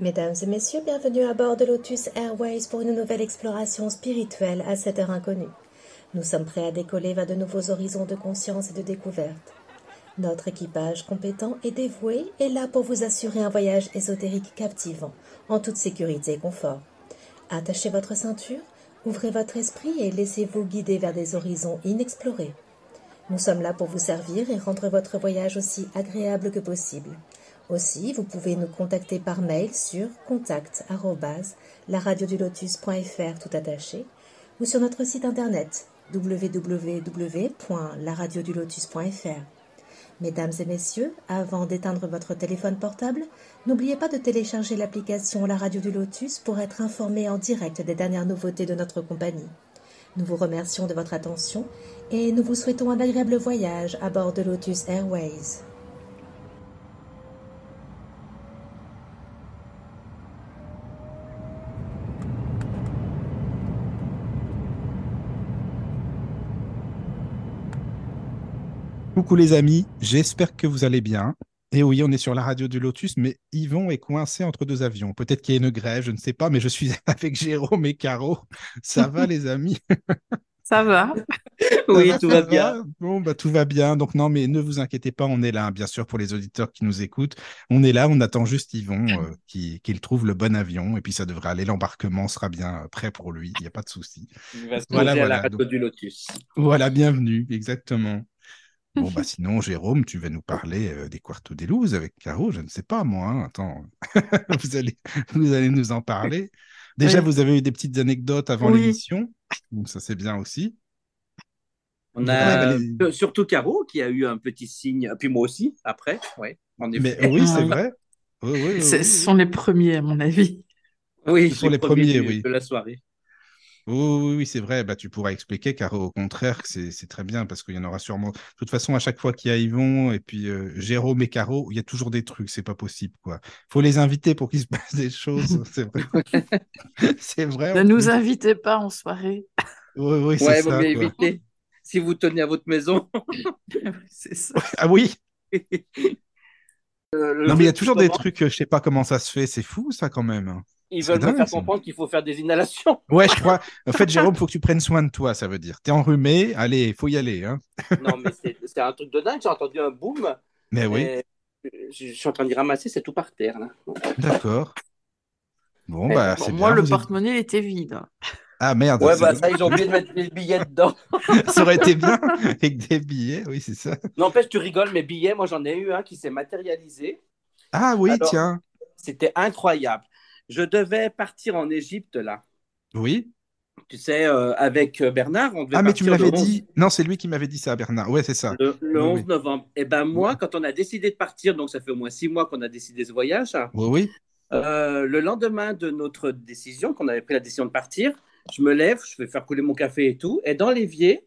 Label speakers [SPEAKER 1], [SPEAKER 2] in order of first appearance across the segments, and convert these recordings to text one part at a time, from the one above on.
[SPEAKER 1] Mesdames et messieurs, bienvenue à bord de Lotus Airways pour une nouvelle exploration spirituelle à cette heure inconnue. Nous sommes prêts à décoller vers de nouveaux horizons de conscience et de découverte. Notre équipage compétent et dévoué est là pour vous assurer un voyage ésotérique captivant, en toute sécurité et confort. Attachez votre ceinture, ouvrez votre esprit et laissez-vous guider vers des horizons inexplorés. Nous sommes là pour vous servir et rendre votre voyage aussi agréable que possible. Aussi, vous pouvez nous contacter par mail sur contact lotus.fr tout attaché ou sur notre site internet www.laradiodulotus.fr. Mesdames et messieurs, avant d'éteindre votre téléphone portable, n'oubliez pas de télécharger l'application La Radio du Lotus pour être informé en direct des dernières nouveautés de notre compagnie. Nous vous remercions de votre attention et nous vous souhaitons un agréable voyage à bord de Lotus Airways.
[SPEAKER 2] Coucou les amis, j'espère que vous allez bien. Et oui, on est sur la radio du Lotus, mais Yvon est coincé entre deux avions. Peut-être qu'il y a une grève, je ne sais pas, mais je suis avec Jérôme et Caro. Ça va les amis?
[SPEAKER 3] Ça va
[SPEAKER 4] Oui,
[SPEAKER 2] va,
[SPEAKER 4] tout va bien.
[SPEAKER 2] Bon, bah, tout va bien. Donc, non, mais ne vous inquiétez pas, on est là, bien sûr, pour les auditeurs qui nous écoutent. On est là, on attend juste Yvon euh, qui- qu'il trouve le bon avion. Et puis, ça devrait aller. L'embarquement sera bien prêt pour lui. Il n'y a pas de souci.
[SPEAKER 4] Il va se
[SPEAKER 2] Voilà,
[SPEAKER 4] à
[SPEAKER 2] voilà,
[SPEAKER 4] la radio
[SPEAKER 2] donc-
[SPEAKER 4] du Lotus.
[SPEAKER 2] Voilà, bienvenue, exactement. Bon, bah, sinon, Jérôme, tu vas nous parler euh, des Quarto des Luz avec Caro. Je ne sais pas, moi. hein. Attends, vous allez, vous allez nous en parler. Déjà,
[SPEAKER 3] Oui.
[SPEAKER 2] vous avez eu des petites anecdotes avant
[SPEAKER 3] Oui.
[SPEAKER 2] l'émission. Donc, ça, c'est bien aussi.
[SPEAKER 4] On
[SPEAKER 2] Ouais,
[SPEAKER 4] a
[SPEAKER 2] bah, les-
[SPEAKER 4] surtout Caro qui a eu un petit signe, puis moi aussi, après. Ouais, en effet.
[SPEAKER 2] Mais oui, c'est vrai. Oui, oui, oui,
[SPEAKER 3] C'est-
[SPEAKER 2] oui.
[SPEAKER 3] Ce sont les premiers, à mon avis.
[SPEAKER 4] Oui,
[SPEAKER 2] Ce sont les premiers,
[SPEAKER 4] du-
[SPEAKER 2] oui.
[SPEAKER 4] de la soirée.
[SPEAKER 2] Oui, oui, oui, c'est vrai. Bah, tu pourras expliquer, car au contraire, c'est très bien parce qu'il y en aura sûrement. De toute façon, à chaque fois qu'il y a Yvon et puis euh, Jérôme et Caro, il y a toujours des trucs. C'est pas possible, quoi. faut les inviter pour qu'il se passe des choses. C'est vrai. c'est vrai.
[SPEAKER 3] Ne nous
[SPEAKER 2] plus.
[SPEAKER 3] invitez pas en soirée.
[SPEAKER 2] Oui, oui, c'est
[SPEAKER 4] Ouais,
[SPEAKER 2] ça.
[SPEAKER 4] éviter. Si vous tenez à votre maison.
[SPEAKER 3] C'est ça.
[SPEAKER 2] Ah oui.
[SPEAKER 4] Euh,
[SPEAKER 2] Non, mais il y a toujours des trucs. euh, Je sais pas comment ça se fait. C'est fou, ça, quand même.
[SPEAKER 4] Ils veulent me faire comprendre qu'il faut faire des inhalations.
[SPEAKER 2] Ouais, je crois. En fait, Jérôme, faut que tu prennes soin de toi. Ça veut dire. T'es enrhumé. Allez, faut y aller. Hein.
[SPEAKER 4] non, mais c'est un truc de dingue. J'ai entendu un boom.
[SPEAKER 2] Mais oui.
[SPEAKER 4] Je, je suis en train d'y ramasser, c'est tout par terre. Là.
[SPEAKER 2] D'accord. Bon, bah,
[SPEAKER 3] Bon,
[SPEAKER 2] c'est
[SPEAKER 3] moi,
[SPEAKER 2] bien.
[SPEAKER 3] le porte-monnaie était vide.
[SPEAKER 2] Ah merde.
[SPEAKER 4] Ouais, bah ça, ils ont oublié de mettre les billets dedans.
[SPEAKER 2] ça aurait été bien avec des billets, oui, c'est ça.
[SPEAKER 4] N'empêche, tu rigoles, mes billets, moi j'en ai eu un qui s'est matérialisé.
[SPEAKER 2] Ah oui,
[SPEAKER 4] Alors-
[SPEAKER 2] tiens.
[SPEAKER 4] C'était incroyable. Je devais partir en Égypte là.
[SPEAKER 2] Oui.
[SPEAKER 4] Tu sais, euh, avec euh, Bernard, on devait
[SPEAKER 2] Ah, mais tu me
[SPEAKER 4] partir
[SPEAKER 2] l'avais
[SPEAKER 4] le 11
[SPEAKER 2] dit. Non, c'est lui qui m'avait dit ça, Bernard. Ouais, c'est ça.
[SPEAKER 4] Le, le
[SPEAKER 2] Oui,
[SPEAKER 4] 11
[SPEAKER 2] oui.
[SPEAKER 4] novembre. Et ben moi, quand on a décidé de partir, donc ça fait au moins six mois qu'on a décidé ce voyage,
[SPEAKER 2] Oui, oui.
[SPEAKER 4] euh, le lendemain de notre décision, qu'on avait pris la décision de partir, je me lève, je vais faire couler mon café et tout, et dans l'évier,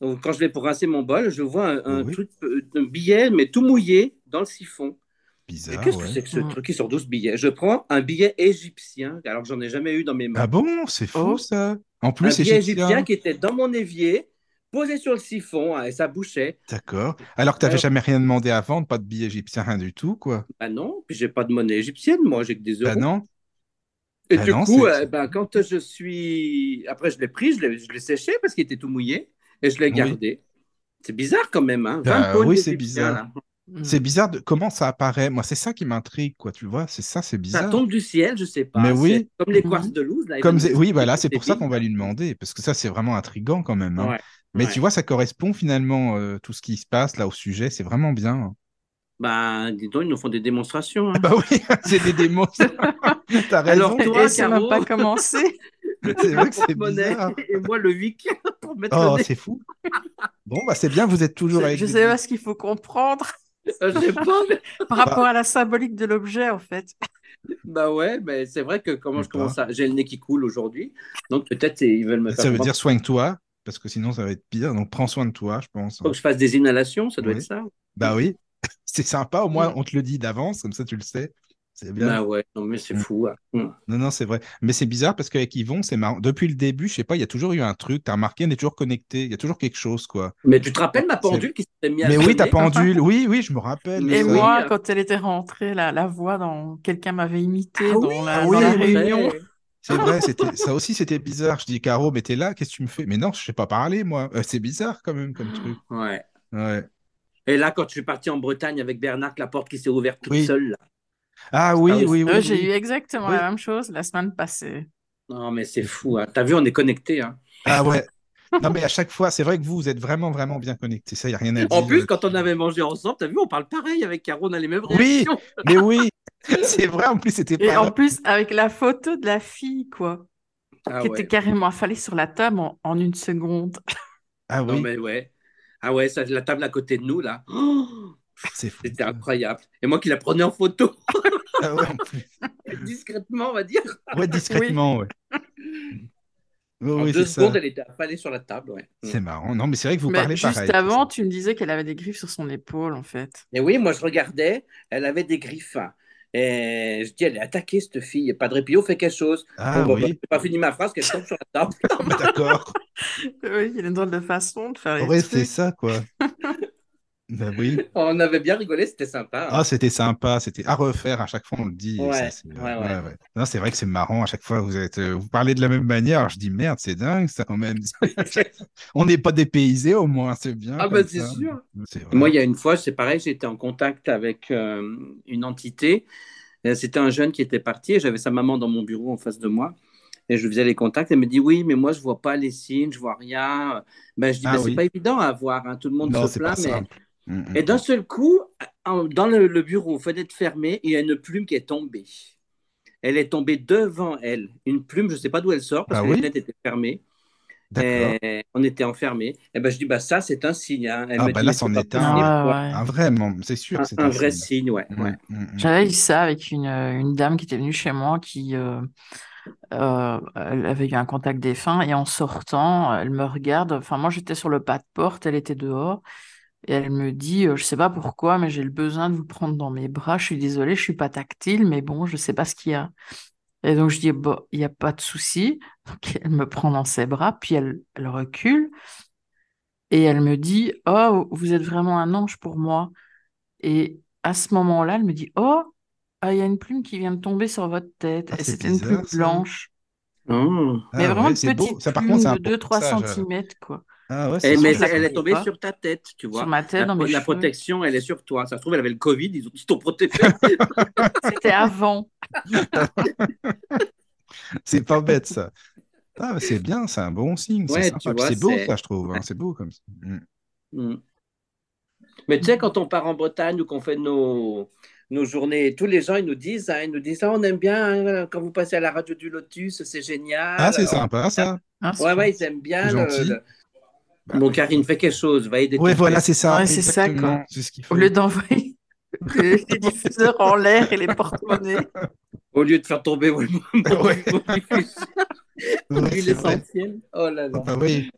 [SPEAKER 4] quand je vais pour rincer mon bol, je vois un, un
[SPEAKER 2] Oui.
[SPEAKER 4] truc, euh, un billet, mais tout mouillé dans le siphon. Et
[SPEAKER 2] Bizarre.
[SPEAKER 4] qu'est-ce que c'est que ce truc qui sort 12 billets? Je prends un billet égyptien, alors que j'en ai jamais eu dans mes mains.
[SPEAKER 2] Ah bon, c'est fou
[SPEAKER 3] Oh.
[SPEAKER 2] ça. En
[SPEAKER 4] un
[SPEAKER 2] plus,
[SPEAKER 4] billet
[SPEAKER 2] égyptien.
[SPEAKER 4] égyptien qui était dans mon évier, posé sur le siphon, hein, et ça bouchait.
[SPEAKER 2] D'accord. Alors que tu n'avais
[SPEAKER 4] Alors-
[SPEAKER 2] jamais rien demandé à vendre, pas de billet égyptien, rien du tout, quoi.
[SPEAKER 4] Ah non, puis j'ai pas de monnaie égyptienne, moi, j'ai que des euros.
[SPEAKER 2] Ah non
[SPEAKER 4] et
[SPEAKER 2] Ah
[SPEAKER 4] du
[SPEAKER 2] non,
[SPEAKER 4] coup, euh, ben, quand je suis. Après, je l'ai pris, je l'ai séché parce qu'il était tout mouillé, et je l'ai
[SPEAKER 2] Oui.
[SPEAKER 4] gardé. C'est bizarre quand même, hein.
[SPEAKER 2] Bah
[SPEAKER 4] 20 pôles
[SPEAKER 2] oui, c'est
[SPEAKER 4] égyptiens,
[SPEAKER 2] bizarre.
[SPEAKER 4] là.
[SPEAKER 2] C'est bizarre de comment ça apparaît? Moi, c'est ça qui m'intrigue, quoi. Tu vois, c'est ça, c'est
[SPEAKER 4] Ça
[SPEAKER 2] bizarre.
[SPEAKER 4] tombe du ciel, je sais pas.
[SPEAKER 2] Mais oui.
[SPEAKER 4] Comme les quartz de Louz, là. ils
[SPEAKER 2] Comme oui, voilà, c'est pour ça qu'on va lui demander, parce que ça, c'est vraiment intriguant quand même. hein.
[SPEAKER 4] Ouais.
[SPEAKER 2] Mais
[SPEAKER 4] Ouais.
[SPEAKER 2] tu vois, ça correspond finalement euh, tout ce qui se passe là au sujet. C'est vraiment bien.
[SPEAKER 4] Ben, dis donc, ils nous font des démonstrations. hein.
[SPEAKER 2] Bah oui, c'est des démos. T'as raison.
[SPEAKER 4] Alors, toi,
[SPEAKER 3] Et ça n'a pas commencé.
[SPEAKER 2] C'est vrai que c'est bizarre.
[SPEAKER 4] Et moi, le week pour mettre
[SPEAKER 2] Oh,
[SPEAKER 4] le nez.
[SPEAKER 2] c'est fou. Bon, bah c'est bien, vous êtes toujours
[SPEAKER 3] Je,
[SPEAKER 2] avec
[SPEAKER 3] je sais pas ce qu'il faut comprendre
[SPEAKER 4] Je sais pas, mais-
[SPEAKER 3] par rapport à la symbolique de l'objet, en fait.
[SPEAKER 4] Bah ouais, mais c'est vrai que comment
[SPEAKER 2] Je
[SPEAKER 4] commence à. J'ai le nez qui coule aujourd'hui. Donc peut-être ils veulent me faire
[SPEAKER 2] Ça veut dire soigne-toi, parce que sinon ça va être pire. Donc prends soin de toi, je pense.
[SPEAKER 4] Faut que je fasse des inhalations, ça doit
[SPEAKER 2] Oui.
[SPEAKER 4] être ça.
[SPEAKER 2] Bah oui, c'est sympa, au moins on te le dit d'avance, comme ça tu le sais. C'est bien.
[SPEAKER 4] Bah ouais, non mais c'est
[SPEAKER 2] Mm.
[SPEAKER 4] fou. hein. Mm.
[SPEAKER 2] Non, non, c'est vrai. Mais c'est bizarre parce qu'avec Yvon, c'est marrant. Depuis le début, je sais pas, il y a toujours eu un truc. T'as remarqué, on est toujours connecté. Il y a toujours quelque chose, quoi.
[SPEAKER 4] Mais tu te rappelles ma
[SPEAKER 2] C'est-
[SPEAKER 4] pendule qui s'était mise à
[SPEAKER 2] Mais oui, ta pendule. Oui, oui, je me rappelle.
[SPEAKER 3] Et
[SPEAKER 2] ça.
[SPEAKER 3] moi, quand elle était rentrée, la, la voix dans quelqu'un m'avait imité
[SPEAKER 4] Ah
[SPEAKER 3] dans
[SPEAKER 4] oui,
[SPEAKER 3] la,
[SPEAKER 2] ah
[SPEAKER 3] dans
[SPEAKER 2] oui,
[SPEAKER 3] la
[SPEAKER 2] oui.
[SPEAKER 3] réunion.
[SPEAKER 2] C'est vrai, c'était ça aussi, c'était bizarre. Je dis, Caro, mais t'es là, qu'est-ce que tu me fais? Mais non, je sais pas parler, moi. Euh, c'est bizarre quand même comme truc.
[SPEAKER 4] Ouais.
[SPEAKER 2] Ouais.
[SPEAKER 4] Et là, quand je suis parti en Bretagne avec Bernard, la porte qui s'est ouverte toute
[SPEAKER 2] Oui.
[SPEAKER 4] seule. Là.
[SPEAKER 2] Ah oui,
[SPEAKER 4] Ah oui,
[SPEAKER 2] oui, oui. Oui.
[SPEAKER 3] J'ai eu exactement
[SPEAKER 2] Oui.
[SPEAKER 3] la même chose la semaine passée.
[SPEAKER 4] Non, mais c'est fou. Hein. T'as vu, on est connectés. Hein.
[SPEAKER 2] Ah ouais. Non, mais à chaque fois, c'est vrai que vous, vous êtes vraiment, vraiment bien connectés. Ça, il n'y a rien à dire.
[SPEAKER 4] En plus, quand on avait mangé ensemble, t'as vu, on parle pareil avec Caro, on a les mêmes
[SPEAKER 2] Oui.
[SPEAKER 4] réactions.
[SPEAKER 2] Mais oui, c'est vrai, en plus, c'était
[SPEAKER 3] Et
[SPEAKER 2] pas.
[SPEAKER 3] en plus, avec la photo de la fille, quoi,
[SPEAKER 4] Ah
[SPEAKER 3] qui
[SPEAKER 4] ouais.
[SPEAKER 3] était carrément affalée sur la table en, en une seconde.
[SPEAKER 2] Ah
[SPEAKER 4] Non,
[SPEAKER 2] oui,
[SPEAKER 4] mais ouais. Ah ouais, ça, la table à côté de nous, là. Oh,
[SPEAKER 2] c'est.
[SPEAKER 4] C'était incroyable. Et moi qui la prenais en photo,
[SPEAKER 2] Ah ouais, en plus.
[SPEAKER 4] discrètement, on va dire.
[SPEAKER 2] Ouais, discrètement, ouais. Oui,
[SPEAKER 4] en
[SPEAKER 2] oui,
[SPEAKER 4] deux
[SPEAKER 2] ça.
[SPEAKER 4] secondes, elle était affalée sur la table. Ouais.
[SPEAKER 2] C'est marrant. Non, mais c'est vrai que vous
[SPEAKER 3] Mais
[SPEAKER 2] parlez
[SPEAKER 3] juste
[SPEAKER 2] pareil.
[SPEAKER 3] avant, tu me disais qu'elle avait des griffes sur son épaule, en fait.
[SPEAKER 4] Et oui, moi je regardais, elle avait des griffes. Et je dis, elle est attaquée, cette fille. Padre Pio fait quelque chose.
[SPEAKER 2] Ah
[SPEAKER 4] Bon, bah,
[SPEAKER 2] oui,
[SPEAKER 4] j'ai pas fini ma phrase qu'elle tombe sur la table.
[SPEAKER 2] bah, d'accord.
[SPEAKER 3] Oui, il y a une drôle de façon de faire les
[SPEAKER 2] Ouais, c'est ça, quoi. Oui.
[SPEAKER 4] On avait bien rigolé, c'était sympa. hein.
[SPEAKER 2] Ah, c'était sympa, c'était à refaire à chaque fois, on le dit.
[SPEAKER 4] Ouais,
[SPEAKER 2] c'est-
[SPEAKER 4] ouais, ouais.
[SPEAKER 2] Non, c'est vrai que c'est marrant, à chaque fois, vous êtes, euh, vous parlez de la même manière. Alors, je dis merde, c'est dingue, ça, quand même. on n'est pas dépaysé, au moins, c'est bien.
[SPEAKER 4] Ah, bah, c'est sûr. Moi, il y a une fois, c'est pareil, j'étais en contact avec euh, une entité. C'était un jeune qui était parti et j'avais sa maman dans mon bureau en face de moi. Et je faisais les contacts. Elle me dit Oui, mais moi, je vois pas les signes, je vois rien. Ben, je dis
[SPEAKER 2] Ah
[SPEAKER 4] Ben,
[SPEAKER 2] oui.
[SPEAKER 4] C'est pas évident à voir. hein. Tout le monde
[SPEAKER 2] Non,
[SPEAKER 4] se plaint. Mais...
[SPEAKER 2] simple. Mm, mm.
[SPEAKER 4] Et d'un seul coup, en- dans le, le bureau, fenêtre fermée, il y a une plume qui est tombée. Elle est tombée devant elle. Une plume, je ne sais pas d'où elle sort parce
[SPEAKER 2] Ah
[SPEAKER 4] que
[SPEAKER 2] oui
[SPEAKER 4] les fenêtres étaient fermées.
[SPEAKER 2] D'accord.
[SPEAKER 4] Et on était enfermés. Et ben, je dis bah, Ça, c'est un signe. hein. Elle
[SPEAKER 2] Ah,
[SPEAKER 4] me
[SPEAKER 2] bah
[SPEAKER 4] dit,
[SPEAKER 2] là, c'en est un.
[SPEAKER 3] Ah.
[SPEAKER 2] Un vrai, c'est sûr
[SPEAKER 4] Un, vrai
[SPEAKER 2] signe.
[SPEAKER 4] signe, ouais.
[SPEAKER 2] Mm,
[SPEAKER 4] ouais.
[SPEAKER 2] mm, mm.
[SPEAKER 3] J'avais eu ça avec une, euh, une dame qui était venue chez moi qui euh, euh, elle avait eu un contact défunt et en sortant, elle me regarde. Enfin, moi j'étais sur le pas de porte, elle était dehors et elle me dit, euh, je sais pas pourquoi, mais j'ai le besoin de vous prendre dans mes bras. Je suis désolée, je suis pas tactile, mais bon, je sais pas ce qu'il y a. Et donc je dis, bon, il n'y a pas de souci. Donc elle me prend dans ses bras, puis elle, elle recule et elle me dit, oh, vous êtes vraiment un ange pour moi. Et à ce moment-là, elle me dit, oh, ah, il y a une plume qui vient de tomber sur votre tête.
[SPEAKER 2] Ah,
[SPEAKER 3] Et
[SPEAKER 2] c'est
[SPEAKER 3] c'était une plume
[SPEAKER 2] ça.
[SPEAKER 3] blanche.
[SPEAKER 4] Oh.
[SPEAKER 3] Mais
[SPEAKER 2] Ah
[SPEAKER 3] vraiment
[SPEAKER 2] ouais,
[SPEAKER 3] une
[SPEAKER 2] beau.
[SPEAKER 3] petite
[SPEAKER 2] Ça, par
[SPEAKER 3] plume
[SPEAKER 2] contre, c'est un
[SPEAKER 3] de 2-3
[SPEAKER 2] passage.
[SPEAKER 3] cm, quoi.
[SPEAKER 2] Ah ouais,
[SPEAKER 4] Et-
[SPEAKER 2] c'est
[SPEAKER 4] mais elle est tombée
[SPEAKER 3] pas.
[SPEAKER 4] sur ta tête, tu vois.
[SPEAKER 3] Sur ma tête,
[SPEAKER 4] La, protection, elle est sur toi. Ça se trouve, elle avait le Covid, ils ont ils t'ont protégé.
[SPEAKER 3] C'était avant.
[SPEAKER 2] C'est pas bête, ça. Ah, c'est bien, c'est un bon signe. C'est
[SPEAKER 4] Ouais,
[SPEAKER 2] beau,
[SPEAKER 4] c'est-
[SPEAKER 2] ça, je trouve. hein, C'est beau comme ça. Mm.
[SPEAKER 4] Mm. Mais tu sais, quand on part en Bretagne ou qu'on fait nos, nos journées, tous les gens, ils nous disent, hein, ils nous disent, Ah, on aime bien hein, quand vous passez à la radio du Lotus, c'est génial.
[SPEAKER 2] Ah, c'est
[SPEAKER 4] Alors,
[SPEAKER 2] sympa, ça.
[SPEAKER 3] Hein,
[SPEAKER 4] Ouais, ouais, ils aiment bien. Le- le- Bon, Karine, fais quelque chose, va aider ton
[SPEAKER 2] voilà, c'est ça.
[SPEAKER 3] Ouais, c'est ça, quoi.
[SPEAKER 2] ce qu'il faut.
[SPEAKER 3] Au lieu d'envoyer les diffuseurs en l'air et les porte-monnaies.
[SPEAKER 4] Au lieu de faire tomber mon-
[SPEAKER 2] Ouais.
[SPEAKER 4] mon
[SPEAKER 2] Ouais,
[SPEAKER 4] essentielle. Oh là là.
[SPEAKER 2] Bah oui.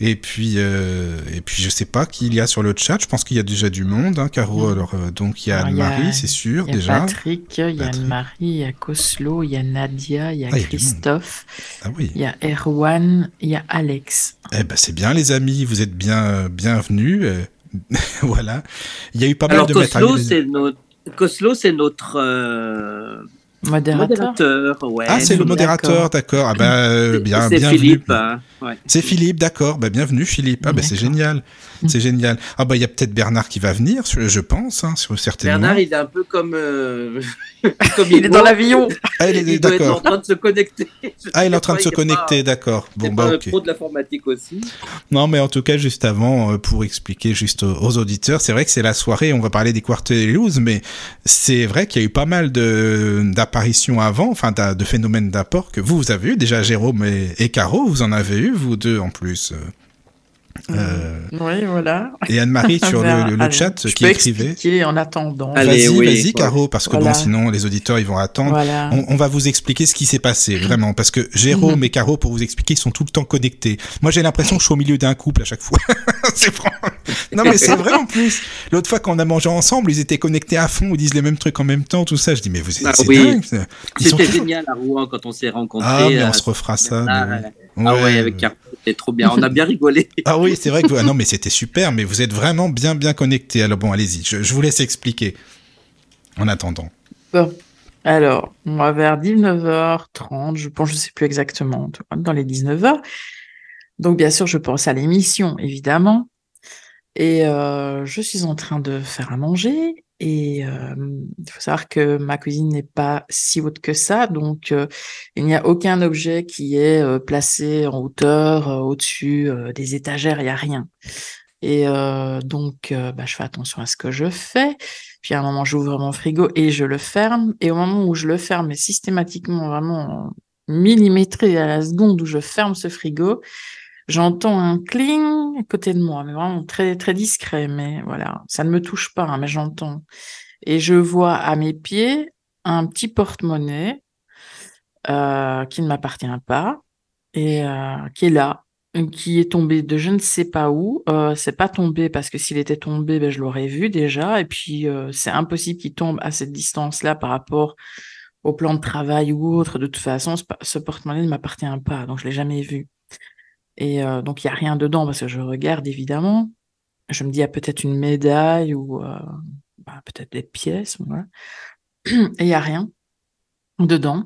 [SPEAKER 2] Et puis, euh, et puis, je sais pas qui il y a sur le chat. Je pense qu'il y a déjà du monde, hein, Caro.
[SPEAKER 3] Mm.
[SPEAKER 2] Alors, euh, donc, il y a Anne-Marie, c'est sûr,
[SPEAKER 3] Il y a
[SPEAKER 2] déjà.
[SPEAKER 3] Patrick, il y a. Anne-Marie, il y a Coslo, il y a Nadia, il y a
[SPEAKER 2] Ah, il y a du monde.
[SPEAKER 3] Christophe,
[SPEAKER 2] Ah oui.
[SPEAKER 3] il y a Erwan, il y a Alex.
[SPEAKER 2] Eh ben, c'est bien, les amis. Vous êtes bien, euh, bienvenus. euh, voilà. Il y a eu pas mal de
[SPEAKER 4] Coslo,
[SPEAKER 2] matériel.
[SPEAKER 4] c'est notre, Coslo, c'est notre euh,
[SPEAKER 3] Modérateur.
[SPEAKER 4] modérateur. Ouais,
[SPEAKER 2] Ah, c'est le modérateur, d'accord. Ah
[SPEAKER 4] C'est-
[SPEAKER 2] bien,
[SPEAKER 4] c'est
[SPEAKER 2] bienvenue.
[SPEAKER 4] Philippe. hein, ouais.
[SPEAKER 2] C'est Philippe, d'accord. Bah, bienvenue, Philippe. Ah, bah, c'est génial. C'est génial. Ah, bah, il y a peut-être Bernard qui va venir, je pense, hein, sur- certainement.
[SPEAKER 4] Bernard, il est un peu comme. euh, comme
[SPEAKER 3] Il est dans l'avion.
[SPEAKER 2] Ah, il est
[SPEAKER 4] Il doit être en train de se connecter. Je
[SPEAKER 2] Ah, il est en train de
[SPEAKER 4] pas,
[SPEAKER 2] se connecter,
[SPEAKER 4] pas-
[SPEAKER 2] d'accord.
[SPEAKER 4] C'est
[SPEAKER 2] Bon,
[SPEAKER 4] pas
[SPEAKER 2] bah,
[SPEAKER 4] un
[SPEAKER 2] ok.
[SPEAKER 4] pro de l'informatique aussi.
[SPEAKER 2] Non, mais en tout cas, juste avant, euh, pour expliquer juste aux, auditeurs, c'est vrai que c'est la soirée, on va parler des Quarterlous, mais c'est vrai qu'il y a eu pas mal de d'apparitions avant, enfin, de phénomènes d'apport que vous, vous avez eu. Déjà, Jérôme et, et Caro, vous en avez eu, vous deux, en plus. Euh. Euh,
[SPEAKER 3] Oui, voilà.
[SPEAKER 2] Et Anne-Marie sur le, le- le
[SPEAKER 3] Allez,
[SPEAKER 2] chat
[SPEAKER 3] je
[SPEAKER 2] qui
[SPEAKER 3] peux
[SPEAKER 2] écrivait.
[SPEAKER 3] expliquer en attendant.
[SPEAKER 4] Allez,
[SPEAKER 2] Vas-y,
[SPEAKER 4] oui,
[SPEAKER 2] vas-y. Caro, parce que
[SPEAKER 3] Voilà.
[SPEAKER 2] bon, sinon les auditeurs ils vont attendre.
[SPEAKER 3] Voilà.
[SPEAKER 2] On, on va vous expliquer ce qui s'est passé, vraiment, parce que Jérôme
[SPEAKER 3] Mhm.
[SPEAKER 2] et Caro, pour vous expliquer, ils sont tout le temps connectés. Moi, j'ai l'impression que je suis au milieu d'un couple à chaque fois. c'est vrai. Non, mais c'est vrai en plus. L'autre fois, quand on a mangé ensemble, ils étaient connectés à fond, ils disent les mêmes trucs en même temps, tout ça. Je dis, mais vous êtes
[SPEAKER 4] Ah
[SPEAKER 2] c'est
[SPEAKER 4] oui.
[SPEAKER 2] dingue.
[SPEAKER 4] C'était
[SPEAKER 2] toujours-
[SPEAKER 4] génial à Rouen quand on s'est rencontrés.
[SPEAKER 2] Ah, mais
[SPEAKER 4] euh,
[SPEAKER 2] on se refera ça.
[SPEAKER 4] ah,
[SPEAKER 2] mais.
[SPEAKER 4] Ah ouais, avec c'était trop bien. On a bien rigolé.
[SPEAKER 2] Ah oui, c'est vrai que vous... ah non, mais c'était super, mais vous êtes vraiment bien, bien connectés. Alors bon, allez-y, je, je vous laisse expliquer. En attendant.
[SPEAKER 3] Bon. Alors, moi, vers 19h30, je pense, je sais plus exactement, dans les 19h. Donc, bien sûr, je pense à l'émission, évidemment. Et euh, je suis en train de faire à manger. Et il faut savoir que ma cuisine n'est pas si haute que ça, donc il n'y a aucun objet qui est placé en hauteur, au-dessus des étagères, il n'y a rien. Et donc, bah, je fais attention à ce que je fais. Puis à un moment, j'ouvre mon frigo et je le ferme. Et au moment où je le ferme, et systématiquement, vraiment millimétré à la seconde où je ferme ce frigo, j'entends un cling à côté de moi, mais vraiment très très discret. Mais voilà, ça ne me touche pas, hein, mais j'entends. Et je vois à mes pieds un petit porte-monnaie euh, qui ne m'appartient pas et euh, qui est là, qui est tombé de je ne sais pas où. Euh, c'est pas tombé parce que s'il était tombé, ben, je l'aurais vu déjà. Et puis euh, c'est impossible qu'il tombe à cette distance-là par rapport au plan de travail ou autre. De toute façon, ce porte-monnaie ne m'appartient pas, donc je l'ai jamais vu. Et euh, donc il y a rien dedans parce que je regarde évidemment. Je me dis il y a peut-être une médaille ou euh, bah, peut-être des pièces. Voilà. Et il y a rien dedans.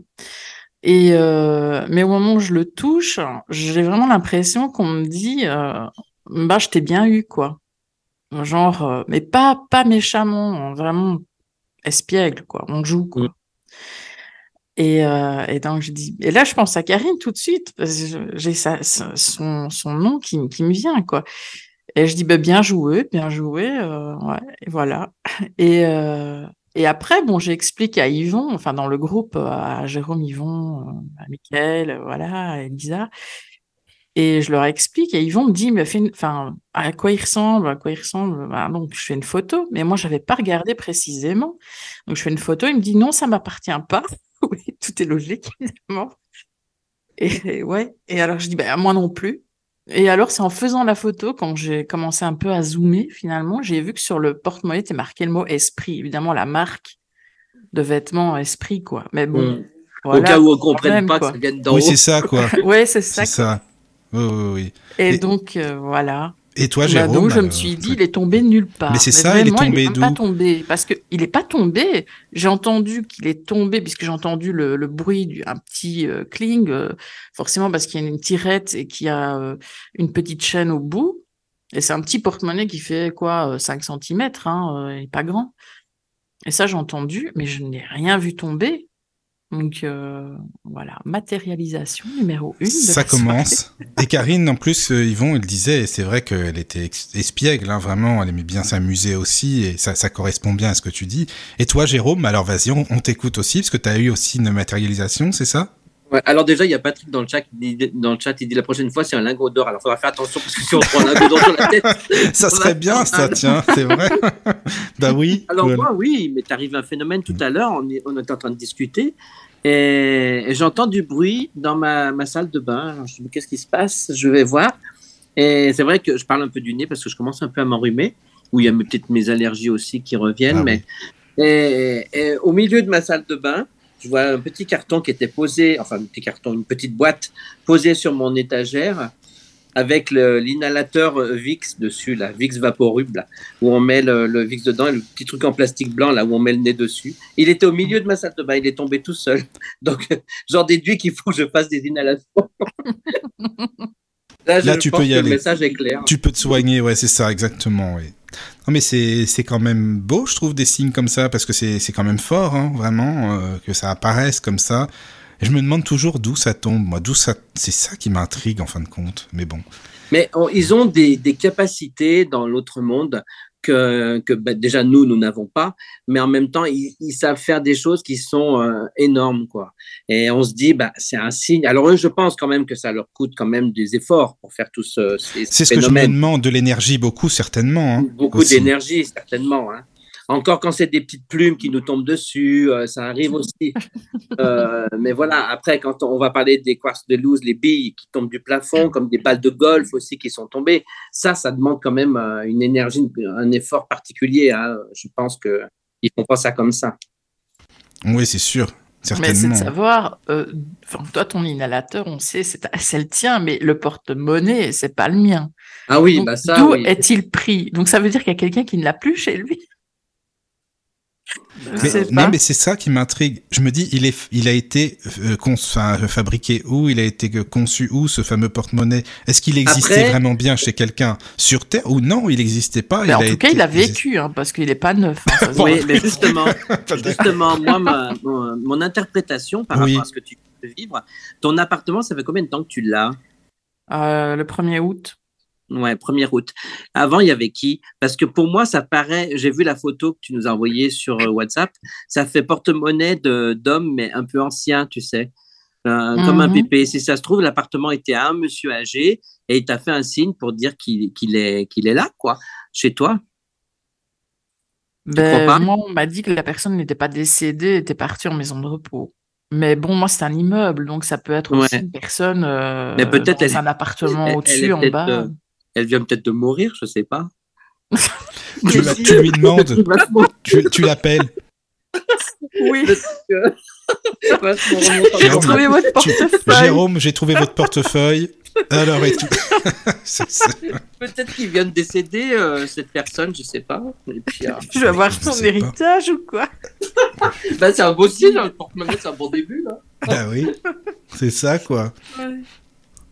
[SPEAKER 3] Et euh, mais au moment où je le touche, j'ai vraiment l'impression qu'on me dit bah je t'ai bien eu quoi. Genre mais pas pas méchamment, vraiment espiègle quoi. On joue quoi.
[SPEAKER 4] Mm.
[SPEAKER 3] Et, euh, et donc je dis et là je pense à Karine tout de suite parce que j'ai son nom qui me- vient quoi. Et je dis bah, bien joué, bien joué, euh, ouais, et voilà. Et euh, et après, bon, j'explique à Yvon, enfin dans le groupe, à Jérôme, Yvon, à Mickaël, voilà, à Elisa, et je leur explique, et Yvon me dit, mais fais une- enfin, à quoi il ressemble, à quoi il ressemble, Bah, donc je fais une photo, mais moi j'avais pas regardé précisément, donc je fais une photo, il me dit non, ça m'appartient pas, oui, tout est logique évidemment, et, et ouais, et alors je dis, bah moi non plus, et alors c'est en faisant la photo, quand j'ai commencé un peu à zoomer finalement, j'ai vu que sur le porte-monnaie était marqué le mot esprit, évidemment la marque de vêtements esprit quoi, mais bon,
[SPEAKER 4] Mm.
[SPEAKER 3] voilà,
[SPEAKER 4] Au cas où on ne comprenne pas
[SPEAKER 3] quoi.
[SPEAKER 4] que ça vienne d'en
[SPEAKER 2] Oui,
[SPEAKER 4] haut.
[SPEAKER 2] c'est ça, quoi.
[SPEAKER 3] Ouais, c'est ça.
[SPEAKER 2] c'est ça. Oui, oui, oui.
[SPEAKER 3] Et,
[SPEAKER 2] Et-
[SPEAKER 3] donc, euh, voilà.
[SPEAKER 2] Et toi,
[SPEAKER 3] Bah,
[SPEAKER 2] Jérôme
[SPEAKER 3] donc, je me
[SPEAKER 2] alors,
[SPEAKER 3] suis dit, il est tombé nulle part.
[SPEAKER 2] Mais c'est ça, il est tombé
[SPEAKER 3] même pas
[SPEAKER 2] d'où
[SPEAKER 3] tombé. Parce que il est pas tombé. J'ai entendu qu'il est tombé, puisque j'ai entendu le, le bruit d'un petit euh, cling, euh, forcément parce qu'il y a une tirette et qu'il y a euh, une petite chaîne au bout. Et c'est un petit porte-monnaie qui fait quoi, euh, 5 cm, hein, euh, il est pas grand. Et ça, j'ai entendu, mais je n'ai rien vu tomber. Donc euh, voilà, matérialisation numéro une. de
[SPEAKER 2] Ça commence. Et Karine, en plus, euh, Yvon, elle disait, et c'est vrai qu'elle était espiègle, hein, vraiment, elle aimait bien s'amuser aussi, et ça, ça correspond bien à ce que tu dis. Et toi, Jérôme, alors vas-y, on, on t'écoute aussi, parce que tu as eu aussi une matérialisation, c'est ça?
[SPEAKER 4] Ouais, alors déjà, il y a Patrick dans le chat qui dit, dans le chat, il dit la prochaine fois c'est un lingot d'or. Alors, il faudra faire attention parce que si on prend un lingot d'or sur la tête.
[SPEAKER 2] Ça serait bien, ça, tiens, c'est vrai. bah oui.
[SPEAKER 4] Alors
[SPEAKER 2] voilà.
[SPEAKER 4] moi, oui, mais t'arrive un phénomène tout à l'heure, on, est- on était en train de discuter, et, et j'entends du bruit dans ma, ma salle de bain. Alors, je me dis, qu'est-ce qui se passe? Je vais voir. Et c'est vrai que je parle un peu du nez parce que je commence un peu à m'enrhumer, ou il y a peut-être mes allergies aussi qui reviennent.
[SPEAKER 2] Ah
[SPEAKER 4] mais et, et au milieu de ma salle de bain, je vois un petit carton qui était posé, enfin un petit carton, une petite boîte posée sur mon étagère avec l'inhalateur Vicks dessus, là, Vicks Vaporub, là, où on met le, Vicks dedans et le petit truc en plastique blanc, là, où on met le nez dessus. Il était au milieu de ma salle de bain, il est tombé tout seul. Donc, j'en déduis qu'il faut que je fasse des inhalations. Là,
[SPEAKER 2] tu peux y aller.
[SPEAKER 4] Le message est clair.
[SPEAKER 2] Tu peux te soigner, ouais, c'est ça, exactement. Oui. Non, mais c'est quand même beau, je trouve, des signes comme ça, parce que c'est c'est quand même fort, hein, vraiment, euh, que ça apparaisse comme ça. Et je me demande toujours d'où ça tombe, moi, d'où ça. C'est ça qui m'intrigue en fin de compte. Mais bon.
[SPEAKER 4] Mais on- ils ont des, des capacités dans l'autre monde que, que bah, déjà nous, nous n'avons pas, mais en même temps, ils, ils savent faire des choses qui sont euh, énormes, quoi. Et on se dit, bah, c'est un signe. Alors eux, je pense quand même que ça leur coûte quand même des efforts pour faire tous ce, ces,
[SPEAKER 2] C'est
[SPEAKER 4] ces
[SPEAKER 2] ce que je me demande, de l'énergie beaucoup, certainement. hein,
[SPEAKER 4] Beaucoup d'énergie, certainement. hein. Encore quand c'est des petites plumes qui nous tombent dessus, euh, ça arrive aussi. Euh, mais voilà, après, quand on va parler des quartz de loose, les billes qui tombent du plafond, comme des balles de golf aussi qui sont tombées, ça, ça demande quand même euh, une énergie, un effort particulier. hein. Je pense que ils font pas ça comme ça.
[SPEAKER 2] Oui, c'est sûr.
[SPEAKER 3] Mais c'est de savoir, euh, toi, ton inhalateur, on sait, c'est le tien, mais le porte-monnaie, c'est pas le mien.
[SPEAKER 4] Ah oui,
[SPEAKER 3] Donc,
[SPEAKER 4] bah ça,
[SPEAKER 3] D'où
[SPEAKER 4] oui.
[SPEAKER 3] est-il pris? Donc, ça veut dire qu'il y a quelqu'un qui ne l'a plus chez lui?
[SPEAKER 2] Mais, non, mais c'est ça qui m'intrigue. Je me dis, il, est, il a été euh, fabriqué où Il a été conçu où, ce fameux porte-monnaie? Est-ce qu'il existait
[SPEAKER 4] Après-
[SPEAKER 2] vraiment bien chez quelqu'un? Sur Terre? Ou non Il n'existait pas.
[SPEAKER 3] Mais
[SPEAKER 2] il
[SPEAKER 3] en
[SPEAKER 2] a
[SPEAKER 3] tout cas, il a vécu, hein, parce qu'il n'est pas neuf. hein,
[SPEAKER 4] Oui, mais justement, justement, moi, ma- mon, mon interprétation par
[SPEAKER 2] Oui.
[SPEAKER 4] rapport à ce que tu peux vivre, ton appartement, ça fait combien de temps que tu l'as?
[SPEAKER 3] Euh, le 1er août.
[SPEAKER 4] Ouais, 1er août. Avant, il y avait qui? Parce que pour moi, ça paraît. J'ai vu la photo que tu nous as envoyée sur euh, WhatsApp. Ça fait porte-monnaie de- d'homme, mais un peu ancien, tu sais. Euh, Comme un pépé. Si ça se trouve, l'appartement était à un monsieur âgé et il t'a fait un signe pour dire qu'il est, qu'il est là, quoi, chez toi.
[SPEAKER 3] Ben,
[SPEAKER 4] pas?
[SPEAKER 3] moi, on m'a dit que la personne n'était pas décédée, était partie en maison de repos. Mais bon, moi, c'est un immeuble, donc ça peut être aussi une personne euh,
[SPEAKER 4] Mais peut-être
[SPEAKER 3] dans
[SPEAKER 4] elle-
[SPEAKER 3] un appartement au-dessus, en bas.
[SPEAKER 4] euh, Elle vient peut-être de mourir, je sais pas.
[SPEAKER 2] tu, la- tu lui demandes, tu, tu l'appelles.
[SPEAKER 3] Oui,
[SPEAKER 2] Jérôme,
[SPEAKER 3] trouvé votre
[SPEAKER 2] tu-
[SPEAKER 3] portefeuille.
[SPEAKER 2] Jérôme, j'ai trouvé votre portefeuille. Alors, et tout.
[SPEAKER 4] Peut-être qu'il vient de décéder, euh, cette personne, je sais pas. Et puis, euh,
[SPEAKER 3] Je vais avoir
[SPEAKER 2] Je
[SPEAKER 3] son
[SPEAKER 2] pas.
[SPEAKER 3] héritage ou quoi
[SPEAKER 4] bah, c'est un beau signe, hein, le porte-monnaie, c'est un bon début. Là.
[SPEAKER 2] bah oui, c'est ça, quoi.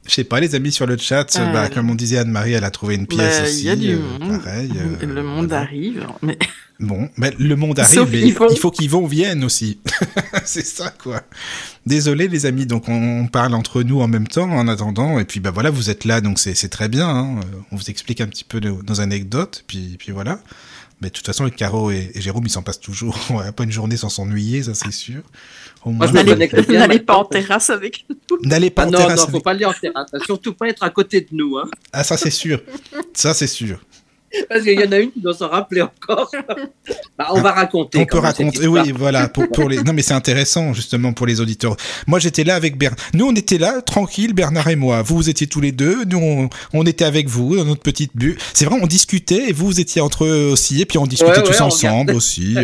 [SPEAKER 2] Je sais pas, les amis sur le chat,
[SPEAKER 3] Euh,
[SPEAKER 2] bah, comme on disait, Anne-Marie, elle a trouvé une pièce
[SPEAKER 3] Bah,
[SPEAKER 2] aussi.
[SPEAKER 3] Il y a du
[SPEAKER 2] euh,
[SPEAKER 3] monde.
[SPEAKER 2] pareil, euh,
[SPEAKER 3] le monde
[SPEAKER 2] voilà.
[SPEAKER 3] arrive. Mais...
[SPEAKER 2] Bon, ben, le monde arrive,
[SPEAKER 3] Sauf
[SPEAKER 2] mais il faut qu'Yvon vienne aussi. c'est ça, quoi. Désolé, les amis. Donc, on, parle entre nous en même temps, en attendant. Et puis, bah voilà, vous êtes là, donc c'est très bien. hein. Euh, On vous explique un petit peu nos, nos anecdotes. Puis, puis voilà. Mais de toute façon, avec Caro et, et Jérôme, ils s'en passent toujours. On va pas une journée sans s'ennuyer, ça c'est sûr. Au moins,
[SPEAKER 3] N'allez pas en terrasse avec nous.
[SPEAKER 2] N'allez pas
[SPEAKER 4] Ah
[SPEAKER 2] en
[SPEAKER 4] non,
[SPEAKER 2] terrasse
[SPEAKER 4] non,
[SPEAKER 2] avec-
[SPEAKER 4] faut pas aller en terrasse. Surtout pas être à côté de nous. Hein.
[SPEAKER 2] Ah, ça c'est sûr. Ça c'est sûr.
[SPEAKER 4] Parce qu'il y en a une qui doit s'en rappeler encore. Bah, on va raconter.
[SPEAKER 2] On peut raconter, oui, voilà, pour, pour les. Non, mais c'est intéressant justement pour les auditeurs. Moi, j'étais là avec Bernard. Nous, on était là, tranquille, Bernard et moi. Vous, vous étiez tous les deux. Nous, on, on était avec vous dans notre petite bulle. C'est vrai, on discutait et vous, vous étiez entre eux aussi. Et puis on discutait
[SPEAKER 4] Ouais,
[SPEAKER 2] tous
[SPEAKER 4] ouais,
[SPEAKER 2] ensemble aussi.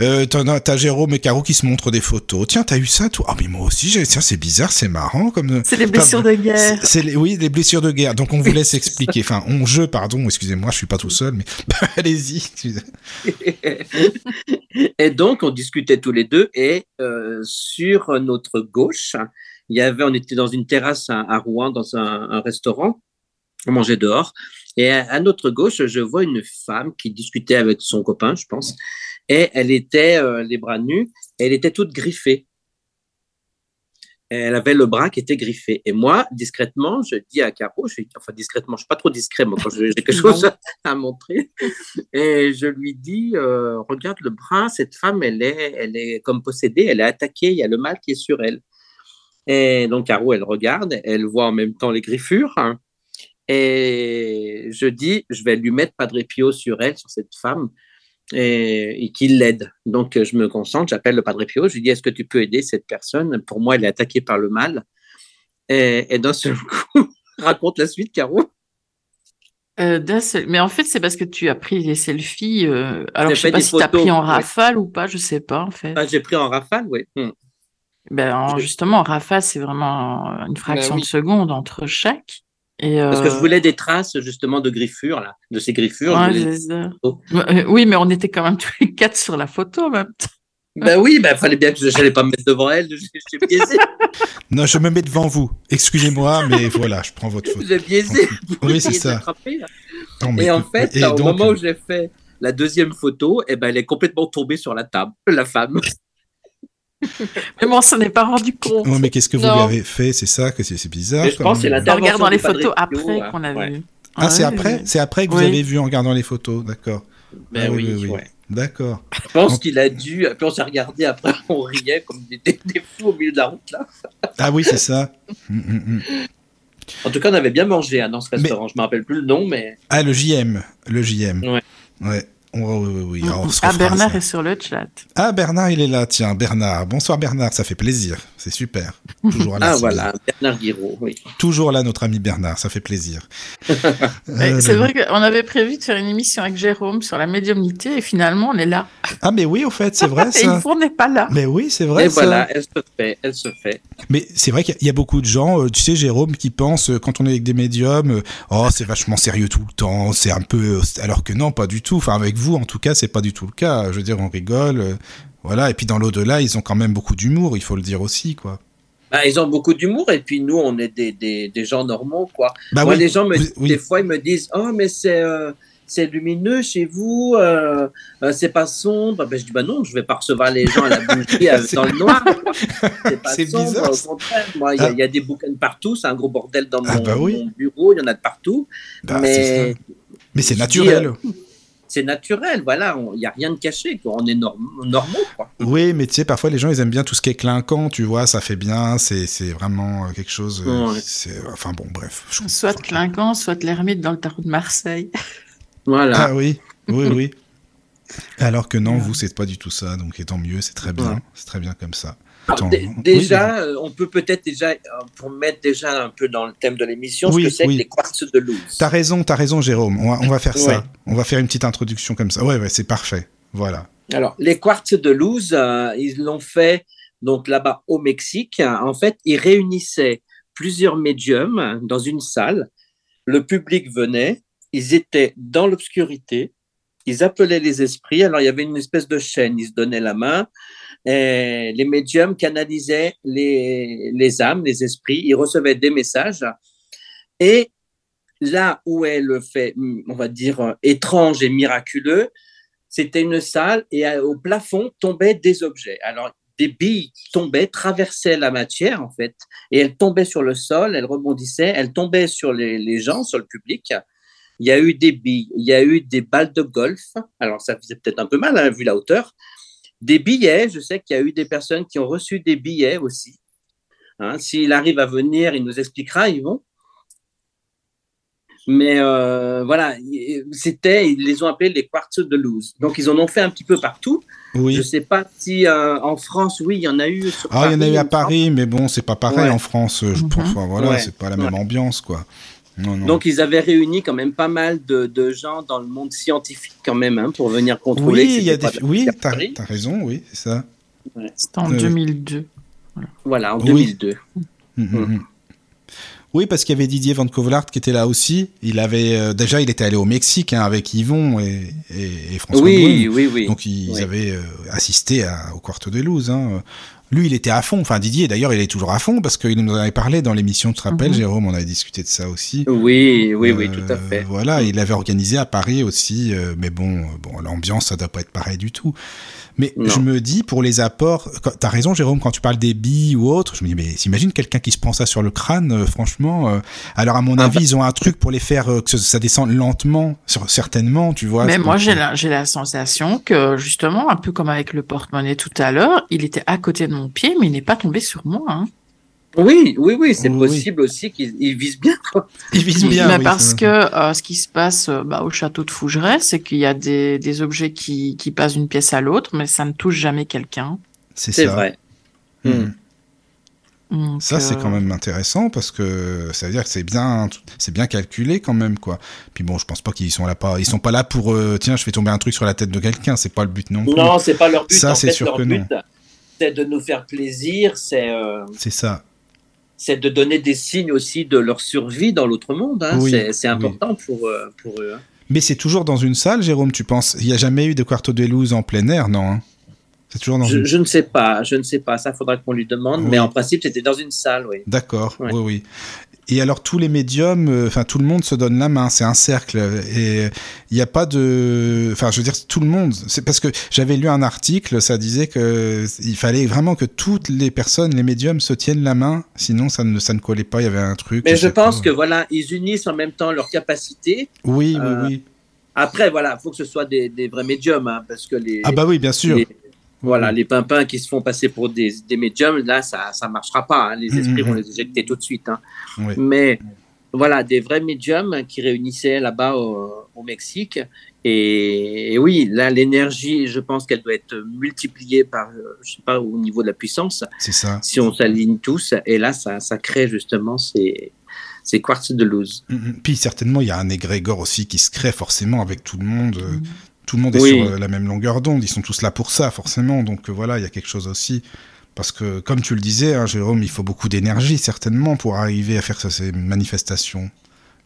[SPEAKER 2] Euh, T'as Jérôme et Caro qui se montrent des photos. Tiens, t'as eu ça, toi? Ah, mais moi aussi. j'ai- Tiens, c'est bizarre, c'est marrant comme.
[SPEAKER 3] C'est les blessures de guerre.
[SPEAKER 2] C'est c'est les, oui, les blessures de guerre. Donc on vous laisse expliquer. Enfin, on je, pardon, excusez-moi, je suis pas tout seul, mais allez-y.
[SPEAKER 4] et donc, on discutait tous les deux. Et euh, sur notre gauche, il y avait, on était dans une terrasse à, Rouen, dans un, restaurant. On mangeait dehors. Et à, à notre gauche, je vois une femme qui discutait avec son copain, je pense. Et elle était euh, les bras nus. Elle était toute griffée. Elle avait le bras qui était griffé. Et moi, discrètement, je dis à Caro, je, enfin discrètement, je suis pas trop discret, moi, quand j'ai quelque chose à, à montrer. Et je lui dis, euh, regarde le bras, cette femme, elle est, elle est comme possédée, elle est attaquée, il y a le mal qui est sur elle. Et donc, Caro, elle regarde, elle voit en même temps les griffures. hein. Et je dis, je vais lui mettre Padre Pio sur elle, sur cette femme, et, et qu'il l'aide. Donc, je me concentre, j'appelle le Padre Pio, je lui dis, est-ce que tu peux aider cette personne? Pour moi, elle est attaquée par le mal. Et, et d'un seul coup, raconte la suite, Caro.
[SPEAKER 3] Euh, seul- Mais en fait, c'est parce que tu as pris les selfies. euh, Alors, je sais pas si tu as pris en
[SPEAKER 4] ouais.
[SPEAKER 3] rafale ou pas, je sais pas, en fait.
[SPEAKER 4] Ah, J'ai pris en rafale, oui. Hmm.
[SPEAKER 3] Ben, en- justement, en rafale, c'est vraiment une fraction
[SPEAKER 4] oui.
[SPEAKER 3] de seconde entre chaque. Et,
[SPEAKER 4] Parce que je
[SPEAKER 3] euh,
[SPEAKER 4] voulais des traces, justement, de griffures, là, de ces griffures.
[SPEAKER 3] ouais,
[SPEAKER 4] je voulais-
[SPEAKER 3] c'est ça.
[SPEAKER 4] Oh.
[SPEAKER 3] Euh, Oui, mais on était quand même tous les quatre sur la photo en même temps.
[SPEAKER 4] Ben oui, ben fallait bien que je n'allais pas me mettre devant elle, j'ai biaisé,
[SPEAKER 2] Non, je me mets devant vous. Excusez-moi, mais voilà, je prends votre faute.
[SPEAKER 4] j'ai biaisé.
[SPEAKER 2] Oui, c'est ça. Non, mais-
[SPEAKER 4] Et en fait,
[SPEAKER 2] et
[SPEAKER 4] au
[SPEAKER 2] donc,
[SPEAKER 4] moment où j'ai fait la deuxième photo, eh ben, elle est complètement tombée sur la table, la femme.
[SPEAKER 3] Mais bon, on s'en est pas rendu compte.
[SPEAKER 2] Ouais, mais qu'est-ce que vous
[SPEAKER 3] Non.
[SPEAKER 2] lui avez fait? C'est ça que c'est bizarre.
[SPEAKER 4] Mais je pense que c'est
[SPEAKER 2] même.
[SPEAKER 4] la
[SPEAKER 3] On regarde dans les photos après qu'on a
[SPEAKER 4] ouais.
[SPEAKER 3] vu.
[SPEAKER 2] Ah, c'est après? C'est après que vous
[SPEAKER 3] Oui.
[SPEAKER 2] avez vu en regardant les photos, d'accord.
[SPEAKER 4] Ben
[SPEAKER 2] Ah
[SPEAKER 4] oui, ouais.
[SPEAKER 2] D'accord.
[SPEAKER 4] Je pense
[SPEAKER 2] Donc-
[SPEAKER 4] qu'il a dû. Puis on s'est regardé après, on riait comme des, des- des fous au milieu de la route là.
[SPEAKER 2] Ah oui, c'est ça. Hum, hum, hum.
[SPEAKER 4] En tout cas, on avait bien mangé hein, dans ce
[SPEAKER 2] Mais-
[SPEAKER 4] restaurant. Je me rappelle plus le nom, mais
[SPEAKER 2] Ah, le JM. Le JM.
[SPEAKER 4] Ouais.
[SPEAKER 2] Ouais. Oh, oui, oui, oui. Alors,
[SPEAKER 3] Ah, Bernard
[SPEAKER 2] ça.
[SPEAKER 3] est sur le chat.
[SPEAKER 2] Ah, Bernard, il est là. Tiens, Bernard. Bonsoir, Bernard. Ça fait plaisir. C'est super. Toujours là.
[SPEAKER 4] ah voilà. Bernard Guiraud, oui.
[SPEAKER 2] Toujours là, notre ami Bernard. Ça fait plaisir.
[SPEAKER 3] Et
[SPEAKER 2] Euh,
[SPEAKER 3] C'est
[SPEAKER 2] le-
[SPEAKER 3] vrai qu'on avait prévu de faire une émission avec Jérôme sur la médiumnité et finalement on est là.
[SPEAKER 2] Ah, mais oui, au fait, c'est vrai
[SPEAKER 3] et
[SPEAKER 2] ça.
[SPEAKER 3] fois on n'est pas là.
[SPEAKER 2] Mais oui, c'est vrai
[SPEAKER 4] Et
[SPEAKER 2] ça.
[SPEAKER 4] voilà, elle se fait, elle se fait.
[SPEAKER 2] Mais c'est vrai qu'il y a- beaucoup de gens, euh, tu sais, Jérôme, qui pensent, euh, quand on est avec des médiums, oh, c'est vachement sérieux tout le temps, c'est un peu. Alors que non, pas du tout. Enfin, avec vous, en tout cas, c'est pas du tout le cas. Je veux dire, on rigole. euh, Voilà. Et puis dans l'au-delà, ils ont quand même beaucoup d'humour, il faut le dire aussi, quoi.
[SPEAKER 4] Bah, ils ont beaucoup d'humour et puis nous, on est des, des, des gens normaux, quoi.
[SPEAKER 2] Bah
[SPEAKER 4] Moi,
[SPEAKER 2] oui.
[SPEAKER 4] les gens, me,
[SPEAKER 2] Vous- oui.
[SPEAKER 4] des fois, ils me disent Oh, mais c'est euh, c'est lumineux chez vous, euh, c'est pas sombre. Ben, je dis Bah non, je vais pas recevoir les gens à la bougie dans le noir. C'est pas
[SPEAKER 2] C'est
[SPEAKER 4] sombre,
[SPEAKER 2] bizarre,
[SPEAKER 4] au contraire. Moi, il y, a-
[SPEAKER 2] Ah.
[SPEAKER 4] il y a des bouquins partout, c'est un gros bordel dans mon,
[SPEAKER 2] Ah, bah oui.
[SPEAKER 4] mon bureau, il y en a de partout.
[SPEAKER 2] Bah,
[SPEAKER 4] mais.
[SPEAKER 2] Mais c'est
[SPEAKER 4] dis,
[SPEAKER 2] naturel.
[SPEAKER 4] C'est naturel, voilà, il n'y a rien de caché, quoi. on est norm- normaux. Quoi.
[SPEAKER 2] Oui, mais tu sais, parfois les gens ils aiment bien tout ce qui est clinquant, tu vois, ça fait bien, c'est c'est vraiment euh, quelque chose. euh,
[SPEAKER 4] Ouais.
[SPEAKER 2] c'est- Enfin bon, bref. je-
[SPEAKER 3] Soit Clinquant, soit l'ermite dans le tarot de Marseille.
[SPEAKER 4] Voilà.
[SPEAKER 2] Ah oui, oui, oui. Alors que non, vous, c'est pas du tout ça, donc et tant mieux, c'est très bien,
[SPEAKER 4] Ouais.
[SPEAKER 2] c'est très bien comme ça.
[SPEAKER 4] Alors,
[SPEAKER 2] oui,
[SPEAKER 4] déjà, euh, on peut peut-être déjà, euh, pour mettre déjà un peu dans le thème de l'émission,
[SPEAKER 2] Oui,
[SPEAKER 4] ce que c'est
[SPEAKER 2] oui.
[SPEAKER 4] que les quartz de loose.
[SPEAKER 2] T'as raison, t'as raison, Jérôme. On va, on va faire ça. On va faire une petite introduction comme ça. Ouais, ouais, c'est parfait. Voilà.
[SPEAKER 4] Alors, les quartz de loose, euh, ils l'ont fait donc là-bas au Mexique. En fait, ils réunissaient plusieurs médiums dans une salle. Le public venait, ils étaient dans l'obscurité, ils appelaient les esprits. Alors, il y avait une espèce de chaîne, ils se donnaient la main. Et les médiums canalisaient les, les âmes, les esprits, ils recevaient des messages. Et là où est le fait, on va dire, étrange et miraculeux, c'était une salle et au plafond tombaient des objets. Alors, des billes tombaient, traversaient la matière, en fait, et elles tombaient sur le sol, elles rebondissaient, elles tombaient sur les, les gens, sur le public. Il y a eu des billes, il y a eu des balles de golf. Alors, ça faisait peut-être un peu mal, hein, vu la hauteur. Des billets, je sais qu'il y a eu des personnes qui ont reçu des billets aussi. Hein, S'il arrive à venir, il nous expliquera, ils vont. Mais euh, voilà, c'était, ils les ont appelés les quartz de loose. Donc, ils en ont fait un petit peu partout.
[SPEAKER 2] Oui.
[SPEAKER 4] Je ne sais pas si euh, en France, oui, il y en a eu. sur
[SPEAKER 2] Ah, il y en a eu à. Paris, mais bon, c'est pas pareil
[SPEAKER 4] Ouais.
[SPEAKER 2] en France. euh, Je pense. Enfin, voilà,
[SPEAKER 4] Ouais.
[SPEAKER 2] c'est pas la même
[SPEAKER 4] Ouais.
[SPEAKER 2] ambiance, quoi. Non, non.
[SPEAKER 4] Donc, ils avaient réuni quand même pas mal de, de gens dans le monde scientifique, quand même, hein, pour venir contrôler.
[SPEAKER 2] oui, il y a des. Oui, t'as t'as raison, oui, c'est ça.
[SPEAKER 3] C'était en
[SPEAKER 2] Euh,
[SPEAKER 3] 2002.
[SPEAKER 4] Voilà, en
[SPEAKER 2] Oui.
[SPEAKER 4] 2002.
[SPEAKER 2] Mhm, mhm. Oui, parce qu'il y avait Didier Van Kovelaert qui était là aussi. Il avait euh, déjà, il était allé au Mexique hein, avec Yvon et, et, et François
[SPEAKER 4] Oui,
[SPEAKER 2] Brune.
[SPEAKER 4] oui, oui.
[SPEAKER 2] Donc ils
[SPEAKER 4] Oui.
[SPEAKER 2] avaient euh, assisté à- au Quarto de Luz. Hein. Lui, il était à fond. Enfin, Didier, d'ailleurs, il est toujours à fond parce qu'il nous en avait parlé dans l'émission, tu te rappelles,
[SPEAKER 3] Mhm.
[SPEAKER 2] Jérôme, on avait discuté de ça aussi.
[SPEAKER 4] Oui, oui, oui,
[SPEAKER 2] Euh,
[SPEAKER 4] tout à fait.
[SPEAKER 2] Voilà, il l'avait organisé à Paris aussi, euh, mais bon, euh, bon, l'ambiance, ça doit pas être pareil du tout. Mais
[SPEAKER 4] Non.
[SPEAKER 2] je me dis, pour les apports, t'as raison, Jérôme, quand tu parles des billes ou autre, je me dis, mais s'imagine quelqu'un qui se prend ça sur le crâne, euh, franchement. euh, alors, à mon
[SPEAKER 4] Ah
[SPEAKER 2] avis,
[SPEAKER 4] bah.
[SPEAKER 2] ils ont un truc pour les faire euh, que ça- descende lentement, sur, certainement, tu vois.
[SPEAKER 3] Mais moi, j'ai la, j'ai la sensation que, justement, un peu comme avec le porte-monnaie tout à l'heure, il était à côté de mon pied, mais il n'est pas tombé sur moi. hein.
[SPEAKER 4] Oui, oui, oui, c'est
[SPEAKER 2] Oui,
[SPEAKER 4] possible aussi qu'ils ils visent bien. Quoi.
[SPEAKER 2] Ils visent bien.
[SPEAKER 3] Mais
[SPEAKER 2] oui,
[SPEAKER 3] parce que euh, ce qui se passe euh, bah, au château de Fougeray, c'est qu'il y a des, des objets qui, qui passent d'une pièce à l'autre, mais ça ne touche jamais quelqu'un.
[SPEAKER 2] C'est
[SPEAKER 4] vrai.
[SPEAKER 2] Mhm.
[SPEAKER 3] Donc,
[SPEAKER 2] Ça, c'est
[SPEAKER 3] euh,
[SPEAKER 2] quand même intéressant parce que ça veut dire que c'est bien, c'est bien calculé quand même, quoi. Puis bon, je pense pas qu'ils sont là pas, ils sont pas là pour, euh, tiens, je fais tomber un truc sur la tête de quelqu'un, c'est pas le but non plus.
[SPEAKER 4] Non, c'est pas leur but.
[SPEAKER 2] Ça, c'est sûr
[SPEAKER 4] leur
[SPEAKER 2] que
[SPEAKER 4] but,
[SPEAKER 2] non.
[SPEAKER 4] c'est de nous faire plaisir, c'est euh,
[SPEAKER 2] C'est ça.
[SPEAKER 4] C'est de donner des signes aussi de leur survie dans l'autre monde. hein.
[SPEAKER 2] Oui,
[SPEAKER 4] c'est
[SPEAKER 2] oui.
[SPEAKER 4] important pour, euh, pour eux. hein.
[SPEAKER 2] Mais c'est toujours dans une salle, Jérôme, tu penses? Il y a jamais eu de Quarto de Luz en plein air, non hein? C'est toujours dans
[SPEAKER 4] Je,
[SPEAKER 2] une.
[SPEAKER 4] je ne sais pas, je ne sais pas. Ça, faudra qu'on lui demande.
[SPEAKER 2] Oui.
[SPEAKER 4] Mais en principe, c'était dans une salle, oui.
[SPEAKER 2] D'accord. Oui, oui. Et alors tous les médiums, euh, enfin tout le monde se donne la main, c'est un cercle et il n'y a pas de, enfin je veux dire tout le monde. C'est parce que j'avais lu un article, ça disait que il fallait vraiment que toutes les personnes, les médiums, se tiennent la main, sinon ça ne ça ne collait pas. Il y avait un truc.
[SPEAKER 4] Mais je, pense que voilà, ils unissent en même temps leurs capacités.
[SPEAKER 2] Oui, oui, oui.
[SPEAKER 4] Après voilà, faut que ce soit des, des vrais médiums, hein, parce que les.
[SPEAKER 2] Ah bah oui, bien sûr.
[SPEAKER 4] Voilà, les pimpins qui se font passer pour des, des médiums, là, ça ne marchera pas. Hein. Les mm, esprits mm, vont mm. les éjecter tout de suite. Hein. Mais voilà, des vrais médiums qui réunissaient là-bas au, Mexique. Et, oui, là, l'énergie, je pense qu'elle doit être multipliée par, euh, je sais pas, au niveau de la puissance.
[SPEAKER 2] C'est ça.
[SPEAKER 4] Si on s'aligne tous. Et là, ça, ça crée justement ces, quartz de luz.
[SPEAKER 2] Puis certainement, il y a un égrégore aussi qui se crée forcément avec tout le monde. Euh, tout le monde est sur euh, la même longueur d'onde, ils sont tous là pour ça, forcément. Donc voilà, il y a quelque chose aussi. Parce que, comme tu le disais, hein, Jérôme, il faut beaucoup d'énergie, certainement, pour arriver à faire ces manifestations.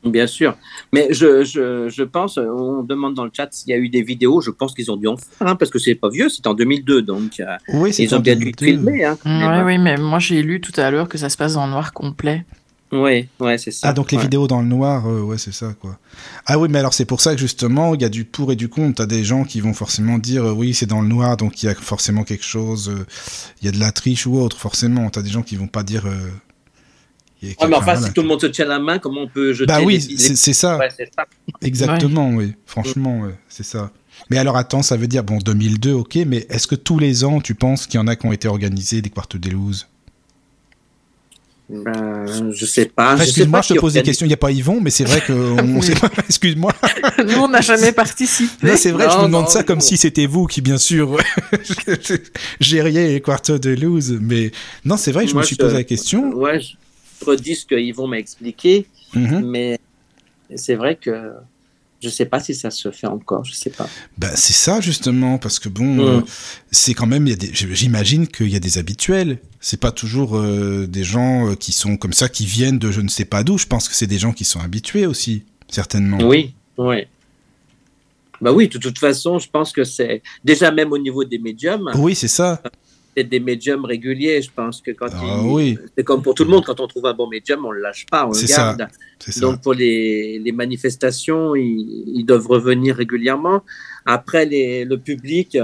[SPEAKER 4] Bien sûr. Mais je, je, je, pense, on demande dans le chat s'il y a eu des vidéos, je pense qu'ils ont dû en faire, hein, parce que c'est pas vieux, c'est en 2002, donc euh,
[SPEAKER 2] oui,
[SPEAKER 4] ils ont bien dû filmer. Hein,
[SPEAKER 3] oui, oui, mais moi j'ai lu tout à l'heure que ça se passe en noir complet.
[SPEAKER 4] Oui, ouais, c'est ça.
[SPEAKER 2] Ah, donc les vidéos dans le noir, euh, ouais, c'est ça, quoi. Ah oui, mais alors c'est pour ça que justement, il y a du pour et du contre. T'as des gens qui vont forcément dire, euh, oui, c'est dans le noir, donc il y a forcément quelque chose, euh, il y a de la triche ou autre, forcément. T'as des gens qui vont pas dire.
[SPEAKER 4] Ouais, mais enfin, si tout le monde se tient la main, comment on peut jeter
[SPEAKER 2] Bah oui, c'est ça. ça. Exactement, oui. Franchement, c'est ça. Mais alors attends, ça veut dire, bon, 2002, ok, mais est-ce que tous les ans, tu penses qu'il y en a qui ont été organisés des quartes des
[SPEAKER 4] ben, je sais pas.
[SPEAKER 2] excuse-moi, je te pose des questions. Il n'y a pas Yvon, mais c'est vrai que Excuse-moi.
[SPEAKER 3] Nous, on n'a jamais participé.
[SPEAKER 2] c'est vrai, je me demande ça comme si c'était vous qui, bien sûr, gériez les quartos de lose. Mais non, c'est vrai, je me suis posé la question.
[SPEAKER 4] Ouais, je redis ce que Yvon m'a expliqué, mhm. mais c'est vrai que je sais pas si ça se fait encore, je sais pas.
[SPEAKER 2] Ben, c'est ça justement, parce que bon, euh, c'est quand même, j'imagine qu'il y a des habituels. C'est pas toujours euh, des gens euh, qui sont comme ça, qui viennent de je ne sais pas d'où. Je pense que c'est des gens qui sont habitués aussi, certainement.
[SPEAKER 4] Oui, oui. Bah oui, de toute façon, je pense que c'est déjà même au niveau des médiums.
[SPEAKER 2] Oui, c'est ça
[SPEAKER 4] des médiums réguliers. Je pense que quand
[SPEAKER 2] ah, oui.
[SPEAKER 4] c'est comme pour tout le monde, quand on trouve un bon médium, on le lâche pas, on le garde. Donc pour les, les manifestations, ils, doivent revenir régulièrement. Après, les, le public.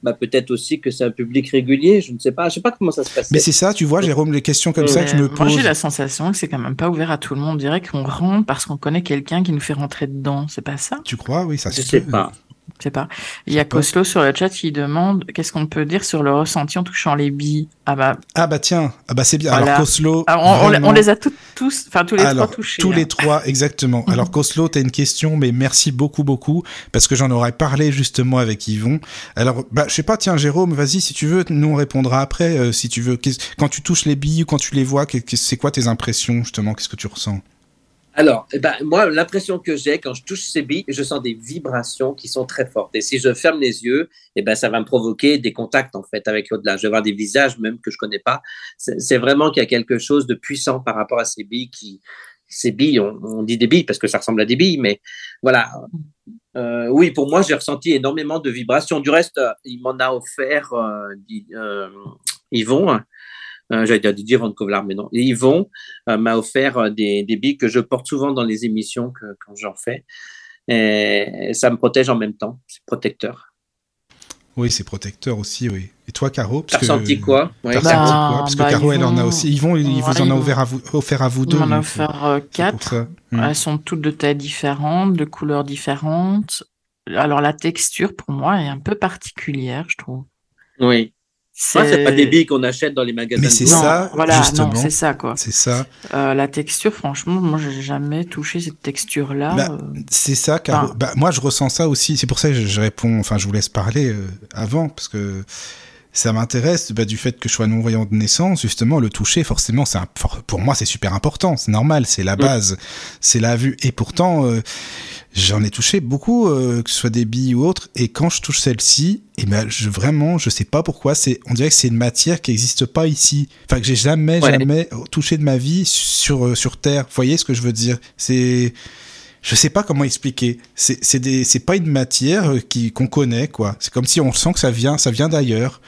[SPEAKER 4] Bah, peut-être aussi que c'est un public régulier, je ne sais pas, je sais pas comment ça se passe.
[SPEAKER 2] Mais c'est ça, tu vois, Jérôme, les questions comme ça que je me pose.
[SPEAKER 3] Moi, j'ai la sensation que c'est quand même pas ouvert à tout le monde. On dirait qu'on rentre parce qu'on connaît quelqu'un qui nous fait rentrer dedans, c'est pas ça?
[SPEAKER 2] Tu crois, oui, ça
[SPEAKER 4] Je sais pas.
[SPEAKER 3] Je sais pas. Il y a Coslo sur le chat qui demande qu'est-ce qu'on peut dire sur le ressenti en touchant les billes. Ah bah.
[SPEAKER 2] Ah bah tiens, ah bah c'est bien. Alors Coslo.
[SPEAKER 3] Ah, on, les a tous, enfin tous les trois touchés.
[SPEAKER 2] Tous les hein. trois, exactement. Mhm. Alors Coslo, t'as une question, mais merci beaucoup beaucoup parce que j'en aurais parlé justement avec Yvon. Alors bah je sais pas, tiens Jérôme, vas-y si tu veux, nous on répondra après euh, si tu veux. Quand tu touches les billes ou quand tu les vois, c'est quoi tes impressions justement? Qu'est-ce que tu ressens?
[SPEAKER 4] Alors, eh ben, moi, l'impression que j'ai quand je touche ces billes, je sens des vibrations qui sont très fortes. Et si je ferme les yeux, eh ben, ça va me provoquer des contacts en fait avec l'au-delà. Je vais voir des visages même que je connais pas. C'est vraiment qu'il y a quelque chose de puissant par rapport à ces billes qui, ces billes, on, dit des billes parce que ça ressemble à des billes, mais voilà. Euh, oui, pour moi, j'ai ressenti énormément de vibrations. Du reste, il m'en a offert, euh, euh, Yvon, euh, j'allais dire Didier Van Kovlar, mais non. Yvon euh, m'a offert euh, des, des billes que je porte souvent dans les émissions que, quand j'en fais. Et ça me protège en même temps. C'est protecteur.
[SPEAKER 2] Oui, c'est protecteur aussi, oui. Et toi, Caro
[SPEAKER 4] T'as ressenti quoi,
[SPEAKER 2] ouais. quoi? Parce que bah, Caro, elle en a aussi. Yvon, il vous en a offert à vous, offert à vous deux.
[SPEAKER 3] Il m'en a offert quatre. Hmm. Elles sont toutes de tailles différentes, de couleurs différentes. Alors, la texture, pour moi, est un peu particulière, je trouve.
[SPEAKER 4] Oui. C'est pas des billes qu'on achète dans les magasins.
[SPEAKER 2] Mais c'est ça,
[SPEAKER 3] voilà,
[SPEAKER 2] justement.
[SPEAKER 3] c'est ça, quoi.
[SPEAKER 2] C'est ça.
[SPEAKER 3] Euh, la texture, franchement, moi, j'ai jamais touché cette texture-là.
[SPEAKER 2] Bah, euh. C'est ça, car bah, moi, je ressens ça aussi. C'est pour ça que je, réponds. Enfin, je vous laisse parler euh, avant, parce que ça m'intéresse bah, du fait que je sois non-voyant de naissance, justement, le toucher, forcément, c'est pour moi, c'est super important, c'est normal, c'est la base, c'est la vue. Et pourtant, J'en ai touché beaucoup, euh, que ce soit des billes ou autres, et quand je touche celle-ci, et eh ben je, vraiment, je sais pas pourquoi, c'est, on dirait que c'est une matière qui n'existe pas ici, enfin que j'ai jamais, jamais touché de ma vie sur euh, sur Terre. Vous voyez ce que je veux dire? C'est, je sais pas comment expliquer. C'est c'est pas une matière euh, qui qu'on connaît quoi. C'est comme si on sent que ça vient, ça vient d'ailleurs.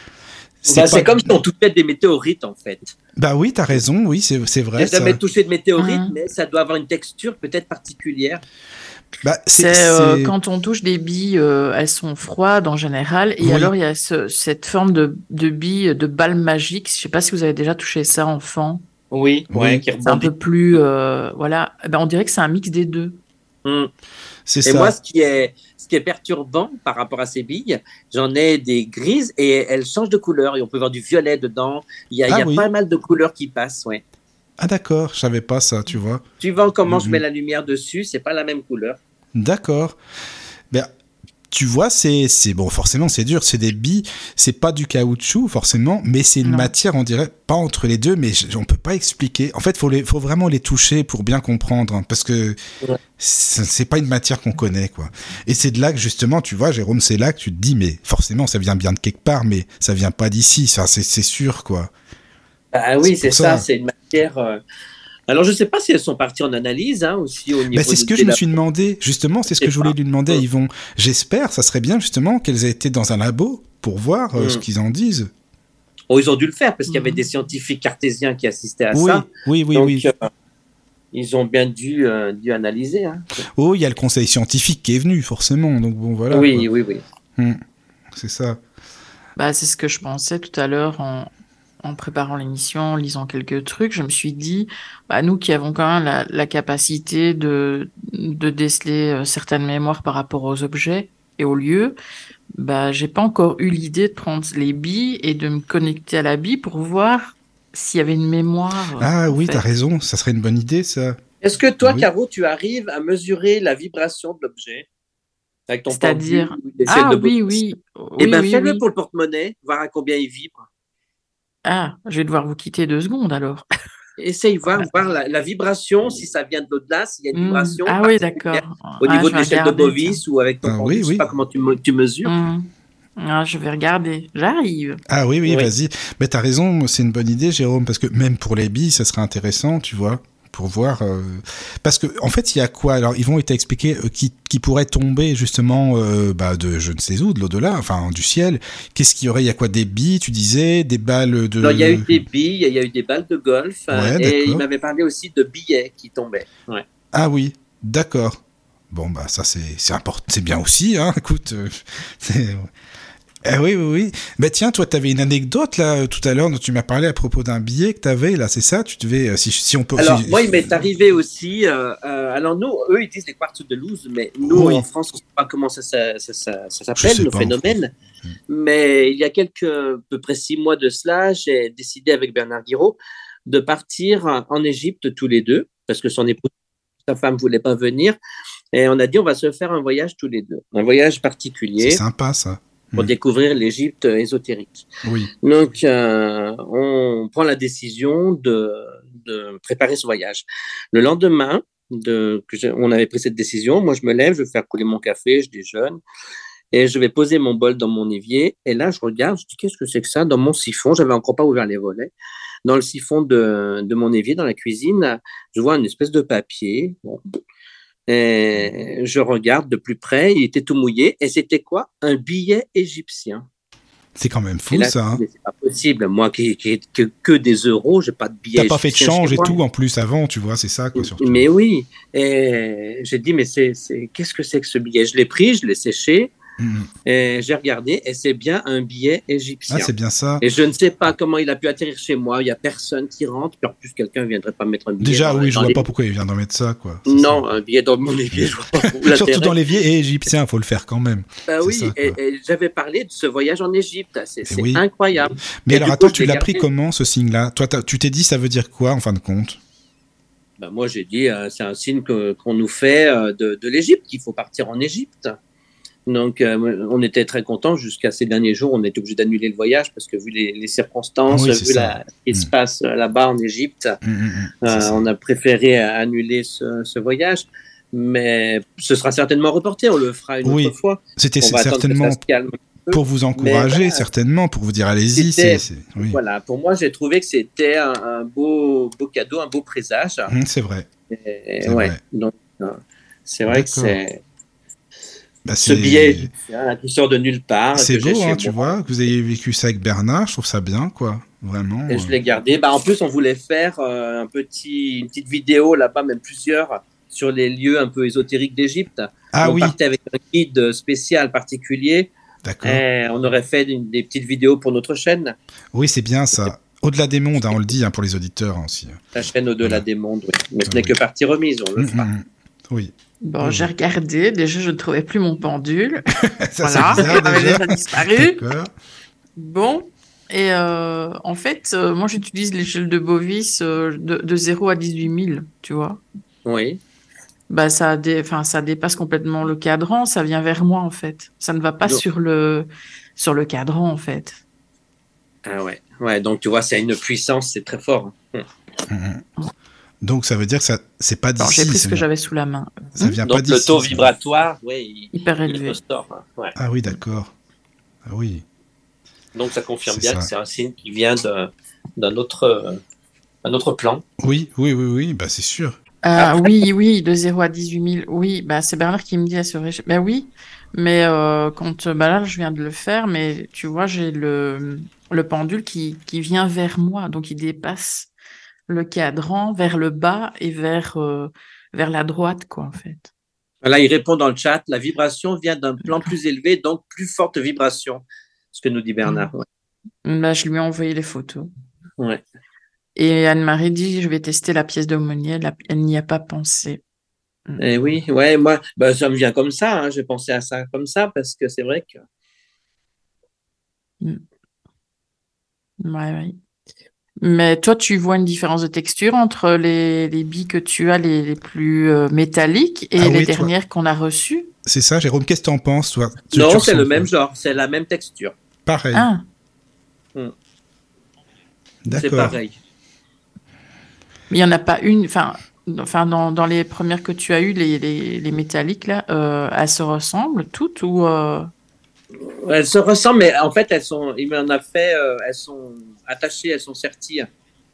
[SPEAKER 4] c'est bah, comme si on touchait des météorites en fait.
[SPEAKER 2] Bah oui, tu as raison, oui, c'est vrai.
[SPEAKER 4] J'ai jamais touché de météorite, mmh. mais ça doit avoir une texture peut-être particulière.
[SPEAKER 3] Bah, c'est euh, quand on touche des billes, euh, elles sont froides en général, et alors il y a cette forme de, de billes, de balles magiques. Je sais pas si vous avez déjà touché ça, enfant.
[SPEAKER 4] Oui, ouais,
[SPEAKER 3] c'est un peu plus, euh, voilà. Eh ben, on dirait que c'est un mix des deux.
[SPEAKER 4] Mmh. C'est ça. Et moi, ce qui est, ce qui est perturbant par rapport à ces billes, j'en ai des grises et elles changent de couleur et on peut voir du violet dedans. Il y a, il y a ah pas mal de couleurs qui passent, ouais.
[SPEAKER 2] Ah d'accord, je savais pas ça, tu vois.
[SPEAKER 4] Suivant comment je mhm. mets la lumière dessus, c'est pas la même couleur.
[SPEAKER 2] D'accord. Tu vois, c'est bon, forcément c'est dur, c'est des billes, c'est pas du caoutchouc forcément, mais c'est une matière, on dirait pas entre les deux, mais on peut pas expliquer. En fait, faut les, faut vraiment les toucher pour bien comprendre, hein, parce que c'est pas une matière qu'on connaît, quoi. Et c'est de là que justement, tu vois, Jérôme, c'est là que tu te dis, mais forcément, ça vient bien de quelque part, mais ça vient pas d'ici, ça, c'est sûr, quoi.
[SPEAKER 4] Ah oui, c'est ça, c'est une matière. Euh, alors, je ne sais pas si elles sont parties en analyse hein, aussi au niveau.
[SPEAKER 2] c'est ce que je me suis demandé, justement, c'est ce que je voulais lui demander à Yvon. J'espère, ça serait bien justement qu'elles aient été dans un labo pour voir euh, ce hmm. qu'ils en disent.
[SPEAKER 4] Oh, ils ont dû le faire parce qu'il y avait hmm. des scientifiques cartésiens qui assistaient à
[SPEAKER 2] ça. Oui, oui, oui.
[SPEAKER 4] Euh, ils ont bien dû, dû analyser. Hein.
[SPEAKER 2] Oh, il y a le conseil scientifique qui est venu, forcément. Donc, bon, voilà.
[SPEAKER 4] Oui, oui, oui.
[SPEAKER 2] Hmm. C'est ça.
[SPEAKER 3] Bah, c'est ce que je pensais tout à l'heure en, en préparant l'émission, en lisant quelques trucs, je me suis dit, bah, nous qui avons quand même la, capacité de, de déceler euh, certaines mémoires par rapport aux objets et aux lieux, bah, j'ai pas encore eu l'idée de prendre les billes et de me connecter à la bille pour voir s'il y avait une mémoire.
[SPEAKER 2] Ah oui, tu as raison, ça serait une bonne idée, ça.
[SPEAKER 4] Est-ce que toi, Caro, tu arrives à mesurer la vibration de l'objet
[SPEAKER 3] C'est-à-dire. Ah oui, oui.
[SPEAKER 4] Eh bien, fais-le pour le porte-monnaie, voir à combien il vibre.
[SPEAKER 3] Ah, je vais devoir vous quitter deux secondes alors.
[SPEAKER 4] Essaye voir, voir la, vibration, si ça vient de l'au-delà, s'il y a une hmm. vibration.
[SPEAKER 3] Ah oui, d'accord.
[SPEAKER 4] Au niveau ah, de l'échelle de Bovis ou avec ton ah, oui, sais pas comment tu, tu mesures.
[SPEAKER 3] Hmm. Ah, je vais regarder. J'arrive.
[SPEAKER 2] Ah oui, oui, vas-y. Mais tu as raison, c'est une bonne idée, Jérôme, parce que même pour les billes, ça serait intéressant, tu vois pour voir euh, parce que en fait il y a quoi? Alors ils vont être expliquer euh, qui, qui pourrait tomber justement euh, bah, de je ne sais où de l'au-delà enfin du ciel. Qu'est-ce qu'il y aurait? Il y a quoi? Des billes tu disais? Des balles de
[SPEAKER 4] non il y a eu des billes il y a eu des balles de golf et il m'avait parlé aussi de billets qui tombaient
[SPEAKER 2] ah oui d'accord. Bon bah ça c'est c'est important c'est bien aussi hein écoute eh oui, oui, oui. Mais tiens, toi, tu avais une anecdote là tout à l'heure dont tu m'as parlé à propos d'un billet que tu avais là, c'est ça? Tu devais, euh, si, si on peut.
[SPEAKER 4] Alors moi, il m'est arrivé aussi. Euh, euh, alors nous, eux, ils disent les quartz de Louse, mais nous en France, on ne sait pas comment ça, ça, ça, ça s'appelle le phénomène. Hmm. Mais il y a quelques, peu près six mois de cela, j'ai décidé avec Bernard Guiraud de partir en Égypte tous les deux parce que son épouse, sa femme, voulait pas venir. Et on a dit, on va se faire un voyage tous les deux, un voyage particulier.
[SPEAKER 2] C'est sympa ça
[SPEAKER 4] pour hmm. découvrir l'Égypte ésotérique.
[SPEAKER 2] Oui.
[SPEAKER 4] Donc, euh, on prend la décision de, de, préparer ce voyage. Le lendemain, de, que on avait pris cette décision, moi je me lève, je vais faire couler mon café, je déjeune, et je vais poser mon bol dans mon évier. Et là, je regarde, je dis qu'est-ce que c'est que ça? Dans mon siphon J'avais encore pas ouvert les volets. Dans le siphon de, de mon évier, dans la cuisine, je vois une espèce de papier. Bon, et je regarde de plus près, il était tout mouillé. Et c'était quoi? Un billet égyptien.
[SPEAKER 2] C'est quand même fou ça. Hein.
[SPEAKER 4] c'est pas possible. Moi qui, qui que, que, des euros, j'ai pas de billet.
[SPEAKER 2] T'as pas fait de change et tout en plus avant, tu vois, c'est ça quoi surtout.
[SPEAKER 4] Mais oui. Et j'ai dit mais c'est qu'est-ce que c'est que ce billet? Je l'ai pris, je l'ai séché. Et j'ai regardé et c'est bien un billet égyptien.
[SPEAKER 2] Ah, c'est bien ça.
[SPEAKER 4] Et je ne sais pas comment il a pu atterrir chez moi. Il n'y a personne qui rentre. Puis en plus, quelqu'un ne viendrait pas mettre un billet.
[SPEAKER 2] Déjà, oui, je ne vois pas pourquoi il vient d'en mettre ça. Quoi.
[SPEAKER 4] Non, un billet dans mon évier, je vois
[SPEAKER 2] pas Surtout dans l'évier et égyptien, il faut le faire quand même.
[SPEAKER 4] Bah oui, et, j'avais parlé de ce voyage en Égypte. C'est eh incroyable.
[SPEAKER 2] Mais alors, attends, tu l'as pris comment ce signe-là? Toi, tu t'es dit, ça veut dire quoi en fin de compte?
[SPEAKER 4] Bah, moi, j'ai dit, euh, c'est un signe qu'on nous fait euh, de, de l'Égypte, qu'il faut partir en Égypte. Donc, euh, on était très contents jusqu'à ces derniers jours. On était obligé d'annuler le voyage parce que, vu les, circonstances, vu ce qui se mm. passe euh, là-bas en Égypte, mm, mm, euh, on a préféré annuler ce, voyage. Mais ce sera certainement reporté. On le fera une autre fois.
[SPEAKER 2] C'était certainement pour vous encourager, certainement, pour vous dire allez-y.
[SPEAKER 4] Voilà, pour moi, j'ai trouvé que c'était un, beau, beau cadeau, un beau présage.
[SPEAKER 2] c'est vrai.
[SPEAKER 4] ouais, donc c'est vrai que c'est
[SPEAKER 2] Bah,
[SPEAKER 4] ce biais hein, qui sort de nulle part.
[SPEAKER 2] C'est beau, hein, tu vois, que vous ayez vécu ça avec Bernard, je trouve ça bien, quoi. Vraiment.
[SPEAKER 4] Et je
[SPEAKER 2] euh.
[SPEAKER 4] l'ai gardé. Bah, en plus, on voulait faire euh, un petit, une petite vidéo là-bas, même plusieurs, sur les lieux un peu ésotériques d'Égypte.
[SPEAKER 2] Ah
[SPEAKER 4] on
[SPEAKER 2] oui,
[SPEAKER 4] partait avec un guide spécial particulier.
[SPEAKER 2] d'accord.
[SPEAKER 4] Et on aurait fait une- des petites vidéos pour notre chaîne,
[SPEAKER 2] Oui, c'est bien ça. Au-delà des mondes, hein, on le dit pour les auditeurs aussi.
[SPEAKER 4] la chaîne au-delà des mondes. oui. Mais ce
[SPEAKER 2] Oui.
[SPEAKER 4] n'est que partie remise, on le
[SPEAKER 2] Mm,
[SPEAKER 4] fera.
[SPEAKER 2] mm, mm. Oui.
[SPEAKER 3] Bon,
[SPEAKER 2] Mhm.
[SPEAKER 3] j'ai regardé. Déjà, je ne trouvais plus mon pendule.
[SPEAKER 2] ça,
[SPEAKER 3] voilà,
[SPEAKER 2] bizarre
[SPEAKER 3] avait
[SPEAKER 2] déjà.
[SPEAKER 3] déjà disparu. Bon. Et euh, en fait, euh, moi, j'utilise l'échelle de Bovis euh, de, de 0 à 18 000, tu vois.
[SPEAKER 4] Oui.
[SPEAKER 3] Bah, ça, dé- enfin, ça dépasse complètement le cadran, ça vient vers moi, en fait. Ça ne va pas
[SPEAKER 4] Donc-
[SPEAKER 3] sur le, sur le cadran, en fait.
[SPEAKER 4] Ah ouais. ouais. Donc, tu vois, c'est une puissance, c'est très fort. hein.
[SPEAKER 2] Donc ça veut dire que ça, c'est pas
[SPEAKER 3] Alors, j'ai
[SPEAKER 2] d'ici.
[SPEAKER 3] pris ce que j'avais sous la main.
[SPEAKER 2] Ça vient pas
[SPEAKER 4] Donc, le
[SPEAKER 2] d'ici.
[SPEAKER 4] taux
[SPEAKER 2] ça.
[SPEAKER 4] vibratoire, oui, il,
[SPEAKER 3] Hyper
[SPEAKER 4] il
[SPEAKER 3] élevé.
[SPEAKER 4] hein. Ouais.
[SPEAKER 2] Ah oui, d'accord. Ah oui.
[SPEAKER 4] Donc, ça confirme bien
[SPEAKER 2] ça.
[SPEAKER 4] que c'est un signe qui vient de- d'un autre, euh, un autre plan.
[SPEAKER 2] Oui, oui, oui, oui, bah c'est sûr.
[SPEAKER 3] Ah
[SPEAKER 4] Après-
[SPEAKER 3] oui, oui, de 0 à 18 000. Oui, bah, c'est Bernard qui me dit à ce réch- Ben oui, mais euh, quand bah là, je viens de le faire, mais tu vois, j'ai le, le pendule qui, qui vient vers moi, donc il dépasse le cadran vers le bas et vers, euh, vers la droite, quoi, en fait.
[SPEAKER 4] Là, il répond dans le chat, la vibration vient d'un plan plus élevé, donc plus forte vibration. Ce que nous dit Bernard. ouais.
[SPEAKER 3] Bah, je lui ai envoyé les photos.
[SPEAKER 4] Ouais.
[SPEAKER 3] Et Anne-Marie dit, je vais tester la pièce d'aumônier. Elle, n'y a pas pensé.
[SPEAKER 4] Eh oui, ouais, moi, bah, ça me vient comme ça. hein. J'ai pensé à ça comme ça parce que c'est vrai que.
[SPEAKER 3] Ouais, ouais. Mais toi, tu vois une différence de texture entre les, les billes que tu as, les, les plus euh, métalliques, et
[SPEAKER 2] Ah
[SPEAKER 3] les
[SPEAKER 2] oui,
[SPEAKER 3] dernières qu'on a reçues?
[SPEAKER 2] C'est ça, Jérôme, qu'est-ce que t'en penses, toi? Tu-
[SPEAKER 4] non, c'est le même genre, c'est la même texture.
[SPEAKER 2] Pareil.
[SPEAKER 3] Ah,
[SPEAKER 4] C'est
[SPEAKER 2] D'accord.
[SPEAKER 4] pareil.
[SPEAKER 3] mais il n'y en a pas une, enfin, enfin dans, dans les premières que tu as eues, les, les, les métalliques, là, euh, elles se ressemblent toutes ou... euh,
[SPEAKER 4] Elles se ressemblent, mais en fait, elles sont. Il m'en a fait. euh, elles sont attachées, elles sont serties.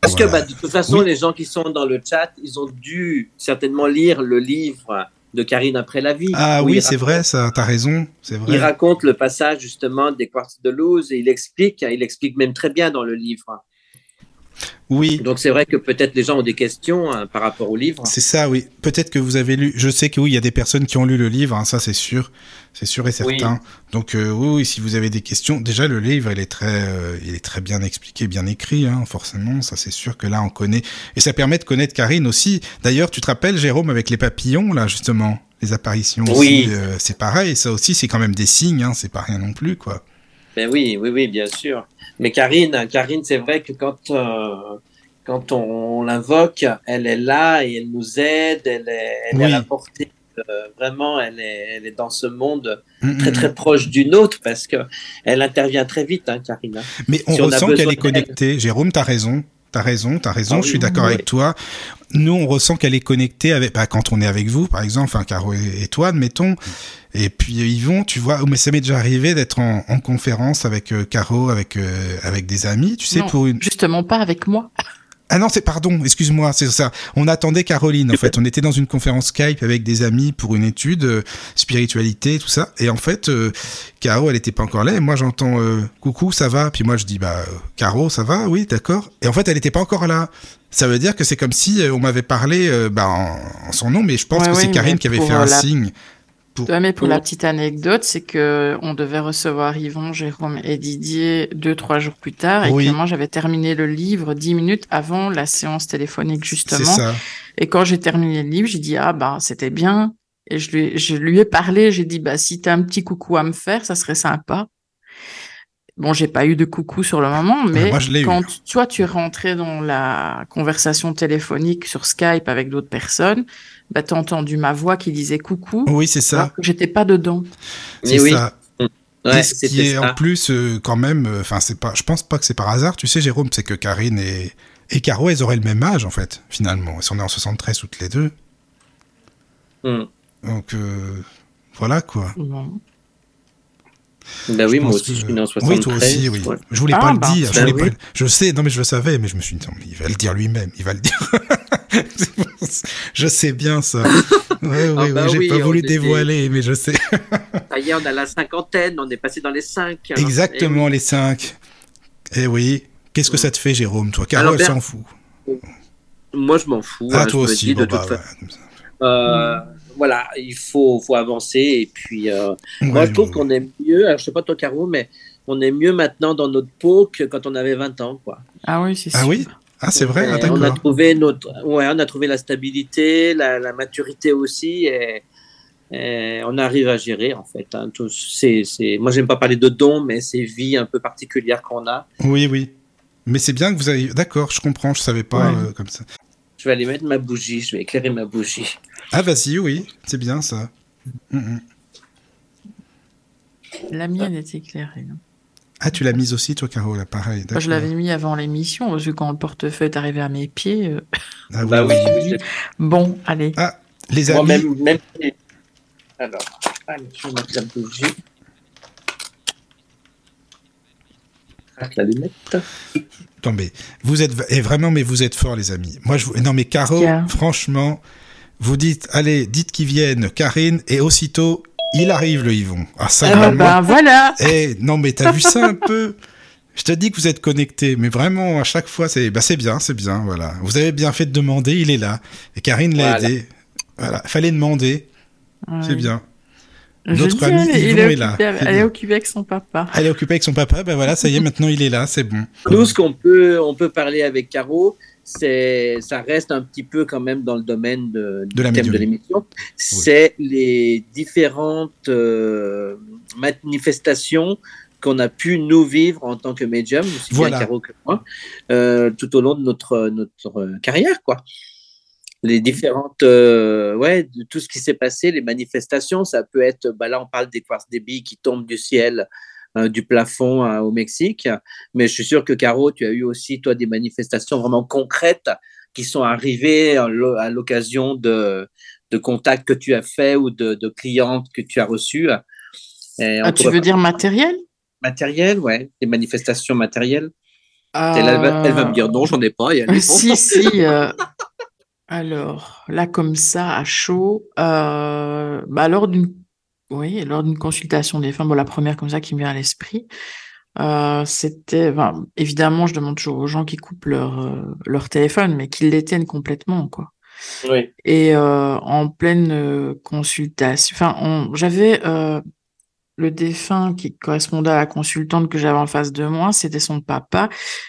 [SPEAKER 4] Parce que bah, de toute façon,
[SPEAKER 2] Oui.
[SPEAKER 4] les gens qui sont dans le chat, ils ont dû certainement lire le livre de Karine après la vie.
[SPEAKER 2] Ah oui,
[SPEAKER 4] il
[SPEAKER 2] c'est vrai, ça, t'as raison, c'est
[SPEAKER 4] Il
[SPEAKER 2] vrai.
[SPEAKER 4] raconte le passage justement des quartz de Luz et il explique, il explique même très bien dans le livre.
[SPEAKER 2] Oui,
[SPEAKER 4] Donc c'est vrai que peut-être les gens ont des questions hein, par rapport au livre.
[SPEAKER 2] c'est ça, oui. Peut-être que vous avez lu. Je sais que oui, il y a des personnes qui ont lu le livre, hein, ça c'est sûr, c'est sûr et certain. Donc euh, oui, oui, si vous avez des questions, déjà le livre, il est très, euh, il est très bien expliqué, bien écrit, hein, forcément. Ça c'est sûr que là on connaît et ça permet de connaître Karine aussi. D'ailleurs, tu te rappelles Jérôme avec les papillons là justement, les apparitions.
[SPEAKER 4] Oui.
[SPEAKER 2] aussi, euh, c'est pareil, ça aussi c'est quand même des signes, hein, c'est pas rien non plus quoi.
[SPEAKER 4] Ben oui, oui, oui, bien sûr. Mais Karine, Karine, c'est vrai que quand euh, quand on, l'invoque, elle est là et elle nous aide, elle est, elle est à
[SPEAKER 2] Oui.
[SPEAKER 4] la portée. euh, vraiment, elle est, elle est dans ce monde
[SPEAKER 2] Mm,
[SPEAKER 4] très
[SPEAKER 2] mm,
[SPEAKER 4] très proche du nôtre parce que elle intervient très vite, hein, Karine. hein.
[SPEAKER 2] Mais on
[SPEAKER 4] Si on a
[SPEAKER 2] ressent qu'elle est connectée. Jérôme, t'as raison. T'as raison, t'as raison,
[SPEAKER 4] Ah
[SPEAKER 2] je suis
[SPEAKER 4] oui,
[SPEAKER 2] d'accord
[SPEAKER 4] oui.
[SPEAKER 2] avec toi. Nous, on ressent qu'elle est connectée avec, bah, quand on est avec vous, par exemple, enfin, Caro et, et toi, admettons. Et puis, euh, Yvon, tu vois, mais ça m'est déjà arrivé d'être en, en conférence avec euh, Caro, avec, euh, avec des amis, tu sais,
[SPEAKER 3] Non.
[SPEAKER 2] pour une,
[SPEAKER 3] Justement pas avec moi.
[SPEAKER 2] ah non, c'est pardon, excuse-moi, c'est ça. On attendait Caroline, en fait. On était dans une conférence Skype avec des amis pour une étude, euh, spiritualité, tout ça. Et en fait, euh, Caro, elle était pas encore là. Et moi, j'entends euh, coucou, ça va? Puis moi, je dis bah Caro, ça va, oui, d'accord. Et en fait, elle était pas encore là. Ça veut dire que c'est comme si on m'avait parlé euh, bah, en, en son nom, mais je pense
[SPEAKER 3] Ouais,
[SPEAKER 2] que c'est Karine qui avait fait un
[SPEAKER 3] la-
[SPEAKER 2] signe.
[SPEAKER 3] Ouais, mais pour la petite anecdote, c'est que on devait recevoir Yvon, Jérôme et Didier deux, trois jours plus tard, et
[SPEAKER 2] Oui.
[SPEAKER 3] que moi j'avais terminé le livre dix minutes avant la séance téléphonique,
[SPEAKER 2] C'est
[SPEAKER 3] justement.
[SPEAKER 2] ça.
[SPEAKER 3] Et quand j'ai terminé le livre, j'ai dit, ah, bah, c'était bien. Et je lui, je lui ai parlé, j'ai dit, bah, si t'as un petit coucou à me faire, ça serait sympa. Bon, j'ai pas eu de coucou sur le moment, mais
[SPEAKER 2] moi, je l'ai eu.
[SPEAKER 3] quand toi, tu es rentré dans la conversation téléphonique sur Skype avec d'autres personnes, bah, t'as entendu ma voix qui disait coucou,
[SPEAKER 2] Oui, c'est ça.
[SPEAKER 3] alors que j'étais pas dedans.
[SPEAKER 2] C'est
[SPEAKER 4] oui,
[SPEAKER 2] ça.
[SPEAKER 4] ouais,
[SPEAKER 2] et ce qui est
[SPEAKER 4] ça.
[SPEAKER 2] en plus euh, quand même, enfin c'est pas, je pense pas que c'est par hasard. Tu sais, Jérôme, c'est que Karine et et Caro, elles auraient le même âge en fait, finalement. Elles sont nées en 73 toutes les deux.
[SPEAKER 4] Mm.
[SPEAKER 2] Donc euh, voilà quoi.
[SPEAKER 3] Bon.
[SPEAKER 4] Ben oui, moi aussi,
[SPEAKER 2] que-
[SPEAKER 4] je suis né en
[SPEAKER 2] Oui,
[SPEAKER 4] 73.
[SPEAKER 2] toi aussi, oui.
[SPEAKER 4] ouais.
[SPEAKER 2] Je voulais
[SPEAKER 3] Ah,
[SPEAKER 2] pas
[SPEAKER 3] bah,
[SPEAKER 2] le dire. Je, voulais
[SPEAKER 4] oui.
[SPEAKER 2] pas le- je sais, non mais je le savais, mais je me suis dit, non, il va le dire lui-même, il va le dire. je sais bien ça. Ouais,
[SPEAKER 4] Ah
[SPEAKER 2] oui,
[SPEAKER 4] bah
[SPEAKER 2] oui, j'ai
[SPEAKER 4] oui,
[SPEAKER 2] pas voulu
[SPEAKER 4] était-
[SPEAKER 2] dévoiler, mais je sais.
[SPEAKER 4] Ça y est, on a la cinquantaine, on est passé dans les cinq. alors.
[SPEAKER 2] Exactement, les cinq. Eh oui. Qu'est-ce que ça te fait, Jérôme, toi? Caro,
[SPEAKER 4] Alors,
[SPEAKER 2] elle
[SPEAKER 4] Ber-
[SPEAKER 2] s'en fout.
[SPEAKER 4] Et moi, je m'en fous.
[SPEAKER 2] Ah,
[SPEAKER 4] hein,
[SPEAKER 2] toi
[SPEAKER 4] je me
[SPEAKER 2] aussi.
[SPEAKER 4] dis,
[SPEAKER 2] bon,
[SPEAKER 4] de
[SPEAKER 2] bah,
[SPEAKER 4] toute
[SPEAKER 2] ouais,
[SPEAKER 4] façon,
[SPEAKER 2] comme ça.
[SPEAKER 4] euh, voilà, il faut, faut avancer. Et puis, euh, moi,
[SPEAKER 2] Ouais,
[SPEAKER 4] je trouve
[SPEAKER 2] ouais.
[SPEAKER 4] qu'on est mieux. Alors, je sais pas toi, Caro, mais on est mieux maintenant dans notre peau que quand on avait 20 ans, quoi.
[SPEAKER 3] Ah oui, c'est
[SPEAKER 2] Ah
[SPEAKER 3] sûr.
[SPEAKER 2] oui? Ah, c'est vrai? Ah,
[SPEAKER 4] Et on a trouvé notre, ouais, on a trouvé la stabilité, la, la maturité aussi, et, et on arrive à gérer en fait. hein, tout- c'est, c'est, moi, j'aime pas parler de dons, mais ces vies un peu particulières qu'on a.
[SPEAKER 2] Oui, oui. Mais c'est bien que vous avez. D'accord, je comprends, je savais pas
[SPEAKER 3] Ouais.
[SPEAKER 2] euh, comme ça.
[SPEAKER 4] Je vais aller mettre ma bougie, je vais éclairer ma bougie.
[SPEAKER 2] Ah, vas-y, oui, c'est bien ça. Mm, mm.
[SPEAKER 3] La mienne est éclairée. hein.
[SPEAKER 2] Ah, tu l'as mise aussi, toi, Caro, là, pareil.
[SPEAKER 3] Moi, je l'avais mis avant l'émission, parce que quand le portefeuille est arrivé à mes pieds. euh,
[SPEAKER 2] Ah, oui,
[SPEAKER 4] Bah oui,
[SPEAKER 2] oui.
[SPEAKER 3] Bon, allez.
[SPEAKER 2] Ah, les
[SPEAKER 4] moi
[SPEAKER 2] amis.
[SPEAKER 4] même, même. Alors, allez, je vais mettre la bougie. Ah, la lunette.
[SPEAKER 2] Non, mais vous êtes et vraiment, mais vous êtes forts, les amis. Moi, je non, mais Caro, franchement, vous dites, allez, dites qu'ils viennent, Karine, et aussitôt, il arrive le Yvon. Ah, ça,
[SPEAKER 3] Ah, ben voilà.
[SPEAKER 2] Eh, non, mais t'as vu ça un peu Je te dis que vous êtes connectés, mais vraiment, à chaque fois, c'est bah, c'est bien, c'est bien, voilà. Vous avez bien fait de demander, il est là. Et Karine l'a
[SPEAKER 4] Voilà.
[SPEAKER 2] aidé. Voilà, fallait demander, c'est bien.
[SPEAKER 3] Je
[SPEAKER 2] Notre ami
[SPEAKER 3] elle, il
[SPEAKER 2] Yvon
[SPEAKER 3] est
[SPEAKER 2] est là.
[SPEAKER 3] Elle est occupée avec son papa.
[SPEAKER 2] Elle est occupée avec son papa, ben voilà, ça y est, maintenant il est là, c'est bon.
[SPEAKER 4] Nous, ce qu'on peut, on peut parler avec Caro, c'est, ça reste un petit peu quand même dans le domaine de,
[SPEAKER 2] De la
[SPEAKER 4] du thème de l'émission. C'est les différentes euh, manifestations qu'on a pu nous vivre en tant que médium, aussi
[SPEAKER 2] Voilà.
[SPEAKER 4] bien Caro que moi, euh, tout au long de notre, notre euh, carrière, quoi. Les différentes, euh, ouais, de tout ce qui s'est passé, les manifestations, ça peut être, bah là on parle des quartz billes qui tombent du ciel, du plafond euh, au Mexique, mais je suis sûr que Caro, tu as eu aussi toi des manifestations vraiment concrètes qui sont arrivées à l'o- à l'occasion de, de contacts que tu as fait ou de, de clientes que tu as reçues. Et
[SPEAKER 3] Ah, tu veux dire matériel?
[SPEAKER 4] Matériel, ouais, des manifestations matérielles. Elle, elle va, elle va me dire non, j'en ai pas. Et elle est
[SPEAKER 3] Si, si. euh, Alors, là, comme ça, à chaud, euh, bah, lors d'une oui, lors d'une consultation des femmes, bon, la première comme ça qui me vient à l'esprit, euh, c'était, enfin, évidemment, je demande toujours aux gens qui coupent leur, euh, leur téléphone, mais qu'ils l'éteignent complètement, quoi.
[SPEAKER 4] Oui.
[SPEAKER 3] Et euh, en pleine consultation, enfin, j'avais le défunt qui correspondait à la consultante que j'avais en face de moi, c'était son papa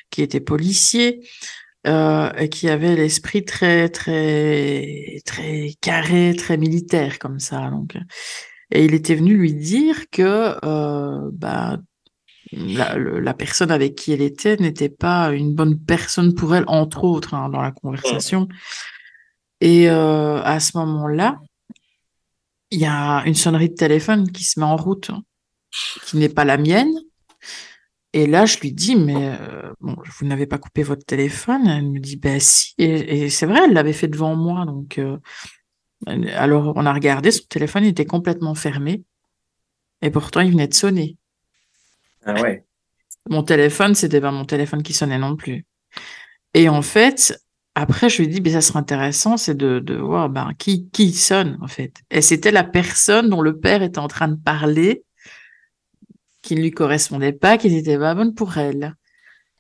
[SPEAKER 3] qui était policier euh, et qui avait l'esprit très très très carré, très militaire comme ça. Donc, et il était venu lui dire que euh, bah, la, personne avec qui elle était n'était pas une bonne personne pour elle, entre autres, hein, dans la conversation. Et euh, à ce moment-là, il y a une sonnerie de téléphone qui se met en route, hein, qui n'est pas la mienne. Et là, je lui dis, mais euh, bon, vous n'avez pas coupé votre téléphone? Elle me dit, ben si. Et, c'est vrai, elle l'avait fait devant moi. Donc, alors, on a regardé, son téléphone était complètement fermé. Et pourtant, il venait de sonner.
[SPEAKER 4] Ah ouais.
[SPEAKER 3] Mon téléphone, c'était pas mon téléphone qui sonnait non plus. Et en fait, après, je lui dis, mais ça serait intéressant, c'est de, de voir ben, qui, qui sonne, en fait. Et c'était la personne dont le père était en train de parler, qui ne lui correspondait pas, qui n'était pas bonne pour elle.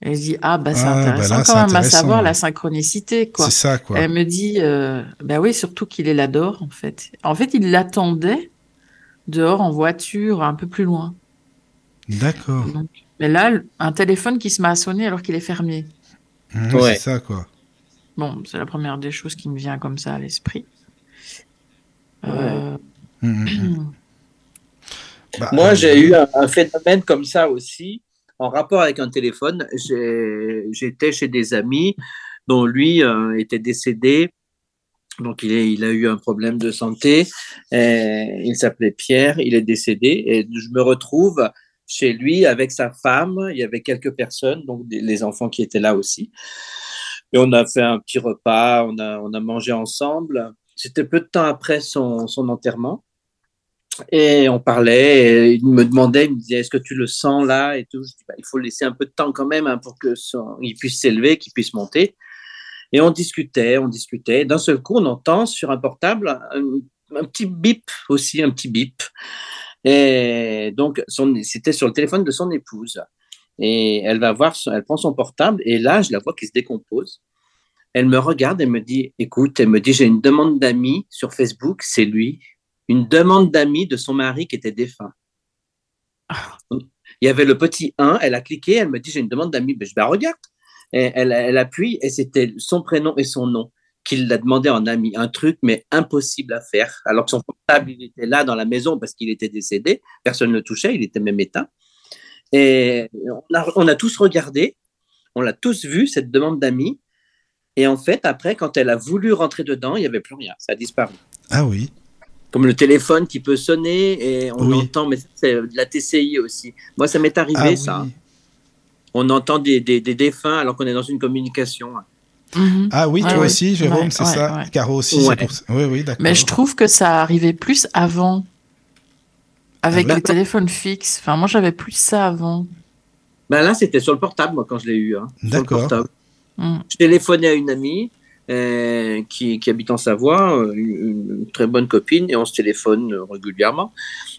[SPEAKER 3] Et je dis, ah, bah, c'est
[SPEAKER 2] Ah, bah
[SPEAKER 3] intéressant
[SPEAKER 2] là,
[SPEAKER 3] quand même à savoir
[SPEAKER 2] ouais.
[SPEAKER 3] la synchronicité, quoi.
[SPEAKER 2] C'est ça, quoi.
[SPEAKER 3] Elle me dit, euh, bah oui, surtout qu'il est là dehors, en fait. En fait, il l'attendait dehors en voiture, un peu plus loin.
[SPEAKER 2] D'accord.
[SPEAKER 3] Mais là, un téléphone qui se met à sonner alors qu'il est fermé.
[SPEAKER 2] Mmh,
[SPEAKER 4] Ouais.
[SPEAKER 2] C'est ça, quoi.
[SPEAKER 3] Bon, c'est la première des choses qui me vient comme ça à l'esprit. Euh,
[SPEAKER 2] Mmh, mmh, mmh. Bah,
[SPEAKER 4] Moi,
[SPEAKER 2] euh,
[SPEAKER 4] j'ai eu un, un phénomène comme ça aussi, en rapport avec un téléphone. J'étais chez des amis dont lui euh, était décédé. Donc, il, est, il a eu un problème de santé. Il s'appelait Pierre. Il est décédé. Et je me retrouve chez lui avec sa femme. Il y avait quelques personnes, donc des- les enfants qui étaient là aussi. Et on a fait un petit repas. On a, on a mangé ensemble. C'était peu de temps après son, son enterrement. Et on parlait, il me demandait, il me disait, est-ce que tu le sens là et tout? Je dis, bah, il faut laisser un peu de temps quand même hein, pour que son, il puisse s'élever, qu'il puisse monter. Et on discutait, on discutait. D'un seul coup, on entend sur un portable un, petit bip aussi, un petit bip. Et donc, c'était sur le téléphone de son épouse. Et elle va voir, elle prend son portable et là, je la vois qui se décompose. Elle me regarde et me dit, écoute, elle me dit, j'ai une demande d'amis sur Facebook, c'est lui. Une demande d'amis de son mari qui était défunt. Il y avait le petit 1, elle a cliqué, elle me dit, j'ai une demande d'amis. Ben, je regarde. Et elle, appuie et c'était son prénom et son nom qu'il l'a demandé en ami. Un truc, mais impossible à faire. Alors que son portable, était là dans la maison parce qu'il était décédé. Personne ne le touchait, il était même éteint. Et on a, tous regardé, on l'a tous vu, cette demande d'amis. Et en fait, après, quand elle a voulu rentrer dedans, il n'y avait plus rien. Ça a disparu.
[SPEAKER 2] Ah oui.
[SPEAKER 4] Comme le téléphone qui peut sonner et on entend, mais c'est de la TCI aussi. Moi, ça m'est arrivé, ah ça. On entend des, des, défunts alors qu'on est dans une communication.
[SPEAKER 2] Mhm. Ah oui, toi aussi, Jérôme, c'est ça? Caro aussi, c'est pour ça. Oui, oui, d'accord.
[SPEAKER 3] Mais je trouve que ça arrivait plus avant. Avec les téléphones fixes. Enfin, moi, j'avais plus ça avant.
[SPEAKER 4] Ben là, c'était sur le portable, moi, quand je l'ai eu. Hein.
[SPEAKER 2] D'accord.
[SPEAKER 4] Mm. Je téléphonais à une amie euh, qui, habite en Savoie, euh, une, très bonne copine, et on se téléphone régulièrement.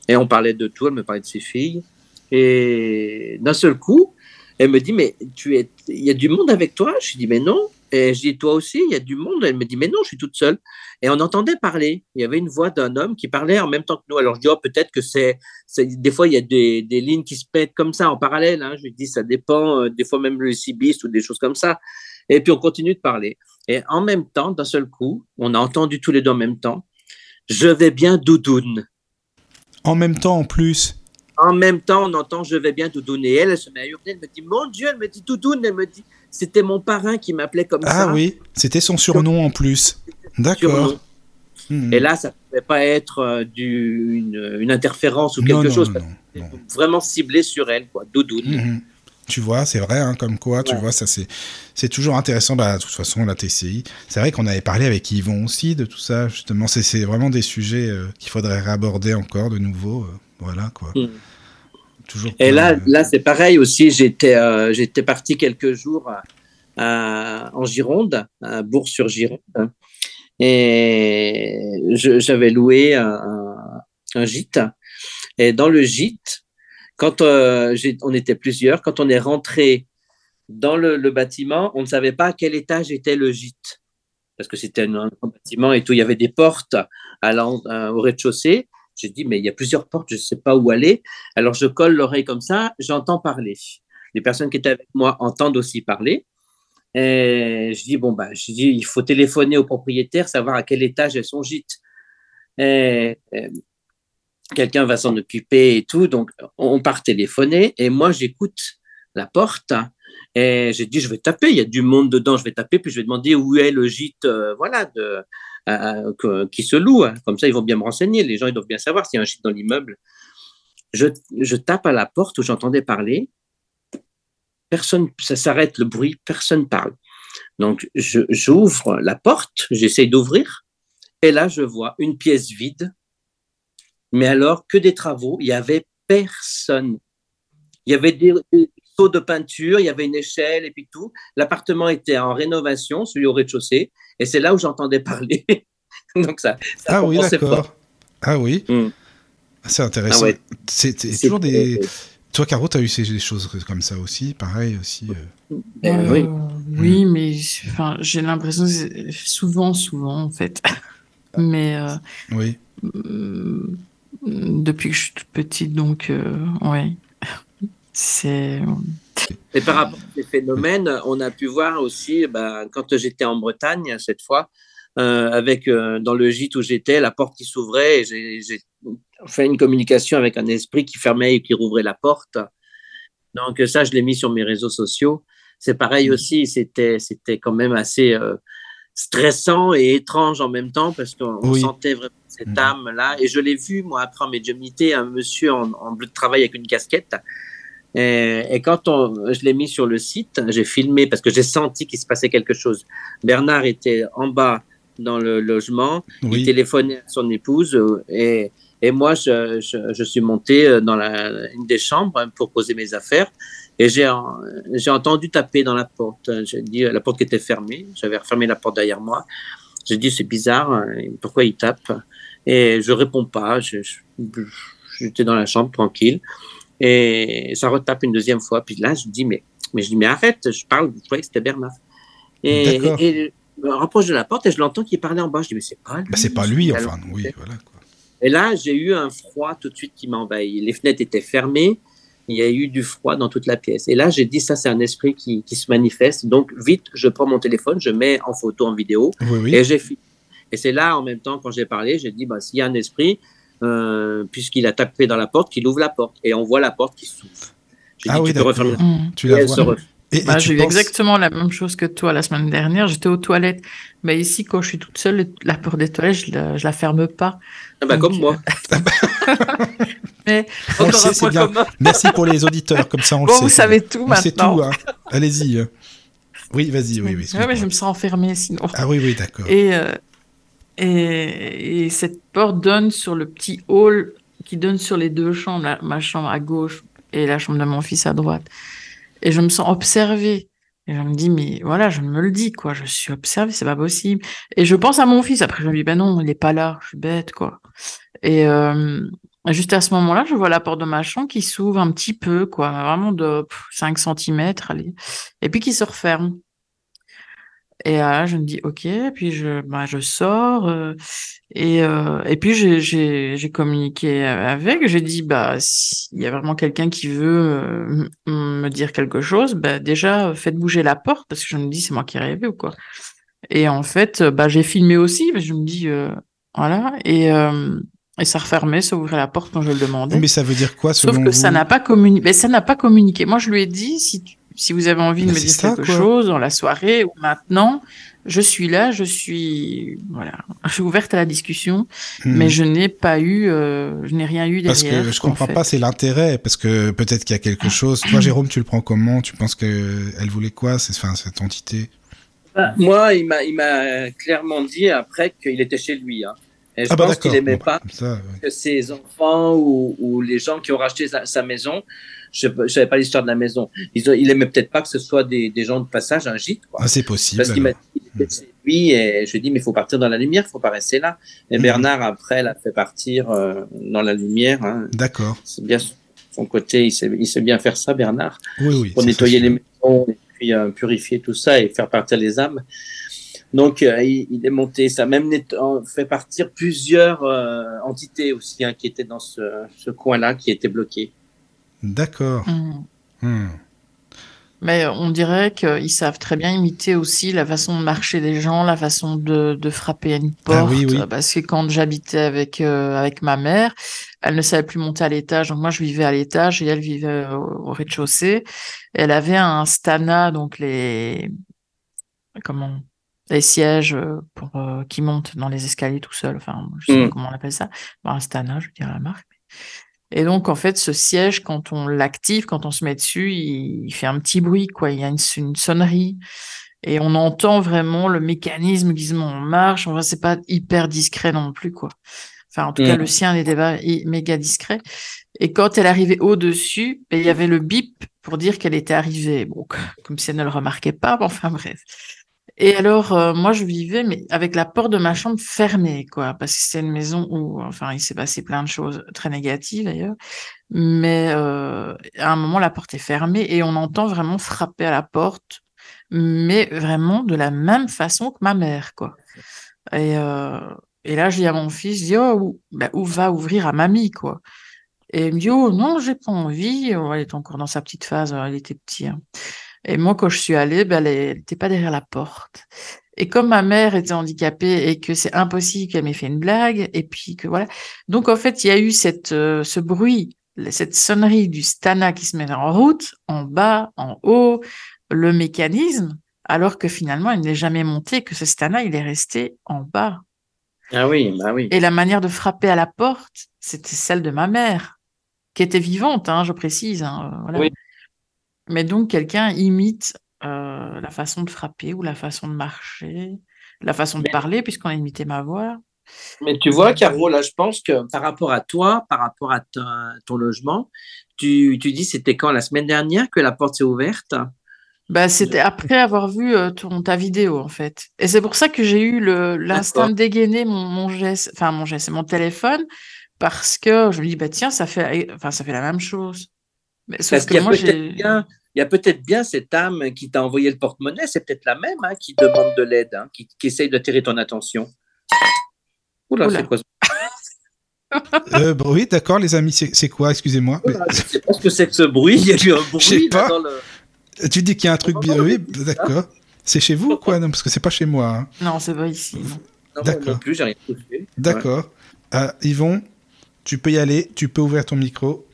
[SPEAKER 4] Et on parlait de tout, elle me parlait de ses filles. Et d'un seul coup, elle me dit, mais tu es, il y a du monde avec toi? Je dis, mais non. Et je dis, toi aussi, il y a du monde. Elle me dit, mais non, je suis toute seule. Et on entendait parler. Il y avait une voix d'un homme qui parlait en même temps que nous. Alors je dis, oh, peut-être que c'est, des fois, il y a des, lignes qui se pètent comme ça en parallèle. Hein. Je dis, ça dépend, euh, des fois même le cibiste ou des choses comme ça. Et puis on continue de parler. Et en même temps, d'un seul coup, on a entendu tous les deux en même temps, je vais bien doudoune.
[SPEAKER 2] En même temps, en plus.
[SPEAKER 4] En même temps, on entend je vais bien doudoune. Et elle, elle se met à hurler, elle me dit, mon Dieu, elle me dit doudoune, elle me dit, c'était mon parrain qui m'appelait comme
[SPEAKER 2] ah
[SPEAKER 4] ça.
[SPEAKER 2] Ah oui, c'était son surnom en plus. D'accord.
[SPEAKER 4] Hmm. Et là, ça ne pouvait pas être euh, du, une, interférence ou quelque chose. Non, vraiment ciblé sur elle, quoi. Doudoune. Hmm.
[SPEAKER 2] Tu vois, c'est vrai, hein, comme quoi, tu vois, ça c'est, toujours intéressant. Bah, de toute façon, la TCI, c'est vrai qu'on avait parlé avec Yvon aussi de tout ça. Justement, c'est, vraiment des sujets euh, qu'il faudrait réaborder encore de nouveau. Euh, voilà, quoi. Hmm.
[SPEAKER 4] Et là, là c'est pareil aussi. J'étais, euh, j'étais parti quelques jours en Gironde, à Bourg-sur-Gironde, et j'avais loué un, gîte. Et dans le gîte, quand euh, on était plusieurs, quand on est rentré dans le, bâtiment, on ne savait pas à quel étage était le gîte. Parce que c'était un, bâtiment et tout. Il y avait des portes euh, au rez-de-chaussée. J'ai dit, mais il y a plusieurs portes, je ne sais pas où aller. Alors, je colle l'oreille comme ça, j'entends parler. Les personnes qui étaient avec moi entendent aussi parler. Et je dis, bon, bah, je dis, il faut téléphoner au propriétaire, savoir à quel étage est son gîte. Et, quelqu'un va s'en occuper et tout. Donc, on part téléphoner et moi, j'écoute la porte et j'ai dit, je vais taper, il y a du monde dedans, je vais taper, puis je vais demander où est le gîte, euh, voilà, de, qui se loue. Comme ça, ils vont bien me renseigner. Les gens, ils doivent bien savoir s'il y a un gîte dans l'immeuble. Je, tape à la porte où j'entendais parler. Personne, ça s'arrête le bruit, personne parle. Donc, j'ouvre la porte, j'essaye d'ouvrir, et là, je vois une pièce vide, mais alors que des travaux, il y avait personne. Il y avait des, seaux de peinture, il y avait une échelle et puis tout. L'appartement était en rénovation, celui au rez-de-chaussée, et c'est là où j'entendais parler. Donc ça.
[SPEAKER 2] ah oui, d'accord. Ah oui. Hmm. C'est intéressant. Ah c'est toujours des. Toi, Caro, tu as eu des choses comme ça aussi, pareil aussi.
[SPEAKER 3] Euh. Euh, oui. oui, hmm. mais j'ai l'impression souvent, souvent, en fait. mais. Euh,
[SPEAKER 2] oui.
[SPEAKER 3] Hmm, depuis que je suis toute petite, donc oui. C'est.
[SPEAKER 4] Et par rapport à ces phénomènes, on a pu voir aussi, ben, quand j'étais en Bretagne cette fois, euh, avec euh, dans le gîte où j'étais, la porte qui s'ouvrait, et j'ai fait une communication avec un esprit qui fermait et qui rouvrait la porte. Donc ça, je l'ai mis sur mes réseaux sociaux. C'est pareil mmh. aussi, c'était c'était quand même assez euh, stressant et étrange en même temps parce qu'on sentait vraiment cette mmh. âme là. Et je l'ai vu moi après en médiumnité, un monsieur en, en bleu de travail avec une casquette et, quand on, je l'ai mis sur le site, j'ai filmé parce que j'ai senti qu'il se passait quelque chose. Bernard était en bas dans le logement, il téléphonait à son épouse euh, et, et moi, je, je, je, suis monté dans la, une des chambres pour poser mes affaires. Et j'ai j'ai entendu taper dans la porte. J'ai dit la porte qui était fermée. J'avais refermé la porte derrière moi. J'ai dit c'est bizarre. hein, Pourquoi il tape? Et je réponds pas. Je- je- J'étais dans la chambre tranquille. Et ça retape une deuxième fois. Puis là, je dis mais mais je dis mais arrête. Je parle. Je croyais que c'était Bernard. Et,
[SPEAKER 2] D'accord.
[SPEAKER 4] et je me rapproche de la porte et je l'entends qui parlait en bas. Je dis mais c'est pas lui.
[SPEAKER 2] Bah, c'est pas lui, enfin, oui, voilà. Quoi.
[SPEAKER 4] et là, j'ai eu un froid tout de suite qui m'a envahi. Les fenêtres étaient fermées. Il y a eu du froid dans toute la pièce. Et là, j'ai dit, ça, c'est un esprit qui, qui se manifeste. Donc, vite, je prends mon téléphone, je mets en photo, en vidéo,
[SPEAKER 2] Oui, oui.
[SPEAKER 4] et j'ai filmé. Et c'est là, en même temps, quand j'ai parlé, j'ai dit, bah, s'il y a un esprit, euh, puisqu'il a tapé dans la porte, qu'il ouvre la porte. Et on voit la porte qui s'ouvre. J'ai
[SPEAKER 2] Ah
[SPEAKER 4] dit,
[SPEAKER 2] oui,
[SPEAKER 4] tu peux refermer la
[SPEAKER 3] Mm.
[SPEAKER 2] Tu la vois. Et, et
[SPEAKER 3] Bah,
[SPEAKER 2] tu
[SPEAKER 3] j'ai eu
[SPEAKER 2] penses-
[SPEAKER 3] exactement la même chose que toi la semaine dernière. J'étais aux toilettes. Mais ici, quand je suis toute seule, la porte des toilettes, je la, je la ferme pas.
[SPEAKER 4] Ah bah,
[SPEAKER 3] Donc,
[SPEAKER 4] comme moi.
[SPEAKER 3] Mais
[SPEAKER 2] On sait,
[SPEAKER 4] un
[SPEAKER 2] c'est
[SPEAKER 4] point
[SPEAKER 2] bien.
[SPEAKER 4] commun.
[SPEAKER 2] Merci pour les auditeurs, comme ça on le
[SPEAKER 3] bon,
[SPEAKER 2] sait.
[SPEAKER 3] vous savez tout
[SPEAKER 2] On sait
[SPEAKER 3] maintenant.
[SPEAKER 2] tout, hein. Allez-y. Oui, vas-y, oui, oui.
[SPEAKER 3] Ouais, mais je me sens enfermée sinon.
[SPEAKER 2] Ah oui, oui, d'accord.
[SPEAKER 3] Et, euh, et, et cette porte donne sur le petit hall qui donne sur les deux chambres, la- ma chambre à gauche et la chambre de mon fils à droite. Et je me sens observée. Et je me dis, mais voilà, je me le dis, quoi. Je suis observée, c'est pas possible. Et je pense à mon fils. Après, je me dis, ben non, il est pas là. Je suis bête, quoi. Et euh, juste à ce moment-là, je vois la porte de ma chambre qui s'ouvre un petit peu, quoi. Vraiment de pff, 5 cm, allez. Et puis qui se referme. Et là, je me dis, OK, puis je, bah, je sors, euh, et, euh, et puis j'ai, communiqué avec, j'ai dit, bah, s'il y a vraiment quelqu'un qui veut euh, me dire quelque chose, bah, déjà, faites bouger la porte, parce que je me dis, c'est moi qui ai rêvé ou quoi. Et en fait, bah, j'ai filmé aussi, mais je me dis, euh, voilà, et, euh, et ça refermait, ça ouvrait la porte quand je le demandais.
[SPEAKER 2] Mais ça veut dire quoi, selon
[SPEAKER 3] Sauf que ça n'a pas communiqué. Mais ça n'a pas communiqué. Moi, je lui ai dit, si, tu- si vous avez envie de
[SPEAKER 2] Mais
[SPEAKER 3] me dire
[SPEAKER 2] ça,
[SPEAKER 3] quelque
[SPEAKER 2] quoi.
[SPEAKER 3] chose dans la soirée ou maintenant, je suis là, je suis, voilà, je suis ouverte à la discussion,
[SPEAKER 2] Hmm.
[SPEAKER 3] mais je n'ai pas eu, euh, je n'ai rien eu
[SPEAKER 2] Parce
[SPEAKER 3] derrière.
[SPEAKER 2] que je comprends
[SPEAKER 3] fait.
[SPEAKER 2] pas, c'est l'intérêt, parce que peut-être qu'il y a quelque chose. Toi, Jérôme, tu le prends comment? Tu penses que elle voulait quoi c'est, enfin, cette entité?
[SPEAKER 4] Bah, Moi, il m'a, il m'a clairement dit après qu'il était chez lui. hein. Et je
[SPEAKER 2] Ah bah
[SPEAKER 4] pense qu'il aimait
[SPEAKER 2] Bon,
[SPEAKER 4] pas
[SPEAKER 2] comme ça, ouais.
[SPEAKER 4] que ses enfants ou, ou les gens qui ont racheté sa, sa maison, je ne savais pas l'histoire de la maison, ils il aimait peut-être pas que ce soit des, des gens de passage, un gîte. Quoi.
[SPEAKER 2] Ah, c'est possible.
[SPEAKER 4] Parce qu'il m'a dit chez lui et je lui ai dit, mais il faut partir dans la lumière, il faut pas rester là. Et
[SPEAKER 2] Mhm.
[SPEAKER 4] Bernard, après, l'a fait partir euh, dans la lumière. hein.
[SPEAKER 2] D'accord.
[SPEAKER 4] C'est bien son côté, il sait, il sait bien faire ça, Bernard,
[SPEAKER 2] Oui, oui.
[SPEAKER 4] pour nettoyer
[SPEAKER 2] c'est
[SPEAKER 4] les maisons et puis euh, purifier tout ça et faire partir les âmes. Donc, euh, il, il est monté, ça a même fait partir plusieurs euh, entités aussi hein, qui étaient dans ce, ce coin-là, qui étaient bloquées.
[SPEAKER 2] D'accord.
[SPEAKER 3] Mhm.
[SPEAKER 2] Hmm.
[SPEAKER 3] Mais on dirait qu'ils savent très bien imiter aussi la façon de marcher des gens, la façon de, de frapper à une
[SPEAKER 2] Ah
[SPEAKER 3] porte.
[SPEAKER 2] oui, oui.
[SPEAKER 3] Parce que quand j'habitais avec, euh, avec ma mère, elle ne savait plus monter à l'étage. Donc moi, je vivais à l'étage et elle vivait au, au rez-de-chaussée. Elle avait un stana, donc les, comment, les sièges euh, pour, euh, qui montent dans les escaliers tout seul. Enfin, je sais pas
[SPEAKER 4] Mm.
[SPEAKER 3] comment on appelle ça. Bon, un stana, je dirais la marque. Et donc, en fait, ce siège, quand on l'active, quand on se met dessus, il, il fait un petit bruit, quoi. Il y a une, une sonnerie. Et on entend vraiment le mécanisme qui se met en marche. Enfin, c'est pas hyper discret non plus, quoi. Enfin, en tout cas,
[SPEAKER 4] Mm.
[SPEAKER 3] le sien n'était pas méga discret. Et quand elle arrivait au-dessus, ben, il y avait le bip pour dire qu'elle était arrivée. Bon, comme si elle ne le remarquait pas. Bon, enfin, bref. Et alors, euh, moi, je vivais, mais avec la porte de ma chambre fermée, quoi, parce que c'était une maison où, enfin, il s'est passé plein de choses très négatives d'ailleurs. Mais euh, à un moment, la porte est fermée et on entend vraiment frapper à la porte, mais vraiment de la même façon que ma mère, quoi. Et, euh, et là, je dis à mon fils, je dis, oh, où, bah, où va ouvrir à mamie, quoi. Et il me dit, oh non, j'ai pas envie. Oh, elle est encore dans sa petite phase, elle était petite. hein. Et moi, quand je suis allée, ben, elle n'était pas derrière la porte. Et comme ma mère était handicapée et que c'est impossible qu'elle m'ait fait une blague, et puis que voilà. Donc, en fait, il y a eu cette, euh, ce bruit, cette sonnerie du stana qui se met en route, en bas, en haut, le mécanisme, alors que finalement, il n'est jamais monté, que ce stana, il est resté en bas.
[SPEAKER 4] Ah oui, bah oui.
[SPEAKER 3] Et la manière de frapper à la porte, c'était celle de ma mère, qui était vivante, hein, je précise. hein, euh, voilà.
[SPEAKER 4] Oui.
[SPEAKER 3] Mais donc, quelqu'un imite euh, la façon de frapper ou la façon de marcher, la façon de
[SPEAKER 4] Mais-
[SPEAKER 3] parler, puisqu'on a imité ma voix.
[SPEAKER 4] Mais tu vois, Caro, là, je pense que par rapport à toi, par rapport à ton logement, tu, tu dis c'était quand la semaine dernière que la porte s'est ouverte?
[SPEAKER 3] Bah, c'était après avoir vu euh, ton, ta vidéo, en fait. Et c'est pour ça que j'ai eu l'instinct de dégainer mon, mon geste, enfin, mon geste, mon téléphone, parce que je me dis, bah, tiens, ça fait, enfin, ça fait la même chose.
[SPEAKER 4] Mais, sauf que moi, j'ai. Il y a peut-être bien cette âme qui t'a envoyé le porte-monnaie, c'est peut-être la même hein, qui demande de l'aide, hein, qui, qui, essaye d'attirer ton attention. Oula, c'est quoi
[SPEAKER 2] euh, oui, d'accord, les amis, c'est quoi Excusez-moi?
[SPEAKER 4] Je ne sais pas ce que c'est que ce bruit. Il y a eu un bruit dans le.
[SPEAKER 2] Tu dis qu'il y a un truc bien. Oui, d'accord. C'est chez vous ou quoi? Non, parce que c'est pas chez moi. Hein.
[SPEAKER 3] Non, c'est pas ici.
[SPEAKER 4] D'accord. Non plus, j'ai rien touché.
[SPEAKER 2] D'accord. Euh, Yvon, tu peux y aller. Tu peux ouvrir ton micro.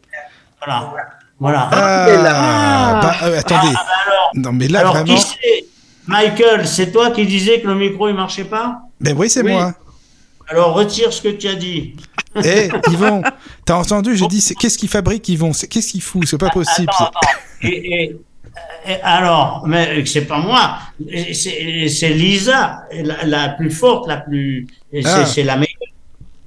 [SPEAKER 5] Voilà. Voilà.
[SPEAKER 2] Ah, ah. Bah, euh, attendez. Ah, bah non, mais là,
[SPEAKER 5] alors,
[SPEAKER 2] vraiment.
[SPEAKER 5] Michael, c'est toi qui disais que le micro il marchait pas
[SPEAKER 2] Ben oui, c'est moi.
[SPEAKER 5] Alors retire ce que tu as dit.
[SPEAKER 2] Eh, Yvon, t'as entendu J'ai dit, qu'est-ce qu'il fabrique, Yvon? Qu'est-ce qu'il fout? C'est pas possible.
[SPEAKER 5] Attends, attends. Et, et, alors, mais c'est pas moi, c'est Lisa, la, la, plus forte, la plus, ah. c'est la meilleure.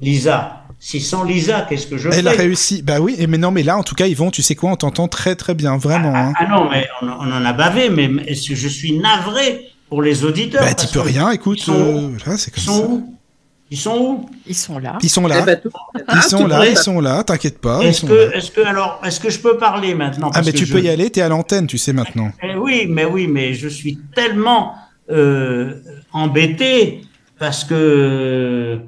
[SPEAKER 5] Lisa. Si sans Lisa, qu'est-ce que je
[SPEAKER 2] Elle fais Elle a réussi. Bah oui, mais non, mais là, en tout cas, Yvon, tu sais quoi, on t'entend très très bien, vraiment.
[SPEAKER 5] Ah,
[SPEAKER 2] hein.
[SPEAKER 5] ah non, mais on, on, en a bavé, mais je suis navré pour les auditeurs.
[SPEAKER 2] Bah, tu peux rien, écoute. Euh, là, c'est comme
[SPEAKER 5] ça. Où ils sont où
[SPEAKER 3] Ils sont là.
[SPEAKER 2] Ils sont là. Eh ben, ils sont là, ils sont là, t'inquiète pas.
[SPEAKER 5] Est-ce que, est-ce que, alors, est-ce que je peux parler maintenant
[SPEAKER 2] Ah, mais tu peux y aller, t'es à l'antenne, tu sais maintenant.
[SPEAKER 5] Eh oui, mais oui, mais je suis tellement euh, embêté parce que,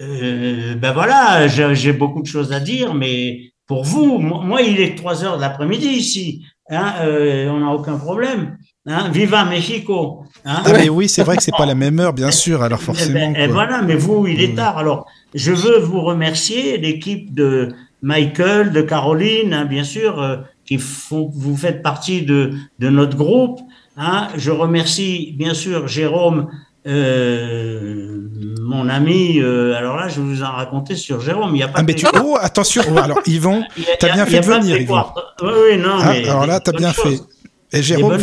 [SPEAKER 5] euh, ben voilà, j'ai beaucoup de choses à dire, mais pour vous, moi, il est 3 heures de l'après-midi ici, hein, euh, on n'a aucun problème. Hein, Viva Mexico.
[SPEAKER 2] Hein. Ah mais oui, c'est vrai que c'est pas la même heure, bien sûr. Alors forcément.
[SPEAKER 5] Et, voilà, mais vous, il est tard. Alors, je veux vous remercier, l'équipe de Michael, de Caroline, hein, bien sûr, euh, qui font, vous faites partie de, de notre groupe. Hein. Je remercie bien sûr Jérôme, euh, mon ami. Euh, alors là, je vais vous en raconter sur Jérôme. Il y a pas.
[SPEAKER 2] Ah mais tu oh attention. Oh, alors Yvon, t'as bien fait de venir. Yvon.
[SPEAKER 5] Oui, oui, non. Ah,
[SPEAKER 2] alors là, t'as bien fait. Et Jérôme,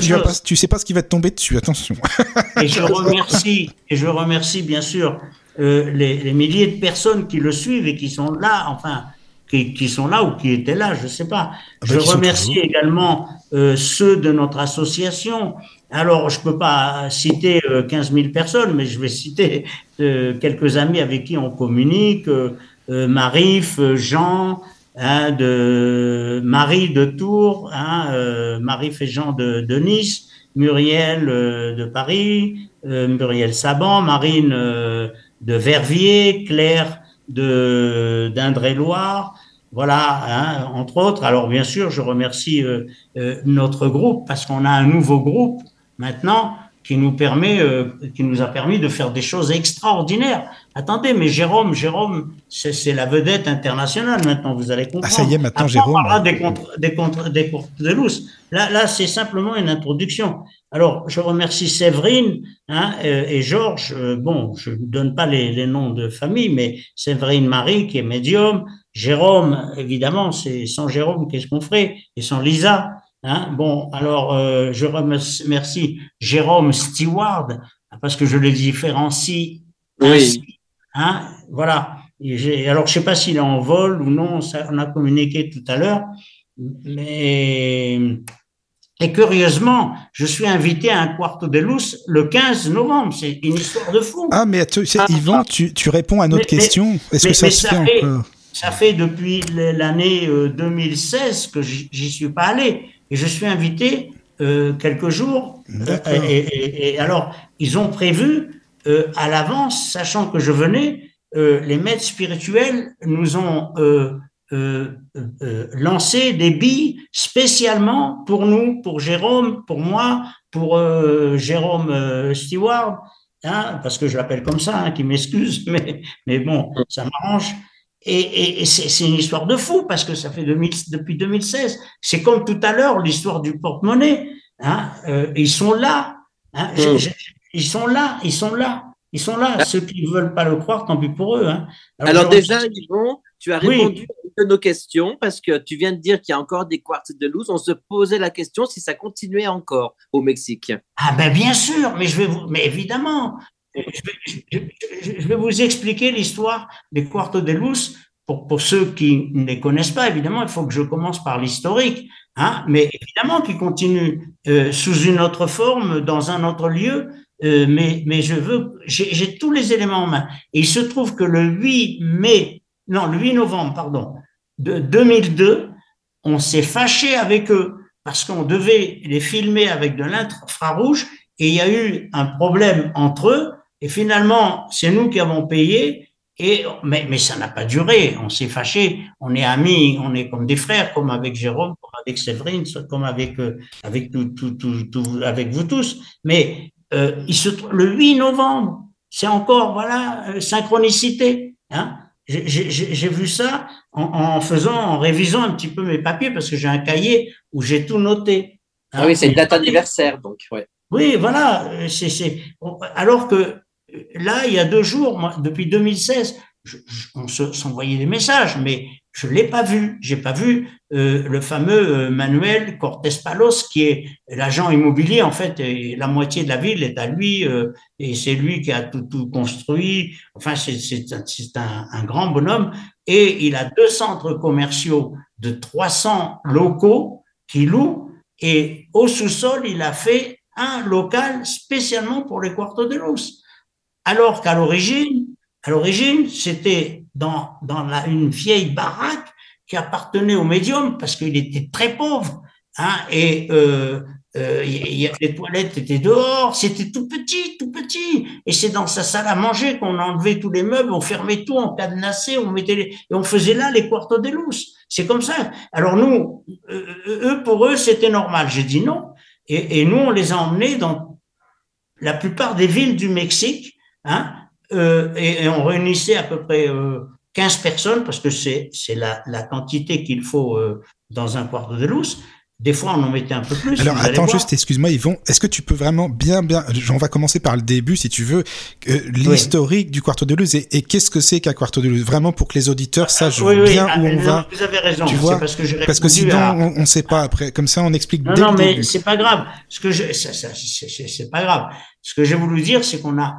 [SPEAKER 2] tu, sais pas ce qui va te tomber dessus, attention.
[SPEAKER 5] et je remercie, et je remercie bien sûr euh, les, les, milliers de personnes qui le suivent et qui sont là, enfin, qui, qui sont là ou qui étaient là, je sais pas. Ah ben, je remercie également euh, ceux de notre association. Alors, je peux pas citer euh, 15 000 personnes, mais je vais citer euh, quelques amis avec qui on communique. Euh, euh, Marif, Jean, hein, de Marie de Tours, hein, euh, Marie Féjean de, Nice, Muriel euh, de Paris, euh, Muriel Saban, Marine euh, de Verviers, Claire de d'Indre-et-Loire. Voilà, hein, entre autres. Alors bien sûr, je remercie euh, notre groupe parce qu'on a un nouveau groupe maintenant qui nous permet, euh, qui nous a permis de faire des choses extraordinaires. Attendez, mais Jérôme, Jérôme, c'est la vedette internationale maintenant. Vous allez comprendre. Ah
[SPEAKER 2] ça y est, maintenant Jérôme.
[SPEAKER 5] On des contre, des contre, des courtes de lousse. Là, là, c'est simplement une introduction. Alors, je remercie Séverine hein, euh, et Georges. Euh, bon, je ne donne pas les, les, noms de famille, mais Séverine Marie qui est médium. Jérôme, évidemment, c'est sans Jérôme, qu'est-ce qu'on ferait? Et sans Lisa, Hein? Bon, alors euh, je remercie Jérôme Stewart parce que je le différencie.
[SPEAKER 4] Oui.
[SPEAKER 5] Hein, voilà. Et alors je sais pas s'il est en vol ou non. Ça, on a communiqué tout à l'heure, mais et curieusement, je suis invité à un quarto de luz le 15 novembre. C'est une histoire de fou.
[SPEAKER 2] Ah, mais tu, ah, Yvan, tu, tu, réponds à notre mais, question. Est-ce que ça se fait, fait encore?
[SPEAKER 5] Ça fait depuis l'année 2016 euh, que j'y suis pas allé. Et je suis invité euh, quelques jours. Euh, et, et, et, alors, ils ont prévu euh, à l'avance, sachant que je venais, euh, les maîtres spirituels nous ont lancé des billes spécialement pour nous, pour Jérôme, pour moi, pour Jérôme Stewart, hein, parce que je l'appelle comme ça, hein, qui m'excuse, mais, mais bon, ça m'arrange. Et, et, et c'est une histoire de fou parce que ça fait 2000, depuis 2016. C'est comme tout à l'heure l'histoire du porte-monnaie. Hein, euh, ils sont là. Hein, mmh. ils sont là. Ils sont là. Ils sont là. Ah. Ceux qui ne veulent pas le croire, tant pis pour eux. Hein.
[SPEAKER 4] Alors, Alors déjà, Yvon, tu as répondu à nos questions parce que tu viens de dire qu'il y a encore des quartz de loose. On se posait la question si ça continuait encore au Mexique.
[SPEAKER 5] Ah ben bien sûr, mais je vais vous, mais évidemment, je, vais vous expliquer l'histoire des Quarto de Luz. Pour, pour ceux qui ne les connaissent pas, évidemment, il faut que je commence par l'historique, hein, mais évidemment qui continue euh, sous une autre forme, dans un autre lieu, euh, mais, mais je veux, j'ai tous les éléments en main. Et il se trouve que le 8 mai, non, le 8 novembre, pardon, de 2002, on s'est fâché avec eux parce qu'on devait les filmer avec de l'infrarouge et il y a eu un problème entre eux et finalement, c'est nous qui avons payé et, mais, mais ça n'a pas duré. On s'est fâché. On est amis. On est comme des frères, comme avec Jérôme, comme avec Séverine, comme avec, euh, avec tout, tout, tout, tout, avec vous tous. Mais euh, il se, le 8 novembre, c'est encore, voilà, euh, synchronicité. Hein j'ai vu ça en, en, faisant, en révisant un petit peu mes papiers parce que j'ai un cahier où j'ai tout noté.
[SPEAKER 4] Hein. Ah oui, c'est une date anniversaire, donc, ouais.
[SPEAKER 5] Oui, voilà. C'est, alors que là, il y a deux jours, depuis 2016, on s'envoyait des messages, mais je l'ai pas vu. J'ai pas vu euh, le fameux euh, Manuel Cortés Palos, qui est l'agent immobilier. En fait, et la moitié de la ville est à lui, euh, et c'est lui qui a tout, construit. Enfin, c'est un, un, grand bonhomme. Et il a deux centres commerciaux de 300 locaux qu'il loue. Et au sous-sol, il a fait un local spécialement pour les Quartos de Luz. Alors qu'à l'origine, à l'origine, c'était dans, dans la, une vieille baraque qui appartenait au médium parce qu'il était très pauvre. Hein, et euh, euh, les toilettes étaient dehors, c'était tout petit, tout petit. Et c'est dans sa salle à manger qu'on enlevait tous les meubles, on fermait tout, on cadenassait, on mettait les, et on faisait là les quartos de luz. C'est comme ça. Alors nous, euh, eux, pour eux, c'était normal. J'ai dit non. Et, et, nous, on les a emmenés dans la plupart des villes du Mexique Hein euh, et, et, on réunissait à peu près euh, 15 personnes parce que c'est la, la quantité qu'il faut euh, dans un quarto de lousse. Des fois, on en mettait un peu plus.
[SPEAKER 2] Alors, attends, juste, excuse-moi, Yvon. Est-ce que tu peux vraiment bien, bien, on va commencer par le début, si tu veux, euh, l'historique oui. du Quarto de Luz et, et qu'est-ce que c'est qu'un Quarto de Luz Vraiment pour que les auditeurs sachent
[SPEAKER 5] oui,
[SPEAKER 2] bien
[SPEAKER 5] oui,
[SPEAKER 2] où on
[SPEAKER 5] non,
[SPEAKER 2] va.
[SPEAKER 5] Vous avez raison.
[SPEAKER 2] Tu vois
[SPEAKER 5] parce que
[SPEAKER 2] Parce que sinon,
[SPEAKER 5] à...
[SPEAKER 2] on ne sait pas après. Comme ça, on explique
[SPEAKER 5] non,
[SPEAKER 2] dès
[SPEAKER 5] non,
[SPEAKER 2] le
[SPEAKER 5] mais c'est pas grave. Ce que je, c'est pas grave. Ce que j'ai voulu dire, c'est qu'on a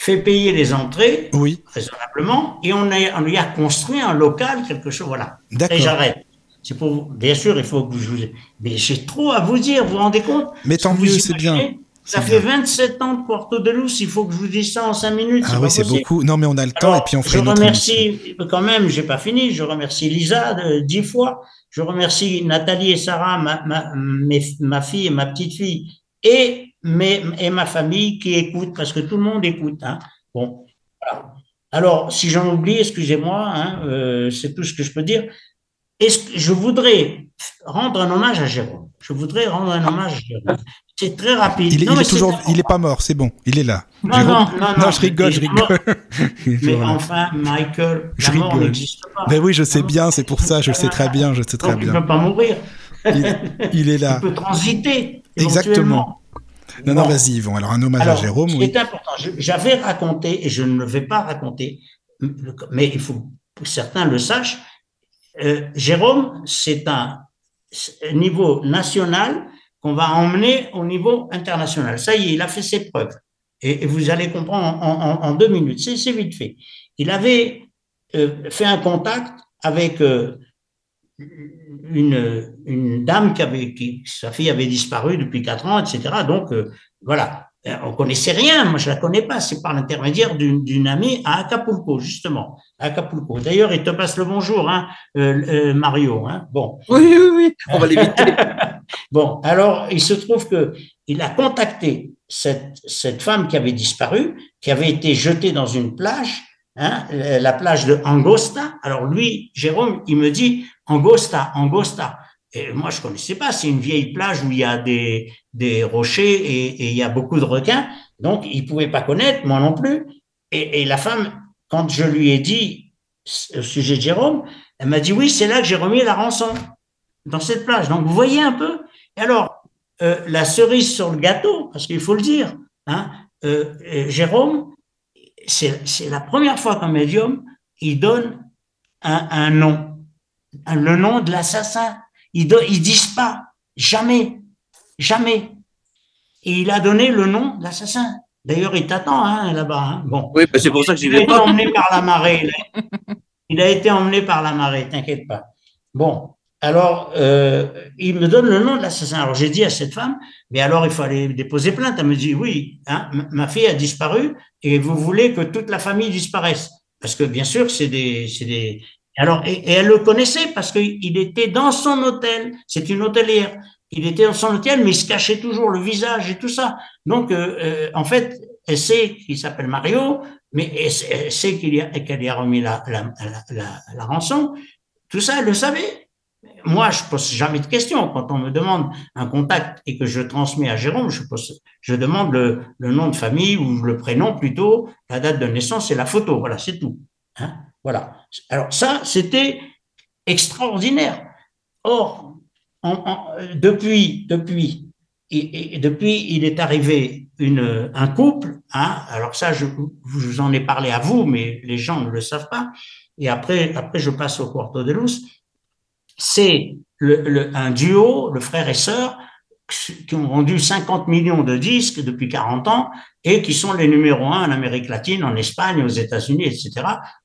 [SPEAKER 5] fait payer les entrées
[SPEAKER 2] oui.
[SPEAKER 5] raisonnablement et on, a, on lui a construit un local, quelque chose, voilà.
[SPEAKER 2] D'accord.
[SPEAKER 5] Et j'arrête. C'est pour, bien sûr, il faut que je vous, mais j'ai trop à vous dire, vous vous rendez compte?
[SPEAKER 2] Mais tant mieux, c'est bien.
[SPEAKER 5] Ça fait 27 ans de Porto de Luz, il faut que je vous dise ça en 5 minutes.
[SPEAKER 2] Ah oui, c'est beaucoup. Non, mais on a le temps
[SPEAKER 5] Alors,
[SPEAKER 2] et puis on
[SPEAKER 5] Je
[SPEAKER 2] fait notre
[SPEAKER 5] remercie,
[SPEAKER 2] émission.
[SPEAKER 5] quand même, j'ai pas fini, je remercie Lisa dix fois. Je remercie Nathalie et Sarah, ma, ma, mes, ma fille et ma petite fille, et, mes, et ma famille qui écoute, parce que tout le monde écoute. Hein. Bon, voilà. Alors, si j'en oublie, excusez-moi, hein, euh, c'est tout ce que je peux dire. Est-ce que je voudrais rendre un hommage à Jérôme? Je voudrais rendre un hommage à Jérôme. C'est très rapide.
[SPEAKER 2] Il est,
[SPEAKER 5] Non,
[SPEAKER 2] il
[SPEAKER 5] mais
[SPEAKER 2] est toujours, il est pas mort, c'est bon, il est là.
[SPEAKER 5] Non,
[SPEAKER 2] Jérôme-
[SPEAKER 5] non, non, non.
[SPEAKER 2] je rigole, je rigole.
[SPEAKER 5] Mais enfin, Michael,
[SPEAKER 2] Je
[SPEAKER 5] la mort
[SPEAKER 2] rigole.
[SPEAKER 5] n'existe pas.
[SPEAKER 2] Mais oui, je sais bien, c'est pour ça, je sais très bien, je sais très
[SPEAKER 5] Donc, il ne
[SPEAKER 2] bien.
[SPEAKER 5] peut pas mourir.
[SPEAKER 2] Il, il est là.
[SPEAKER 5] Il peut transiter.
[SPEAKER 2] Exactement. Non, non, vas-y, Yvon. Alors, un hommage
[SPEAKER 5] Alors,
[SPEAKER 2] à Jérôme,
[SPEAKER 5] ce qui
[SPEAKER 2] oui.
[SPEAKER 5] est important, j'avais raconté, et je ne le vais pas raconter, mais il faut que certains le sachent, euh, Jérôme, c'est un c'est niveau national qu'on va emmener au niveau international. Ça y est, il a fait ses preuves. Et, et vous allez comprendre en, en- en deux minutes. C'est c'est vite fait. Il avait euh, fait un contact avec euh, une, une dame qui avait, qui, sa fille avait disparu depuis quatre ans, etc. Donc, euh, voilà. Euh, On connaissait rien, moi je la connais pas, c'est par l'intermédiaire d'une d'une amie à Acapulco, justement. À Acapulco. D'ailleurs, il te passe le bonjour, hein, euh, euh, Mario. Hein. Bon.
[SPEAKER 4] Oui, oui, oui, on va l'éviter.
[SPEAKER 5] Bon, alors il se trouve que il a contacté cette, cette femme qui avait disparu, qui avait été jetée dans une plage, hein, la plage de Angosta. Alors lui, Jérôme, il me dit Angosta, Angosta. Et moi, je connaissais pas. C'est une vieille plage où il y a des, rochers et, il y a beaucoup de requins. Donc, il pouvait pas connaître, moi non plus. Et, la femme, quand je lui ai dit au sujet de Jérôme, elle m'a dit oui, c'est là que j'ai remis la rançon dans cette plage. Donc, vous voyez un peu. Alors, euh, la cerise sur le gâteau, parce qu'il faut le dire, hein, euh, euh, Jérôme, c'est la première fois qu'un médium, il donne un, nom, le nom de l'assassin. Ils ils disent pas, jamais, jamais. Et il a donné le nom de l'assassin. D'ailleurs, il t'attend hein, là-bas. Hein. Bon.
[SPEAKER 4] Oui, bah, c'est pour ça que j'y vais
[SPEAKER 5] Il a été emmené par la marée. Il a été emmené par la marée, t'inquiète pas. Bon, alors, euh, il me donne le nom de l'assassin. Alors, j'ai dit à cette femme, mais alors il faut aller déposer plainte. Elle me dit, oui, hein, ma fille a disparu et vous voulez que toute la famille disparaisse. Parce que, bien sûr, c'est des, c'est des, alors, et, elle le connaissait parce qu'il était dans son hôtel. C'est une hôtelière. Il était dans son hôtel, mais il se cachait toujours le visage et tout ça. Donc, euh, euh, en fait, elle sait qu'il s'appelle Mario, mais elle, sait qu'elle y a remis la, rançon. Tout ça, elle le savait. Moi, je pose jamais de questions. Quand on me demande un contact et que je transmets à Jérôme, je, demande le, le nom de famille ou le prénom plutôt, la date de naissance et la photo. Voilà, c'est tout. Hein voilà. Alors ça, c'était extraordinaire. Or, depuis, depuis, et, depuis, il est arrivé une, un couple. Hein, alors ça, je, vous en ai parlé à vous, mais les gens ne le savent pas. Et après, après, je passe au Quarto de Luz. C'est le, un duo, le frère et sœur, qui ont vendu 50 millions de disques depuis 40 ans et qui sont les numéros un en Amérique latine, en Espagne, aux États-Unis, etc.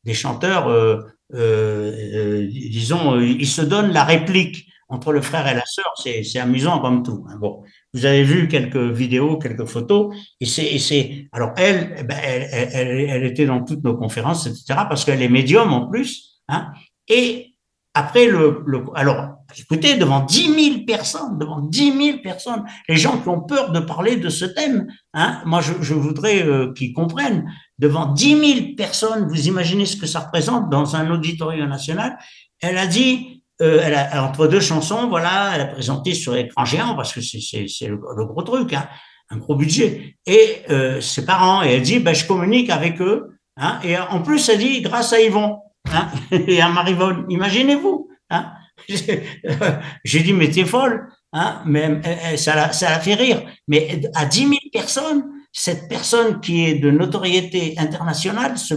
[SPEAKER 5] Des chanteurs, euh, euh, euh disons, ils se donnent la réplique entre le frère et la sœur. C'est amusant comme tout. Hein. Bon, vous avez vu quelques vidéos, quelques photos, et c'est, alors elle, eh ben, elle, elle, elle, était dans toutes nos conférences, etc. Parce qu'elle est médium en plus, hein, et après, le, alors, écoutez, devant 10 000 personnes, devant 10 000 personnes, les gens qui ont peur de parler de ce thème, hein, moi, je, voudrais euh, qu'ils comprennent, devant 10 000 personnes, vous imaginez ce que ça représente dans un auditorium national, elle a dit, euh, entre deux chansons, voilà, elle a présenté sur écran géant, parce que c'est le, gros truc, hein, un gros budget, et euh, ses parents, et elle dit, ben, je communique avec eux, hein, et en plus, elle dit, grâce à Yvon, et à Marivonne. Imaginez-vous. Hein. J'ai dit, mais t'es folle. Hein, mais ça la, ça la fait rire. Mais à 10 000 personnes, cette personne qui est de notoriété internationale se,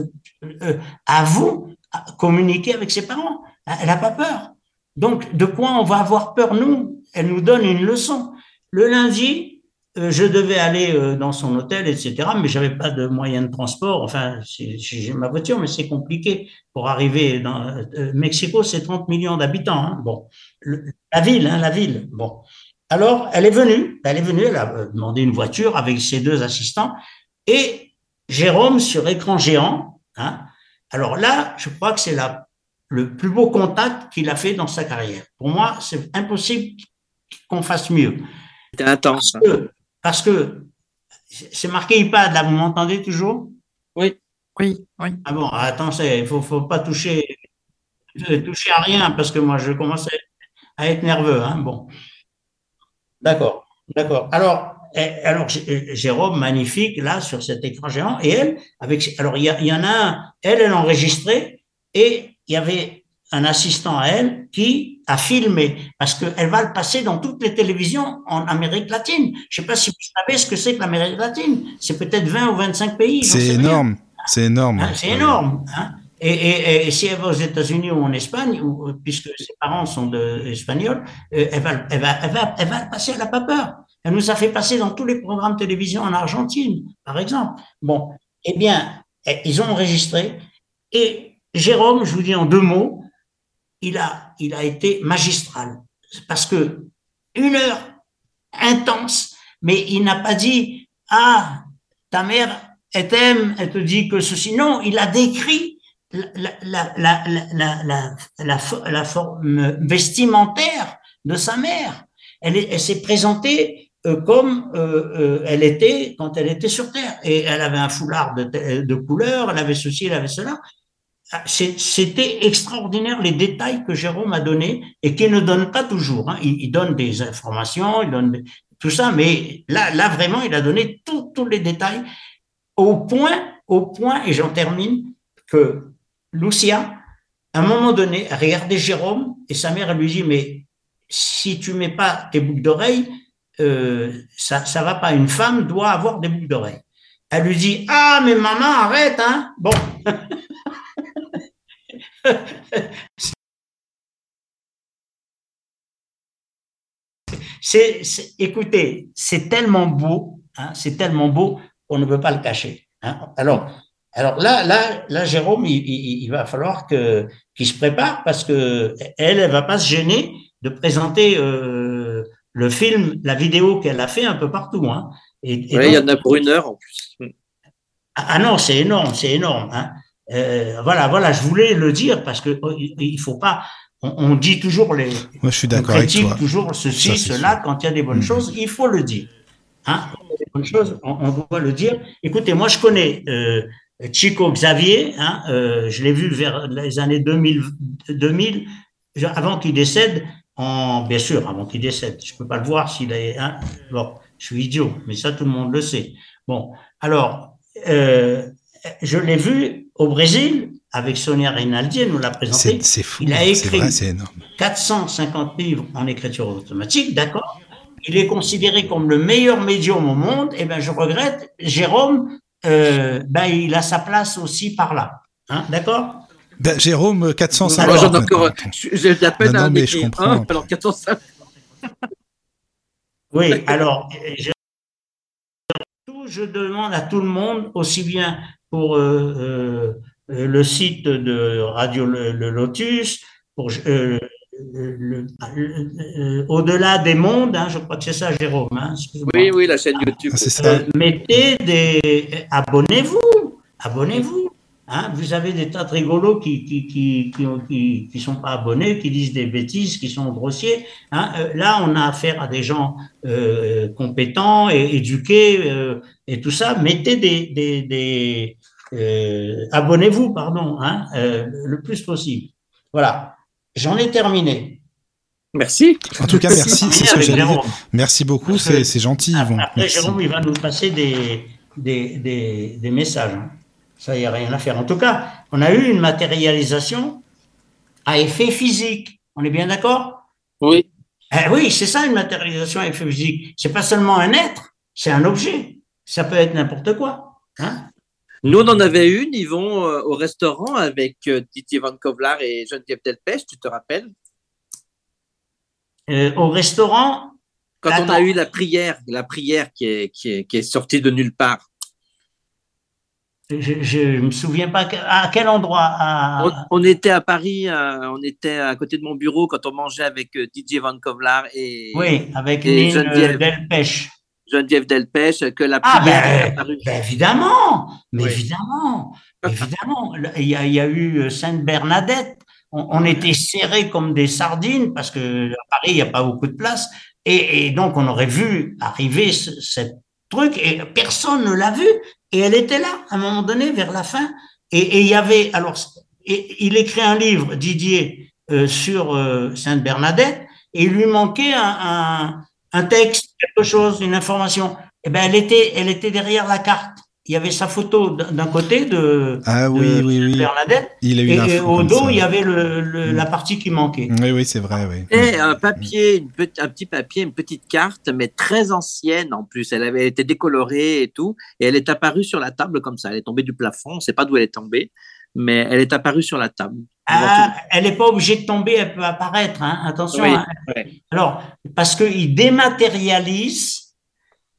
[SPEAKER 5] euh, avoue communiquer avec ses parents. Elle n'a pas peur. Donc, de quoi on va avoir peur, nous? Elle nous donne une leçon. Le lundi, euh, je devais aller euh, dans son hôtel, etc., mais j'avais pas de moyen de transport. Enfin, j'ai ma voiture, mais c'est compliqué pour arriver dans euh, Mexico. C'est 30 millions d'habitants. Hein. Bon, la ville, hein, la ville. Bon, alors elle est venue. Elle est venue. Elle a demandé une voiture avec ses deux assistants et Jérôme sur écran géant. Hein. Alors là, je crois que c'est le plus beau contact qu'il a fait dans sa carrière. Pour moi, c'est impossible qu'on fasse mieux.
[SPEAKER 4] C'était intense.
[SPEAKER 5] Parce que c'est marqué iPad, là, vous m'entendez toujours?
[SPEAKER 4] Oui.
[SPEAKER 3] Oui, oui.
[SPEAKER 5] Ah bon, attends, il ne faut, faut, pas toucher, toucher à rien parce que moi, je commence à être nerveux. Hein, bon. D'accord, d'accord. Alors, eh, alors, Jérôme, magnifique, là, sur cet écran géant, et elle, avec, alors, il y, y, en a un, elle, elle enregistrait, et il y avait un assistant à elle qui a filmé parce qu'elle va le passer dans toutes les télévisions en Amérique latine. Je ne sais pas si vous savez ce que c'est que l'Amérique latine. C'est peut-être 20 ou 25 pays.
[SPEAKER 2] C'est énorme. C'est énorme.
[SPEAKER 5] Hein, c'est énorme. Hein. Et, et, et, si elle va aux États-Unis ou en Espagne, ou, puisque ses parents sont de, espagnols, euh, elle, va, elle, va, elle, va, elle va le passer, elle n'a pas peur. Elle nous a fait passer dans tous les programmes de télévision en Argentine, par exemple. Bon, eh bien, eh, ils ont enregistré. Et Jérôme, je vous dis en deux mots, il a, il a été magistral. Parce que une heure intense, mais il n'a pas dit, ah, ta mère, elle t'aime, elle te dit que ceci. Non, il a décrit la, la, la, la, forme vestimentaire de sa mère. Elle, elle s'est présentée euh, comme euh, euh, elle était quand elle était sur Terre. Et elle avait un foulard de, de couleur, elle avait ceci, elle avait cela. Ah, c'était extraordinaire les détails que Jérôme a donnés et qu'il ne donne pas toujours. Hein. Il, donne des informations, il donne tout ça, mais là, là vraiment, il a donné tous les détails au point, au point, et j'en termine, que Lucia, à un moment donné, a regardé Jérôme et sa mère lui dit, mais si tu mets pas tes boucles d'oreilles, euh, ça, ça va pas. Une femme doit avoir des boucles d'oreilles. Elle lui dit, ah, mais maman, arrête, hein. Bon. c'est, écoutez, c'est tellement beau, hein, c'est tellement beau. on ne peut pas le cacher. Hein. Alors, alors là, là, là, Jérôme, il, va falloir que qu'il se prépare parce que elle, elle va pas se gêner de présenter euh, le film, la vidéo qu'elle a fait un peu partout. Hein.
[SPEAKER 4] Et, oui, il y en a pour une heure en plus.
[SPEAKER 5] Ah, ah non, c'est énorme, c'est énorme. Hein. Euh, voilà, voilà, je voulais le dire parce que oh, il faut pas. On, dit toujours les.
[SPEAKER 2] Moi, je suis d'accord avec toi.
[SPEAKER 5] toujours ceci, cela. Quand il y a des bonnes mm. choses, il faut le dire. Hein, des bonnes choses, on, doit le dire. Écoutez, moi, je connais euh, Chico Xavier. Hein, euh, je l'ai vu vers les années 2000, 2000 avant qu'il décède. En, bien sûr, avant qu'il décède. Je peux pas le voir s'il est. Hein, bon, je suis idiot, mais ça, tout le monde le sait. Bon, alors, je l'ai vu au Brésil avec Sonia Rinaldi, elle nous l'a présenté.
[SPEAKER 2] C'est fou.
[SPEAKER 5] Il a écrit 450 livres en écriture automatique, d'accord? Il est considéré comme le meilleur médium au monde. Et eh ben, je regrette, Jérôme, euh, ben, il a sa place aussi par là. Hein, d'accord?
[SPEAKER 2] Ben, Jérôme, 450.
[SPEAKER 4] Alors, encore, j'ai la peine non, non, mais je comprends. alors 450.
[SPEAKER 5] oui, alors, je, je demande à tout le monde, aussi bien pour euh, euh, le site de Radio le, Lotus, pour euh, au-delà des mondes, hein, je crois que c'est ça, Jérôme. Hein,
[SPEAKER 4] oui, oui, la chaîne YouTube.
[SPEAKER 5] Ah, mettez des, abonnez-vous, abonnez-vous. Hein, vous avez des tas de rigolos qui qui, qui, qui, qui, sont pas abonnés, qui disent des bêtises, qui sont grossiers. Hein. Euh, là, on a affaire à des gens euh, compétents et éduqués euh, et tout ça. Mettez des, des, des euh, abonnez-vous, pardon, hein, euh, le plus possible. Voilà, j'en ai terminé.
[SPEAKER 4] Merci.
[SPEAKER 2] En tout cas, merci. Merci beaucoup, c'est gentil.
[SPEAKER 5] Après, Jérôme, il va nous passer des, des, des, des messages. Ça, il n'y a rien à faire. En tout cas, on a eu une matérialisation à effet physique. On est bien d'accord?
[SPEAKER 4] Oui.
[SPEAKER 5] Eh oui, c'est ça une matérialisation à effet physique. C'est pas seulement un être, c'est un objet. Ça peut être n'importe quoi. Hein?
[SPEAKER 4] Nous, on en avait une, ils vont euh, au restaurant avec euh, Didier Van Kovlar et Geneviève Delpech, tu te rappelles?
[SPEAKER 5] Euh, Au restaurant
[SPEAKER 4] Quand on a eu la prière, la prière qui est, qui est, qui est sortie de nulle part.
[SPEAKER 5] Je ne me souviens pas à quel endroit.
[SPEAKER 4] On, était à Paris, euh, on était à côté de mon bureau quand on mangeait avec euh, Didier Van Kovlar et,
[SPEAKER 5] oui, avec et Geneviève Delpech.
[SPEAKER 4] Geneviève Delpech, que la
[SPEAKER 5] ah ben, ben, évidemment, mais évidemment, évidemment. Il y, a, il y a eu euh, Sainte Bernadette. On, était serrés comme des sardines parce que à Paris il n'y a pas beaucoup de place et, et, donc on aurait vu arriver cette truc et personne ne l'a vu. Et elle était là à un moment donné vers la fin. Et il y avait alors il écrit un livre Didier euh, sur euh, Sainte Bernadette et il lui manquait un, un, un, texte, quelque chose, une information. Et eh ben elle était elle était derrière la carte il y avait sa photo d'un côté de,
[SPEAKER 2] ah, oui, oui, oui.
[SPEAKER 5] Bernadette, il a eu et, au dos, il y avait le, le, la partie qui manquait.
[SPEAKER 2] Oui, oui, c'est vrai. Oui.
[SPEAKER 4] Et un papier, une, un petit papier, une petite carte, mais très ancienne en plus. Elle avait été décolorée et tout, et elle est apparue sur la table comme ça. Elle est tombée du plafond, on ne sait pas d'où elle est tombée, mais elle est apparue sur la table.
[SPEAKER 5] Ah, elle n'est pas obligée de tomber, elle peut apparaître. Hein. Attention. Hein. Alors, parce qu'il dématérialise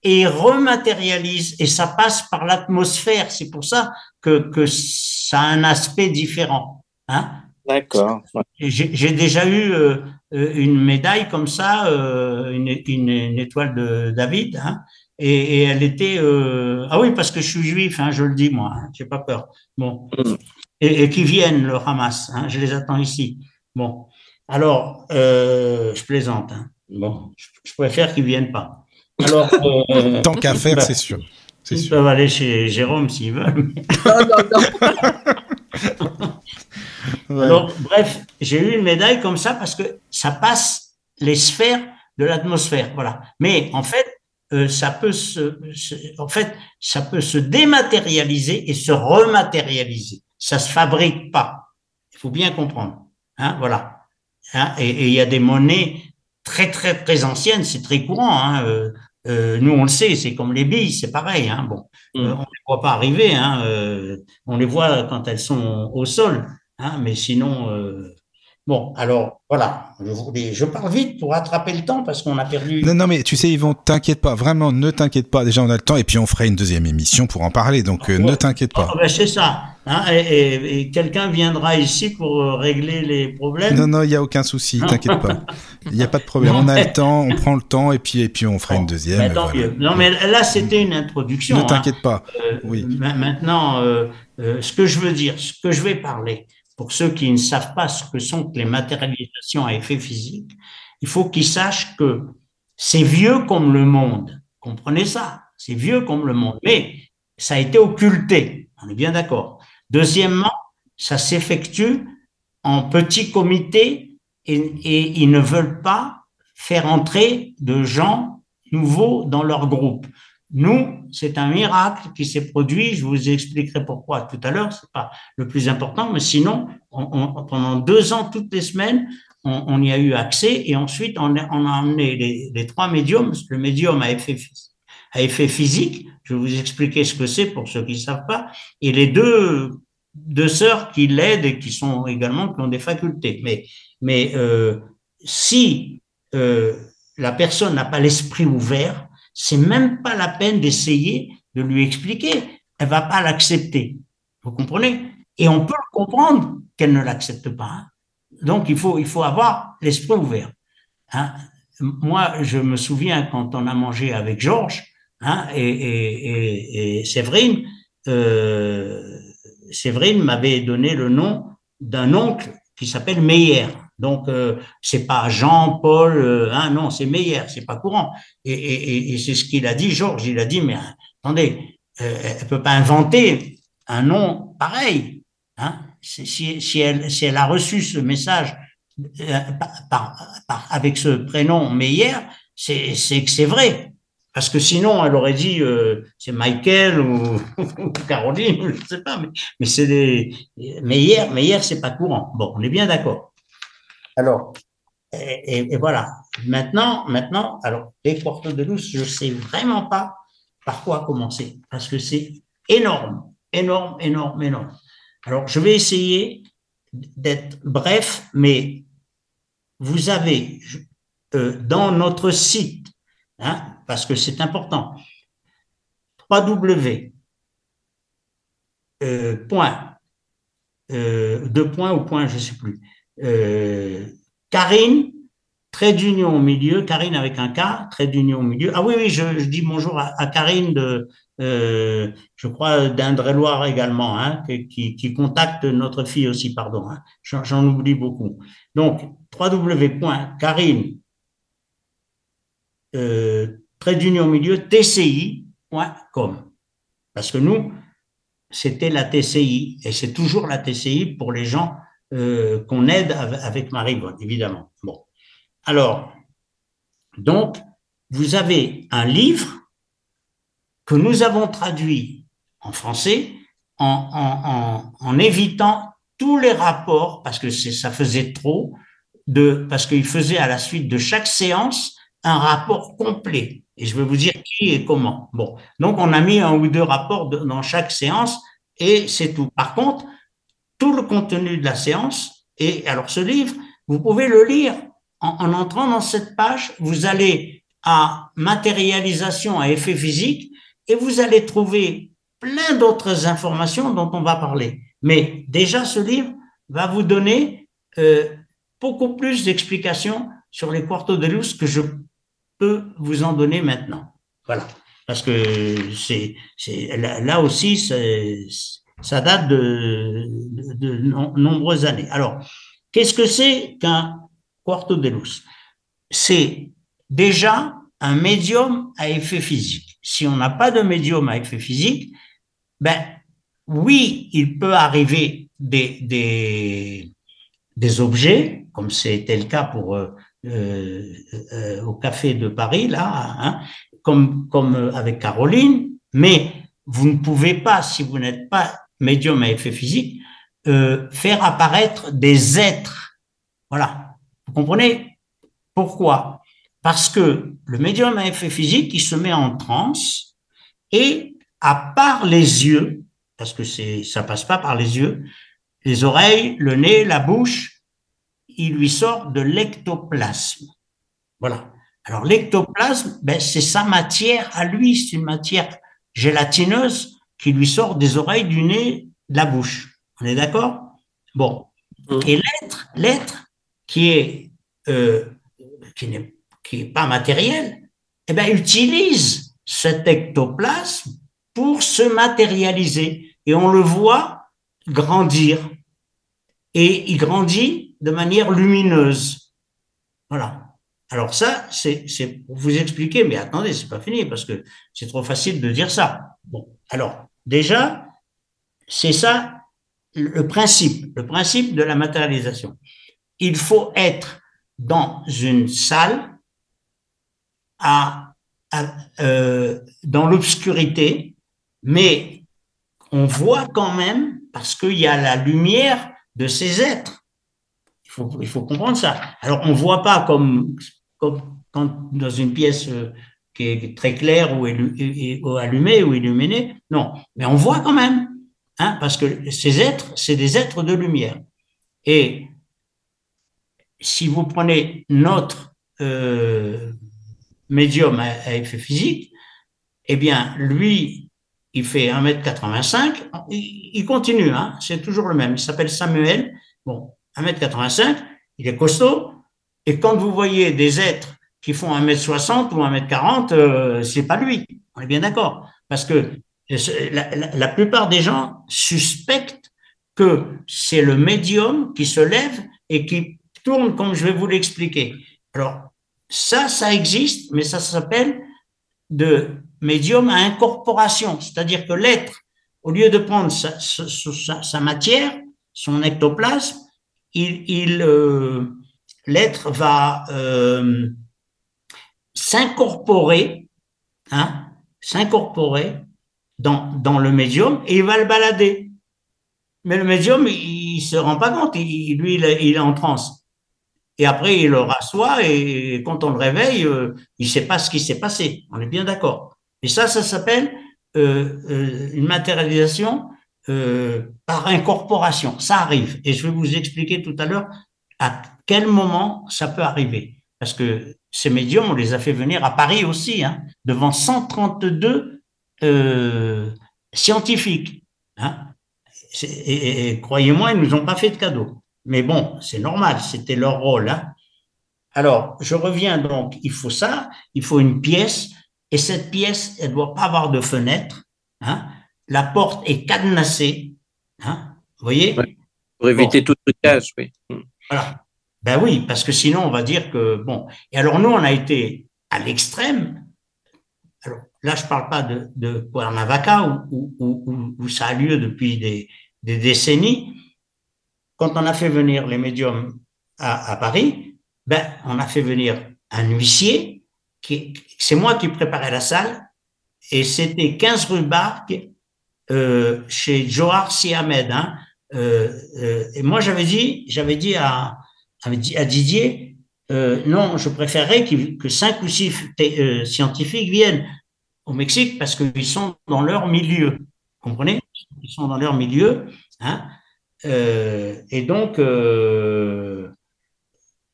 [SPEAKER 5] et rematérialise et ça passe par l'atmosphère. C'est pour ça que, que ça a un aspect différent. Hein
[SPEAKER 4] D'accord.
[SPEAKER 5] J'ai déjà eu euh, euh, une médaille comme ça, euh, une, une, étoile de David, hein, et, et, elle était euh, ah oui parce que je suis juif, hein, je le dis moi, hein, j'ai pas peur. Bon, mm. et, et qui viennent le Hamas, hein, je les attends ici. Bon, alors euh, je plaisante. Hein. Bon, je, je préfère qu'ils viennent pas.
[SPEAKER 2] Alors, euh, Tant qu'à faire, c'est sûr.
[SPEAKER 5] Ils peuvent aller chez Jérôme s'ils veulent. Alors, bref, j'ai eu une médaille comme ça parce que ça passe les sphères de l'atmosphère. Voilà. Mais en fait, euh, ça peut se, en fait, ça peut se dématérialiser et se rematérialiser. Ça se fabrique pas. Il faut bien comprendre. Hein, voilà. Hein, et il y a des monnaies très très très anciennes, c'est très courant. Hein, euh, euh, nous, on le sait, c'est comme les billes, c'est pareil. Hein, bon, mm. euh, on ne les voit pas arriver. Hein, euh, on les voit quand elles sont au sol. Hein, mais sinon, Bon, alors voilà, je, je, parle vite pour rattraper le temps parce qu'on a perdu.
[SPEAKER 2] Non, non, mais tu sais, Yvon, t'inquiète pas, vraiment, ne t'inquiète pas. Déjà, on a le temps et puis on fera une deuxième émission pour en parler, donc euh, ne t'inquiète pas.
[SPEAKER 5] Oh, ben, c'est ça. Hein, et, et, quelqu'un viendra ici pour euh, régler les problèmes.
[SPEAKER 2] Non, non, il n'y a aucun souci, t'inquiète pas. Il n'y a pas de problème. On a le temps, on prend le temps et puis, et puis on fera une deuxième.
[SPEAKER 5] Ben, tant. Non, mais là, c'était une introduction.
[SPEAKER 2] Ne t'inquiète
[SPEAKER 5] hein.
[SPEAKER 2] pas. Euh, oui.
[SPEAKER 5] Maintenant, ce que je veux dire, ce que je vais parler pour ceux qui ne savent pas ce que sont les matérialisations à effet physique, il faut qu'ils sachent que c'est vieux comme le monde. Comprenez ça, c'est vieux comme le monde. Mais ça a été occulté, on est bien d'accord. Deuxièmement, ça s'effectue en petits comités et, et, ils ne veulent pas faire entrer de gens nouveaux dans leur groupe. Nous, c'est un miracle qui s'est produit. Je vous expliquerai pourquoi tout à l'heure. C'est pas le plus important, mais sinon, on, pendant deux ans, toutes les semaines, on, y a eu accès et ensuite on, on a emmené les, trois médiums. Le médium à effet, effet physique, je vais vous expliquer ce que c'est pour ceux qui ne savent pas, et les deux deux sœurs qui l'aident et qui sont également qui ont des facultés. Mais mais euh, si euh, la personne n'a pas l'esprit ouvert, c'est même pas la peine d'essayer de lui expliquer. Elle va pas l'accepter. Vous comprenez? Et on peut comprendre qu'elle ne l'accepte pas. Donc il faut il faut avoir l'esprit ouvert. Hein Moi, je me souviens quand on a mangé avec Georges hein, et Séverine, euh, Séverine m'avait donné le nom d'un oncle qui s'appelle Meyer. Donc euh, c'est pas Jean, Paul, euh, hein, non, c'est Meyer, c'est pas courant. Et, c'est ce qu'il a dit, Georges. Il a dit, mais attendez, euh, elle peut pas inventer un nom pareil. Hein si, elle, a reçu ce message euh, avec ce prénom Meyer, c'est que c'est vrai. Parce que sinon, elle aurait dit euh, c'est Michael ou, ou, Caroline, je ne sais pas, mais, mais c'est des. Meyer, Meyer, c'est pas courant. Bon, on est bien d'accord. Alors, et, voilà. Maintenant, maintenant, alors, les portes de douce, je sais vraiment pas par quoi commencer, parce que c'est énorme, énorme, énorme, énorme. Alors, je vais essayer d'être bref, mais vous avez euh, dans notre site, hein, parce que c'est important, www. Euh, point, euh, deux points ou point, je sais plus, euh, Karine, trait d'union au milieu, Karine avec un K, trait d'union au milieu. Ah oui, oui, je, dis bonjour à, Karine de, euh, je crois, d'Indre-et-Loire également, hein, qui, qui, contacte notre fille aussi, pardon. Hein. J'en oublie beaucoup. Donc, www.karine, euh, trait d'union au milieu, tci.com. Parce que nous, c'était la TCI, et c'est toujours la TCI pour les gens euh, qu'on aide avec Marie évidemment. Bon. Alors, donc, vous avez un livre que nous avons traduit en français en, évitant tous les rapports, parce que ça faisait trop, de, parce qu'il faisait à la suite de chaque séance un rapport complet. Et je vais vous dire qui et comment. Bon, donc on a mis un ou deux rapports dans chaque séance et c'est tout. Par contre, tout le contenu de la séance, et alors ce livre, vous pouvez le lire en, en entrant dans cette page, vous allez à matérialisation à effet physique et vous allez trouver plein d'autres informations dont on va parler. Mais déjà, ce livre va vous donner euh, beaucoup plus d'explications sur les quartos de luz que je peux vous en donner maintenant. Voilà. Parce que c'est, c'est là aussi, ça date de, de, nombreuses années. Alors, qu'est-ce que c'est qu'un quarto de luz? C'est déjà un médium à effet physique. Si on n'a pas de médium à effet physique, ben oui, il peut arriver des, des, des objets, comme c'était le cas pour euh, euh, au café de Paris là, hein, comme comme avec Caroline, mais vous ne pouvez pas, si vous n'êtes pas médium à effet physique, euh, faire apparaître des êtres. Voilà. Vous comprenez pourquoi? Parce que le médium à effet physique, il se met en transe et à part les yeux, parce que c'est ça passe pas par les yeux, les oreilles, le nez, la bouche, il lui sort de l'ectoplasme. Voilà. Alors l'ectoplasme, ben, c'est sa matière à lui, c'est une matière gélatineuse qui lui sort des oreilles, du nez, de la bouche. On est d'accord? Bon. Mmh. Et l'être, l'être qui est euh, qui n'est qui est pas matériel, eh ben, utilise cet ectoplasme pour se matérialiser. Et on le voit grandir. Et il grandit de manière lumineuse. Voilà. Alors ça, c'est pour vous expliquer, mais attendez, c'est pas fini parce que c'est trop facile de dire ça. Bon, alors déjà, c'est ça le principe, le principe de la matérialisation. Il faut être dans une salle euh, dans l'obscurité, mais on voit quand même parce qu'il y a la lumière de ces êtres. Il faut, comprendre ça. Alors on voit pas comme, comme quand dans une pièce euh, qui est très claire ou, allumée ou illuminée, non, mais on voit quand même, hein, parce que ces êtres, c'est des êtres de lumière. Et si vous prenez notre euh, médium à, effet physique, eh bien, lui, il fait 1m85, il, il continue, hein, c'est toujours le même, il s'appelle Samuel, bon, 1m85, il est costaud, et quand vous voyez des êtres qui font 1m60 ou 1m40, euh, c'est pas lui, on est bien d'accord, parce que la, la, plupart des gens suspectent que c'est le médium qui se lève et qui tourne comme je vais vous l'expliquer. Alors, ça, ça existe, mais ça s'appelle de médium à incorporation, c'est-à-dire que l'être, au lieu de prendre sa, matière, son ectoplasme, il euh, l'être va euh, s'incorporer, hein, s'incorporer dans, le médium et il va le balader. Mais le médium, il, il se rend pas compte, il, lui, il est, il est en transe et après il le rassoit et quand on le réveille, euh, il ne sait pas ce qui s'est passé. On est bien d'accord. Et ça, ça s'appelle euh, euh, une matérialisation par incorporation. Ça arrive. Et je vais vous expliquer tout à l'heure à quel moment ça peut arriver. Parce que ces médiums, on les a fait venir à Paris aussi, hein, devant 132 scientifiques. Hein. Et, et croyez-moi, ils nous ont pas fait de cadeau. Mais bon, c'est normal, c'était leur rôle. Hein. Alors, je reviens donc, il faut ça, il faut une pièce, et cette pièce, elle ne doit pas avoir de fenêtre. La porte est cadenassée. Vous voyez?
[SPEAKER 4] Pour éviter tout trucage, oui.
[SPEAKER 5] Voilà. Ben oui, parce que sinon, on va dire que, bon. Et alors, nous, on a été à l'extrême. Alors, là, je parle pas de, de Cuernavaca, où, où, où, ça a lieu depuis des, des décennies, quand on a fait venir les médiums à, à Paris, ben, on a fait venir un huissier, qui, c'est moi qui préparais la salle, et c'était 15 rue Barque, euh, chez Johar Siamed. Hein, euh, euh, et moi, j'avais dit, j'avais dit à, à Didier, euh, non, je préférerais que cinq ou six euh, scientifiques viennent au Mexique parce qu'ils sont dans leur milieu. Vous comprenez? Ils sont dans leur milieu. Hein, euh, et donc,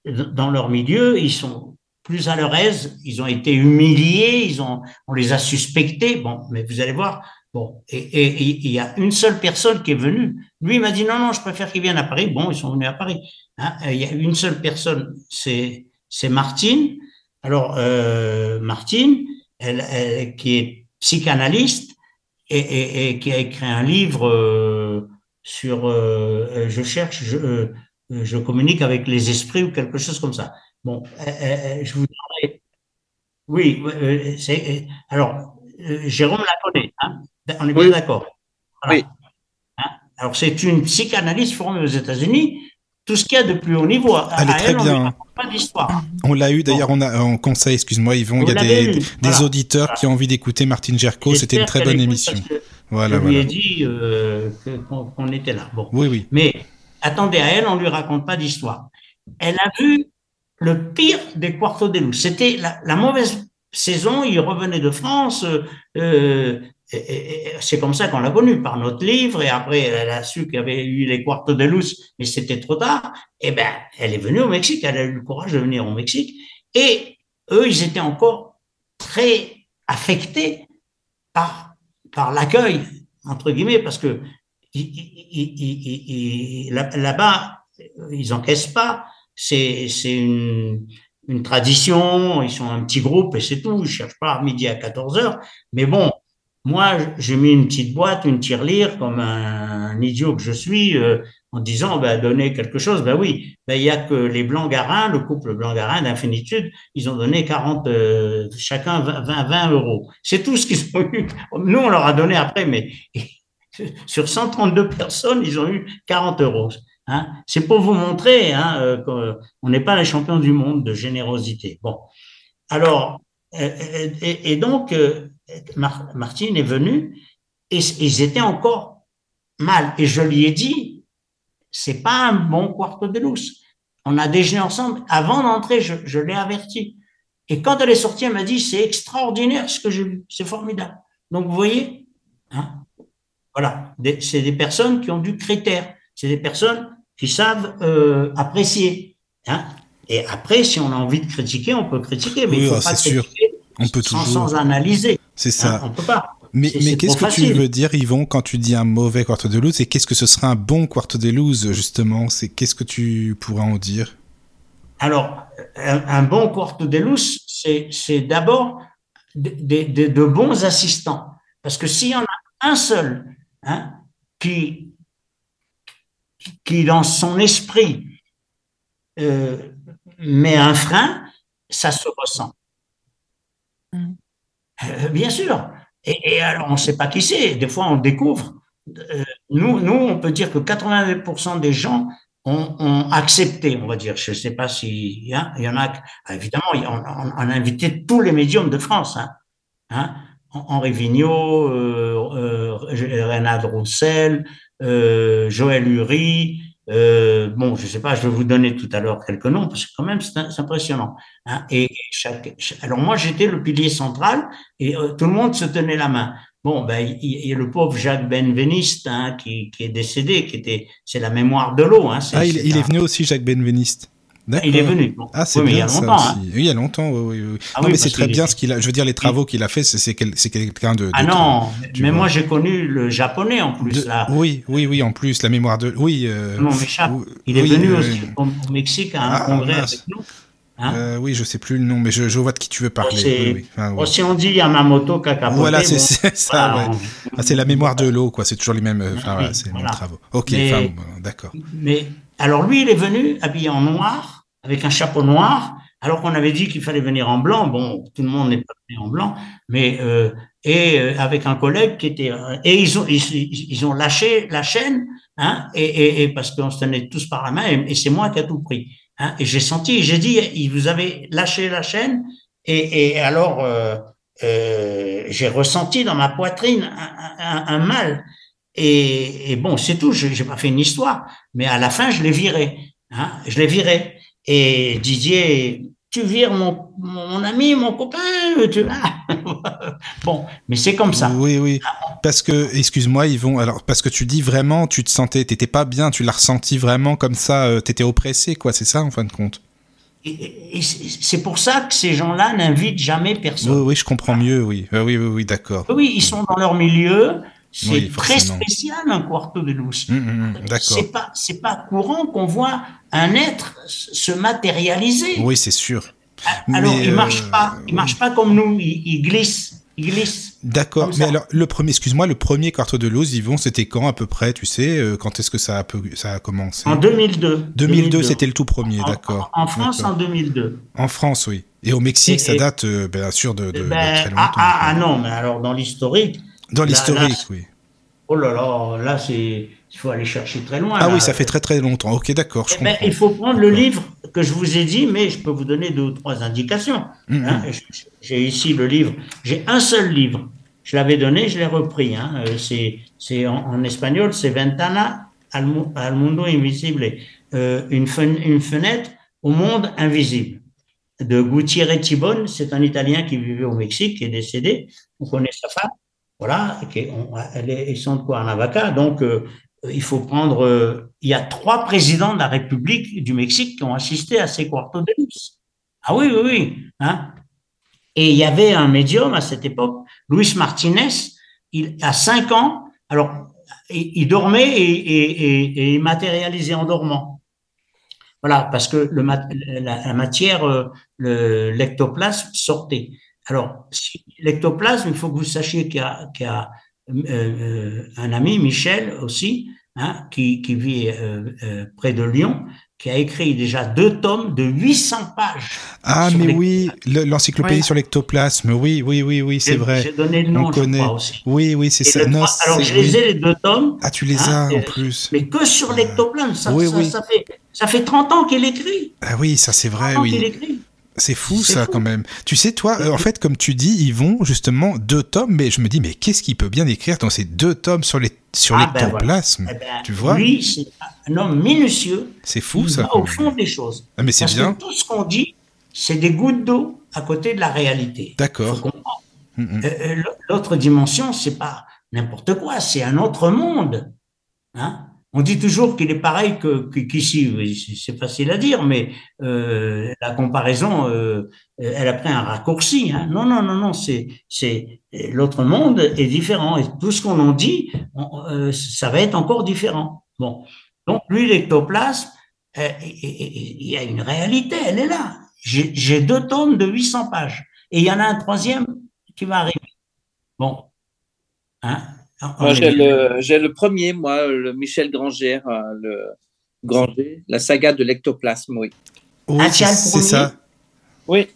[SPEAKER 5] dans leur milieu, ils sont plus à leur aise, ils ont été humiliés, on les a suspectés. Bon, mais vous allez voir, bon, et, il y a une seule personne qui est venue. Lui, m'a dit non, non, je préfère qu'ils viennent à Paris. Bon, ils sont venus à Paris. Hein. Il y a une seule personne, c'est Martine. Alors, euh, Martine, elle, elle, qui est psychanalyste et, et, qui a écrit un livre euh, sur euh, euh, je cherche, je, euh, je communique avec les esprits ou quelque chose comme ça. Bon, je vous dirais, oui, alors Jérôme la connaît, on est bien d'accord.
[SPEAKER 4] Oui.
[SPEAKER 5] Hein? Alors c'est une psychanalyste formée aux États-Unis. Tout ce qu'il y a de plus haut niveau,
[SPEAKER 2] elle est très
[SPEAKER 5] elle,
[SPEAKER 2] bien.
[SPEAKER 5] On pas d'histoire.
[SPEAKER 2] On l'a eu d'ailleurs, on a en conseil, excuse-moi, Yvon, il y a des, des voilà. auditeurs voilà. qui ont envie d'écouter Martine Gerco. C'était une très bonne émission.
[SPEAKER 5] Voilà, je lui ai dit euh, qu'on qu était là. Bon.
[SPEAKER 2] Oui, oui.
[SPEAKER 5] Mais attendez, à elle, on lui raconte pas d'histoire. Elle a vu le pire des Quarto de Luz. C'était la, la, mauvaise saison. Il revenait de France. Euh, c'est comme ça qu'on l'a connue, par notre livre, et après, elle a su qu'il y avait eu les quartos de luz, mais c'était trop tard. Et eh ben, elle est venue au Mexique, elle a eu le courage de venir au Mexique, et eux, ils étaient encore très affectés par, par l'accueil, entre guillemets, parce que là-bas, ils encaissent pas, c'est une, une tradition, ils sont un petit groupe et c'est tout, ils cherchent pas à midi à 14 heures, mais bon, moi, j'ai mis une petite boîte, une tirelire, comme un, idiot que je suis, euh, en disant, ben, donner quelque chose. Ben oui, ben, il y a que les Blancs-Garins, le couple Blanc-Garin d'Infinitude, ils ont donné 40, euh, chacun 20, 20 euros. C'est tout ce qu'ils ont eu. Nous, on leur a donné après, mais sur 132 personnes, ils ont eu 40 euros. Hein. C'est pour vous montrer hein, euh, qu'on n'est pas les champions du monde de générosité. Bon, alors, et, donc, Martine est venue et ils étaient encore mal. Et je lui ai dit, c'est pas un bon quarto de luz. On a déjeuné ensemble. Avant d'entrer, je, l'ai averti. Et quand elle est sortie, elle m'a dit, c'est extraordinaire ce que j'ai vu. C'est formidable. Donc, vous voyez, hein, voilà, c'est des personnes qui ont du critère. C'est des personnes qui savent euh, apprécier. Hein. Et après, si on a envie de critiquer, on peut critiquer, mais il faut ah, pas critiquer
[SPEAKER 2] on peut
[SPEAKER 5] sans,
[SPEAKER 2] toujours...
[SPEAKER 5] sans analyser.
[SPEAKER 2] C'est ça.
[SPEAKER 5] Hein, on peut pas.
[SPEAKER 2] Mais, mais qu'est-ce que tu veux dire, Yvon, quand tu dis un mauvais quarto de luz Et qu'est-ce que ce serait un bon quarto de luz, justement? C'est Qu'est-ce que tu pourrais en dire?
[SPEAKER 5] Alors, un, bon quarto de luz, c'est d'abord de, de, de, bons assistants. Parce que s'il y en a un seul hein, qui, qui, dans son esprit, euh, met un frein, ça se ressent. Mm. Euh, bien sûr. Et, alors, on ne sait pas qui c'est. Des fois, on découvre. Euh, nous, nous, on peut dire que 80% des gens ont, accepté, on va dire. Je ne sais pas si hein, il y en a. Évidemment, on, a invité tous les médiums de France. Hein, hein. Henri Vigneault, euh, Renard Roussel, Joël Uri, euh, bon, je sais pas, je vais vous donner tout à l'heure quelques noms parce que quand même c'est impressionnant. Hein. Et chaque, alors moi j'étais le pilier central et euh, tout le monde se tenait la main. Bon, ben il y, a le pauvre Jacques Benveniste hein, qui, qui, est décédé, qui était, c'est la mémoire de l'eau. Hein,
[SPEAKER 2] ah, il, est venu aussi Jacques Benveniste.
[SPEAKER 5] Il est venu.
[SPEAKER 2] Ah, c'est bien il y a longtemps. Hein. Oui, il y a longtemps. Oui, oui, ah non, mais c'est très bien ce qu'il a. Je veux dire, les travaux qu'il a fait, c'est quelqu'un de,
[SPEAKER 5] Ah non, mais moi j'ai connu le japonais en plus. Là.
[SPEAKER 2] Oui, oui, oui, en plus, la mémoire de. Oui. Euh...
[SPEAKER 5] Non, m'échappe. Il est venu euh, aussi au, Mexique à un ah, congrès avec nous.
[SPEAKER 2] Hein euh, oui, je sais plus le nom, mais je, je vois de qui tu veux parler.
[SPEAKER 5] Si on dit Yamamoto Kakapote.
[SPEAKER 2] Voilà, c'est ça. ouais. ah, c'est la mémoire de l'eau, quoi. C'est toujours les mêmes. Euh, enfin, voilà, c'est les mêmes travaux. Ok, d'accord.
[SPEAKER 5] Mais alors lui, il est venu habillé en noir avec un chapeau noir, alors qu'on avait dit qu'il fallait venir en blanc. Bon, tout le monde n'est pas venu en blanc, mais euh, et euh, avec un collègue qui était euh, et ils ont ils, ont lâché la chaîne, hein, et, et, parce qu'on se tenait tous par la main, et, c'est moi qui a tout pris. Hein, j'ai senti, j'ai dit, vous avez lâché la chaîne, et, alors euh, euh, j'ai ressenti dans ma poitrine un, mal. Et, bon, c'est tout. J'ai pas fait une histoire, mais à la fin, je l'ai viré. Hein, je l'ai viré. Et Didier, tu vires mon, mon ami, mon copain, tu bon, mais c'est comme ça.
[SPEAKER 2] Oui, oui. Parce que, excuse-moi, Yvon, alors, parce que tu dis vraiment, tu te sentais, t'étais pas bien, tu l'as ressenti vraiment comme ça, euh, t'étais oppressé, quoi, c'est ça, en fin de compte?
[SPEAKER 5] Et, c'est pour ça que ces gens-là n'invitent jamais personne.
[SPEAKER 2] Oui, oui, je comprends mieux, oui. Euh, oui, oui, oui, d'accord.
[SPEAKER 5] Oui, ils sont dans leur milieu, c'est très spécial un quarto de luz. Hum, d'accord. C'est pas c'est pas courant qu'on voit un être se matérialiser.
[SPEAKER 2] Oui, c'est sûr.
[SPEAKER 5] Ah, alors il marche euh, pas, il marche pas comme nous, il, glisse, il glisse.
[SPEAKER 2] D'accord. Mais alors le premier, excuse-moi, le premier quarto de luz, Yvon, c'était quand à peu près, tu sais, euh, quand est-ce que ça a ça a commencé?
[SPEAKER 5] En 2002.
[SPEAKER 2] 2002, c'était le tout premier, d'accord.
[SPEAKER 5] En, France en 2002.
[SPEAKER 2] En France, oui. Et au Mexique, ça date euh, bien sûr de, de,
[SPEAKER 5] ben,
[SPEAKER 2] très longtemps.
[SPEAKER 5] Ah, ah, non, mais alors dans l'historique,
[SPEAKER 2] dans l'historique, oui.
[SPEAKER 5] Oh là là, là c'est il faut aller chercher très loin.
[SPEAKER 2] Ah oui, ça fait très très longtemps. Ok, d'accord.
[SPEAKER 5] Eh ben, il faut prendre le livre que je vous ai dit, mais je peux vous donner deux ou trois indications. Hum, hein. hum. J'ai ici le livre. J'ai un seul livre. Je l'avais donné, je l'ai repris. Hein. Euh, c'est en, espagnol, c'est Ventana al, mundo invisible, euh, une, une fenêtre au monde invisible de Gutiérrez Tibon. C'est un Italien qui vivait au Mexique, qui est décédé. On connaît sa femme. Voilà, elle est, ils sont de Cuernavaca, donc euh, il faut prendre. Euh, il y a trois présidents de la République du Mexique qui ont assisté à ces quartos de luz. Ah oui, oui, oui. Hein. Et il y avait un médium à cette époque, Luis Martinez, il a cinq ans. Alors, il, dormait et, il matérialisait en dormant. Voilà, parce que la, matière, euh, le l'ectoplasme sortait. Alors, l'ectoplasme, il faut que vous sachiez qu'il y a, euh, euh, un ami, Michel aussi, hein, qui, qui, vit euh, près de Lyon, qui a écrit déjà deux tomes de 800 pages.
[SPEAKER 2] Ah, mais oui, l'encyclopédie sur l'ectoplasme, oui, oui, oui, oui, c'est vrai.
[SPEAKER 5] J'ai donné le nom, On connaît. aussi.
[SPEAKER 2] Oui, oui, c'est ça.
[SPEAKER 5] alors, je les ai, les deux tomes.
[SPEAKER 2] Ah, tu les hein, as en plus.
[SPEAKER 5] Mais que sur l'ectoplasme, ça, ça, ça, fait, ça fait 30 ans qu'il écrit.
[SPEAKER 2] Ah oui, ça c'est vrai, oui. C'est fou ça quand même. Tu sais toi, euh, en fait comme tu dis, ils vont justement deux tomes, mais je me dis mais qu'est-ce qu'il peut bien écrire dans ces deux tomes sur les sur ah, l'ectoplasme ben Tu vois
[SPEAKER 5] Lui, c'est un homme minutieux.
[SPEAKER 2] C'est fou ça.
[SPEAKER 5] Va au fond des choses.
[SPEAKER 2] Ah, mais c'est bien.
[SPEAKER 5] Que tout ce qu'on dit, c'est des gouttes d'eau à côté de la réalité.
[SPEAKER 2] D'accord.
[SPEAKER 5] Mm, mm. euh, euh, l'autre dimension, c'est pas n'importe quoi, c'est un autre monde. Hein on dit toujours qu'il est pareil qu'ici, c'est facile à dire, mais euh, la comparaison, euh, elle a pris un raccourci. Hein. Non, non, non, non, c'est l'autre monde est différent et tout ce qu'on en dit, euh, ça va être encore différent. Donc lui, l'ectoplasme, il y a une réalité, elle est là. J'ai deux tomes de 800 pages et il y en a un troisième qui va arriver. Bon,
[SPEAKER 4] hein, moi, j'ai le, le, premier, moi, le Michel Granger, euh, le Granger, la saga de l'ectoplasme, oui.
[SPEAKER 2] Oui, ah, c'est ça.
[SPEAKER 4] Oui.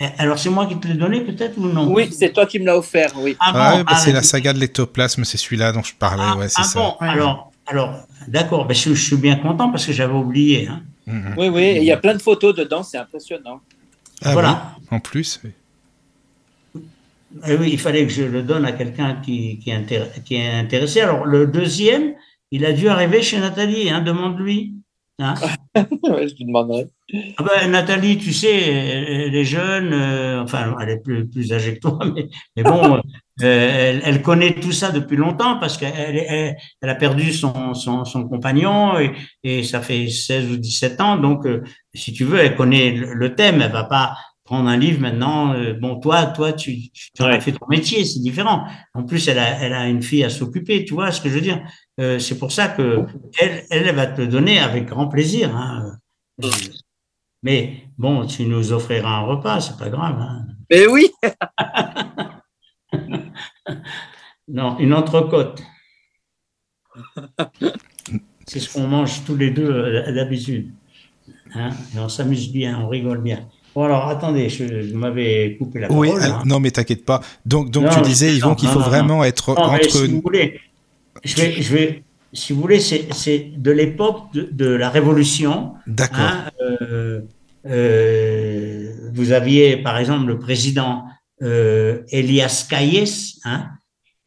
[SPEAKER 5] Eh, alors, c'est moi qui te l'ai donné, peut-être, ou non?
[SPEAKER 4] Oui, c'est toi qui me l'as offert, oui.
[SPEAKER 2] Ah, bah, ah c'est la saga de l'ectoplasme, c'est celui-là dont je parlais, ah, ouais, c'est ça. Bon,
[SPEAKER 5] alors, alors d'accord, ben, je, suis bien content parce que j'avais oublié. Hein.
[SPEAKER 4] Mm-hmm. Oui, oui, il y a plein de photos dedans, c'est impressionnant.
[SPEAKER 2] voilà. en plus, oui.
[SPEAKER 5] Eh oui, il fallait que je le donne à quelqu'un qui, qui, est intéressé. Alors, le deuxième, il a dû arriver chez Nathalie, hein, demande-lui.
[SPEAKER 4] Hein je lui demanderai.
[SPEAKER 5] Ah ben, Nathalie, tu sais, elle est jeune, euh, enfin, elle est plus, plus âgée que toi, mais, bon, euh, elle, elle, connaît tout ça depuis longtemps parce qu'elle elle, elle, a perdu son, son, son compagnon et, et, ça fait 16 ou 17 ans. Donc, euh, si tu veux, elle connaît le, le thème. Elle va pas prendre un livre maintenant. Euh, bon, toi, toi, tu, tu as fait ton métier, c'est différent. En plus, elle a, elle a une fille à s'occuper, tu vois ce que je veux dire? Euh, c'est pour ça que elle, elle va te le donner avec grand plaisir. Hein. Mais bon, tu nous offriras un repas, c'est pas grave. Hein.
[SPEAKER 4] Mais oui.
[SPEAKER 5] non, une entrecôte. C'est ce qu'on mange tous les deux euh, d'habitude. Hein et on s'amuse bien, on rigole bien. Bon, alors attendez, je, m'avais coupé la parole. Oui, hein.
[SPEAKER 2] non, mais t'inquiète pas. Donc, donc tu disais, Yvon, qu'il faut vraiment être entre.
[SPEAKER 5] Si vous voulez, je vais, je vais, si vous voulez, c'est de l'époque de, la Révolution.
[SPEAKER 2] D'accord.
[SPEAKER 5] Hein, euh, euh, vous aviez, par exemple, le président euh, Elias Calles, hein,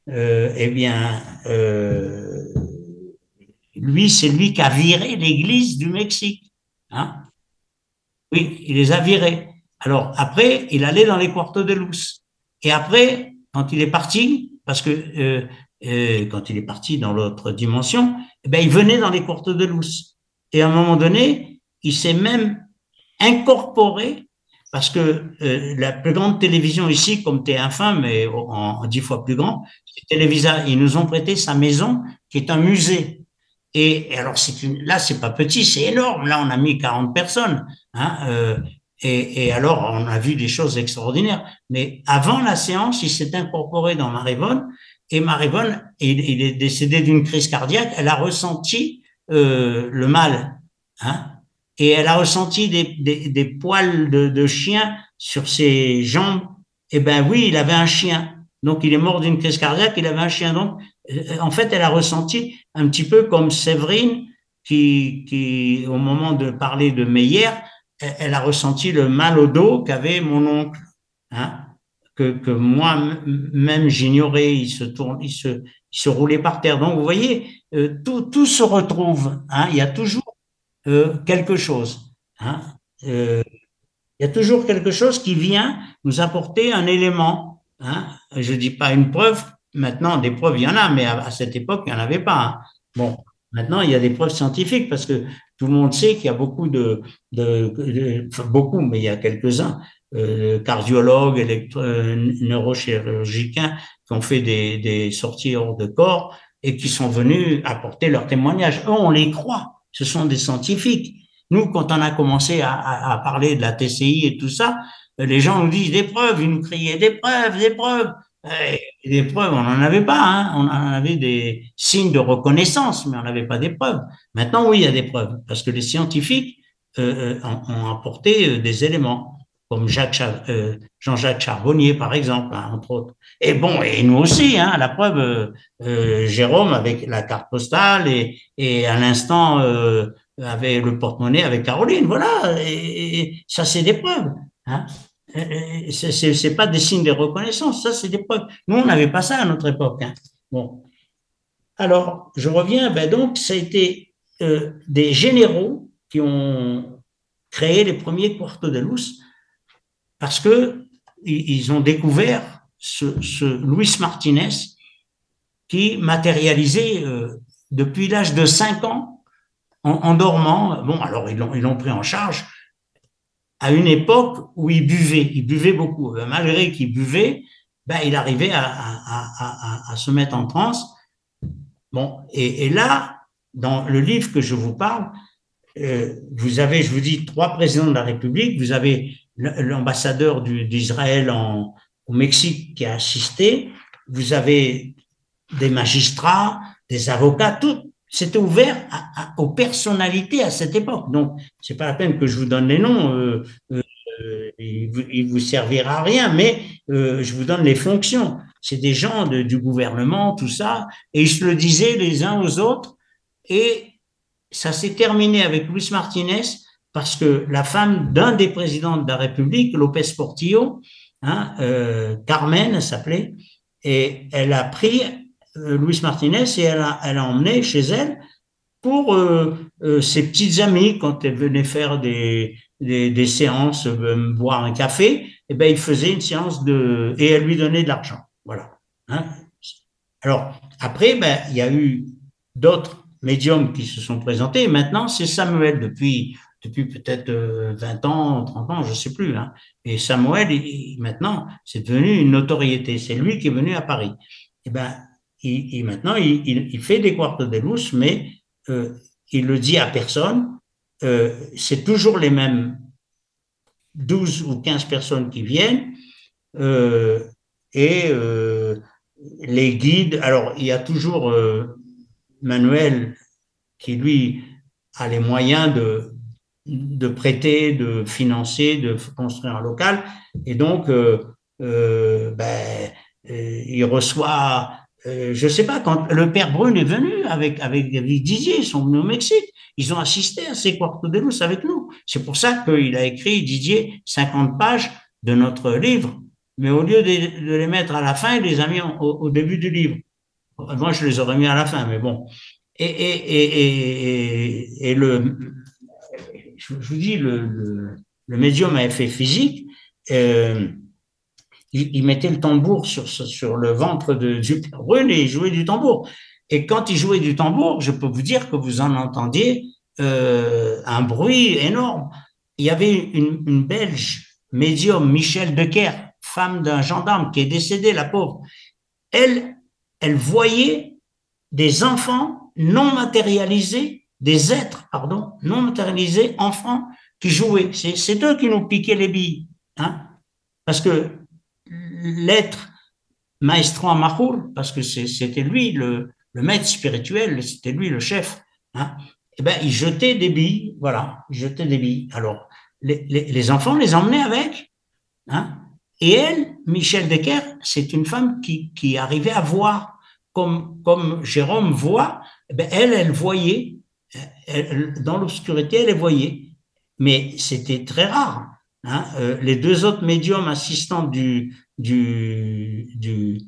[SPEAKER 5] eh bien, lui, c'est lui qui a viré l'Église du Mexique. Hein. Oui, il les a virés. Alors après, il allait dans les quartos de Luz. Et après, quand il est parti, parce que euh, euh, quand il est parti dans l'autre dimension, eh ben, il venait dans les quartos de Luz. Et à un moment donné, il s'est même incorporé parce que euh, la plus grande télévision ici, comme t'es infâme, mais en, dix fois plus grand, Télévisa. Ils nous ont prêté sa maison, qui est un musée. Et, alors, c'est une, là, c'est pas petit, c'est énorme. Là, on a mis 40 personnes. Hein, euh, et, et, alors, on a vu des choses extraordinaires. Mais avant la séance, il s'est incorporé dans Marivonne. Et Marivonne, il, il est décédé d'une crise cardiaque. Elle a ressenti euh, le mal. Hein, et elle a ressenti des, des, des poils de, de, chien sur ses jambes. Eh ben oui, il avait un chien. Donc, il est mort d'une crise cardiaque, il avait un chien. Donc, en fait, elle a ressenti un petit peu comme Séverine, qui, qui au moment de parler de Meyer, elle a ressenti le mal au dos qu'avait mon oncle, hein, que, que moi-même j'ignorais. Il se tourne, il se, il se roulait par terre. Donc, vous voyez, euh, tout, tout se retrouve. Hein, il y a toujours euh, quelque chose. Hein, euh, il y a toujours quelque chose qui vient nous apporter un élément Hein. Je dis pas une preuve. Maintenant, des preuves, il y en a, mais à, cette époque, il n'y en avait pas. Hein. Bon, maintenant, il y a des preuves scientifiques parce que tout le monde sait qu'il y a beaucoup de, de, enfin, beaucoup, mais il y a quelques-uns, euh, cardiologues, électro, euh, neurochirurgicains qui ont fait des, des sorties hors de corps et qui sont venus apporter leur témoignage. Eux, on les croit. Ce sont des scientifiques. Nous, quand on a commencé à, à, parler de la TCI et tout ça, les gens nous disent des preuves, ils nous criaient des preuves, des preuves. Et des preuves, on n'en avait pas. Hein. On en avait des signes de reconnaissance, mais on n'avait pas des preuves. Maintenant, oui, il y a des preuves, parce que les scientifiques euh, euh ont, apporté euh, des éléments, comme euh, Jean-Jacques Charbonnier, par exemple, hein, entre autres. Et bon, et nous aussi, hein, la preuve, euh, Jérôme avec la carte postale et, et à l'instant avec le porte-monnaie avec Caroline, voilà. Et, ça, c'est des preuves. Hein. C'est pas des signes de reconnaissance, ça, c'est des preuves. Nous, on n'avait pas ça à notre époque. Hein. Bon. Alors, je reviens, ben donc, ça a été euh, des généraux qui ont créé les premiers quartos de luz parce que ils ont découvert ce, ce Luis Martinez qui matérialisait euh, depuis l'âge de 5 ans en, en, dormant. Bon, alors ils l'ont pris en charge à une époque où il buvait, il buvait beaucoup. Malgré qu'il buvait, ben, il arrivait à, se mettre en transe. Bon, et, et, là, dans le livre que je vous parle, euh, vous avez, je vous dis, trois présidents de la République. Vous avez l'ambassadeur d'Israël au Mexique qui a assisté. Vous avez des magistrats, des avocats, tout, c'était ouvert aux personnalités à cette époque. Donc, c'est pas la peine que je vous donne les noms, euh, euh, il, il, vous servira à rien, mais euh, je vous donne les fonctions. C'est des gens du gouvernement, tout ça, et ils se le disaient les uns aux autres. Et ça s'est terminé avec Luis Martinez parce que la femme d'un des présidents de la République, Lopez Portillo, hein, euh, Carmen s'appelait, et elle a pris euh, Luis Martinez et elle a, emmené chez elle pour euh, euh, ses petites amies quand elle venait faire des, des, séances, euh, boire un café, et eh ben il faisait une séance de et elle lui donnait de l'argent. Voilà. Hein. Alors après, ben il y a eu d'autres médiums qui se sont présentés. Maintenant, c'est Samuel depuis depuis peut-être 20 ans, 30 ans, je sais plus. Hein. Et Samuel, maintenant, c'est devenu une notoriété. C'est lui qui est venu à Paris. Et eh ben il, maintenant, il, il, fait des quartos de luz, mais euh, il le dit à personne. Euh, c'est toujours les mêmes 12 ou 15 personnes qui viennent. Euh, et euh, les guides, alors il y a toujours Manuel qui, lui, a les moyens de, de prêter, de financer, de construire un local. Et donc, ben, il reçoit euh, je sais pas, quand le père Brune est venu avec, avec David Didier, ils sont venus au Mexique, ils ont assisté à ces quartos de luz avec nous. C'est pour ça qu'il a écrit, Didier, 50 pages de notre livre. Mais au lieu de, de les mettre à la fin, il les a mis au, au, début du livre. Moi, je les aurais mis à la fin, mais bon. Et, et, et, et, et le, je vous dis, le, le, le médium à effet physique, euh, il, mettait le tambour sur, sur le ventre de, du Brune et il jouait du tambour. Et quand il jouait du tambour, je peux vous dire que vous en entendiez euh, un bruit énorme. Il y avait une, une Belge, médium, Michel Decker, femme d'un gendarme qui est décédé, la pauvre. Elle, elle voyait des enfants non matérialisés, des êtres, pardon, non matérialisés, enfants qui jouaient. C'est eux qui nous piquaient les billes. Hein Parce que l'être maestro Amahur, parce que c'était lui le, maître spirituel, c'était lui le chef, hein, eh ben, il jetait des billes, voilà, il jetait des billes. Alors, les, enfants les emmenaient avec, hein, et elle, Michel Decker, c'est une femme qui, arrivait à voir comme, Jérôme voit, eh ben, elle, elle voyait, elle, dans l'obscurité, elle les voyait, mais c'était très rare. Hein, euh, les deux autres médiums assistants du, du, du,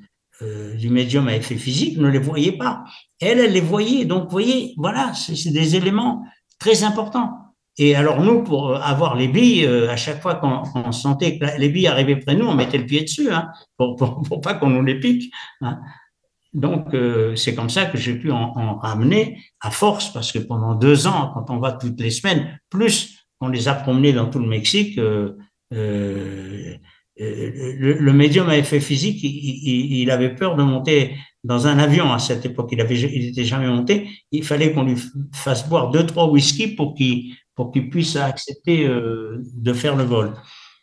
[SPEAKER 5] euh, médium à effet physique ne les voyait pas. Elle, elle les voyait. Donc, vous voyez, voilà, c'est des éléments très importants. Et alors nous, pour avoir les billes, à chaque fois qu'on sentait que les billes arrivaient près de nous, on mettait le pied dessus, hein, pour, pour, pas qu'on nous les pique. Hein. Donc, c'est comme ça que j'ai pu en, en, ramener à force, parce que pendant deux ans, quand on va toutes les semaines, plus on les a promenés dans tout le Mexique, euh, euh, le, le, médium à effet physique, il, avait peur de monter dans un avion à cette époque. Il avait, il était jamais monté. Il fallait qu'on lui fasse boire deux, trois whisky pour qu'il, puisse accepter euh, de faire le vol.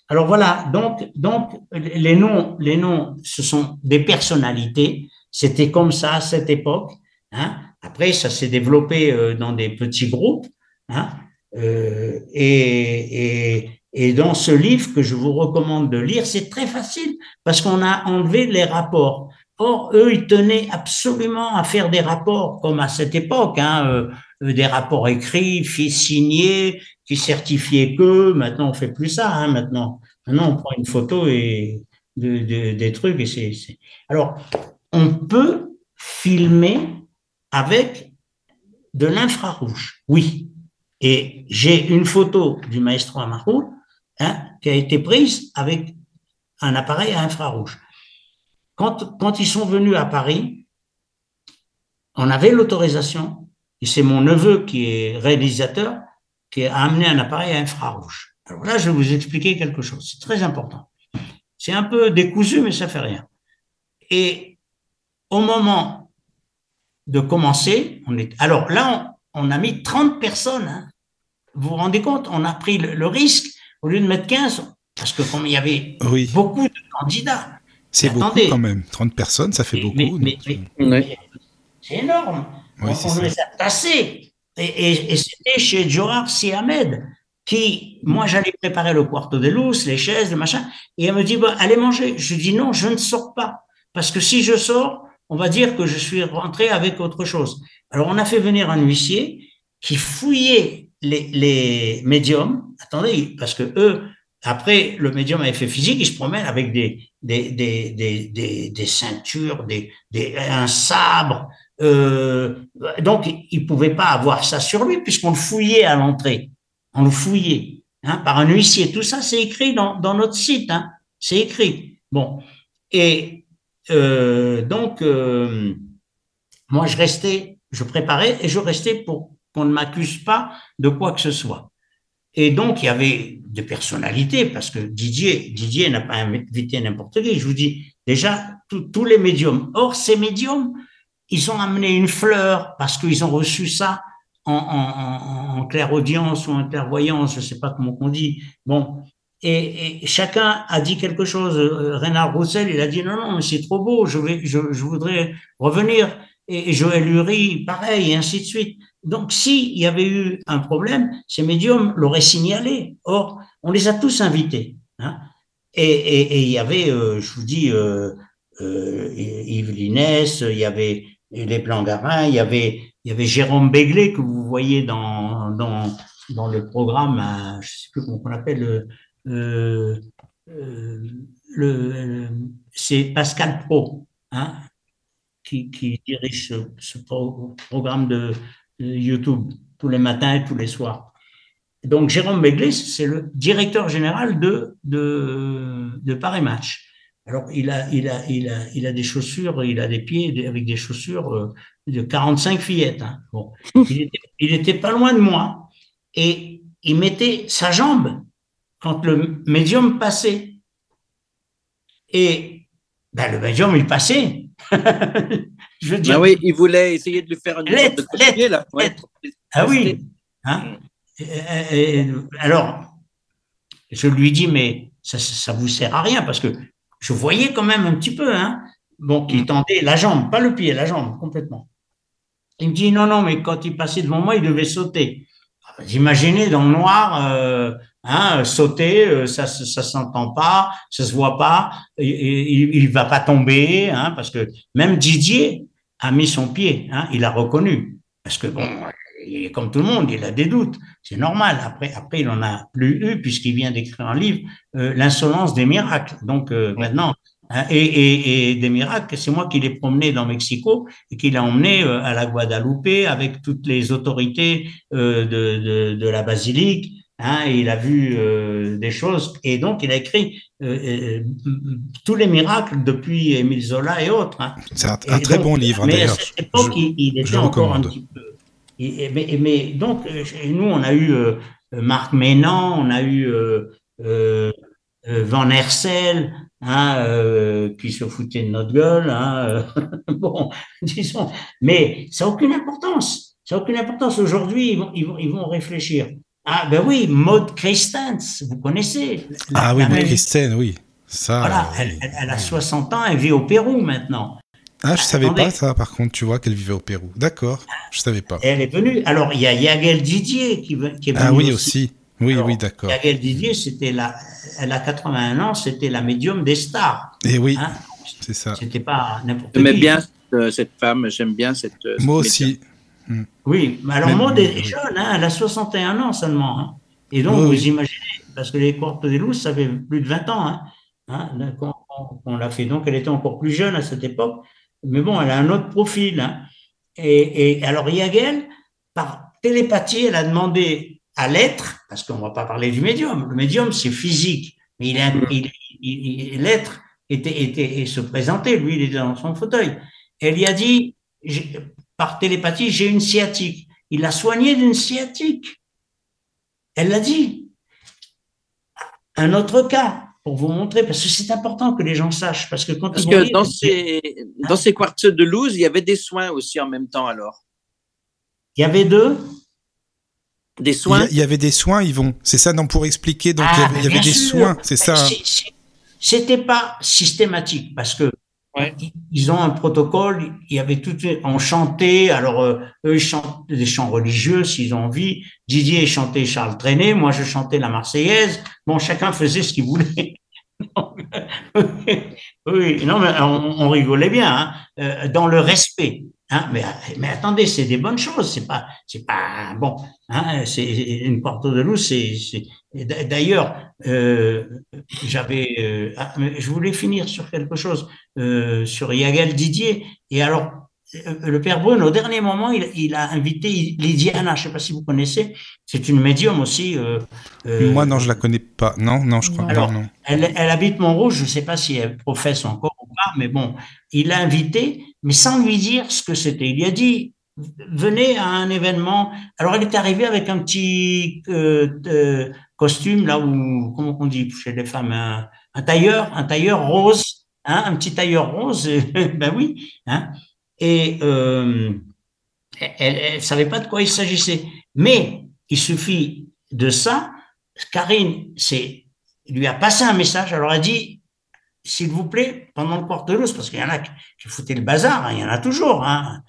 [SPEAKER 5] Alors voilà. Donc, donc, les noms, les noms, ce sont des personnalités. C'était comme ça à cette époque. Hein. Après, ça s'est développé euh, dans des petits groupes. Hein. Euh, et, et dans ce livre que je vous recommande de lire, c'est très facile parce qu'on a enlevé les rapports. Or, eux, ils tenaient absolument à faire des rapports, comme à cette époque, hein, euh, euh des rapports écrits, signés, qui certifiaient que. Maintenant, on fait plus ça. Hein, maintenant, maintenant, on prend une photo et de, de, des trucs. Et c'est. Alors, on peut filmer avec de l'infrarouge. Oui. Et j'ai une photo du maestro Amarul hein, qui a été prise avec un appareil à infrarouge. Quand, quand ils sont venus à Paris, on avait l'autorisation, et c'est mon neveu qui est réalisateur, qui a amené un appareil à infrarouge. Alors là, je vais vous expliquer quelque chose, c'est très important. C'est un peu décousu, mais ça fait rien. Et au moment de commencer, on est, alors là, on, a mis 30 personnes. Hein. Vous vous rendez compte, on a pris le risque au lieu de mettre 15, parce que comme il y avait
[SPEAKER 2] Oui.
[SPEAKER 5] beaucoup de candidats,
[SPEAKER 2] C'est beaucoup
[SPEAKER 5] attendez.
[SPEAKER 2] quand même. 30 personnes, ça fait
[SPEAKER 5] mais-
[SPEAKER 2] beaucoup.
[SPEAKER 5] mais- mais-
[SPEAKER 2] euh,
[SPEAKER 4] Ouais.
[SPEAKER 5] c'est énorme.
[SPEAKER 2] Oui,
[SPEAKER 5] on
[SPEAKER 2] c'est
[SPEAKER 5] on
[SPEAKER 2] ça.
[SPEAKER 5] les a tassés. Et, et- et c'était chez Johar Si Ahmed, qui, moi, j'allais préparer le quarto de luz, les chaises, le machin, et elle me dit, bah, allez manger. Je dis, non, je ne sors pas. Parce que si je sors, on va dire que je suis rentré avec autre chose. Alors, on a fait venir un huissier qui fouillait les, médiums. Attendez, parce que eux, après, le médium à effet physique, il se promène avec des, ceintures, des, un sabre. Euh, donc, il ne pouvait pas avoir ça sur lui puisqu'on le fouillait à l'entrée. On le fouillait hein, par un huissier. Tout ça, c'est écrit dans, dans notre site. Hein, c'est écrit. Bon. Et euh, donc, euh, moi, je restais, je préparais et je restais pour qu'on ne m'accuse pas de quoi que ce soit. Et donc, il y avait des personnalités, parce que Didier, Didier n'a pas invité n'importe qui. Je vous dis, déjà, tous- les médiums. Or, ces médiums, ils ont amené une fleur parce qu'ils ont reçu ça en, en, en, en clairaudience ou en clairvoyance, je sais pas comment on dit. Bon. Et, chacun a dit quelque chose. Euh, Renard Roussel, il a dit non, non, mais c'est trop beau, je, vais, je voudrais revenir. Et, et Joël Lurie, pareil, et ainsi de suite. Donc, s'il y avait eu un problème, ces médiums l'auraient signalé. Or, on les a tous invités. Hein. Et, il y avait, euh, je vous dis, euh, euh, Yves Linès, il y avait les Blancs-Garins, il y avait, il y avait Jérôme Béglé que vous voyez dans, le programme, je sais plus comment on appelle, euh, euh, le, c'est Pascal Pro, hein, qui, dirige ce, ce pro- programme de YouTube tous les matins et tous les soirs. Donc Jérôme Béglé, c'est le directeur général de, de, de Paris Match. Alors il a, il, a, il, a, il a des chaussures, il a des pieds avec des chaussures euh, de 45 fillettes. Hein. Bon. Il, était, il était pas loin de moi et il mettait sa jambe quand le médium passait. Et ben, le médium, il passait. Je veux dire,
[SPEAKER 4] Ah oui, il voulait essayer de lui faire une
[SPEAKER 5] Lettre,
[SPEAKER 4] de copier, là.
[SPEAKER 5] Ah oui. Hein Et- et- et- alors, je lui dis, mais ça, ça vous sert à rien parce que je voyais quand même un petit peu, hein, bon, qu'il tendait la jambe, pas le pied, la jambe, complètement. Il me dit, non, non, mais quand il passait devant moi, il devait sauter. Ah, vous Imaginez dans le noir, euh, hein, sauter, euh, ça, ça, ça s'entend pas, ça se voit pas, il, il, il va pas tomber, hein, parce que même Didier a mis son pied, hein, il a reconnu, parce que bon, il est comme tout le monde, il a des doutes, c'est normal. Après, après, il en a plus eu puisqu'il vient d'écrire un livre, euh, l'insolence des miracles. Donc euh, maintenant, Hein, et, des miracles, c'est moi qui l'ai promené dans Mexico et qui l'a emmené euh, à la Guadalupe avec toutes les autorités euh, de, de, la basilique. Hein, il a vu euh, des choses et donc il a écrit tous les miracles depuis Émile Zola et autres. Hein.
[SPEAKER 2] C'est un, très bon livre.
[SPEAKER 5] Mais à cette époque, il, était encore un petit peu. mais, mais, donc, nous, on a eu Marc Ménan, on a eu Van Hersel, hein, euh, qui se foutait de notre gueule. Hein, euh, bon, disons, mais ça n'a aucune importance. Ça n'a aucune importance. Aujourd'hui, ils vont, ils, vont, ils vont réfléchir. Ah ben oui, Maud Christens, vous connaissez?
[SPEAKER 2] ah oui, Maud Christens, oui. Ça,
[SPEAKER 5] voilà, elle, elle, a 60 ans, elle vit au Pérou maintenant.
[SPEAKER 2] Ah, je savais pas ça, par contre, tu vois qu'elle vivait au Pérou. D'accord, je savais pas.
[SPEAKER 5] Elle est venue. Alors, il y a Yagel Didier qui, qui est
[SPEAKER 2] ah venu. Ah oui, aussi. Oui, oui, d'accord.
[SPEAKER 5] Yagel Didier, c'était la, elle a 81 ans, c'était la médium des stars.
[SPEAKER 2] Et eh oui, hein? c'est ça.
[SPEAKER 5] C'était pas n'importe
[SPEAKER 4] qui. J'aime bien euh, cette femme, j'aime bien cette. Euh,
[SPEAKER 2] Moi aussi.
[SPEAKER 5] Oui, mais alors Maud est jeune, hein, elle a 61 ans seulement. Hein. Et donc, vous imaginez, parce que les courtes des loups, ça fait plus de 20 ans hein, hein on, l'a fait. Donc, elle était encore plus jeune à cette époque. Mais bon, elle a un autre profil. Et, et alors, Yagel, par télépathie, elle a demandé à l'être, parce qu'on ne va pas parler du médium, le médium c'est physique, mais il, l'être était, était, et se présentait, lui il était dans son fauteuil. Elle lui a dit, par télépathie, j'ai une sciatique. Il l'a soigné d'une sciatique. Elle l'a dit. Un autre cas, pour vous montrer, parce que c'est important que les gens sachent, parce que quand
[SPEAKER 4] parce que dans, ces, dans ces quartiers de Louz, il y avait des soins aussi en même temps alors.
[SPEAKER 5] Il y avait deux?
[SPEAKER 4] Des soins?
[SPEAKER 2] Il y, avait des soins, Yvon. C'est ça, non, pour expliquer. Donc, il y avait, ah, des soins, c'est ça.
[SPEAKER 5] C'était pas systématique parce que ils ont un protocole. Il y avait tout, on chantait. Alors, euh, eux, ils chantent des chants religieux s'ils ont envie. Didier chantait Charles Trenet. Moi, je chantais la Marseillaise. Bon, chacun faisait ce qu'il voulait. oui, non, mais on, rigolait bien, hein, euh, dans le respect. Hein, mais, mais attendez, c'est des bonnes choses. C'est pas, c'est pas bon. Hein, c'est une porte de loup. C'est, d'ailleurs, euh, j'avais, euh, ah, je voulais finir sur quelque chose euh, sur Yagel Didier. Et alors, le père Brune, au dernier moment, il, il a invité Lydiana. Je sais pas si vous connaissez. C'est une médium aussi.
[SPEAKER 2] Moi, non, je la connais pas. Non, non, je crois pas. Non.
[SPEAKER 5] Elle, elle habite Montrouge. Je sais pas si elle professe encore ou pas, mais bon, il l'a invité mais sans lui dire ce que c'était. Il lui a dit, venez à un événement. Alors, elle est arrivée avec un petit euh, costume, là où, comment on dit chez les femmes, un, tailleur, un tailleur rose, hein, un petit tailleur rose, ben oui. Hein, et euh, elle ne savait pas de quoi il s'agissait. Mais il suffit de ça. Karine lui a passé un message. Alors, elle a dit, s'il vous plaît, pendant le quart de parce qu'il y en a qui foutaient le bazar, hein, il y en a toujours. Hein.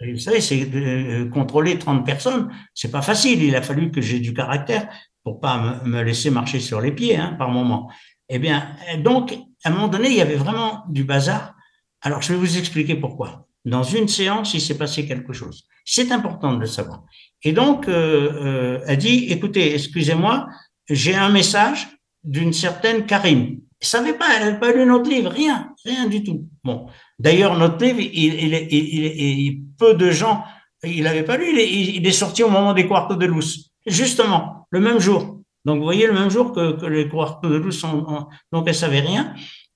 [SPEAKER 5] Vous savez, c'est euh, contrôler 30 personnes, c'est pas facile. Il a fallu que j'ai du caractère pour pas me laisser marcher sur les pieds hein, par moment. Eh bien, donc, à un moment donné, il y avait vraiment du bazar. Alors, je vais vous expliquer pourquoi. Dans une séance, il s'est passé quelque chose. C'est important de le savoir. Et donc, euh, euh, elle dit, écoutez, excusez-moi, j'ai un message d'une certaine Karine. Elle savait pas, elle n'avait pas lu notre livre, rien, rien du tout. Bon, d'ailleurs, notre livre, il, il, peu de gens, il n'avait pas lu, il, est sorti au moment des quartos de Luce, justement, le même jour. Donc, vous voyez, le même jour que, que les quartos de sont, donc elle savait rien.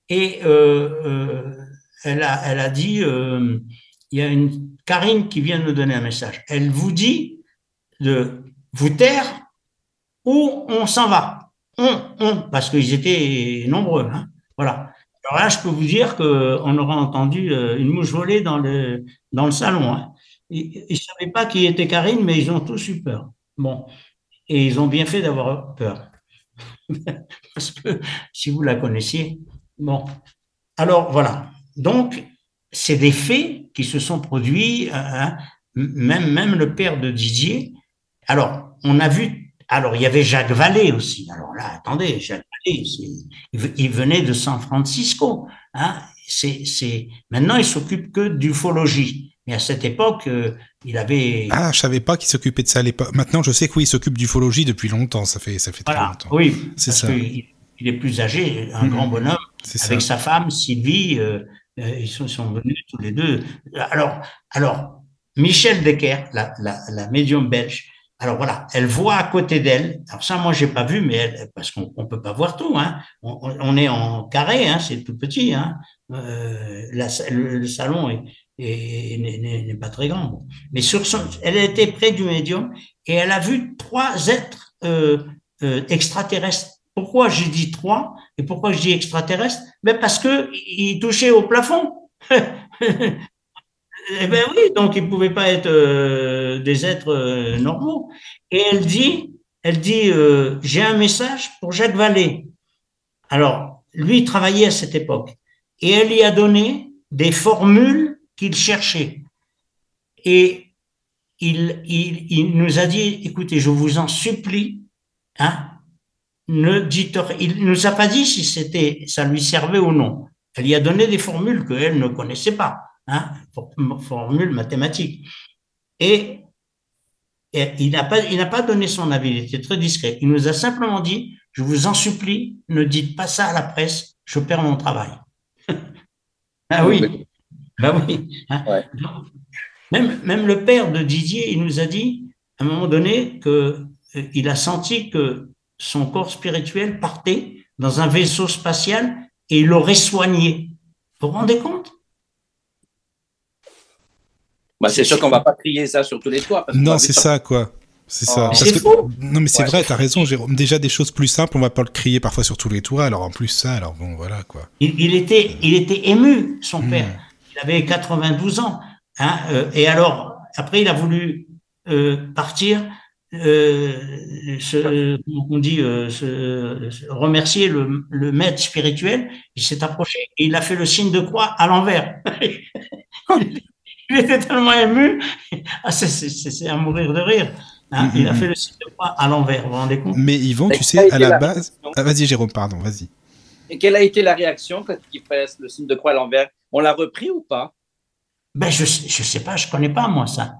[SPEAKER 5] Et euh, euh, elle, a, elle a dit, euh, il y a une Karine qui vient de me donner un message. Elle vous dit de vous taire ou on s'en va on, parce qu'ils étaient nombreux. Hein. Voilà. Alors là, je peux vous dire qu'on aurait entendu euh, une mouche voler dans le, dans le salon. Hein. Ils ne savaient pas qui était Karine, mais ils ont tous eu peur. Bon. Et ils ont bien fait d'avoir peur. parce que si vous la connaissiez. Bon. Alors, voilà. Donc, c'est des faits qui se sont produits, hein. même, même le père de Didier. Alors, on a vu alors, il y avait Jacques Vallée aussi. Alors là, attendez, Jacques Vallée, il venait de San Francisco. Hein. C'est, maintenant, il s'occupe que d'ufologie. Mais à cette époque, euh, il avait.
[SPEAKER 2] Ah, je savais pas qu'il s'occupait de ça à l'époque. Maintenant, je sais que oui, il s'occupe d'ufologie depuis longtemps. Ça fait, ça fait très longtemps.
[SPEAKER 5] Oui, c'est ça. Il, est plus âgé, un grand bonhomme. avec sa femme Sylvie. ils sont, sont, venus tous les deux. Alors, alors Michel Decker, la, la, la médium belge, alors voilà, elle voit à côté d'elle. Alors ça, moi, j'ai pas vu, mais elle, parce qu'on on peut pas voir tout. Hein. On, est en carré, hein, c'est tout petit. Hein. Euh, le, salon est, n'est pas très grand. Mais sur son, elle était près du médium et elle a vu trois êtres euh, euh, extraterrestres. Pourquoi j'ai dit trois et pourquoi je dis extraterrestres? Mais parce que ils touchaient au plafond. Eh bien oui, donc ils ne pouvaient pas être euh, des êtres euh, normaux. Et elle dit, elle dit, euh, j'ai un message pour Jacques Vallée. Alors, lui il travaillait à cette époque. Et elle lui a donné des formules qu'il cherchait. Et il, il, il, nous a dit, écoutez, je vous en supplie, hein, ne dites Il nous a pas dit si c'était, ça lui servait ou non. Elle lui a donné des formules qu'elle ne connaissait pas hein, formule mathématique. Et, il n'a pas, il n'a pas donné son avis, il était très discret. Il nous a simplement dit, je vous en supplie, ne dites pas ça à la presse, je perds mon travail. ah oui, bah oui. Hein. Même, même le père de Didier, il nous a dit, à un moment donné, que euh, il a senti que son corps spirituel partait dans un vaisseau spatial et il l'aurait soigné. Vous vous rendez compte?
[SPEAKER 4] Bah, c'est sûr qu'on va pas crier ça sur tous les toits.
[SPEAKER 2] non, c'est ça, quoi. C'est ça.
[SPEAKER 5] Oh.
[SPEAKER 2] non, mais c'est vrai, tu as raison, Jérôme. Déjà, des choses plus simples, on va pas le crier parfois sur tous les toits. Alors, en plus, ça, alors bon, voilà, quoi.
[SPEAKER 5] Il, était, il était ému, son hmm. père. Il avait 92 ans. Hein, euh, et alors, après, il a voulu euh, partir, euh, on dit, remercier le, le, maître spirituel. Il s'est approché et il a fait le signe de croix à l'envers. il était tellement ému. Ah, c'est à mourir de rire. Hein. Il a fait le signe de croix à l'envers, vous vous rendez compte?
[SPEAKER 2] Mais Yvon, tu sais, à la, base. Ah, vas-y, Jérôme, pardon, vas-y.
[SPEAKER 4] Et quelle a été la réaction quand il fait le signe de croix à l'envers? On l'a repris ou pas?
[SPEAKER 5] Ben, Je ne sais pas, je ne connais pas, moi, ça.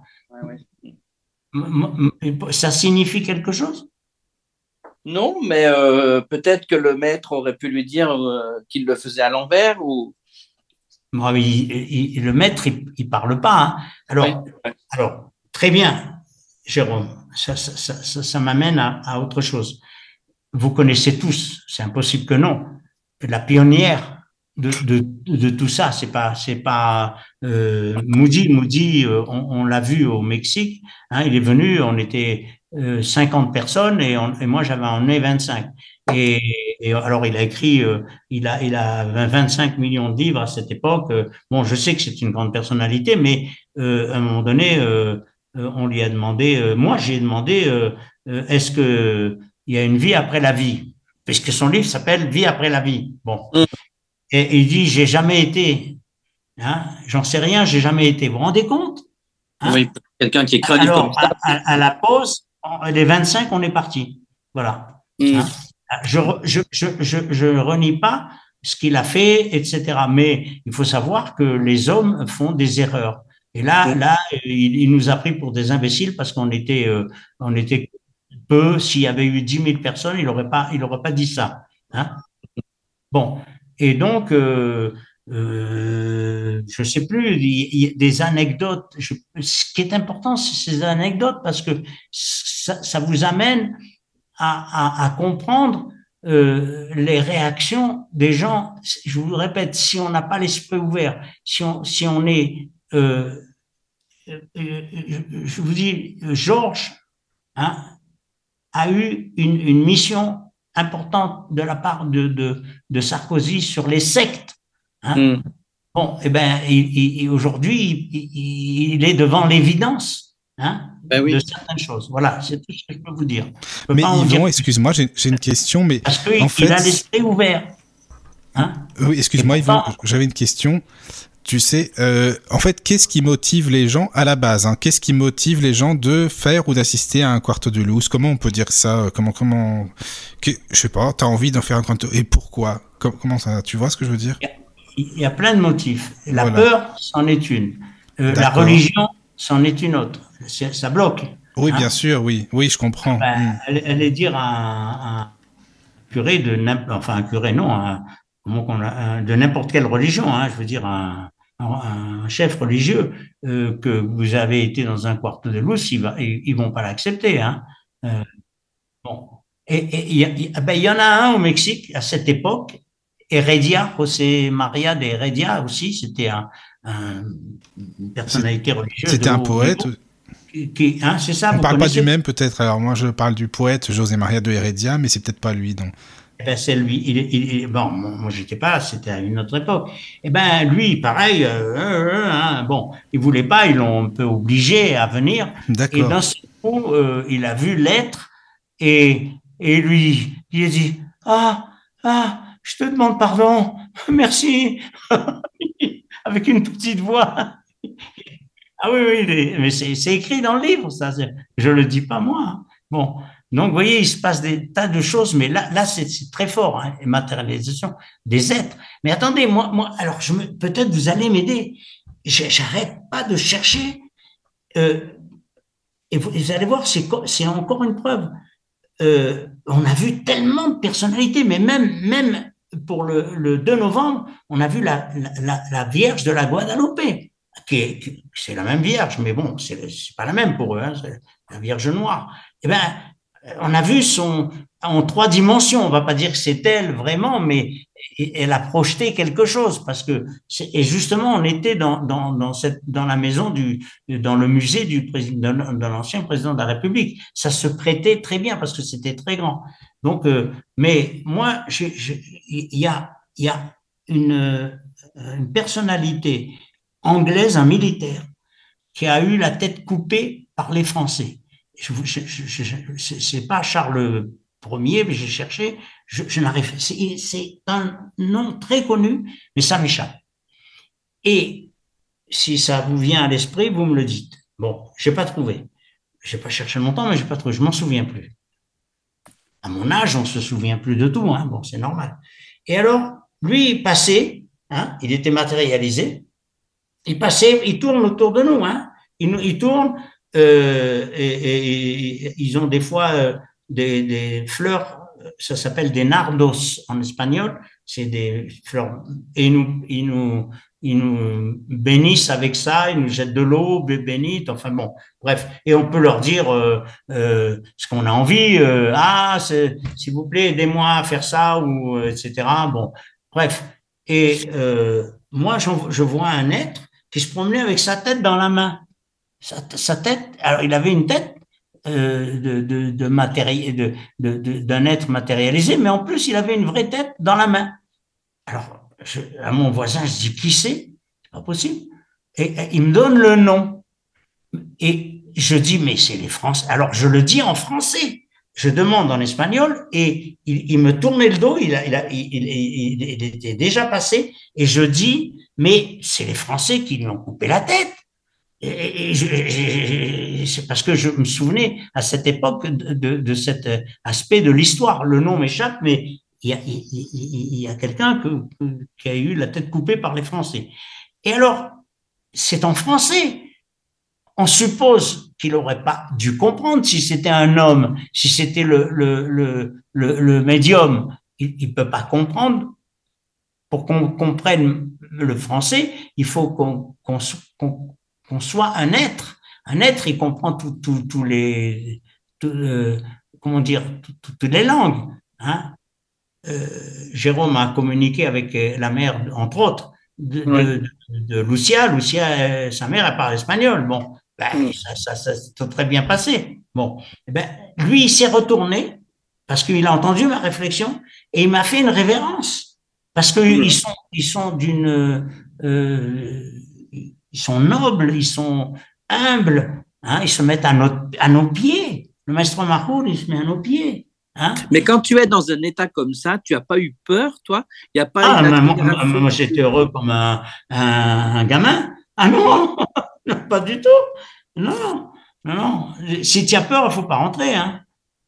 [SPEAKER 5] Ça signifie quelque chose?
[SPEAKER 4] Non, mais euh, peut-être que le maître aurait pu lui dire euh, qu'il le faisait à l'envers ou
[SPEAKER 5] le maître, il, il parle pas. Hein. Alors, alors, très bien, Jérôme, ça, ça, ça, ça m'amène à, à, autre chose. Vous connaissez tous, c'est impossible que non, la pionnière de, de, de tout ça, c'est pas, c'est pas euh, Moody. Moody, euh, on, on l'a vu au Mexique. Hein, il est venu, on était 50 euh, personnes et, on, et moi j'avais emmené 25. Et, et, alors, il a écrit, euh, il a, il a 25 millions de livres à cette époque. Bon, je sais que c'est une grande personnalité, mais euh, à un moment donné, euh, on lui a demandé, moi j'ai demandé, est-ce que il y a une vie après la vie, puisque son livre s'appelle Vie après la vie. Bon, mm. et, il dit, j'ai jamais été. Hein, J'en sais rien, j'ai jamais été. Vous vous rendez compte?
[SPEAKER 4] Hein? Oui, quelqu'un qui est
[SPEAKER 5] alors, à, à, la pause, les 25, on est parti. Voilà. Mm. Hein? Je, je, je, je, je renie pas ce qu'il a fait, etc. Mais il faut savoir que les hommes font des erreurs. Et là, là, il, nous a pris pour des imbéciles parce qu'on était, euh, on était peu. S'il y avait eu 10 000 personnes, il n'aurait pas, il aurait pas dit ça. Hein bon. Et donc, euh, euh, je sais plus, il y a des anecdotes. Je, ce qui est important, c'est ces anecdotes parce que ça, ça vous amène à, à, à comprendre euh, les réactions des gens. Je vous le répète, si on n'a pas l'esprit ouvert, si on, si on est, euh, euh, je vous dis, Georges hein, a eu une, une, mission importante de la part de, de, de Sarkozy sur les sectes. Hein. Mm. Bon, eh ben, il, il, aujourd'hui, il, il, est devant l'évidence. Hein, ben oui. de certaines choses. Voilà, c'est tout ce que je peux vous dire.
[SPEAKER 2] Mais Yvon, excuse-moi, j'ai une question, mais
[SPEAKER 5] Parce qu'il en fait... a l'esprit ouvert. Hein
[SPEAKER 2] oui, excuse-moi, Yvon, j'avais une question. Tu sais, euh, en fait, qu'est-ce qui motive les gens à la base hein? Qu'est-ce qui motive les gens de faire ou d'assister à un quarto de loose? Comment on peut dire ça Comment, comment que, Je sais pas. T'as envie d'en faire un quarto et pourquoi? Comment ça Tu vois ce que je veux dire?
[SPEAKER 5] Il y a plein de motifs. La peur, c'en est une. Euh, la religion, c'en est une autre ça bloque.
[SPEAKER 2] Oui, hein? bien sûr, oui, oui, je comprends.
[SPEAKER 5] Ben, mm. elle, est dire à un, curé de enfin un curé non, un, de n'importe quelle religion, hein, je veux dire un, un chef religieux euh, que vous avez été dans un quarto de luz, ils, ils, vont pas l'accepter. Hein. Euh, bon. Et il ben, y, en a un au Mexique à cette époque, Heredia, José María de Heredia aussi, c'était un, un, une personnalité religieuse.
[SPEAKER 2] C'était un poète.
[SPEAKER 5] Qui, hein, c'est ça.
[SPEAKER 2] On parle pas du même peut-être. Alors moi je parle du poète José María de Heredia, mais c'est peut-être pas lui donc.
[SPEAKER 5] Eh ben, c'est lui. Il, il, bon, moi, j'étais pas, c'était à une autre époque. Eh ben, lui, pareil, euh, euh, hein, bon, il voulait pas, ils l'ont un peu obligé à venir. Et dans ce coup, euh, il a vu l'être et, et lui, il a dit, ah, ah, je te demande pardon, merci, avec une petite voix. ah oui, oui, mais c'est écrit dans le livre, ça. Je le dis pas moi. Bon, donc, vous voyez, il se passe des tas de choses, mais là, là, c'est très fort, hein, matérialisation des êtres. Mais attendez, moi, moi, alors, peut-être vous allez m'aider. J'arrête pas de chercher. Euh, et vous, allez voir, c'est encore une preuve. Euh, on a vu tellement de personnalités, mais même, même pour le, le 2 novembre, on a vu la, la, Vierge de la Guadeloupe, qui c'est la même Vierge, mais bon, c'est pas la même pour eux, hein, c'est la Vierge noire. Eh ben, on a vu son en trois dimensions. On va pas dire que c'est elle vraiment, mais elle a projeté quelque chose parce que et justement on était dans dans dans cette dans la maison du dans le musée du président de l'ancien président de la République. Ça se prêtait très bien parce que c'était très grand. Donc, euh, mais moi, il y a a une personnalité anglaise, un militaire, qui a eu la tête coupée par les Français je, c'est pas Charles Ier, mais j'ai cherché, je, je n'arrive. C'est un nom très connu, mais ça m'échappe. Et si ça vous vient à l'esprit, vous me le dites. Bon, j'ai pas trouvé. J'ai pas cherché longtemps, mais j'ai pas trouvé. Je m'en souviens plus. À mon âge, on se souvient plus de tout. Hein. Bon, c'est normal. Et alors, lui, il passait, hein, il était matérialisé. Il passait, il tourne autour de nous. Hein. Il, tourne euh, et, ils ont des fois euh, des, des, fleurs, ça s'appelle des nardos en espagnol, c'est des fleurs, et nous, ils nous, ils nous bénissent avec ça, ils nous jettent de l'eau bénite, enfin bon, bref, et on peut leur dire euh, euh ce qu'on a envie, euh, ah, s'il vous plaît, aidez-moi à faire ça, ou etc. Bon, bref, et moi, je vois un être qui se promenait avec sa tête dans la main. Sa, tête, alors il avait une tête euh, de, de, de, de, d'un être matérialisé, mais en plus il avait une vraie tête dans la main. Alors, à mon voisin, je dis qui c'est C'est pas possible. Et, il me donne le nom. Et je dis mais c'est les Français. Alors je le dis en français. Je demande en espagnol et il, il me tournait le dos. Il, a, il, a, il, était déjà passé et je dis mais c'est les Français qui lui ont coupé la tête. C'est parce que je me souvenais à cette époque de, cet aspect de l'histoire. Le nom m'échappe, mais il y a, quelqu'un qui a eu la tête coupée par les Français. Et alors, c'est en français. On suppose qu'il n'aurait pas dû comprendre si c'était un homme, si c'était le, médium. Il ne peut pas comprendre. Pour qu'on comprenne le français, il faut qu'on qu'on soit un être. Un être, il comprend tous les, euh, comment dire, toutes les langues. Hein. Euh, Jérôme a communiqué avec euh, la mère, entre autres, de, Lucia. Lucia, sa mère, elle parle espagnol. Bon, ben, ça, ça, s'est très bien passé. Bon, eh ben, lui, il s'est retourné parce qu'il a entendu ma réflexion et il m'a fait une révérence parce qu'ils sont, ils sont d'une ils sont nobles, ils sont humbles, hein, ils se mettent à nos, à nos pieds. Le maître Mahoul, il se met à nos pieds. Hein.
[SPEAKER 4] Mais quand tu es dans un état comme ça, tu n'as pas eu peur, toi? Il y a pas
[SPEAKER 5] ah, moi, j'étais heureux comme un, un, gamin. Ah non, pas du tout. Non, non. Si tu as peur, il ne faut pas rentrer. Hein.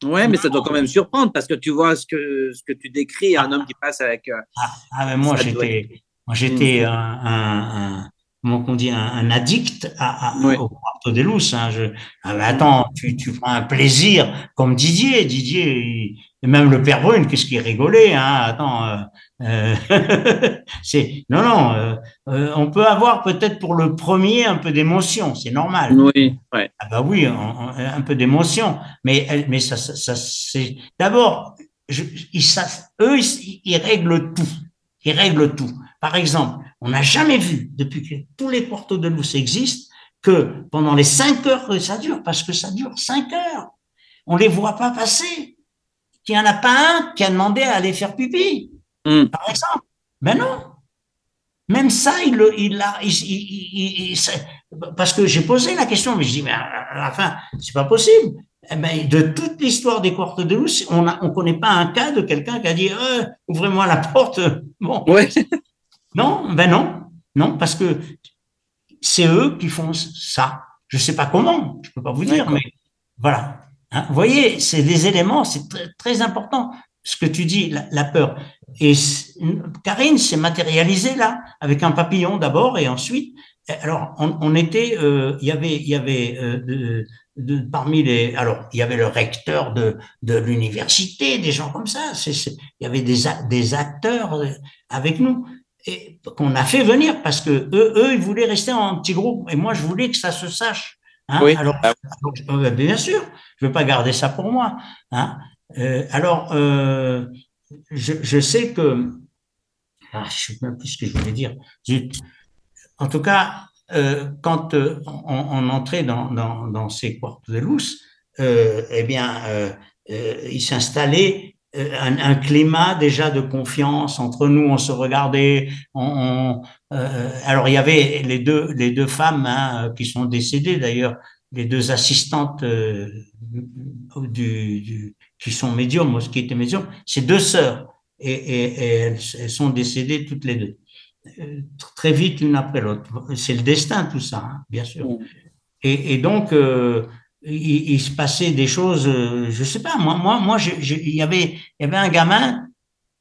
[SPEAKER 4] Ouais, mais ça doit quand même surprendre parce que tu vois ce que, ce que tu décris, un homme qui passe avec. Euh,
[SPEAKER 5] ah, ah, mais moi, j'étais, moi, j'étais un, comment on dit, un, addict à, au quarto de luz. Hein. Je, ah, attends, tu, tu prends un plaisir comme Didier. Didier, et même le père Brune, qu'est-ce qu'il rigolait, hein Attends, euh, euh c'est non, non. Euh, euh, on peut avoir peut-être pour le premier un peu d'émotion, c'est normal.
[SPEAKER 4] Oui, ouais.
[SPEAKER 5] Ah bah oui, un peu d'émotion, mais mais ça, ça, ça c'est d'abord, ils savent, eux, ils, ils, règlent tout, ils règlent tout. Par exemple, on n'a jamais vu depuis que tous les quartos de lousse existent que pendant les cinq heures que ça dure, parce que ça dure cinq heures, on les voit pas passer. Il n'y en a pas un qui a demandé à aller faire pipi, mm. par exemple. Mais non. Même ça, il, il a, il, parce que j'ai posé la question, mais je dis, mais à la fin, c'est pas possible. Eh ben, de toute l'histoire des quartos de lousse, on ne on connaît pas un cas de quelqu'un qui a dit, euh, ouvrez-moi la porte. Bon.
[SPEAKER 4] Ouais.
[SPEAKER 5] Non, ben non, non, parce que c'est eux qui font ça. Je sais pas comment, je peux pas vous dire, mais voilà. Hein, vous voyez, c'est des éléments, c'est très, important. Ce que tu dis, la, peur. Et Karine s'est matérialisée là, avec un papillon d'abord, et ensuite, alors on, était, euh, il y avait, il y avait euh, de, parmi les, alors il y avait le recteur de, de l'université, des gens comme ça. il y avait des, des acteurs euh, avec nous et qu'on a fait venir parce que eux, eux, ils voulaient rester en petit groupe et moi, je voulais que ça se sache. Hein oui. alors, ah euh, bien sûr, je veux pas garder ça pour moi. Hein euh, alors, euh, je, je, sais que, ah, je sais même plus ce que je voulais dire. En tout cas, euh, quand on, on, entrait dans, dans, dans ces quartos de lousse, eh bien, il s'installait euh, un, un, climat déjà de confiance entre nous. On se regardait. On, on euh, alors il y avait les deux les deux femmes hein, qui sont décédées d'ailleurs, les deux assistantes euh, du, du, qui sont médiums, qui étaient médiums, c'est deux sœurs et, et, et elles, elles, sont décédées toutes les deux euh, très vite l'une après l'autre. C'est le destin tout ça, hein, bien sûr. Et, et donc euh, il, se passait des choses, euh, je sais pas, moi, moi, moi, il y avait, il y un gamin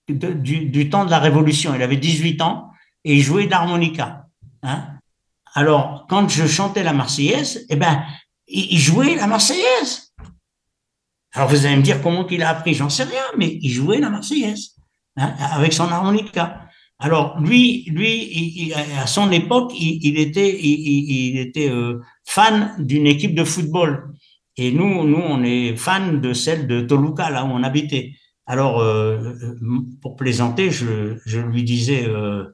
[SPEAKER 5] du, du, temps de la Révolution, il avait 18 ans et il jouait de l'harmonica. Hein. Alors, quand je chantais la Marseillaise, eh ben, il, il jouait la Marseillaise. Alors, vous allez me dire comment il a appris, j'en sais rien, mais il jouait la Marseillaise hein, avec son harmonica. Alors lui, lui, à son époque, il, était, il, était euh, fan d'une équipe de football. Et nous, nous, on est fan de celle de Toluca, là où on habitait. Alors, euh, pour plaisanter, je, je lui disais euh,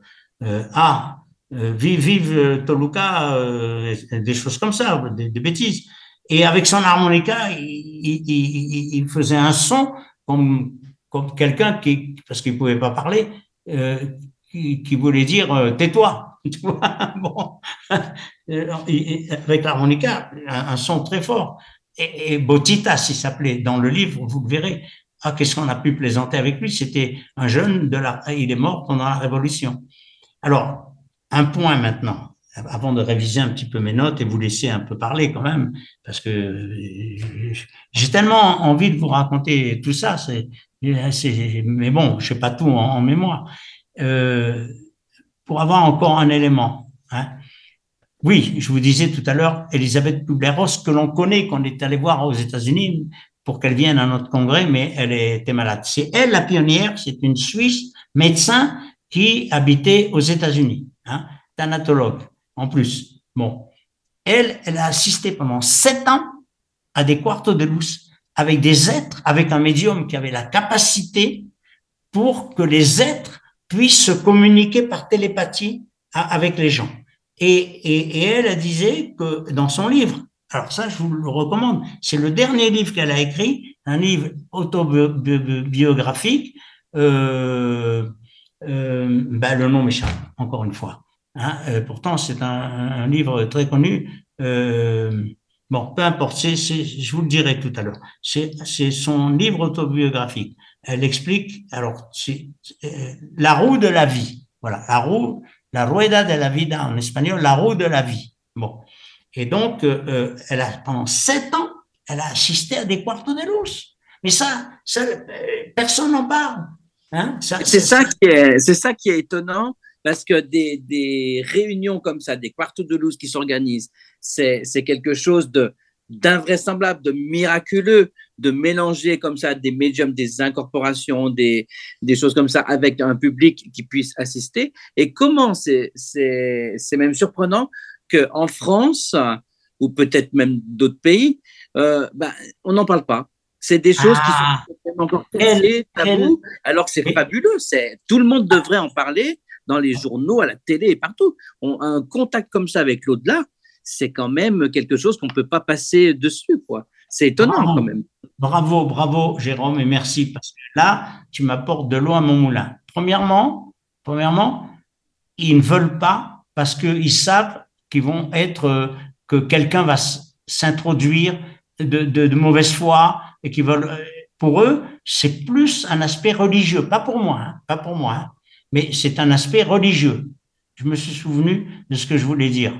[SPEAKER 5] euh ah, euh, vive, vive Toluca, des choses comme ça, des, bêtises. Et avec son harmonica, il, faisait un son comme, comme quelqu'un qui, parce qu'il pouvait pas parler, euh, qui, voulait dire euh, tais-toi. bon. avec l'harmonica, un, un, son très fort. Et, et Botitas, il s'appelait dans le livre, vous le verrez. Ah, qu'est-ce qu'on a pu plaisanter avec lui? C'était un jeune de la. Il est mort pendant la Révolution. Alors, un point maintenant, avant de réviser un petit peu mes notes et vous laisser un peu parler quand même, parce que j'ai tellement envie de vous raconter tout ça. C'est, mais bon, je sais pas tout en mémoire euh, pour avoir encore un élément. Hein. Oui, je vous disais tout à l'heure, Elisabeth Kubler-Ross, que l'on connaît, qu'on est allé voir aux États-Unis pour qu'elle vienne à notre congrès, mais elle était malade. C'est elle la pionnière, c'est une Suisse médecin qui habitait aux États-Unis, hein, en plus. Bon, elle, elle a assisté pendant sept ans à des quartos de lousse avec des êtres, avec un médium qui avait la capacité pour que les êtres puisse se communiquer par télépathie avec les gens. Et, et, et, elle disait que dans son livre, alors ça je vous le recommande, c'est le dernier livre qu'elle a écrit, un livre autobiographique, euh, euh, ben le nom m'échappe, encore une fois. Hein, euh, pourtant c'est un, un, livre très connu. Euh, bon, peu importe, je vous le dirai tout à l'heure. C'est son livre autobiographique elle explique, alors, euh, la roue de la vie. Voilà, la roue, la rueda de la vida en espagnol, la roue de la vie. Bon. Et donc, euh, euh elle a, pendant sept ans, elle a assisté à des quartos de luz. Mais ça, personne n'en parle. Hein
[SPEAKER 4] c'est ça, qui est, ça qui est étonnant parce que des, des réunions comme ça, des quartos de luz qui s'organisent, c'est, c'est quelque chose de, d'invraisemblable, de miraculeux, de mélanger comme ça des médiums, des incorporations, des, des choses comme ça avec un public qui puisse assister. Et comment c'est même surprenant qu'en France, ou peut-être même d'autres pays, euh, ben, on n'en parle pas. C'est des choses qui sont ah. encore très tabous, alors que c'est fabuleux. Tout le monde devrait en parler dans les journaux, à la télé et partout. On, un contact comme ça avec l'au-delà, c'est quand même quelque chose qu'on ne peut pas passer dessus. quoi. C'est étonnant quand même.
[SPEAKER 5] Bravo, bravo Jérôme et merci parce que là, tu m'apportes de l'eau à mon moulin. Premièrement, premièrement, ils ne veulent pas parce qu'ils savent qu'ils vont être, que quelqu'un va s'introduire de, mauvaise foi et qui veulent, pour eux, c'est plus un aspect religieux, pas pour moi, hein, pas pour moi, hein, mais c'est un aspect religieux. Je me suis souvenu de ce que je voulais dire.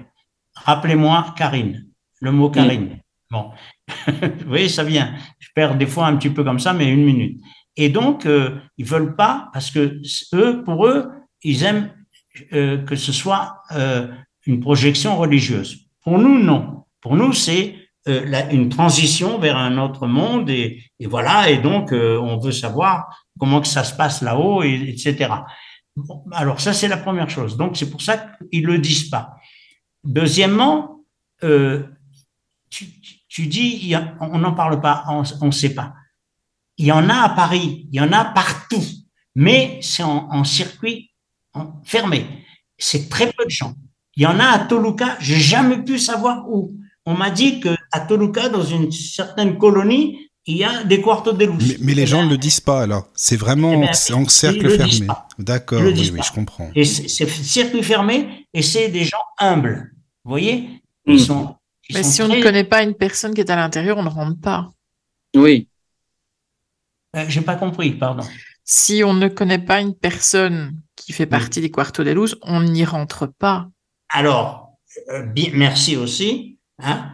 [SPEAKER 5] Rappelez-moi Karine, le mot Karine. Bon, vous voyez, ça vient. Je perds des fois un petit peu comme ça, mais une minute. Et donc, euh, ils veulent pas parce que eux, pour eux, ils aiment euh, que ce soit euh, une projection religieuse. Pour nous, non. Pour nous, c'est euh, une transition vers un autre monde et, et voilà. Et donc, on veut savoir comment que ça se passe là-haut, et, etc. alors ça, c'est la première chose. Donc, c'est pour ça qu'ils le disent pas. Deuxièmement, tu, dis, on n'en parle pas, on ne sait pas. Il y en a à Paris, il y en a partout, mais c'est en, en, circuit fermé. C'est très peu de gens. Il y en a à Toluca, j'ai jamais pu savoir où. On m'a dit que à Toluca, dans une certaine colonie, il y a des quartos de
[SPEAKER 2] Mais, mais les gens ne le disent pas alors. C'est vraiment eh ben, en cercle fermé. D'accord, oui, oui, je comprends.
[SPEAKER 5] Et c'est circuit fermé et c'est des gens humbles. Vous voyez? Ils hmm.
[SPEAKER 3] sont. Mais si on ne connaît pas une personne qui est à l'intérieur, on ne rentre pas.
[SPEAKER 4] Oui.
[SPEAKER 5] Euh, J'ai pas compris, pardon.
[SPEAKER 3] Si on ne connaît pas une personne qui fait partie des quartos de luz, on n'y rentre pas.
[SPEAKER 5] Alors, euh, bien, merci aussi. Hein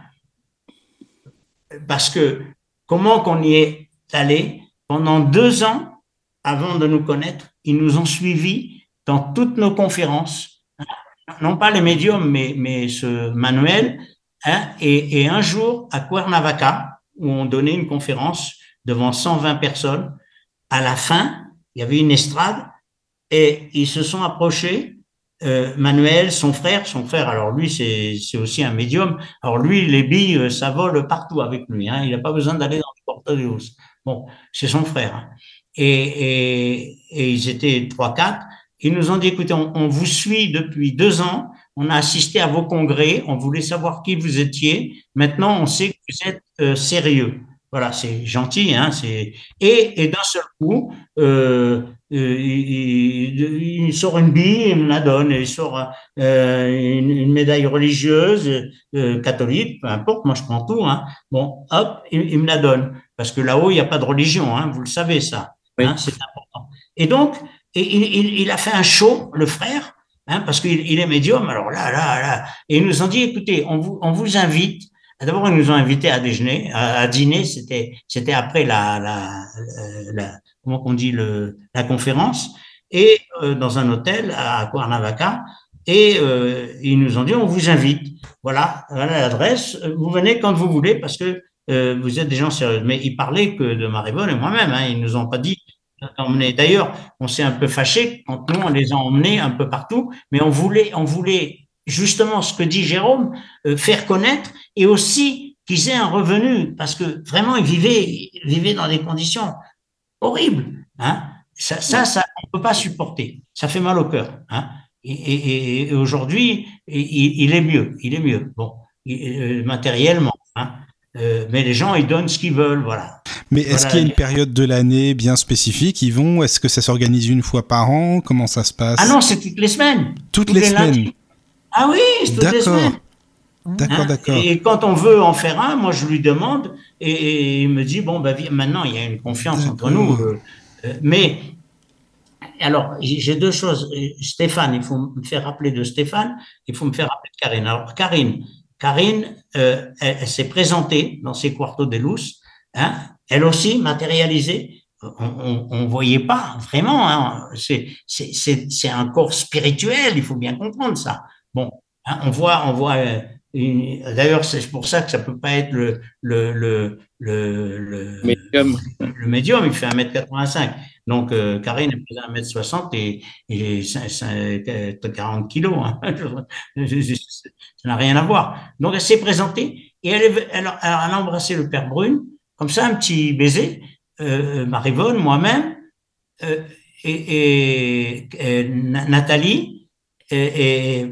[SPEAKER 5] Parce que comment qu'on y est allé? Pendant deux ans avant de nous connaître, ils nous ont suivis dans toutes nos conférences, hein. non pas les médiums, mais, mais ce manuel. Hein? Et, et, un jour, à Cuernavaca, où on donnait une conférence devant 120 personnes, à la fin, il y avait une estrade et ils se sont approchés euh, Manuel, son frère, son frère, alors lui, c'est aussi un médium. Alors lui, les billes, euh, ça vole partout avec lui. Hein. Il n'a pas besoin d'aller dans le porte Bon, c'est son frère. Hein. Et, et, et, ils étaient trois, quatre. Ils nous ont dit, écoutez, on, vous suit depuis deux ans. On a assisté à vos congrès. On voulait savoir qui vous étiez. Maintenant, on sait que vous êtes euh, sérieux. Voilà, c'est gentil. Hein, c'est et, et d'un seul coup, euh, euh, il, sort une bille, il me la donne, il sort euh, une, médaille religieuse, euh, catholique, peu importe, moi je prends tout. Hein. Bon, hop, il, me la donne. Parce que là-haut, il n'y a pas de religion, hein, vous le savez ça. Hein, c'est important. Et donc, il, il, a fait un show, le frère, hein, parce qu'il il est médium, alors là, là, là. Et ils nous ont dit, écoutez, on vous, invite D'abord, ils nous ont invités à déjeuner, à, dîner. C'était, c'était après la, la, comment on dit la conférence, et euh, dans un hôtel à Cuernavaca. Et euh, ils nous ont dit, on vous invite. Voilà, voilà l'adresse. Vous venez quand vous voulez parce que euh, vous êtes des gens sérieux. Mais ils parlaient que de Maribonne et moi-même. Hein, ils nous ont pas dit D'ailleurs, on s'est un peu fâché quand nous on les a emmenés un peu partout, mais on voulait, justement ce que dit Jérôme, euh, faire connaître et aussi qu'ils aient un revenu parce que vraiment ils vivaient, vivaient dans des conditions horribles. Hein. Ça, ça, ça, on peut pas supporter. Ça fait mal au cœur. Hein. Et, aujourd'hui, il, il, est mieux. Il est mieux. Bon, euh, matériellement. Hein. Euh, mais les gens, ils donnent ce qu'ils veulent, voilà.
[SPEAKER 2] Mais est-ce qu'il y a une période de l'année bien spécifique Ils vont Est-ce que ça s'organise une fois par an? Comment ça se passe?
[SPEAKER 5] Ah non, c'est toutes les semaines.
[SPEAKER 2] Toutes, les, semaines.
[SPEAKER 5] Ah oui, c'est toutes les semaines.
[SPEAKER 2] D'accord, hein? d'accord.
[SPEAKER 5] Et quand on veut en faire un, moi je lui demande et, il me dit bon ben maintenant il y a une confiance entre nous. Euh, euh, mais alors j'ai deux choses. Stéphane, il faut me faire rappeler de Stéphane. Il faut me faire rappeler de Karine. Alors Karine, Karine, euh, elle, s'est présentée dans ses quartos de luz. Hein, elle aussi matérialisée. On, on, voyait pas vraiment. Hein, c'est un corps spirituel. Il faut bien comprendre ça. Bon, hein, on voit, on voit euh, D'ailleurs, c'est pour ça que ça peut pas être le, le, le, le,
[SPEAKER 4] médium.
[SPEAKER 5] Le médium, il fait 1m85. Donc, euh, Karine est pesait 1m60 et, et 40 kilos. Hein. ça n'a rien à voir. Donc, elle s'est présentée et elle, a embrassé le père Brune, comme ça, un petit baiser, euh, Marivonne, moi-même, euh, et, Nathalie, et,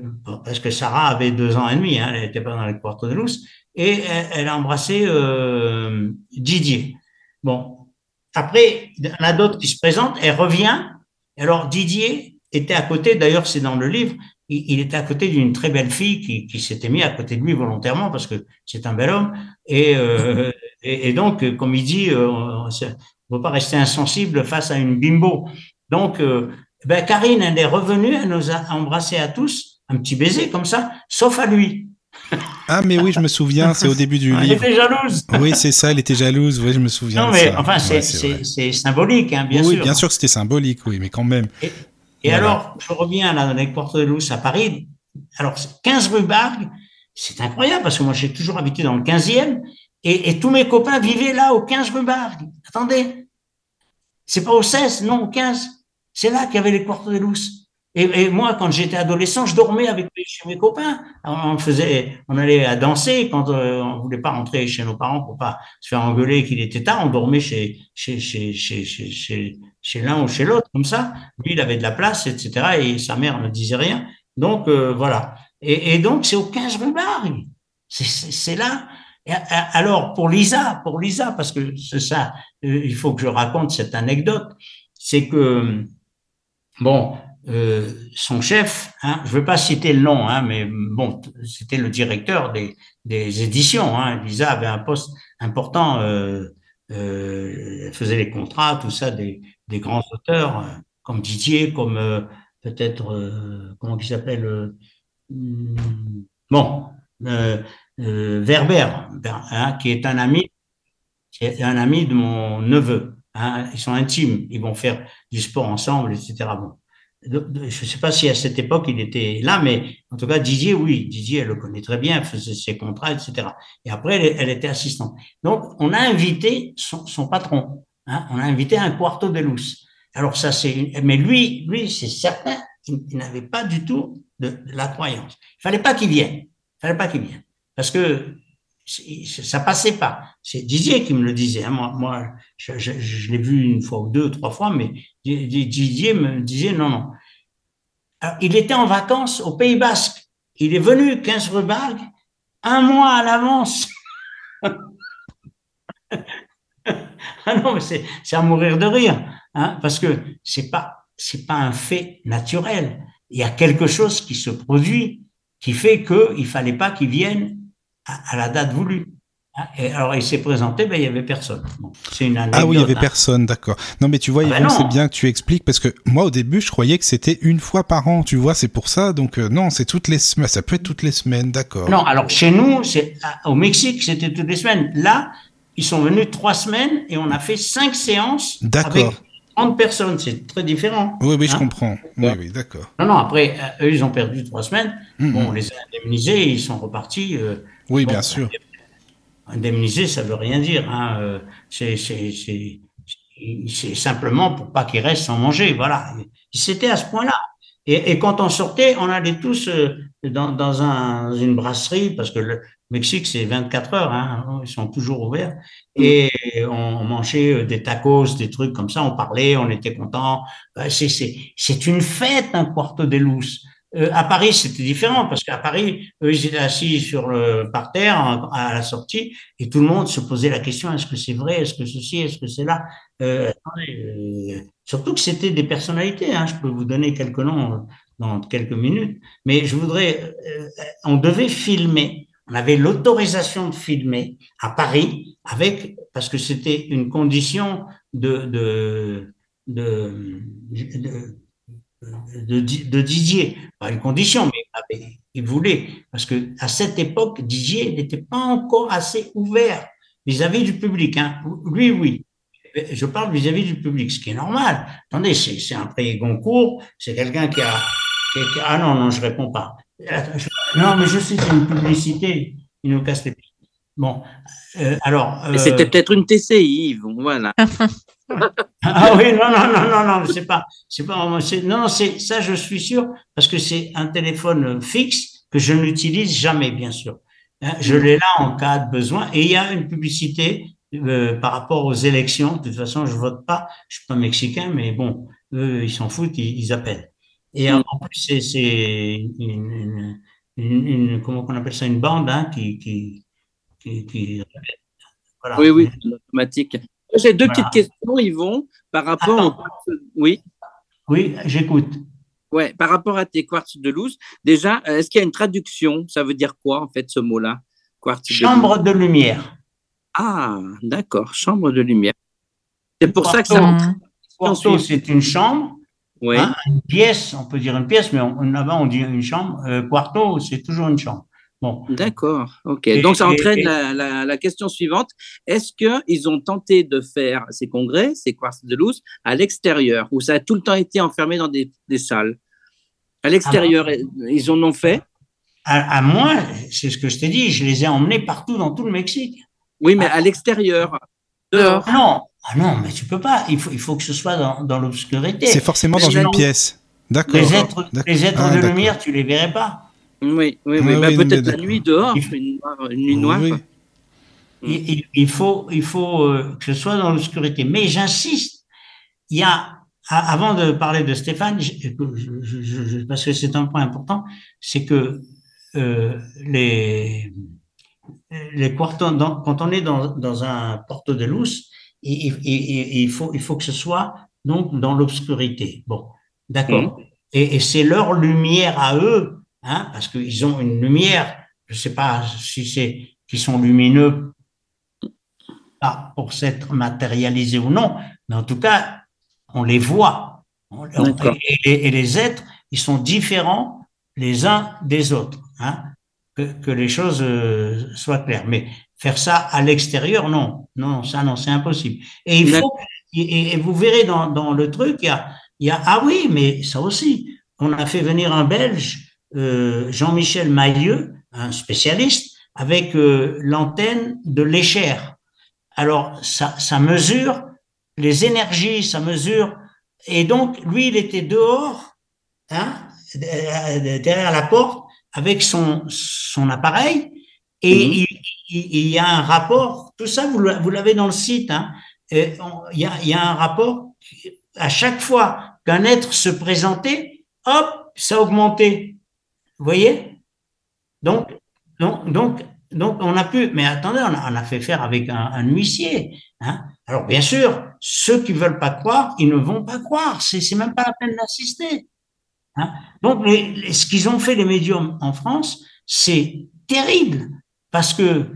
[SPEAKER 5] parce que Sarah avait deux ans et demi, hein, elle n'était pas dans les quartos de Luz, et elle, a embrassé euh, Didier. Bon, après, il y en a d'autres qui se présentent, elle revient. Alors Didier était à côté, d'ailleurs c'est dans le livre, il, était à côté d'une très belle fille qui, qui s'était mise à côté de lui volontairement parce que c'est un bel homme. Et, euh, et, donc, comme il dit, euh, on ne peut pas rester insensible face à une bimbo. Donc, euh, ben Karine, elle est revenue, elle nous a embrassés à tous, un petit baiser comme ça, sauf à lui.
[SPEAKER 2] Ah, mais oui, je me souviens, c'est au début du livre.
[SPEAKER 5] Elle était jalouse.
[SPEAKER 2] Oui, c'est ça, elle était jalouse, oui, je me souviens.
[SPEAKER 5] Non, mais enfin, c'est symbolique, hein, bien
[SPEAKER 2] sûr.
[SPEAKER 5] Oui,
[SPEAKER 2] bien sûr que c'était symbolique, oui, mais quand même.
[SPEAKER 5] Et, alors, je reviens là, dans les Portes de Luz à Paris. Alors, 15 rue Bargue, c'est incroyable parce que moi, j'ai toujours habité dans le 15e et, et, tous mes copains vivaient là, au 15 rue Bargue. Attendez, c'est pas au 16, non, au 15. C'est là qu'il y avait les Portes de Luz. Et, moi, quand j'étais adolescent, je dormais avec chez mes copains. On faisait, on allait à danser quand euh, on voulait pas rentrer chez nos parents pour pas se faire engueuler qu'il était tard. On dormait chez chez chez chez chez, chez, l'un ou chez l'autre comme ça. Lui, il avait de la place, etc. Et sa mère ne disait rien. Donc euh, voilà. Et, donc c'est au 15 rue Bargue. C'est là. alors pour Lisa, pour Lisa, parce que c'est ça, euh, il faut que je raconte cette anecdote, c'est que bon, euh, son chef, hein, je ne veux pas citer le nom, hein, mais bon, c'était le directeur des, éditions. Hein. Lisa avait un poste important, euh, faisait les contrats, tout ça, des, grands auteurs euh, comme Didier, comme euh, peut-être, euh, comment il s'appelle Bon, Verber, hein, qui est un ami, qui est un ami de mon neveu. Hein, ils sont intimes, ils vont faire du sport ensemble, etc. je ne sais pas si à cette époque il était là, mais en tout cas Didier, oui, Didier, elle le connaît très bien, faisait ses contrats, etc. Et après, elle, était assistante. Donc, on a invité son, patron, hein, on a invité un quarto de luz. Alors ça, c'est, mais lui, lui, c'est certain, il, n'avait pas du tout de, la croyance. Il fallait pas qu'il vienne, il fallait pas qu'il vienne, parce que ça passait pas. C'est Didier qui me le disait. Hein. Moi, moi, je, l'ai vu une fois ou deux, trois fois, mais Didier me disait non, non. Il était en vacances au Pays Basque. Il est venu 15 rue un mois à l'avance. ah non, mais c'est à mourir de rire, hein, parce que c'est pas c'est pas un fait naturel. Il y a quelque chose qui se produit qui fait qu'il fallait pas qu'il vienne à, la date voulue. Et alors il s'est présenté, ben il y avait personne.
[SPEAKER 2] c'est une Ah oui, il y avait hein. personne, d'accord. Non mais tu vois, ah ben c'est bien que tu expliques parce que moi au début je croyais que c'était une fois par an, tu vois, c'est pour ça. Donc euh, non, c'est toutes les semaines, ça peut être toutes les semaines, d'accord.
[SPEAKER 5] Non, alors chez nous, c'est au Mexique, c'était toutes les semaines. Là, ils sont venus trois semaines et on a fait cinq séances. D'accord. 30 personnes, c'est très différent.
[SPEAKER 2] Oui, oui, je hein. comprends. Oui, oui, d'accord.
[SPEAKER 5] Non, non, après, euh, eux, ils ont perdu trois semaines. Bon, on les a indemnisés, ils sont repartis. Euh,
[SPEAKER 2] oui, bien sûr.
[SPEAKER 5] Indemniser, ça veut rien dire. Hein. Euh, c'est simplement pour pas qu'ils restent sans manger. Voilà. C'était à ce point-là. Et, et, quand on sortait, on allait tous euh, dans, dans un, une brasserie, parce que le Mexique, c'est 24 heures, hein, ils sont toujours ouverts, et on mangeait euh, des tacos, des trucs comme ça, on parlait, on était content. C'est une fête, un Quarto de Luz. Euh, à Paris, c'était différent parce qu'à Paris, eux, ils étaient assis sur le parterre à la sortie et tout le monde se posait la question est-ce que c'est vrai Est-ce que ceci Est-ce que c'est là euh, euh, Surtout que c'était des personnalités. Hein, je peux vous donner quelques noms dans quelques minutes, mais je voudrais. on devait filmer. On avait l'autorisation de filmer à Paris avec parce que c'était une condition de, de, de, de de, de, Didier, pas une condition, mais il voulait, parce que à cette époque, Didier n'était pas encore assez ouvert vis-à-vis du public. Hein. Lui, oui. Je parle vis-à-vis du public, ce qui est normal. Attendez, c'est un prix Goncourt, c'est quelqu'un qui a, qui a, Ah non, non, je réponds pas. Non, mais je sais, c'est une publicité. Il nous casse les pieds. Bon, euh, alors.
[SPEAKER 4] Euh... C'était peut-être une TCI, voilà.
[SPEAKER 5] ah oui, non, non, non, non, non, c'est pas, c'est pas, non, c'est ça, je suis sûr, parce que c'est un téléphone fixe que je n'utilise jamais, bien sûr. Hein, je l'ai là en cas de besoin, et il y a une publicité euh, par rapport aux élections. De toute façon, je vote pas, je suis pas mexicain, mais bon, eux, ils s'en foutent, ils, appellent. Et en plus, c'est une, une, une, comment on appelle ça, une bande hein, qui, qui, qui,
[SPEAKER 4] voilà. Oui, oui, automatique. J'ai deux petites questions, Yvon, par rapport Oui.
[SPEAKER 5] Oui, j'écoute.
[SPEAKER 4] Ouais, par rapport à tes quartz de loose, déjà, euh, est-ce qu'il y a une traduction? Ça veut dire quoi, en fait, ce mot-là
[SPEAKER 5] Chambre de, lumière.
[SPEAKER 4] Ah, d'accord, chambre de lumière. C'est pour ça que ça.
[SPEAKER 5] Quarto, c'est une chambre. Oui. Hein, une pièce, on peut dire une pièce, mais là-bas, on dit une chambre. Euh, quarto, c'est toujours une chambre.
[SPEAKER 4] D'accord, ok. Donc ça entraîne la, question suivante. Est-ce qu'ils ont tenté de faire ces congrès, ces quartz de loose, à l'extérieur, ou ça a tout le temps été enfermé dans des, salles? À l'extérieur, ah ils en ont fait?
[SPEAKER 5] À, moi, c'est ce que je t'ai dit, je les ai emmenés partout dans tout le Mexique.
[SPEAKER 4] Oui, mais à, l'extérieur.
[SPEAKER 5] Dehors. Ah non, ah non, mais tu peux pas. Il faut, il faut que ce soit dans, l'obscurité.
[SPEAKER 2] C'est forcément dans une pièce. D'accord.
[SPEAKER 5] Les êtres, les êtres ah, de lumière, tu les verrais pas.
[SPEAKER 4] Oui, oui, oui. Bah, peut-être la nuit dehors, une, nuit noire.
[SPEAKER 5] Il, faut, il faut euh, que ce soit dans l'obscurité. Mais j'insiste, il y a, avant de parler de Stéphane, parce que c'est un point important, c'est que euh, les, les quartons, quand on est dans, dans un porte de luz, il, il, faut, il faut que ce soit donc dans l'obscurité. Bon, d'accord. Mmh. Et, et c'est leur lumière à eux hein, parce qu'ils ont une lumière, je ne sais pas si c'est qu'ils sont lumineux pas pour s'être matérialisés ou non, mais en tout cas, on les voit. et, les êtres, ils sont différents les uns des autres. Hein, que, que, les choses euh, soient claires. Mais faire ça à l'extérieur, non, non, ça non, c'est impossible. Et il faut, et, vous verrez dans, dans le truc, il y a, il y a, ah oui, mais ça aussi, on a fait venir un Belge euh, Jean-Michel Mailleux, un spécialiste, avec euh, l'antenne de l'échère. Alors, ça, ça mesure les énergies, ça mesure. Et donc, lui, il était dehors, hein, derrière la porte, avec son, son appareil, et mhm. il, y a un rapport, tout ça, vous l'avez dans le site, hein, il, y a, il y a un rapport, à chaque fois qu'un être se présentait, hop, ça augmentait. Vous voyez? Donc, on a pu, mais attendez, on a, fait faire avec un, huissier. Hein Alors, bien sûr, ceux qui veulent pas croire, ils ne vont pas croire. C'est, c'est même pas la peine d'assister. Hein donc, ce qu'ils ont fait les médiums en France, c'est terrible parce que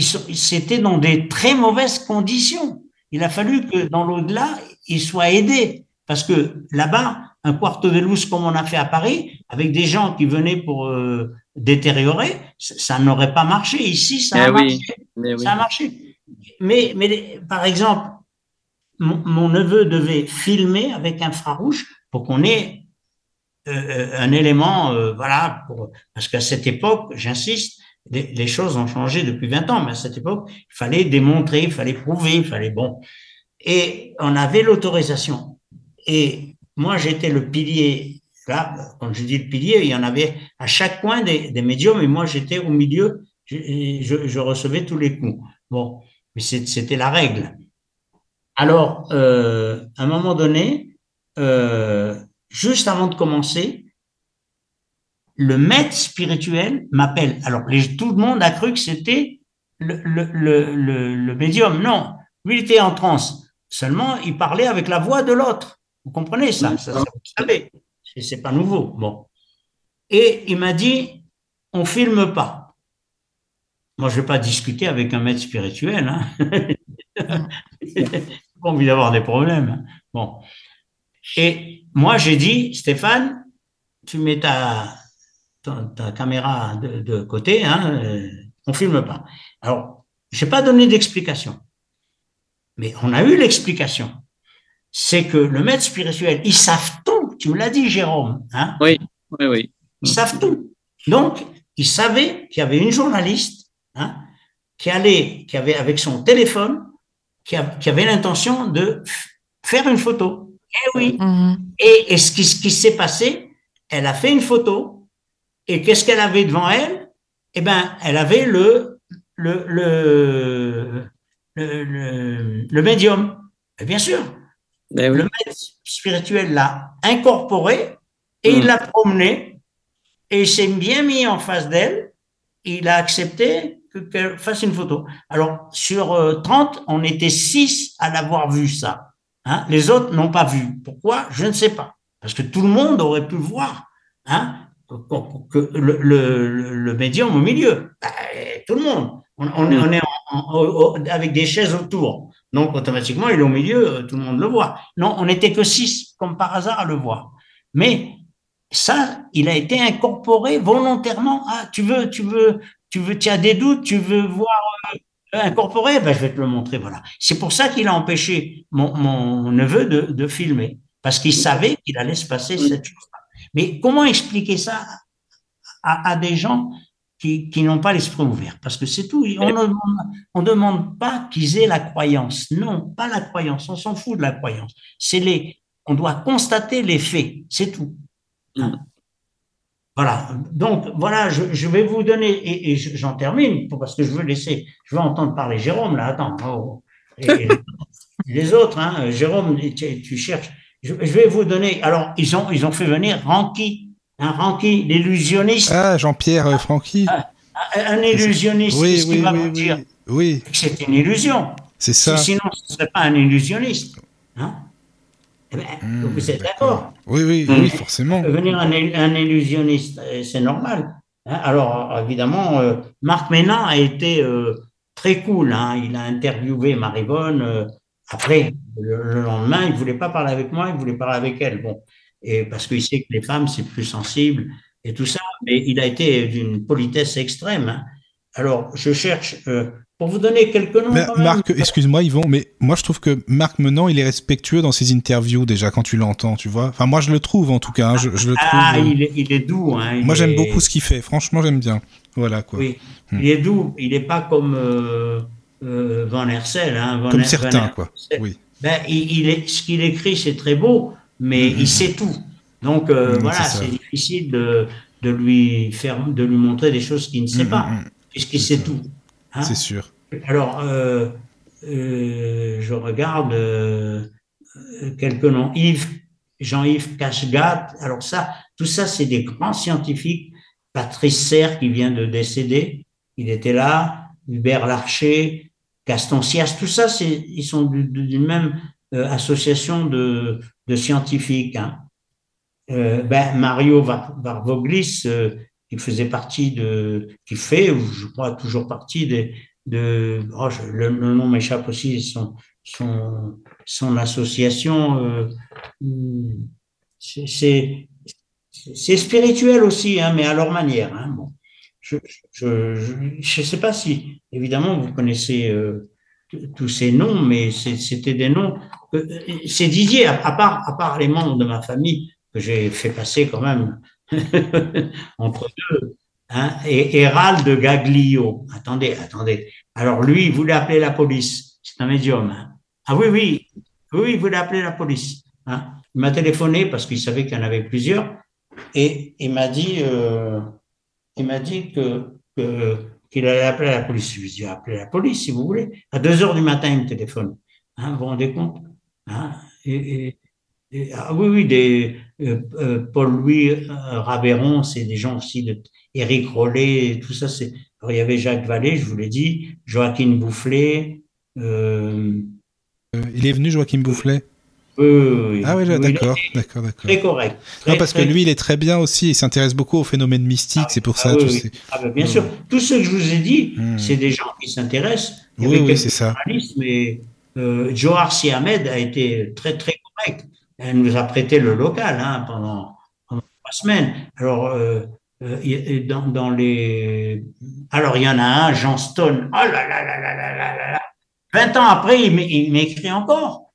[SPEAKER 5] c'était dans des très mauvaises conditions. Il a fallu que dans l'au-delà, ils soient aidés parce que là-bas, un quarto de comme on a fait à Paris, avec des gens qui venaient pour euh, détériorer, ça, n'aurait pas marché. Ici, ça a eh marché. mais Ça a marché. Mais, mais par exemple, mon, neveu devait filmer avec infrarouge pour qu'on ait euh, euh, un élément, voilà, pour, parce qu'à cette époque, j'insiste, les, les, choses ont changé depuis 20 ans, mais à cette époque, il fallait démontrer, il fallait prouver, il fallait bon. Et on avait l'autorisation. Et moi, j'étais le pilier. Là, quand je dis le pilier, il y en avait à chaque coin des, médiums, et moi, j'étais au milieu. Je, recevais tous les coups. Bon, mais c'était la règle. Alors, euh, à un moment donné, euh, juste avant de commencer, le maître spirituel m'appelle. Alors, tout le monde a cru que c'était le, le, médium. Non, lui, il était en transe. Seulement, il parlait avec la voix de l'autre. Vous comprenez ça, ça, Vous savez, c'est pas nouveau. Bon. Et il m'a dit, on filme pas. Moi, je vais pas discuter avec un maître spirituel. Hein. pas envie d'avoir des problèmes. Bon. Et moi, j'ai dit, Stéphane, tu mets ta, ta, caméra de, côté, hein, euh, on filme pas. Alors, j'ai pas donné d'explication. Mais on a eu l'explication c'est que le maître spirituel, ils savent tout. Tu me l'as dit, Jérôme. Hein?
[SPEAKER 4] Oui, oui, oui.
[SPEAKER 5] Ils savent tout. Donc, il savait qu'il y avait une journaliste hein, qui allait, qui avait avec son téléphone, qui, avait l'intention de faire une photo. Eh oui. Mhm. Et, ce qui, ce qui s'est passé, elle a fait une photo. Et qu'est-ce qu'elle avait devant elle? Eh ben, elle avait le le le le, le, médium. bien sûr. Ben le maître spirituel l'a incorporé et il mhm. l'a promené et il s'est bien mis en face d'elle. Il a accepté qu'elle fasse une photo. Alors, sur 30, euh, on était 6 à l'avoir vu ça. Hein. Les autres n'ont pas vu. Pourquoi? Je ne sais pas. Parce que tout le monde aurait pu voir hein, que, le, le, le, médium au milieu. Ben, tout le monde. On, on, on est avec des chaises autour. Donc, automatiquement, il est au milieu, euh, tout le monde le voit. Non, on n'était que 6, comme par hasard, à le voir. Mais ça, il a été incorporé volontairement. Ah, tu veux, tu veux, tu veux, tu as des doutes, tu veux voir euh, incorporé, ben, je vais te le montrer, voilà. C'est pour ça qu'il a empêché mon, mon neveu de, de, filmer, parce qu'il savait qu'il allait se passer cette chose Mais comment expliquer ça à, à des gens qui, qui n'ont pas l'esprit ouvert Parce que c'est tout. On ne on demande pas qu'ils aient la croyance. Non, pas la croyance. On s'en fout de la croyance. C'est les, on doit constater les faits. C'est tout. Hein? Voilà. Donc, voilà, je, je, vais vous donner, et, et j'en termine, parce que je veux laisser, je veux entendre parler Jérôme, là, attends. Oh, et, les autres, hein, Jérôme, tu, tu cherches. Je, je, vais vous donner, alors, ils ont, ils ont fait venir Ranky, hein, Ranky, l'illusionniste.
[SPEAKER 2] Ah, Jean-Pierre euh, Francky.
[SPEAKER 5] Un, illusionniste,
[SPEAKER 2] oui,
[SPEAKER 5] ce
[SPEAKER 2] oui,
[SPEAKER 5] va
[SPEAKER 2] oui,
[SPEAKER 5] dire
[SPEAKER 2] oui.
[SPEAKER 5] c'est une illusion.
[SPEAKER 2] C'est ça.
[SPEAKER 5] Sinon, ce ne serait pas un illusionniste. Hein eh ben,
[SPEAKER 2] Mmh,
[SPEAKER 5] vous êtes d'accord
[SPEAKER 2] Oui, oui,
[SPEAKER 5] Mmh.
[SPEAKER 2] oui, forcément.
[SPEAKER 5] Venir un, il- un illusionniste, euh, c'est normal. hein. Alors, évidemment, euh, Marc Ménin a été euh, très cool. hein. Il a interviewé Marivonne. euh, après, le, le lendemain, il voulait pas parler avec moi, il voulait parler avec elle. Bon, et parce qu'il sait que les femmes, c'est plus sensible et tout ça. Mais il a été d'une politesse extrême. hein. Alors, je cherche, euh, pour vous donner quelques noms.
[SPEAKER 2] Mais
[SPEAKER 5] quand même.
[SPEAKER 2] Marc, excuse-moi Yvon, mais moi je trouve que Marc Menant, il est respectueux dans ses interviews déjà quand tu l'entends, tu vois. Enfin moi je le trouve en tout cas, hein, je, je le trouve.
[SPEAKER 5] Ah,
[SPEAKER 2] euh,
[SPEAKER 5] il est, il est doux. Hein. Il
[SPEAKER 2] Moi j'aime beaucoup ce qu'il fait, franchement j'aime bien. Voilà quoi.
[SPEAKER 5] Oui,
[SPEAKER 2] Hmm.
[SPEAKER 5] il est doux. Il n'est pas comme euh, Van Hersel. Van
[SPEAKER 2] Comme
[SPEAKER 5] Her-
[SPEAKER 2] certains
[SPEAKER 5] Van
[SPEAKER 2] quoi. Oui.
[SPEAKER 5] Ben, il, il est, ce qu'il écrit, c'est très beau, mais
[SPEAKER 2] Mhm.
[SPEAKER 5] il sait tout. Donc euh,
[SPEAKER 2] Mhm,
[SPEAKER 5] voilà,
[SPEAKER 2] c'est
[SPEAKER 5] difficile de, de lui faire, de lui montrer des choses qu'il ne sait
[SPEAKER 2] Mm,
[SPEAKER 5] pas, puisqu'il sait
[SPEAKER 2] ça.
[SPEAKER 5] tout. hein.
[SPEAKER 2] C'est sûr.
[SPEAKER 5] Alors, euh, euh, je regarde quelques noms. Yves, Jean-Yves Cashgat. Alors ça, tout ça, c'est des grands scientifiques. Patrice Serre qui vient de décéder, il était là. Hubert Larcher, Gaston Sias, tout ça, c'est, ils sont du- même euh, association de, de scientifiques. hein. Euh, ben, Mario Var- Varvoglis, euh, qui faisait partie de, qui fait, ou je crois toujours partie des, de, oh, le, nom m'échappe aussi, son, son, son association, euh, c'est, spirituel aussi, hein, mais à leur manière. Hein, bon. Je je sais pas si, évidemment, vous connaissez euh, tous ces noms, mais c'était des noms. Que- C'est Didier, à, part, à part les membres de ma famille que j'ai fait passer quand même entre deux, hein, et Hérald de Gaglio. Attendez, attendez. Alors lui, il voulait appeler la police. C'est un médium. hein. Ah oui, oui, oui, il voulait appeler la police. Hein. Il m'a téléphoné parce qu'il savait qu'il y en avait plusieurs et il m'a dit, euh, il m'a dit que, qu'il allait appeler la police. Je lui ai dit, appelez la police si vous voulez. À deux heures du matin, il me téléphone. Vous vous rendez compte? Hein, et, et- et- ah oui, oui, des euh, euh, Paul-Louis euh, Raveron, c'est des gens aussi de Éric Rollet, tout ça. C'est. Il y avait Jacques Vallée, je vous l'ai dit, Joaquin Boufflet. Euh,
[SPEAKER 2] il est venu Joachim Boufflet.
[SPEAKER 5] euh,
[SPEAKER 2] Ah oui,
[SPEAKER 5] oui,
[SPEAKER 2] d'accord, d'accord, d'accord.
[SPEAKER 5] Très correct.
[SPEAKER 2] Non,
[SPEAKER 5] Très,
[SPEAKER 2] parce que lui, il est très bien aussi. Il s'intéresse beaucoup aux phénomènes mystiques. C'est pour
[SPEAKER 5] ah
[SPEAKER 2] ça,
[SPEAKER 5] oui, oui.
[SPEAKER 2] sais.
[SPEAKER 5] Ah ben, bien sûr, tous ceux que je vous ai dit,
[SPEAKER 2] Hmm.
[SPEAKER 5] c'est des gens qui s'intéressent.
[SPEAKER 2] Oui, oui, c'est ça.
[SPEAKER 5] Euh, Johar Si Ahmed a été très, très correct. Elle nous a prêté le local hein, pendant, trois semaines. Alors, euh, euh dans, les. Alors, il y en a un, Jean Stone. Oh là là là là là là là 20 ans après, il m'écrit encore.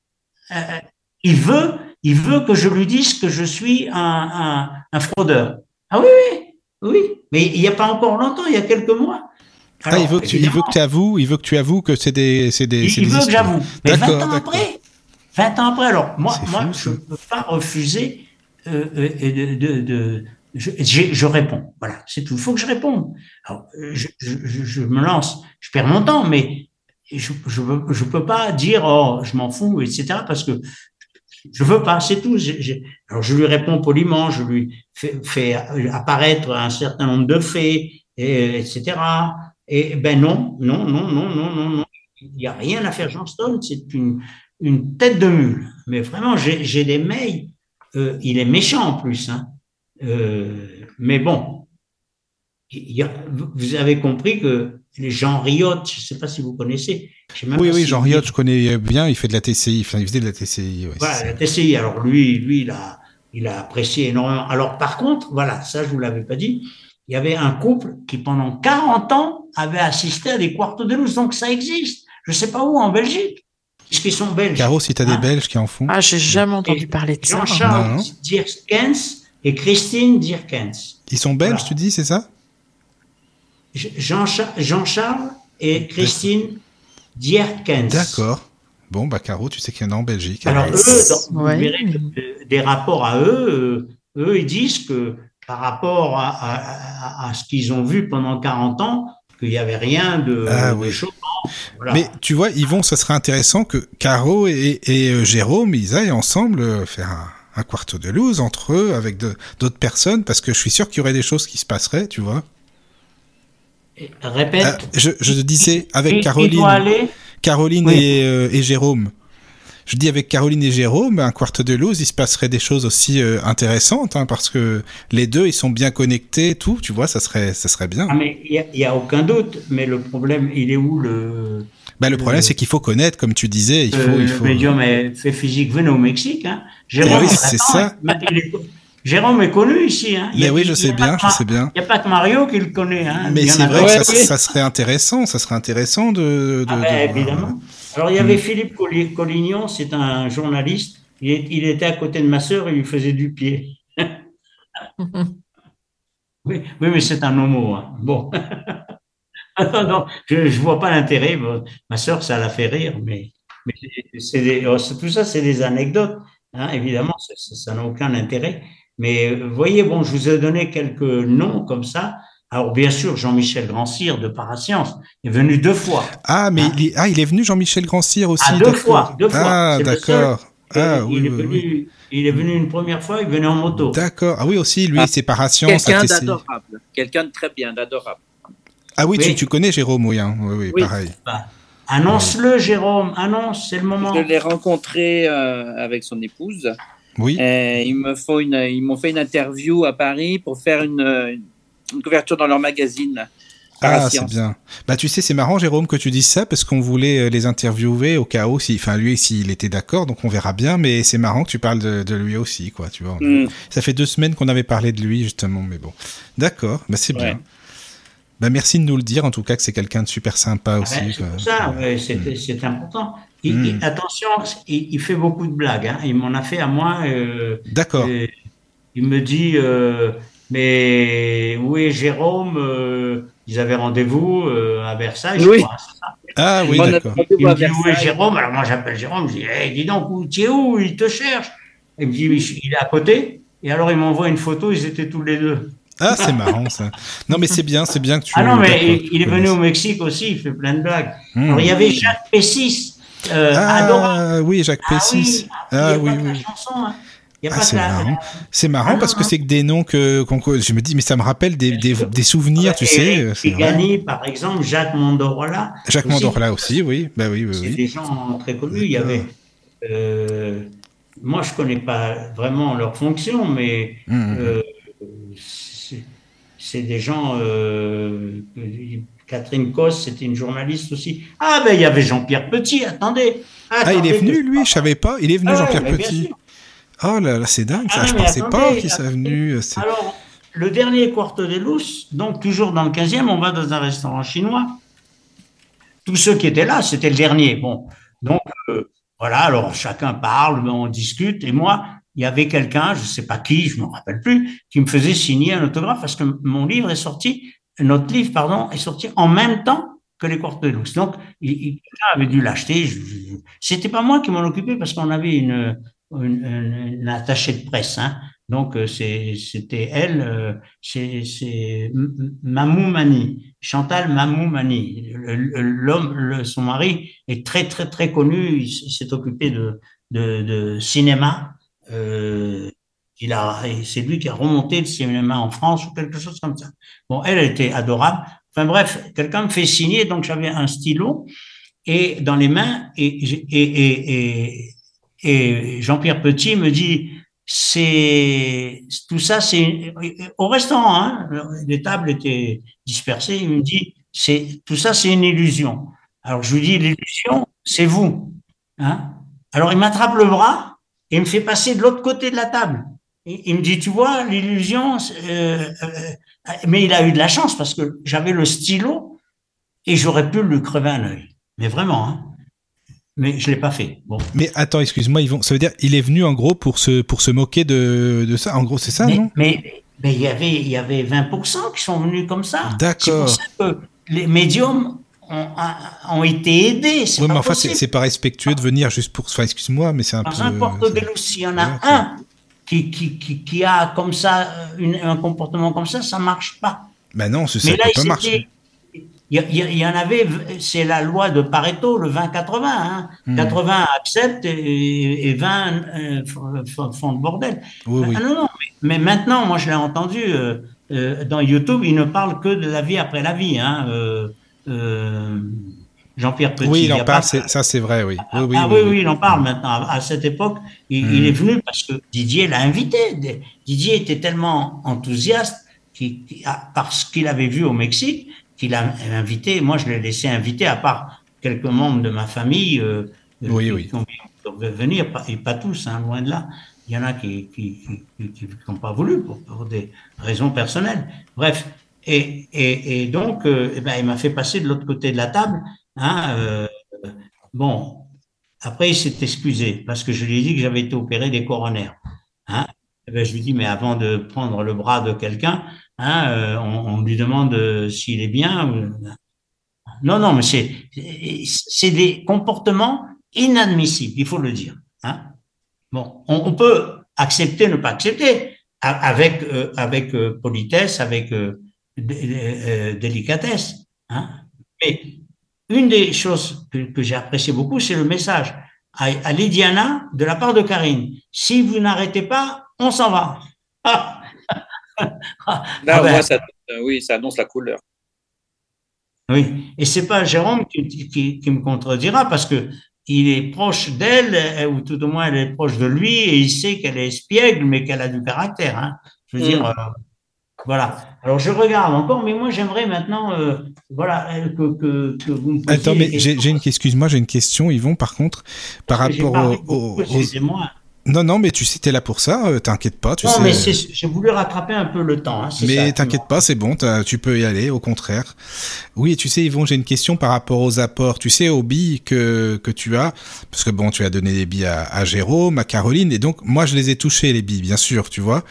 [SPEAKER 5] Euh, il, veut, il veut que je lui dise que je suis un, un fraudeur. Ah oui, oui, oui. Mais il n'y a pas encore longtemps, il y a quelques mois
[SPEAKER 2] ah, il veut, que tu, il veut que tu avoues, il veut que tu avoues que c'est des, c'est des.
[SPEAKER 5] Il, veut que j'avoue. Mais 20 ans après, 20 ans après, alors moi, moi, je ne peux pas refuser euh, euh de, de, je, je, réponds. Voilà, c'est tout. Il faut que je réponde. Alors, je, je, je, me lance, je perds mon temps, mais je je peux pas dire oh je m'en fous etc parce que je veux pas, c'est tout. alors je lui réponds poliment, je lui fais, apparaître un certain nombre de faits, et, etc. Et ben non, non, non, non, non, non, non. Il n'y a rien à faire, Johnston. C'est une, une tête de mule. Mais vraiment, j'ai des mails. Euh, il est méchant en plus. Hein. Euh, mais bon, il a, vous avez compris que Jean Riot, je ne sais pas si vous connaissez,
[SPEAKER 2] oui, oui, Jean Riot, je connais bien, il fait de la TCI, enfin, il faisait de la TCI.
[SPEAKER 5] Ouais, voilà, la TCI, alors lui, lui, il a, il a apprécié énormément. Alors, par contre, voilà, ça, je vous l'avais pas dit, il y avait un couple qui, pendant 40 ans, avait assisté à des quartos de luz, donc ça existe. Je sais pas où, en Belgique. Puisqu'ils sont belges.
[SPEAKER 2] Caro, si tu as des hein Belges qui en font.
[SPEAKER 3] Ah, j'ai jamais entendu parler de ça.
[SPEAKER 5] Jean-Charles Dirkens et Christine Dirkens.
[SPEAKER 2] Ils sont belges, tu dis, c'est ça?
[SPEAKER 5] Jean-Charles et Christine Dierkens.
[SPEAKER 2] D'accord. Bon, bah, Caro, tu sais qu'il y en a en Belgique.
[SPEAKER 5] Alors, eux, dans, des rapports à eux, euh, eux, ils disent que par rapport à, ce qu'ils ont vu pendant 40 ans, qu'il n'y avait rien de, ah, oui.
[SPEAKER 2] Mais tu vois, Yvon, ça serait intéressant que Caro et, euh, Jérôme, ils aillent ensemble euh, faire un, un quarto de loose entre eux, avec d'autres personnes, parce que je suis sûr qu'il y aurait des choses qui se passeraient, tu vois.
[SPEAKER 5] Répète. Euh,
[SPEAKER 2] je, je, disais avec Caroline, Caroline euh, et, Jérôme. Je dis avec Caroline et Jérôme, un quart de lose, il se passerait des choses aussi euh, intéressantes, hein, parce que les deux, ils sont bien connectés, tout, tu vois, ça serait, ça serait bien.
[SPEAKER 5] Ah, mais il n'y a, aucun doute, mais le problème, il est où le...
[SPEAKER 2] Bah, le problème, c'est qu'il faut connaître, comme tu disais, il faut... il faut...
[SPEAKER 5] Le médium fait physique, venez au Mexique, hein.
[SPEAKER 2] Jérôme, oui, c'est ça.
[SPEAKER 5] Jérôme est connu ici. Hein.
[SPEAKER 2] Mais oui, je sais bien, je sais bien.
[SPEAKER 5] Il n'y a pas que Mario qui le connaît. Hein.
[SPEAKER 2] Mais c'est vrai que ça, serait intéressant, ça serait intéressant de.
[SPEAKER 5] ah ben, évidemment. Alors il y avait. Philippe Collignon, c'est un journaliste. Il, était à côté de ma sœur et il lui faisait du pied. oui, mais c'est un homo. Hein. Bon. non, je ne vois pas l'intérêt. Ma sœur, ça la fait rire, mais, mais c'est oh, tout ça, c'est des anecdotes. Hein, évidemment, ça n'a aucun intérêt. Mais vous voyez, bon, je vous ai donné quelques noms comme ça. Alors, bien sûr, Jean-Michel Grandcir de Parascience est venu deux fois.
[SPEAKER 2] Ah, mais il, est, ah, il est venu Jean-Michel Grandcir aussi.
[SPEAKER 5] Ah, deux fois, deux fois.
[SPEAKER 2] Ah, d'accord. Ah, oui,
[SPEAKER 5] il, est venu, il est venu une première fois, il venait en moto.
[SPEAKER 2] D'accord. Ah oui, aussi, lui, ah, c'est Parascience.
[SPEAKER 4] Quelqu'un d'adorable. Quelqu'un de très bien, d'adorable.
[SPEAKER 2] Ah oui, Tu, tu, connais Jérôme, oui, hein. oui, oui, pareil. Bah,
[SPEAKER 5] annonce-le, Jérôme, annonce, c'est le moment.
[SPEAKER 4] Je l'ai rencontré euh, avec son épouse.
[SPEAKER 2] Oui.
[SPEAKER 4] Euh, ils me font une, ils m'ont fait une interview à Paris pour faire une, une couverture dans leur magazine.
[SPEAKER 2] Ah, c'est bien. Bah, tu sais, c'est marrant, Jérôme, que tu dises ça, parce qu'on voulait euh, les interviewer au cas où, si, enfin, lui, s'il était d'accord, donc on verra bien, mais c'est marrant que tu parles de, de, lui aussi, quoi, tu vois. Mm. Ça fait deux semaines qu'on avait parlé de lui, justement, mais bon. D'accord, bah, c'est bien. Bah, merci de nous le dire, en tout cas, que c'est quelqu'un de super sympa ah aussi.
[SPEAKER 5] c'est ça, mm. c'est important. Hmm. attention, il, fait beaucoup de blagues. Hein. Il m'en a fait à moi. Euh,
[SPEAKER 2] D'accord.
[SPEAKER 5] il me dit, euh, mais où est Jérôme euh, Ils avaient rendez-vous à Versailles,
[SPEAKER 2] oui. je crois. Ah oui, d'accord.
[SPEAKER 5] Il me dit, où est Jérôme Alors moi, j'appelle Jérôme, je dis, hey, dis donc, tu es où? Il te cherche. Il me dit, il est à côté. Et alors, il m'envoie une photo, ils étaient tous les deux.
[SPEAKER 2] Ah, c'est marrant ça. Non, mais c'est bien, c'est bien que tu.
[SPEAKER 5] Ah non, mais il, est venu au Mexique aussi, il fait plein de blagues. Hmm. Alors, il y avait Jacques Pessis
[SPEAKER 2] euh, ah oui, Jacques Pessis. Ah oui, oui. C'est marrant. C'est marrant parce que c'est que des noms que je me dis mais ça me rappelle des, des, des souvenirs, tu sais.
[SPEAKER 5] Gagné, par exemple, Jacques Mondorola.
[SPEAKER 2] Jacques Mondorola aussi, oui. Bah oui, oui,
[SPEAKER 5] C'est des gens très connus. Il y avait. Euh, moi, je connais pas vraiment leur fonction, mais mmh, mmh. euh, c'est des gens. Euh, Catherine Cos, c'était une journaliste aussi. Ah, ben il y avait Jean-Pierre Petit, attendez.
[SPEAKER 2] ah, il est venu, lui, je savais pas. Il est venu, ah Jean-Pierre Petit. Oh là là, c'est dingue, ça. Ah, je pensais pas qu'il serait venu. Euh,
[SPEAKER 5] Alors, le dernier Quarto de Luz, donc toujours dans le 15e, on va dans un restaurant chinois. Tous ceux qui étaient là, c'était le dernier. Bon, donc euh, voilà, alors chacun parle, on discute, et moi, il y avait quelqu'un, je sais pas qui, je me rappelle plus, qui me faisait signer un autographe parce que mon livre est sorti, notre livre, pardon, est sorti en même temps que les courtes de luxe. Donc, il, avait dû l'acheter. C'était pas moi qui m'en occupais parce qu'on avait une, une, une, attachée de presse. Hein. Donc, euh, c'était elle, euh, c'est Mamou Mani, Chantal Mamou Mani. L'homme, son mari est très, très, très connu. Il, s'est occupé de, de, de cinéma. Euh, il a, c'est lui qui a remonté le cinéma en France ou quelque chose comme ça. Bon, elle, était adorable. Enfin bref, quelqu'un me fait signer, donc j'avais un stylo et dans les mains et, et, et Jean-Pierre Petit me dit c'est tout ça, c'est au restaurant. Hein, les tables étaient dispersées. Il me dit c'est tout ça, c'est une illusion. Alors je lui dis l'illusion, c'est vous. Hein Alors il m'attrape le bras et il me fait passer de l'autre côté de la table. Il me dit, tu vois, l'illusion, euh, euh, mais il a eu de la chance parce que j'avais le stylo et j'aurais pu lui crever un œil. Mais vraiment, hein mais je l'ai pas fait. Bon.
[SPEAKER 2] Mais attends, excuse-moi, Yvon, ça veut dire il est venu en gros pour se pour se moquer de, de ça? En gros, c'est ça, non?
[SPEAKER 5] Mais mais il y avait il y avait 20% qui sont venus comme ça.
[SPEAKER 2] D'accord.
[SPEAKER 5] C'est pour ça que les médiums ont, ont été aidés.
[SPEAKER 2] Oui, mais enfin, c'est pas respectueux de venir juste pour. Enfin, excuse-moi, mais c'est un peu.
[SPEAKER 5] Dans un porte s'il y en a un qui, qui, qui, qui, a comme ça une, un comportement comme ça, ça marche pas.
[SPEAKER 2] Ben non, c'est ça peut pas marcher.
[SPEAKER 5] Il y, y, en avait, c'est la loi de Pareto, le 20-80. Hein. 80 hmm. acceptent et, et 20 euh, font le bordel.
[SPEAKER 2] Oui, oui.
[SPEAKER 5] Ah, non, non, mais, mais, maintenant, moi je l'ai entendu euh, euh, dans YouTube, il ne parle que de la vie après la vie. Hein. Jean-Pierre Petit.
[SPEAKER 2] Oui, il en parle, ça c'est vrai, oui.
[SPEAKER 5] Ah,
[SPEAKER 2] oui,
[SPEAKER 5] ah, oui, oui, il en parle maintenant. À, cette époque, il, il, est hmm. venu parce que Didier l'a invité. Didier était tellement enthousiaste qu parce qu'il avait vu au Mexique qu'il a invité. Moi, je l'ai laissé inviter, à part quelques membres de ma famille euh,
[SPEAKER 2] euh oui,
[SPEAKER 5] qui,
[SPEAKER 2] oui.
[SPEAKER 5] qui venir, pas, et pas tous, hein, loin de là. Il y en a qui n'ont pas voulu pour, pour, des raisons personnelles. Bref, et, et, et donc, euh, eh ben, il m'a fait passer de l'autre côté de la table. Hein, euh, bon, après, il s'est excusé parce que je lui ai dit que j'avais été opéré des coronaires. Hein. Eh ben, je lui dis, mais avant de prendre le bras de quelqu'un, Hein, euh, on, lui demande euh, s'il est bien. Non, non, mais c'est c'est des comportements inadmissibles, il faut le dire. Hein. Bon, on, peut accepter, ne pas accepter, avec euh, avec politesse, avec délicatesse. Hein. Mais une des choses que, que j'ai apprécié beaucoup, c'est le message à, à Lydiana de la part de Karine. Si vous n'arrêtez pas, on s'en va. Ah
[SPEAKER 4] ah, Là, ben, ça, euh, oui, ça annonce la couleur.
[SPEAKER 5] Oui, et c'est pas Jérôme qui, qui, qui, me contredira parce que il est proche d'elle, euh, ou tout au moins elle est proche de lui, et il sait qu'elle est espiègle, mais qu'elle a du caractère. Hein. Je veux mm. dire, euh, voilà. Alors je regarde encore, mais moi j'aimerais maintenant, euh, voilà, que, que, que, vous me
[SPEAKER 2] posiez. Attends, mais j'ai une, excuse-moi, j'ai une question, Yvon, par contre, par rapport au, au, aux, non, non, mais tu sais, t'es là pour ça, euh, t'inquiète pas. Tu
[SPEAKER 5] non,
[SPEAKER 2] sais,
[SPEAKER 5] mais j'ai voulu rattraper un peu le temps. Hein,
[SPEAKER 2] mais t'inquiète pas, c'est bon, tu peux y aller, au contraire. Oui, tu sais, Yvon, j'ai une question par rapport aux apports. Tu sais, aux billes que, que tu as, parce que bon, tu as donné des billes à, à Jérôme, à Caroline, et donc moi, je les ai touchées, les billes, bien sûr, tu vois.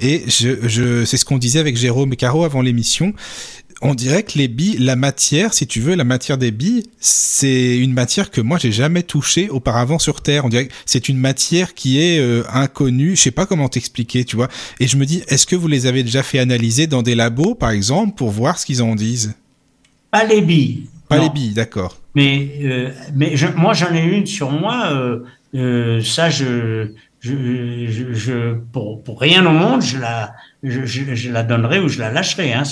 [SPEAKER 2] Et je, je, c'est ce qu'on disait avec Jérôme et Caro avant l'émission on dirait que les billes, la matière, si tu veux, la matière des billes, c'est une matière que moi j'ai jamais touchée auparavant sur Terre. On dirait que c'est une matière qui est euh, inconnue. Je sais pas comment t'expliquer, tu vois. Et je me dis, est-ce que vous les avez déjà fait analyser dans des labos, par exemple, pour voir ce qu'ils en disent?
[SPEAKER 5] Pas les billes.
[SPEAKER 2] Pas non. les billes, d'accord.
[SPEAKER 5] Mais euh, mais je, moi j'en ai une sur moi. Euh, euh ça je je, je, je, pour, pour rien au monde, je la, je, je, je la donnerai ou je la lâcherai. Hein.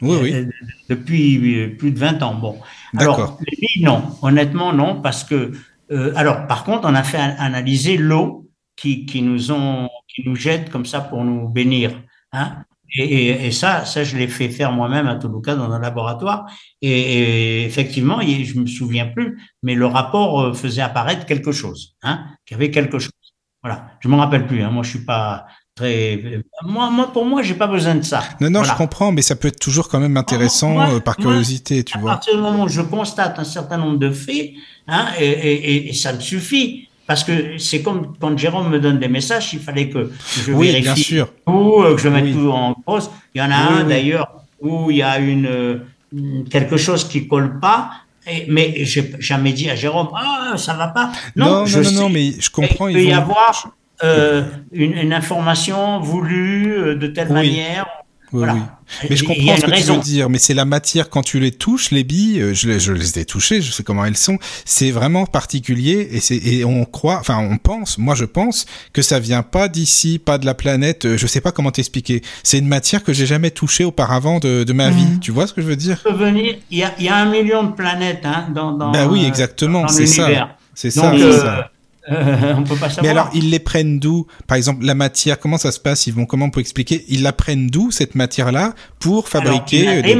[SPEAKER 2] Oui, oui.
[SPEAKER 5] Euh, depuis plus de 20 ans. Bon. Alors, les non. Honnêtement, non, parce que. Euh, alors, par contre, on a fait analyser l'eau qui, qui nous ont, qui nous jette comme ça pour nous bénir. Hein. Et, et, et, ça, ça, je l'ai fait faire moi-même à Toluca dans un laboratoire. Et, et effectivement, je me souviens plus, mais le rapport euh, faisait apparaître quelque chose, hein, qu'il y avait quelque chose. Voilà, je m'en rappelle plus. Hein. Moi, je suis pas très. Moi, moi, pour moi, j'ai pas besoin de ça.
[SPEAKER 2] Non, non, voilà. je comprends, mais ça peut être toujours quand même intéressant moi, euh, par curiosité,
[SPEAKER 5] moi,
[SPEAKER 2] tu vois.
[SPEAKER 5] À partir du moment où je constate un certain nombre de faits, hein, et, et, et ça me suffit. parce que c'est comme quand Jérôme me donne des messages, il fallait que je
[SPEAKER 2] Oui,
[SPEAKER 5] vérifie
[SPEAKER 2] bien sûr.
[SPEAKER 5] tout, euh, que je mette
[SPEAKER 2] Oui.
[SPEAKER 5] tout en pause. Il y en a
[SPEAKER 2] Oui,
[SPEAKER 5] un
[SPEAKER 2] oui.
[SPEAKER 5] d'ailleurs où il y a une euh, quelque chose qui colle pas, et, mais j'ai jamais dit à Jérôme ah ça va pas.
[SPEAKER 2] Non, non,
[SPEAKER 5] je
[SPEAKER 2] non,
[SPEAKER 5] sais
[SPEAKER 2] non, mais je comprends.
[SPEAKER 5] il peut y
[SPEAKER 2] vont-
[SPEAKER 5] avoir euh, une, une information voulue euh, de telle
[SPEAKER 2] Oui.
[SPEAKER 5] manière.
[SPEAKER 2] Oui,
[SPEAKER 5] voilà.
[SPEAKER 2] oui. Mais je comprends ce que tu veux dire, mais c'est la matière quand tu les touches, les billes, euh, je les, je les ai touchées, je sais comment elles sont. C'est vraiment particulier et c'est et on croit, enfin on pense, moi je pense que ça vient pas d'ici, pas de la planète. euh, Je sais pas comment t'expliquer. C'est une matière que j'ai jamais touchée auparavant de, de ma
[SPEAKER 3] Mhm.
[SPEAKER 2] vie. Tu vois ce que je veux dire?
[SPEAKER 5] Il y a, y a un million de planètes hein, dans, dans,
[SPEAKER 2] Bah oui, exactement,
[SPEAKER 5] dans
[SPEAKER 2] c'est ça.
[SPEAKER 5] l'univers.
[SPEAKER 2] C'est ça, c'est
[SPEAKER 5] euh,
[SPEAKER 2] ça.
[SPEAKER 5] Euh, on peut pas savoir.
[SPEAKER 2] Mais alors, ils les prennent d'où? Par exemple, la matière, comment ça se passe? Ils vont comment on peut expliquer? Ils la prennent d'où cette matière-là pour
[SPEAKER 5] Alors,
[SPEAKER 2] fabriquer
[SPEAKER 5] ils la
[SPEAKER 2] euh, des.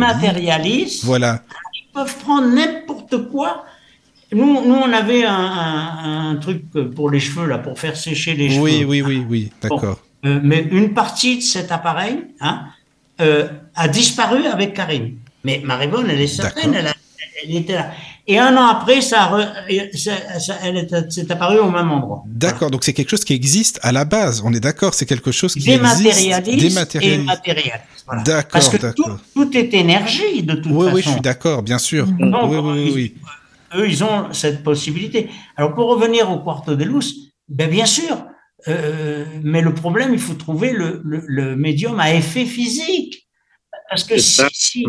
[SPEAKER 2] Voilà.
[SPEAKER 5] Ils peuvent prendre n'importe quoi. Nous, nous, on avait un, un, un truc pour les cheveux là, pour faire sécher les cheveux.
[SPEAKER 2] Oui, oui, oui, oui. D'accord.
[SPEAKER 5] Euh, mais une partie de cet appareil hein, euh, a disparu avec Karine. Mais Marivonne, elle est certaine, elle, a- elle était là. Et un an après, ça, re- ça- ça- elle est- s'est apparue au même endroit.
[SPEAKER 2] D'accord, donc c'est quelque chose qui existe à la base. On est d'accord, c'est quelque chose qui
[SPEAKER 5] Dématérialise
[SPEAKER 2] existe.
[SPEAKER 5] et
[SPEAKER 2] Dématérialise.
[SPEAKER 5] matérialise. Voilà.
[SPEAKER 2] D'accord,
[SPEAKER 5] Parce que tout,
[SPEAKER 2] d'accord.
[SPEAKER 5] tout est énergie de toute
[SPEAKER 2] Oui,
[SPEAKER 5] façon.
[SPEAKER 2] oui, je suis d'accord, bien sûr.
[SPEAKER 5] Donc,
[SPEAKER 2] oui, oui, oui,
[SPEAKER 5] ils-
[SPEAKER 2] oui.
[SPEAKER 5] eux, ils ont cette possibilité. Alors, pour revenir au Quarto de Luz, ben, bien sûr, euh, mais le problème, il faut trouver le, le, le médium à effet physique. Parce que si, si,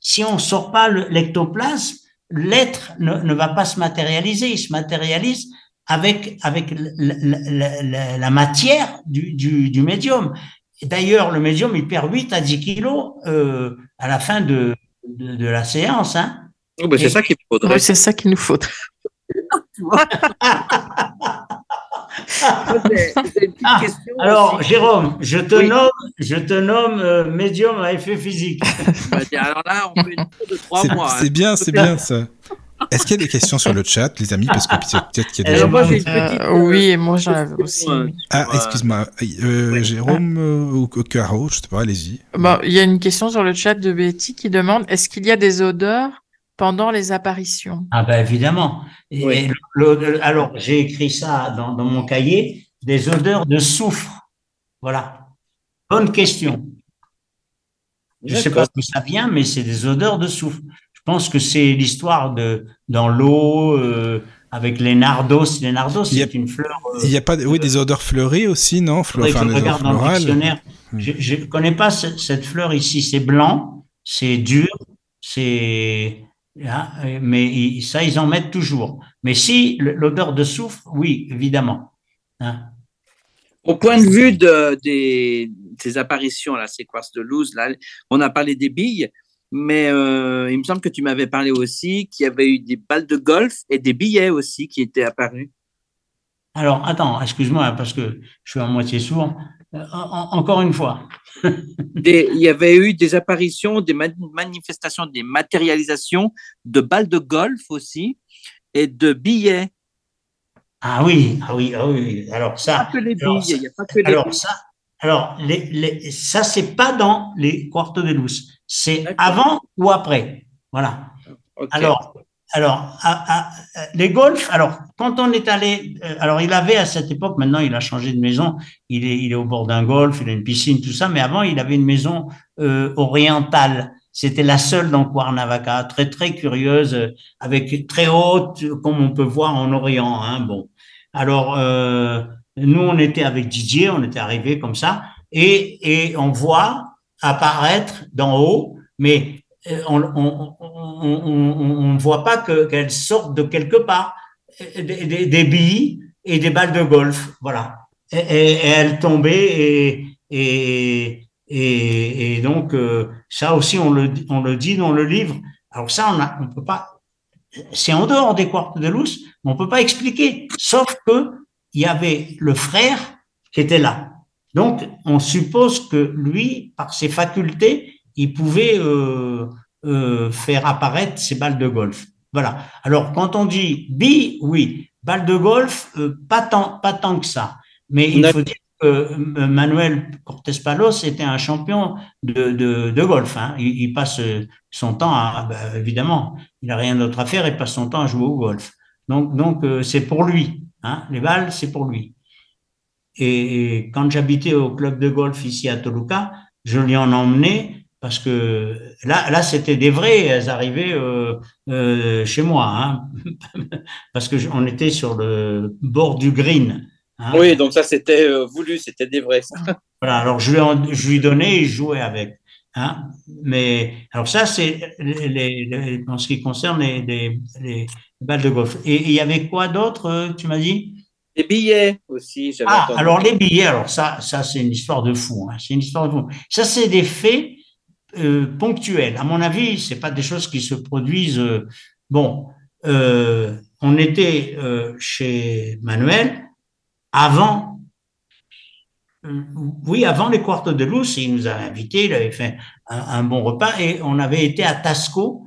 [SPEAKER 5] si on ne sort pas le- l'ectoplasme, l'être ne, ne va pas se matérialiser. Il se matérialise avec, avec la, la- la- la- la matière du, du, du médium. D'ailleurs, le médium, il perd 8 à 10 kilos euh, à la fin de, de, de la séance. Hein.
[SPEAKER 4] Oh, ben, c'est ça qu'il faudrait.
[SPEAKER 3] Oui, c'est ça qu'il nous faut.
[SPEAKER 4] J'ai j'ai une petite
[SPEAKER 5] Ah, Alors. Jérôme, je te
[SPEAKER 4] Oui.
[SPEAKER 5] nomme, je te nomme euh, médium à effet physique.
[SPEAKER 4] Bah, Alors là, on fait une cour de trois
[SPEAKER 2] C'est
[SPEAKER 4] mois. hein.
[SPEAKER 2] c'est bien, c'est bien ça. Est-ce qu'il y a des questions sur le chat, les amis? Parce que peut-être qu'il y a des gens.
[SPEAKER 4] moi, j'ai une
[SPEAKER 3] Euh, oui, et moi, j'en avais
[SPEAKER 4] question,
[SPEAKER 3] aussi.
[SPEAKER 4] euh,
[SPEAKER 2] Ah,
[SPEAKER 4] euh,
[SPEAKER 2] excuse-moi. Euh. Jérôme euh, ou ou Caro, je sais pas, allez-y.
[SPEAKER 3] Bon, il y a une question sur le chat de Betty qui demande est-ce qu'il y a des odeurs pendant les apparitions
[SPEAKER 5] Ah ben évidemment. Et
[SPEAKER 4] Oui.
[SPEAKER 5] le- alors, j'ai écrit ça dans, dans mon cahier, des odeurs de soufre. Voilà. Bonne question. Je sais pas d'où ça vient, mais c'est des odeurs de soufre. Je pense que c'est l'histoire de dans l'eau euh, avec les nardos. Les nardos, c'est une fleur. euh,
[SPEAKER 2] Il y a pas, de- oui, des odeurs fleuries aussi, non? Fleur, enfin,
[SPEAKER 5] je regarde dans le dictionnaire.
[SPEAKER 2] Hmm.
[SPEAKER 5] Je ne connais pas ce- cette fleur ici. C'est blanc, c'est dur, c'est. Hein, mais il- ça, ils en mettent toujours. Mais si, l'odeur de soufre, oui, évidemment. Hein.
[SPEAKER 4] Au point de vue de, des, des apparitions, ces quartz de loose, là, on a parlé des billes, mais euh, il me semble que tu m'avais parlé aussi qu'il y avait eu des balles de golf et des billets aussi qui étaient apparus.
[SPEAKER 5] Alors, attends, excuse-moi, parce que je suis à moitié sourd. Euh, en- encore une fois.
[SPEAKER 4] Des- il y avait eu des apparitions, des ma- manifestations, des matérialisations de balles de golf aussi et de billets.
[SPEAKER 5] Ah oui, ah oui, ah oui. Alors
[SPEAKER 4] Pas
[SPEAKER 5] ça,
[SPEAKER 4] que les
[SPEAKER 5] alors,
[SPEAKER 4] billes, il n'y a pas que les
[SPEAKER 5] alors ça, alors les, les, ça c'est pas dans les quartos de luz. C'est avant ou après. Voilà. Alors, alors, à- les golfs, alors, quand on est allé, euh, alors, il avait à cette époque, maintenant, il a changé de maison, il est, il est au bord d'un golf, il a une piscine, tout ça, mais avant, il avait une maison euh, orientale. C'était la seule dans Cuernavaca, très, très curieuse, euh, avec très haute, euh, comme on peut voir en Orient, hein, bon. Alors, euh, nous, on était avec Didier, on était arrivés comme ça, et, et on voit apparaître d'en haut, mais euh, on on on on, voit pas que qu'elles sortent de quelque part. Des, des, billes et des balles de golf voilà. Et, et, et elles tombaient et et et, donc euh, ça aussi on le on le dit dans le livre. Alors ça on a on peut pas c'est en dehors des quartes de luz on peut pas expliquer. Sauf que il y avait le frère qui était là. Donc on suppose que lui par ses facultés il pouvait euh, euh, faire apparaître ces balles de golf. Voilà. Alors, quand on dit billes, oui. Balles de golf, euh, pas, tant, pas tant que ça. Mais il faut dire que Manuel Cortés Palos était un champion de, de, de golf. Hein. Il, il, passe son temps à, ben, évidemment, il n'a rien d'autre à faire, il passe son temps à jouer au golf. Donc, donc c'est pour lui. Hein, les balles, c'est pour lui. Et, quand j'habitais au club de golf ici à Toluca, je lui en emmenais parce que là, là c'était des vrais, elles arrivaient euh, euh, chez moi, hein, parce que on était sur le bord du green.
[SPEAKER 4] Hein. Oui, donc ça c'était euh, voulu, c'était des vrais.
[SPEAKER 5] Voilà, alors je lui, en, je lui donnais et je jouais avec. Hein. Mais alors ça c'est les, les, en ce qui concerne les, les, les balles de golf. Et il y avait quoi d'autre, tu m'as dit?
[SPEAKER 4] Les billets aussi.
[SPEAKER 5] Ah, alors les billets, alors ça, ça c'est une histoire de fou. Hein. C'est une histoire de fou. Ça, c'est des faits euh. À mon avis, c'est pas des choses qui se produisent. Euh, bon, euh, on était chez Manuel avant. Oui, avant les quartos de Luz, il nous avait invités, il avait fait un, un, bon repas et on avait été à Tasco,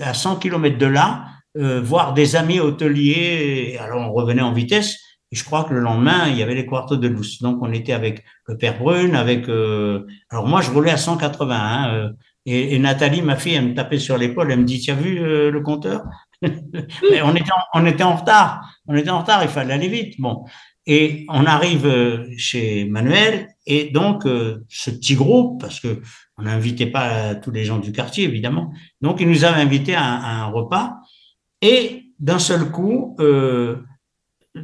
[SPEAKER 5] à 100 km de là, voir des amis hôteliers. Alors on revenait en vitesse et je crois que le lendemain, il y avait les quartos de Luce. Donc, on était avec le père Brune, avec. Euh... Alors, moi, je roulais à 180. Hein, euh... et, Nathalie, ma fille, elle me tapait sur l'épaule. Elle me dit Tu as vu euh, le compteur? Mais on était, en, on était en retard. On était en retard. Il fallait aller vite. Bon. Et on arrive euh, chez Manuel. Et donc, euh, ce petit groupe, parce que on n'invitait pas tous les gens du quartier, évidemment. Donc, il nous avait invités à, à un repas. Et d'un seul coup, euh,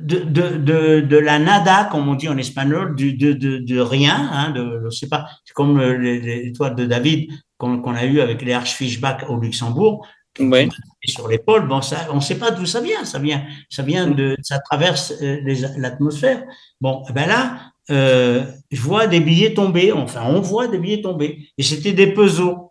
[SPEAKER 5] de, de, de, de, la nada, comme on dit en espagnol, du, de, de, rien, hein, de, je sais pas, c'est comme l'étoile de David qu'on qu a eu avec les Archfischbach au Luxembourg, sur l'épaule, bon, ça, on sait pas d'où ça vient, ça vient, ça vient de, ça traverse euh, l'atmosphère. Bon, eh ben là, euh, je vois des billets tomber, enfin, on voit des billets tomber, et c'était des pesos.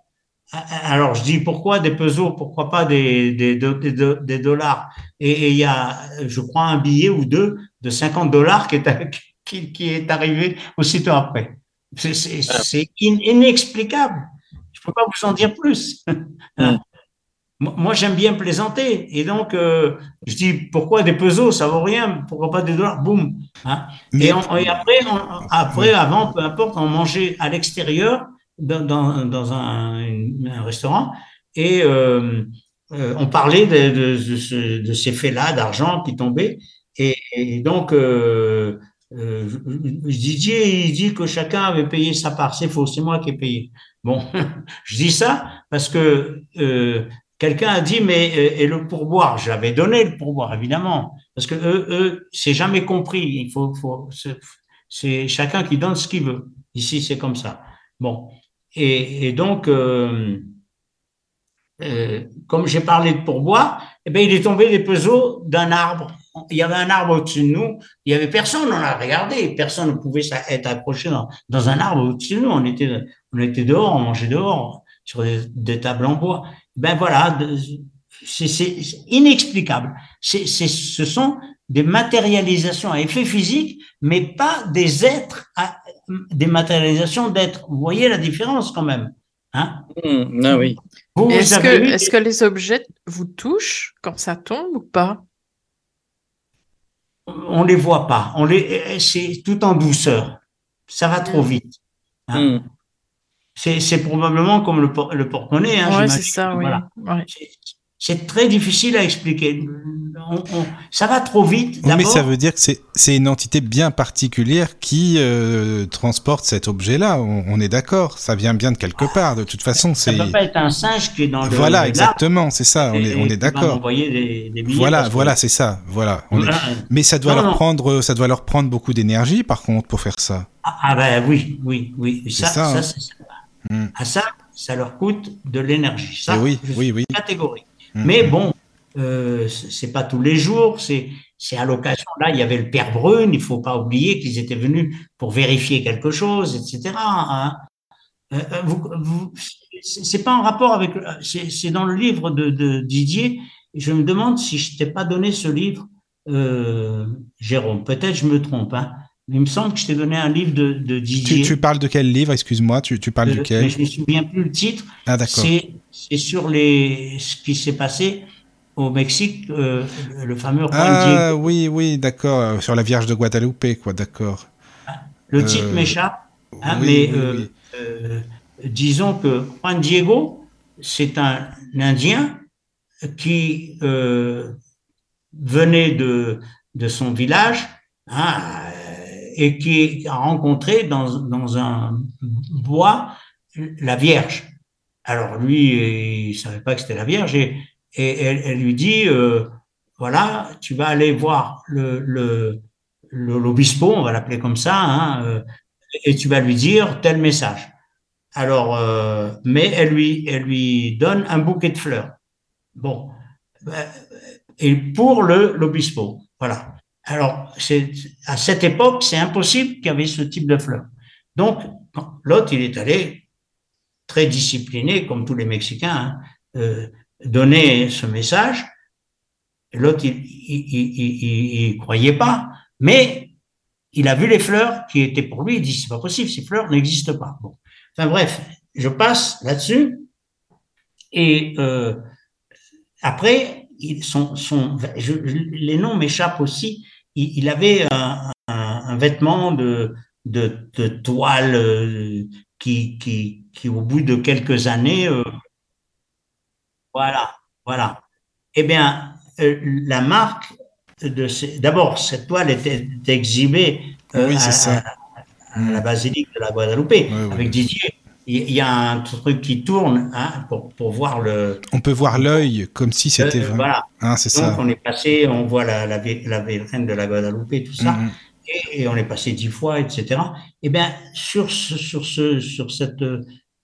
[SPEAKER 5] Alors, je dis pourquoi des pesos, pourquoi pas des, des, des, des dollars? Et il y a, je crois, un billet ou deux de 50 dollars qui est, qui, qui est arrivé aussitôt après. C'est inexplicable. Je ne peux pas vous en dire plus. Mm. Moi, j'aime bien plaisanter. Et donc, euh, je dis, pourquoi des pesos? Ça vaut rien. Pourquoi pas des dollars? Boum. Hein? Et, on, et, après, on, après, avant, peu importe, on mangeait à l'extérieur dans, un, restaurant et euh, euh, on parlait de, de, de, ce, de ces faits-là d'argent qui tombaient. Et, donc, euh, Didier, il dit que chacun avait payé sa part. C'est faux, c'est moi qui ai payé. Bon, je dis ça parce que quelqu'un a dit, mais et le pourboire J'avais donné le pourboire, évidemment, parce que eux, c'est jamais compris. Il faut c'est chacun qui donne ce qu'il veut. Ici, c'est comme ça. Bon, et, donc, euh, euh, comme j'ai parlé de pourboire, eh ben, il est tombé des pesos d'un arbre. Il y avait un arbre au-dessus de nous. Il y avait personne, on a regardé. Personne ne pouvait être approché dans, un arbre au-dessus de nous. On était, on était dehors, on mangeait dehors sur des, des tables en bois. Ben voilà, c'est inexplicable. C'est, ce sont des matérialisations à effet physique, mais pas des êtres, à, des matérialisations d'êtres. Vous voyez la différence quand même. Hein?
[SPEAKER 4] Mmh, ah oui.
[SPEAKER 3] Est-ce que, est -ce que les objets vous touchent quand ça tombe ou pas?
[SPEAKER 5] On les voit pas. On les, c'est tout en douceur. Ça va trop vite. Hein? Mmh. C'est probablement comme le, le porte-monnaie. Hein,
[SPEAKER 3] ouais, c'est ça, oui.
[SPEAKER 5] Voilà. Ouais c'est très difficile à expliquer. On, on, ça va trop vite.
[SPEAKER 2] Oui, mais ça veut dire que c'est une entité bien particulière qui euh, transporte cet objet-là. On, on, est d'accord. Ça vient bien de quelque part. De toute façon, c'est.
[SPEAKER 5] Ça peut pas être un singe qui est dans le.
[SPEAKER 2] Voilà, exactement. C'est ça. On est, on est d'accord.
[SPEAKER 5] Des, des
[SPEAKER 2] voilà, voilà, c'est ça. Voilà. On voilà. Est... Mais ça doit non, leur non. prendre, ça doit leur prendre beaucoup d'énergie, par contre, pour faire ça.
[SPEAKER 5] Ah, ah ben oui, oui, oui. Ça, ça, hein. ça, hum. À ça, ça leur coûte de l'énergie. Ça,
[SPEAKER 2] oui, oui, oui.
[SPEAKER 5] Catégorie. Mmh. Mais bon, euh, c'est pas tous les jours, c'est c'est à l'occasion. Là, il y avait le père Brune. Il faut pas oublier qu'ils étaient venus pour vérifier quelque chose, etc. Hein. Euh, vous, vous, c'est pas en rapport avec. C'est dans le livre de, de, Didier. Je me demande si je t'ai pas donné ce livre, euh, Jérôme. Peut-être je me trompe. Hein. Il me semble que je t'ai donné un livre de, de Didier.
[SPEAKER 2] Tu, tu, parles de quel livre? Excuse-moi. Tu, tu parles
[SPEAKER 5] euh,
[SPEAKER 2] duquel?
[SPEAKER 5] Je me souviens plus le titre.
[SPEAKER 2] Ah d'accord
[SPEAKER 5] c'est sur les, ce qui s'est passé au Mexique, euh, le fameux Juan
[SPEAKER 2] Ah Diego. oui, oui, d'accord, sur la Vierge de Guadalupe, quoi, d'accord.
[SPEAKER 5] Le titre euh, m'échappe, hein, oui, mais oui, euh, euh, disons que Juan Diego, c'est un Indien qui venait de, de son village hein, et qui a rencontré dans, dans un bois la Vierge. Alors lui, il savait pas que c'était la Vierge et, et elle, lui dit, euh, voilà, tu vas aller voir le, l'obispo, on va l'appeler comme ça, hein, euh, et tu vas lui dire tel message. Alors, euh, mais elle lui, elle lui donne un bouquet de fleurs. Bon, et pour le l'obispo, voilà. Alors, c'est à cette époque, c'est impossible qu'il y avait ce type de fleurs. Donc, l'autre, il est allé très discipliné, comme tous les Mexicains, hein, donner ce message. L'autre, il, il, il, croyait pas, mais il a vu les fleurs qui étaient pour lui. Il dit c'est pas possible, ces fleurs n'existent pas. Bon. Enfin bref, je passe là-dessus. Et euh, après, ils sont, les noms m'échappent aussi. Il, il avait un, vêtement de, de, de toile euh, qui, qui, qui, au bout de quelques années, euh, voilà, voilà. Eh bien, euh, la marque de ces... d'abord, cette toile était exhibée euh,
[SPEAKER 2] oui,
[SPEAKER 5] à,
[SPEAKER 2] ça.
[SPEAKER 5] à, à, la basilique de la Guadeloupe
[SPEAKER 2] oui,
[SPEAKER 5] avec
[SPEAKER 2] oui.
[SPEAKER 5] Didier. Il y a un truc qui tourne hein, pour, pour voir le.
[SPEAKER 2] On peut voir l'œil comme si c'était
[SPEAKER 5] Euh,
[SPEAKER 2] vrai.
[SPEAKER 5] voilà.
[SPEAKER 2] Hein, c'est
[SPEAKER 5] Donc
[SPEAKER 2] ça.
[SPEAKER 5] on est passé, on voit la, la, la de la Guadeloupe, tout ça,
[SPEAKER 2] Mhm.
[SPEAKER 5] et, et on est passé dix fois, etc. Eh bien, sur ce, sur ce, sur cette,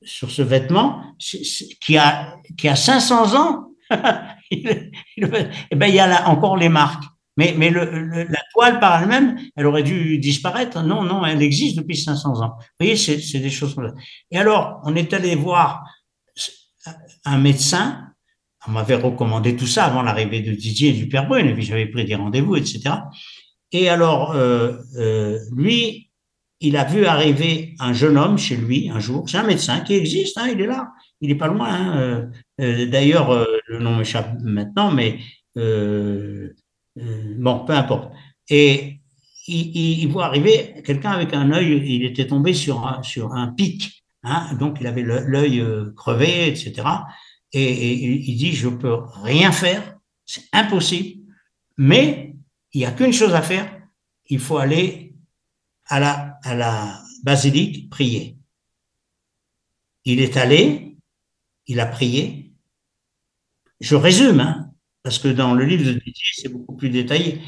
[SPEAKER 5] sur ce vêtement, qui a, qui a 500 ans, il- eh ben, il y a encore les marques. Mais, mais le, la toile par elle-même, elle aurait dû disparaître. Non, non, elle existe depuis 500 ans. Vous voyez, c'est c'est des choses comme ça. Et alors, on est allé voir un médecin. On m'avait recommandé tout ça avant l'arrivée de Didier et du Père Brune, et puis j'avais pris des rendez-vous, etc. Et alors, euh, euh, lui, il a vu arriver un jeune homme chez lui un jour. C'est un médecin qui existe, hein, il est là, il est pas loin. Hein. Euh, euh, D'ailleurs, euh, le nom m'échappe maintenant, mais bon, peu importe. Et il, voit arriver quelqu'un avec un œil, il était tombé sur un, sur un pic, hein, donc il avait l'œil crevé, etc. Et, et il dit, je peux rien faire, c'est impossible, mais il n'y a qu'une chose à faire, il faut aller à la, à la basilique prier. Il est allé, il a prié. Je résume, hein, parce que dans le livre de Didier, c'est beaucoup plus détaillé.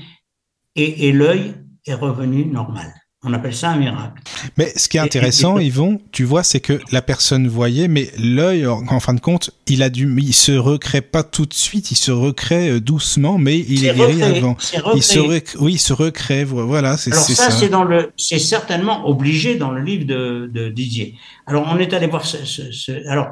[SPEAKER 5] Et, et l'œil est revenu normal. On appelle ça un miracle.
[SPEAKER 2] Mais ce qui est
[SPEAKER 5] Et- et-
[SPEAKER 2] intéressant,
[SPEAKER 5] et-
[SPEAKER 2] Yvon, tu vois, c'est que la personne voyait, mais l'œil, en, fin de compte, il a dû, il se recrée pas tout de suite, il se recrée euh, doucement, mais il
[SPEAKER 5] C'est
[SPEAKER 2] est guéri
[SPEAKER 5] recréé,
[SPEAKER 2] avant. Il se
[SPEAKER 5] recréé.
[SPEAKER 2] rec- oui, il se recrée, vo- voilà, c'est
[SPEAKER 5] ça,
[SPEAKER 2] ça.
[SPEAKER 5] c'est dans le, c'est certainement obligé dans le livre de, de Didier. Alors on est allé voir ce, ce- ce- alors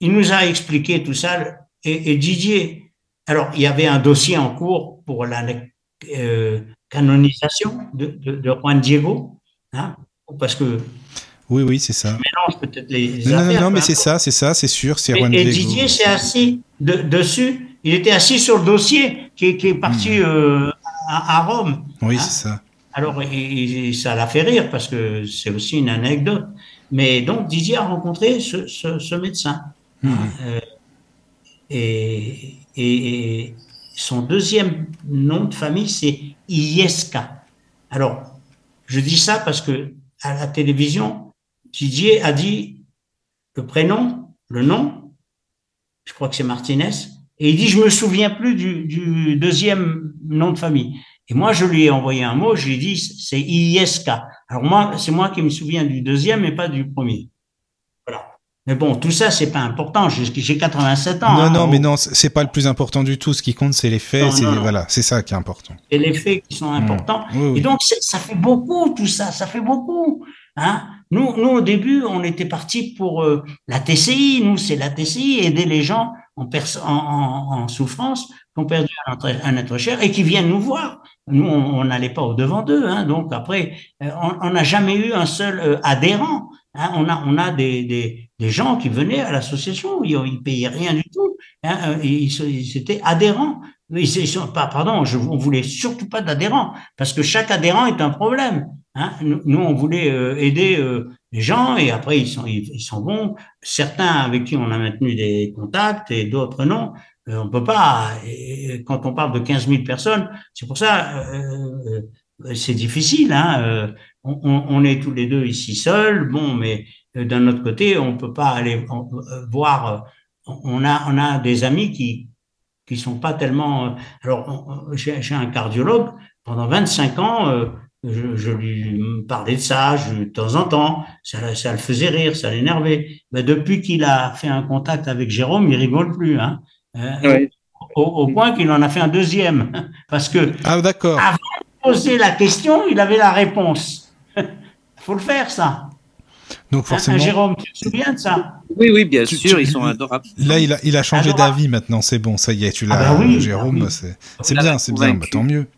[SPEAKER 5] il nous a expliqué tout ça et, et Didier. Alors il y avait un dossier en cours pour la euh, canonisation de, de, de Juan Diego, hein, parce que
[SPEAKER 2] Oui, oui, c'est ça.
[SPEAKER 5] mélange peut-être les, les
[SPEAKER 2] Non, non,
[SPEAKER 5] affaires.
[SPEAKER 2] non, mais
[SPEAKER 5] peu
[SPEAKER 2] c'est ça, c'est ça, c'est sûr, c'est
[SPEAKER 5] Et,
[SPEAKER 2] Juan
[SPEAKER 5] et
[SPEAKER 2] Diego.
[SPEAKER 5] Didier s'est assis de- dessus. Il était assis sur le dossier qui, est- qui est parti euh, à, à Rome.
[SPEAKER 2] Oui,
[SPEAKER 5] hein.
[SPEAKER 2] c'est ça.
[SPEAKER 5] Alors, et- et ça l'a fait rire parce que c'est aussi une anecdote. Mais donc, Didier a rencontré ce, ce, ce médecin.
[SPEAKER 2] Mhm.
[SPEAKER 5] Euh, et, et, et son deuxième nom de famille, c'est Iesca. Alors, je dis ça parce que à la télévision, Didier a dit le prénom, le nom, je crois que c'est Martinez, et il dit je me souviens plus du, deuxième nom de famille. Et moi, je lui ai envoyé un mot, je lui ai dit c'est Iesca. Alors moi, c'est moi qui me souviens du deuxième et pas du premier. Mais bon, tout ça, c'est pas important. J'ai j'ai 87 ans.
[SPEAKER 2] Non,
[SPEAKER 5] hein.
[SPEAKER 2] non, mais non, c'est c'est pas le plus important du tout. Ce qui compte, c'est les faits. C'est voilà, c'est ça qui est important.
[SPEAKER 5] Et les faits qui sont importants.
[SPEAKER 2] Oui, oui.
[SPEAKER 5] Et donc, c'est- ça fait beaucoup, tout ça, ça fait beaucoup. Hein nous, nous, au début, on était parti pour euh, la TCI. Nous, c'est la TCI, aider les gens en, pers- en, en, souffrance, qui ont perdu un être, un être cher et qui viennent nous voir. Nous, on n'allait pas au devant d'eux. Hein, donc, après, euh, on on n'a jamais eu un seul euh, adhérent. Hein, on a, on a des, des, des gens qui venaient à l'association, ils, ils payaient rien du tout. Hein, euh, ils, ils étaient adhérents. Ils, sont pas, pardon, je, on voulait surtout pas d'adhérents parce que chaque adhérent est un problème. Hein. Nous, on voulait euh, aider euh, les gens et après ils sont ils, sont bons. Certains avec qui on a maintenu des contacts et d'autres non. Euh, on peut pas. quand on parle de 15 000 personnes, c'est pour ça c'est difficile. Hein, on, on, est tous les deux ici seuls. Bon, mais d'un autre côté, on peut pas aller voir. On a on a des amis qui qui sont pas tellement. Alors j'ai un cardiologue pendant 25 ans je, lui parlais de ça de temps en temps, ça, ça le faisait rire, ça l'énervait. Mais depuis qu'il a fait un contact avec Jérôme, il rigole plus. Hein. Euh, au, point qu'il en a fait un deuxième. Parce que
[SPEAKER 2] ah, d'accord.
[SPEAKER 5] avant de poser la question, il avait la réponse. Il faut le faire, ça.
[SPEAKER 2] Donc forcément.
[SPEAKER 5] Jérôme, tu te souviens de ça
[SPEAKER 4] Oui, oui, bien sûr, ils sont adorables.
[SPEAKER 2] Là, il a, il a changé d'avis maintenant, c'est bon, ça y est, tu ah l'as, bah Jérôme, bah c'est bien, c'est bien, bah, tant mieux.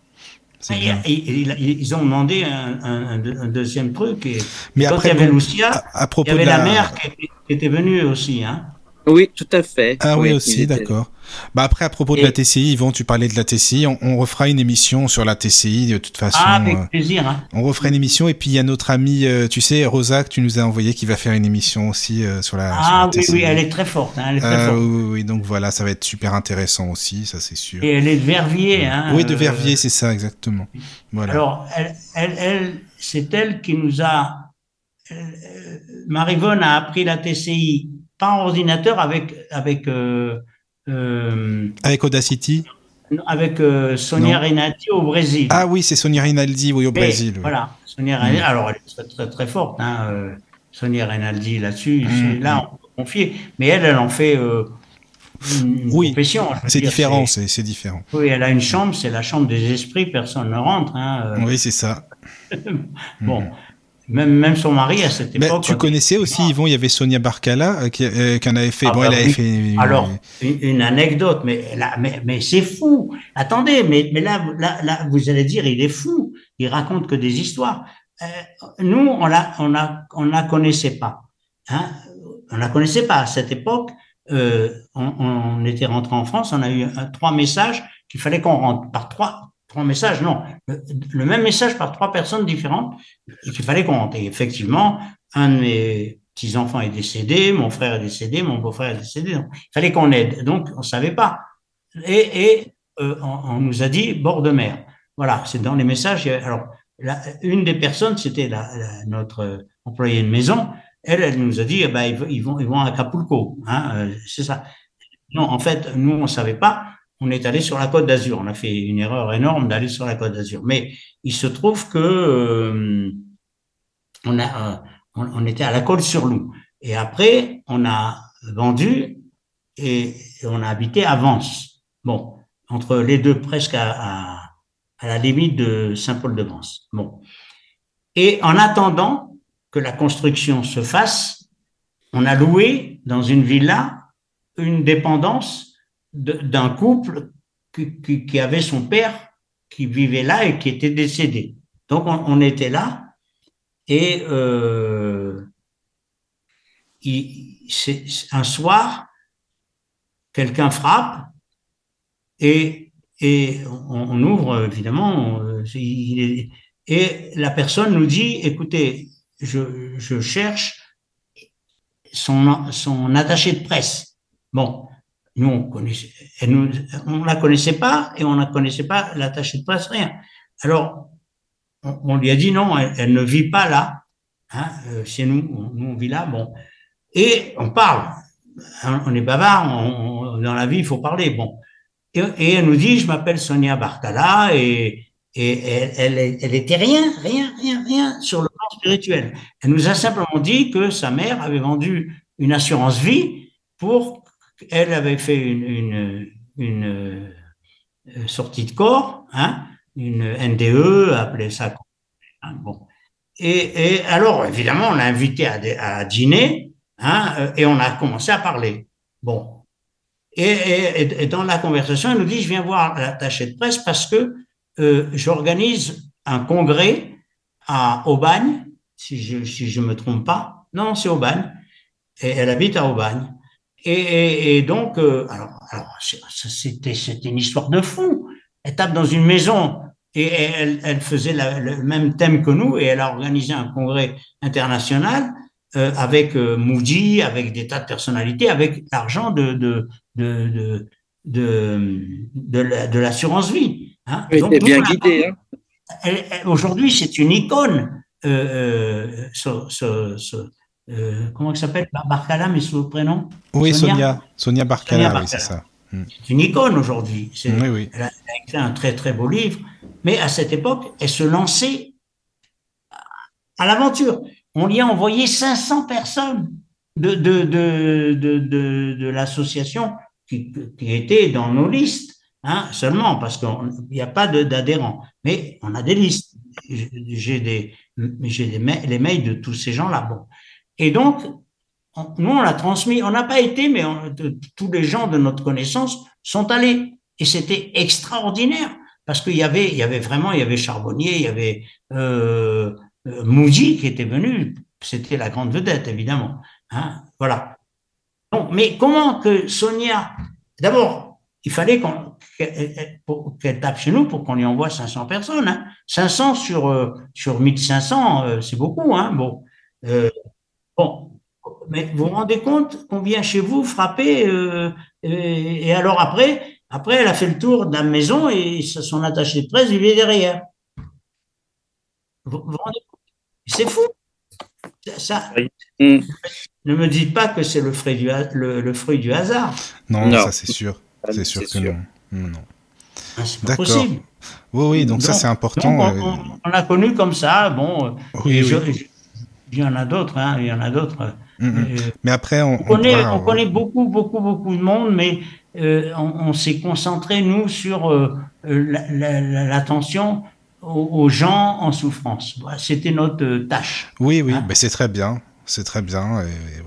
[SPEAKER 5] ils ont demandé un, deuxième truc. Et Mais quand il y avait Lucia, à, propos il y avait la... mère qui, était venue aussi. Hein.
[SPEAKER 4] Oui, tout à fait.
[SPEAKER 2] Ah oui, aussi, d'accord. Bah après, à propos de la TCI, Yvon, tu parlais de la TCI, on, refera une émission sur la TCI de toute façon.
[SPEAKER 5] Ah, avec euh, plaisir. Hein.
[SPEAKER 2] On refera une émission et puis il y a notre amie, euh, tu sais, Rosa, que tu nous as envoyé, qui va faire une émission aussi euh, sur la.
[SPEAKER 5] Ah oui, oui, elle est très forte. Hein, elle est très forte.
[SPEAKER 2] Oui, oui, donc voilà, ça va être super intéressant aussi, ça c'est sûr.
[SPEAKER 5] Et elle est de Verviers. Hein,
[SPEAKER 2] oui, de Verviers, c'est ça, exactement. Voilà.
[SPEAKER 5] Alors, elle, elle, elle c'est elle qui nous a. Marivonne a appris la TCI pas en ordinateur avec avec euh,
[SPEAKER 2] euh, avec Audacity
[SPEAKER 5] avec euh, Sonia Rinaldi au Brésil.
[SPEAKER 2] Ah oui, c'est Sonia Rinaldi oui au Brésil.
[SPEAKER 5] Voilà, Sonia Rinaldi. Mm. Alors elle est très très, très forte, hein, Sonia Rinaldi là-dessus. Mm. Là, on peut confier, mais elle, elle en fait. Une
[SPEAKER 2] oui, c'est différent, c'est différent.
[SPEAKER 5] Oui, elle a une chambre, c'est la chambre des esprits, personne ne rentre. Hein,
[SPEAKER 2] oui, c'est ça.
[SPEAKER 5] bon, mm. Même, même son mari à cette époque.
[SPEAKER 2] tu connaissais aussi, Yvon, il y avait Sonia Barcala euh, qui, euh, qui en avait fait. Ah bon, bah elle avait fait.
[SPEAKER 5] Alors, une, anecdote, mais, là, mais, mais c'est fou. Attendez, mais, mais là, là, là, vous allez dire, il est fou. Il raconte que des histoires. Euh, nous, on la, on a, on la connaissait pas. Hein on la connaissait pas à cette époque. Euh, on, on, était rentré en France, on a eu un, trois messages qu'il fallait qu'on rentre par trois trois messages, non, le, même message par trois personnes différentes et qu'il fallait. Et effectivement, un de mes petits-enfants est décédé, mon frère est décédé, mon beau-frère est décédé. Il fallait qu'on aide. Donc, on savait pas. Et, euh, on, nous a dit bord de mer. Voilà, c'est dans les messages. Alors, une des personnes, c'était notre employé de maison. Elle, elle nous a dit, eh ben, ils, vont, ils vont à Acapulco. Hein, euh, c'est ça. Non, en fait, nous, on savait pas on est allé sur la Côte d'Azur. On a fait une erreur énorme d'aller sur la Côte d'Azur. Mais il se trouve que euh, on a, euh, on, était à la Côte sur Loup. Et après, on a vendu et, on a habité à Vence. Bon, entre les deux, presque à, à, la limite de Saint-Paul-de-Vence. Bon. Et en attendant que la construction se fasse, on a loué dans une villa une dépendance d'un couple qui, qui, avait son père qui vivait là et qui était décédé. Donc on, était là et euh, un soir, quelqu'un frappe et, et on, ouvre évidemment et la personne nous dit écoutez, je, je cherche son, son attaché de presse. Bon, nous, on connaissait, on la connaissait pas et on ne connaissait pas l'attaché de presse, rien. Alors, on, lui a dit non, elle, ne vit pas là. Hein, euh, chez nous, nous, on vit là. Bon. Et on parle. On est bavard, dans la vie, il faut parler. Bon. Et, et elle nous dit, je m'appelle Sonia Bartala et, et elle, elle, elle, était rien, rien, rien, rien sur le plan spirituel. Elle nous a simplement dit que sa mère avait vendu une assurance vie pour elle avait fait une, euh, sortie de corps, hein, une NDE, appelée ça. Hein, bon. Et, alors, évidemment, on l'a invité à, dîner, hein, euh, et on a commencé à parler. Bon. Et, dans la conversation, elle nous dit, je viens voir l'attaché de presse parce que euh, j'organise un congrès à Aubagne, si je si je me trompe pas. Non, c'est Aubagne. Et elle habite à Aubagne. Et, et, donc, euh, alors, alors c'était c'était une histoire de fou. Elle tape dans une maison et elle, elle faisait le même thème que nous et elle a organisé un congrès international avec Moody, avec des tas de personnalités, avec l'argent de, de, de, de, l'assurance vie.
[SPEAKER 4] Hein. bien guidé.
[SPEAKER 5] Hein. Aujourd'hui, c'est une icône. Euh, euh, comment il s'appelle? Barcala, mais sous le prénom?
[SPEAKER 2] Oui, Sonia. Sonia, Barcala, oui, c'est ça.
[SPEAKER 5] Hmm. C'est une icône aujourd'hui. Oui, Elle, a écrit un très très beau livre, mais à cette époque, elle se lançait à l'aventure. On y a envoyé 500 personnes de, de, de, de, de l'association qui, qui étaient dans nos listes, hein, seulement parce qu'il n'y a pas d'adhérents. Mais on a des listes. J'ai des, j'ai les mails de tous ces gens-là. Bon. Et donc, nous, on l'a transmis. On n'a pas été, mais tous les gens de notre connaissance sont allés. Et c'était extraordinaire parce qu'il y avait, il y avait vraiment, il y avait Charbonnier, il y avait euh, euh Moody qui était venu. C'était la grande vedette, évidemment. Hein, voilà. Bon, mais comment que Sonia, d'abord, il fallait qu'elle tape chez nous pour qu'on lui envoie 500 personnes. Hein. 500 sur, euh, sur 1500, euh, c'est beaucoup. Hein. Bon, bon, mais vous vous rendez compte qu'on vient chez vous frapper et, alors après, après, elle a fait le tour de la maison et son attaché de presse, il est derrière. Vous, vous rendez compte? C'est fou. Ça. Ne me dites pas que c'est le, fruit du, le, fruit du hasard.
[SPEAKER 2] Non, ça c'est sûr. C'est sûr que non. non.
[SPEAKER 5] Ah, possible.
[SPEAKER 2] Oui, oui, donc, ça c'est important.
[SPEAKER 5] Euh, on, a connu comme ça, bon. Oui, il y en a d'autres, hein, il y en a d'autres.
[SPEAKER 2] Mm, mm. Euh, mais après, on,
[SPEAKER 5] connaît, on connaît beaucoup, beaucoup, beaucoup de monde, mais euh, on, s'est concentré, nous, sur l'attention aux, gens en souffrance. C'était notre tâche.
[SPEAKER 2] Oui, oui, hein? mais c'est très bien. C'est très bien.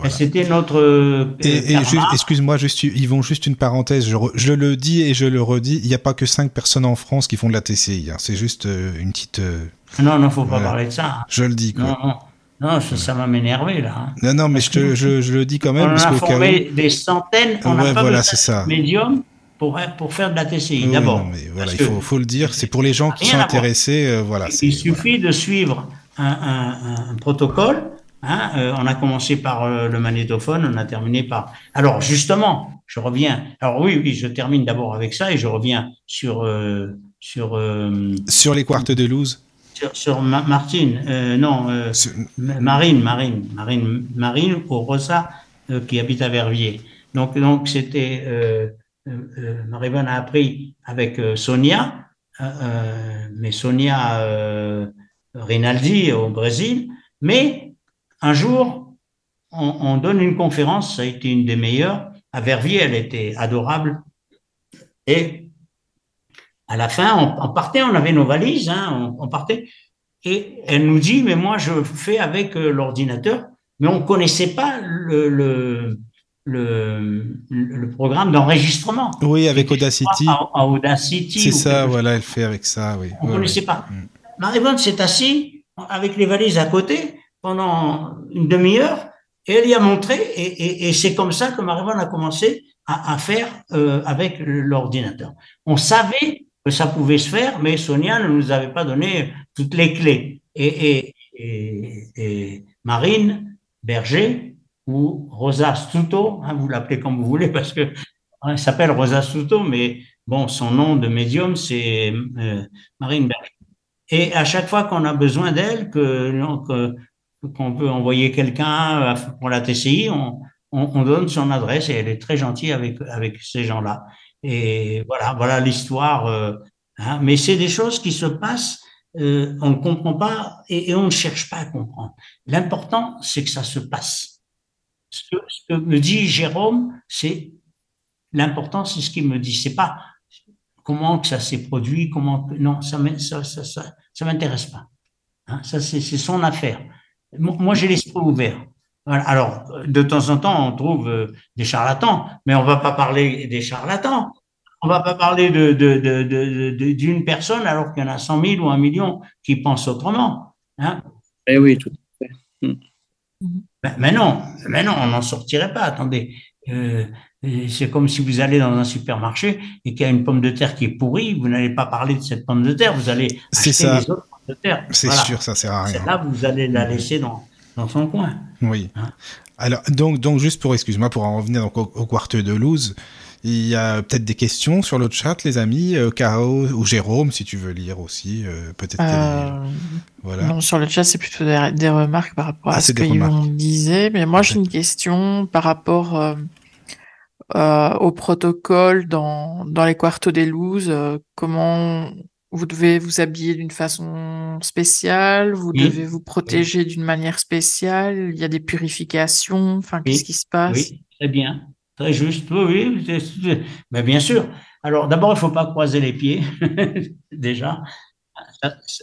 [SPEAKER 5] C'était notre. Euh,
[SPEAKER 2] et, excuse-moi, juste, Yvon, juste une parenthèse. Je, je, le dis et je le redis. Il n'y a pas que cinq personnes en France qui font de la TCI. Hein. C'est juste euh, une petite. Euh,
[SPEAKER 5] non, non, faut pas parler de ça. Hein.
[SPEAKER 2] Je le dis. Quoi.
[SPEAKER 5] Non, non. Non, ça, va m'énerver là. Hein.
[SPEAKER 2] Non, non, mais je, je, je, le dis quand même. On
[SPEAKER 5] parce a formé des centaines. On ouais, a pas voilà, c'est ça. Médium pour, pour faire de la TCI. D'abord.
[SPEAKER 2] Voilà, il faut, faut, le dire. C'est pour les gens qui sont intéressés. voilà.
[SPEAKER 5] Il suffit de suivre un, un, un protocole Hein, euh, on a commencé par euh, le magnétophone, on a terminé par. Alors justement, je reviens. Alors oui, oui, je termine d'abord avec ça et je reviens sur euh, sur
[SPEAKER 2] sur les quartes de Louse.
[SPEAKER 5] Sur, Martine, non, Marine, Marine, Marine, Marine au Rosa qui habite à Verviers. Donc donc c'était Marie-Bonne a appris avec Sonia, mais Sonia Rinaldi au Brésil, mais un jour, on, donne une conférence, ça a été une des meilleures, à Verviers, elle était adorable. Et à la fin, on, partait, on avait nos valises, hein, on, partait. Et elle nous dit, mais moi, je fais avec euh, l'ordinateur, mais on connaissait pas le, le, le, programme d'enregistrement.
[SPEAKER 2] Oui, avec Audacity.
[SPEAKER 5] Audacity.
[SPEAKER 2] C'est ça, voilà, elle fait avec ça, oui.
[SPEAKER 5] On ne connaissait pas. Mm. Marie-Bonne s'est assise avec les valises à côté pendant une demi-heure et elle y a montré et, et, c'est comme ça que Marivonne a commencé à, à faire euh, avec l'ordinateur. On savait que ça pouvait se faire, mais Sonia ne nous avait pas donné toutes les clés. Et, Marine Berger ou Rosa Stuto, hein, vous l'appelez comme vous voulez parce que hein, elle s'appelle Rosa Stuto, mais bon, son nom de médium c'est euh, Marine Berger. Et à chaque fois qu'on a besoin d'elle, que qu'on peut envoyer quelqu'un pour la TCI, on, on, donne son adresse et elle est très gentille avec, avec ces gens-là. Et voilà, voilà l'histoire. Euh, hein. Mais c'est des choses qui se passent, euh, on ne comprend pas et, on ne cherche pas à comprendre. L'important, c'est que ça se passe. Ce que, que me dit Jérôme, c'est l'important, c'est ce qu'il me dit. C'est pas comment que ça s'est produit, comment non, ça ça ça, ça, ça m'intéresse pas. Hein. Ça c'est son affaire. Moi, j'ai l'esprit ouvert. Alors, de temps en temps, on trouve euh, des charlatans, mais on va pas parler des charlatans. On va pas parler de, de, d'une personne alors qu'il y en a 100 000 ou un million qui pensent autrement. Hein
[SPEAKER 4] eh oui, tout à fait. Hmm.
[SPEAKER 5] Ben, mais non, mais non, on n'en sortirait pas. Attendez, euh, c'est comme si vous allez dans un supermarché et qu'il y a une pomme de terre qui est pourrie, vous n'allez pas parler de cette pomme de terre, vous allez acheter les autres
[SPEAKER 2] c'est sûr, ça sert à rien.
[SPEAKER 5] Là, vous allez la laisser dans, dans son coin.
[SPEAKER 2] Oui. Hein Alors, donc, donc, juste pour, excuse-moi, pour en revenir donc, au, quartier de Luz, il y a peut-être des questions sur le chat, les amis. Euh, Caro ou Jérôme, si tu veux lire aussi, euh, peut-être.
[SPEAKER 3] Euh, voilà. Non, sur le chat, c'est plutôt des, remarques par rapport ah, à ce qu'on disait. Mais moi, j'ai une question par rapport euh, au protocole dans, dans les quartos des Luz. comment vous devez vous habiller d'une façon spéciale, vous devez vous protéger d'une manière spéciale, il y a des purifications, enfin, qu'est-ce qui se passe?
[SPEAKER 5] Oui, très bien, très juste, oui, oui mais bien sûr. Alors, d'abord, il ne faut pas croiser les pieds, déjà,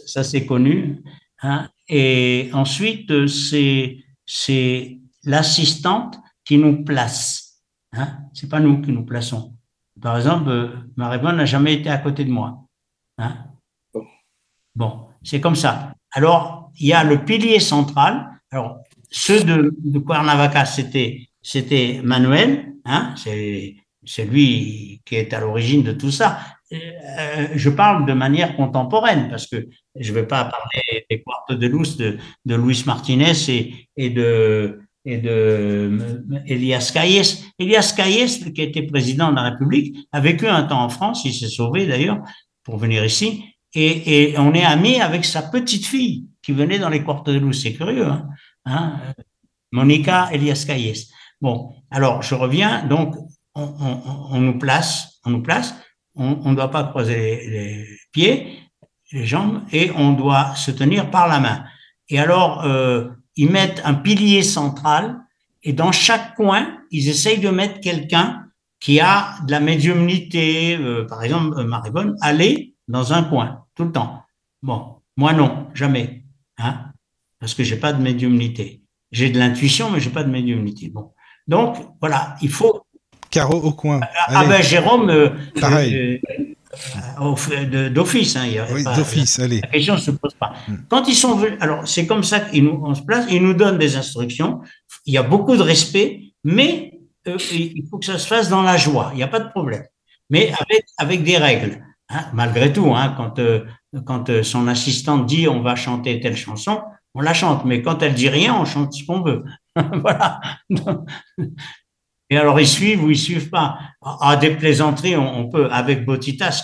[SPEAKER 5] ça, c'est connu. Hein. Et ensuite, c'est l'assistante qui nous place. Hein. Ce n'est pas nous qui nous plaçons. Par exemple, euh, Marie-Bonne n'a jamais été à côté de moi. Hein bon, c'est comme ça. Alors, il y a le pilier central. Alors, ceux de, de Cuernavaca, c'était, c'était Manuel, hein, c'est, c'est lui qui est à l'origine de tout ça. Euh, je parle de manière contemporaine parce que je ne vais pas parler des quartos de luz de, de Luis Martinez et, et de et de Elias Calles. Elias Calles, qui était président de la République, a vécu un temps en France, il s'est sauvé d'ailleurs, pour venir ici. Et, et, on est amis avec sa petite fille qui venait dans les quartos de Luz. C'est curieux, hein, hein Monica Elias Calles. Bon, alors je reviens. Donc, on, on, on nous place, on nous place. On ne doit pas croiser les, les, pieds, les jambes, et on doit se tenir par la main. Et alors, euh, ils mettent un pilier central, et dans chaque coin, ils essayent de mettre quelqu'un qui a de la médiumnité, euh, par exemple, euh, Maribonne, aller dans un coin, tout le temps. Bon, moi non, jamais, hein, parce que j'ai pas de médiumnité. J'ai de l'intuition, mais j'ai pas de médiumnité. Bon, donc voilà, il faut.
[SPEAKER 2] Carreau au coin.
[SPEAKER 5] Ah, ben Jérôme, euh,
[SPEAKER 2] pareil.
[SPEAKER 5] d'office, hein,
[SPEAKER 2] oui, d'office, allez.
[SPEAKER 5] La question ne se pose pas. Hmm. Quand ils sont venus, alors c'est comme ça qu'ils nous, on se place, ils nous donnent des instructions. Il y a beaucoup de respect, mais euh, il faut que ça se fasse dans la joie, il n'y a pas de problème. Mais avec, des règles. Hein, malgré tout, hein, quand, euh, quand euh, son assistante dit on va chanter telle chanson, on la chante. Mais quand elle dit rien, on chante ce qu'on veut. voilà. Et alors, ils suivent ou ils suivent pas. À des plaisanteries, on, peut, avec Botita, ce,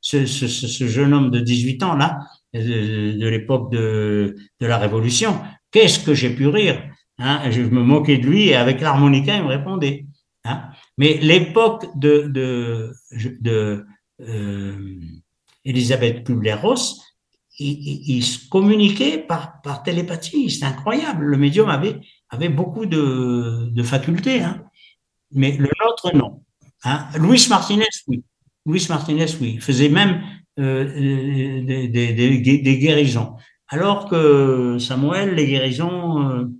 [SPEAKER 5] ce, ce, ce, jeune homme de 18 ans, là, de, de l'époque de, de la Révolution, qu'est-ce que j'ai pu rire? Hein, je me moquais de lui et avec l'harmonica, il me répondait. Hein. Mais l'époque de, de, de euh, Elisabeth Kubler-Ross, il, il, se communiquait par, par télépathie. C'est incroyable. Le médium avait, avait beaucoup de, de facultés. Hein. Mais le nôtre, non. Hein. Louis Martinez, oui. Louis Martinez, oui. Il faisait même euh, des, des, des, guérisons. Alors que Samuel, les guérisons,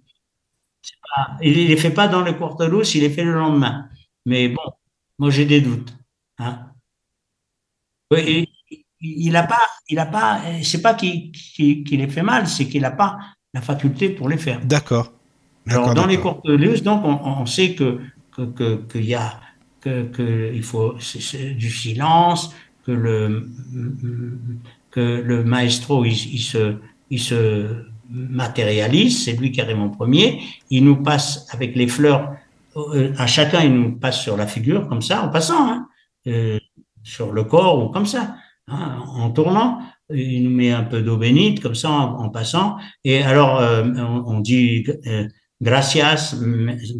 [SPEAKER 5] euh, il ne les fait pas dans le Quartelos, il les fait le lendemain. Mais bon, moi j'ai des doutes. Hein. il n'a pas, il a pas, c'est pas qu'il les fait mal, c'est qu'il n'a pas la faculté pour les faire.
[SPEAKER 2] D'accord.
[SPEAKER 5] Alors dans les Quartelos, donc on, sait que qu'il y a que, il faut du silence, que le que le maestro il, il se il se matérialise, c'est lui qui arrive en premier, il nous passe avec les fleurs, euh, à chacun il nous passe sur la figure comme ça, en passant, hein, euh, sur le corps ou comme ça, hein, en tournant, il nous met un peu d'eau bénite comme ça en, passant, et alors euh, on, dit gracias,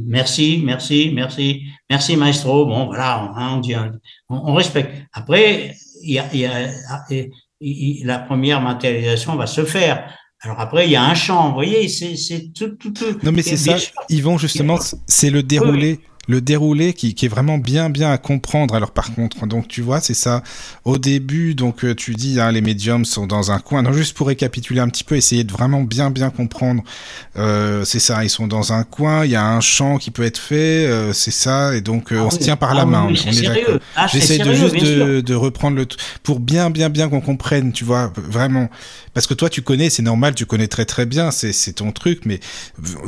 [SPEAKER 5] merci, merci, merci, merci maestro, bon voilà, on, dit, on, respecte. Après, il y a, il y a la première matérialisation va se faire. Alors après, il y a un champ, vous voyez, c'est tout, tout, tout.
[SPEAKER 2] Non, mais c'est ça, Yvon, justement, c'est le déroulé le déroulé qui, qui, est vraiment bien bien à comprendre. Alors par contre, donc tu vois, c'est ça. Au début, donc euh, tu dis hein, les médiums sont dans un coin. Non, juste pour récapituler un petit peu, essayer de vraiment bien bien comprendre. Euh, c'est ça, ils sont dans un coin. Il y a un chant qui peut être fait. Euh, c'est ça, et donc ah on se tient par la ah main. on, est, d'accord. Ah, J'essaie de juste de, de, reprendre le pour bien bien bien qu'on comprenne. Tu vois, vraiment. Parce que toi, tu connais, c'est normal, tu connais très très bien, c'est ton truc. Mais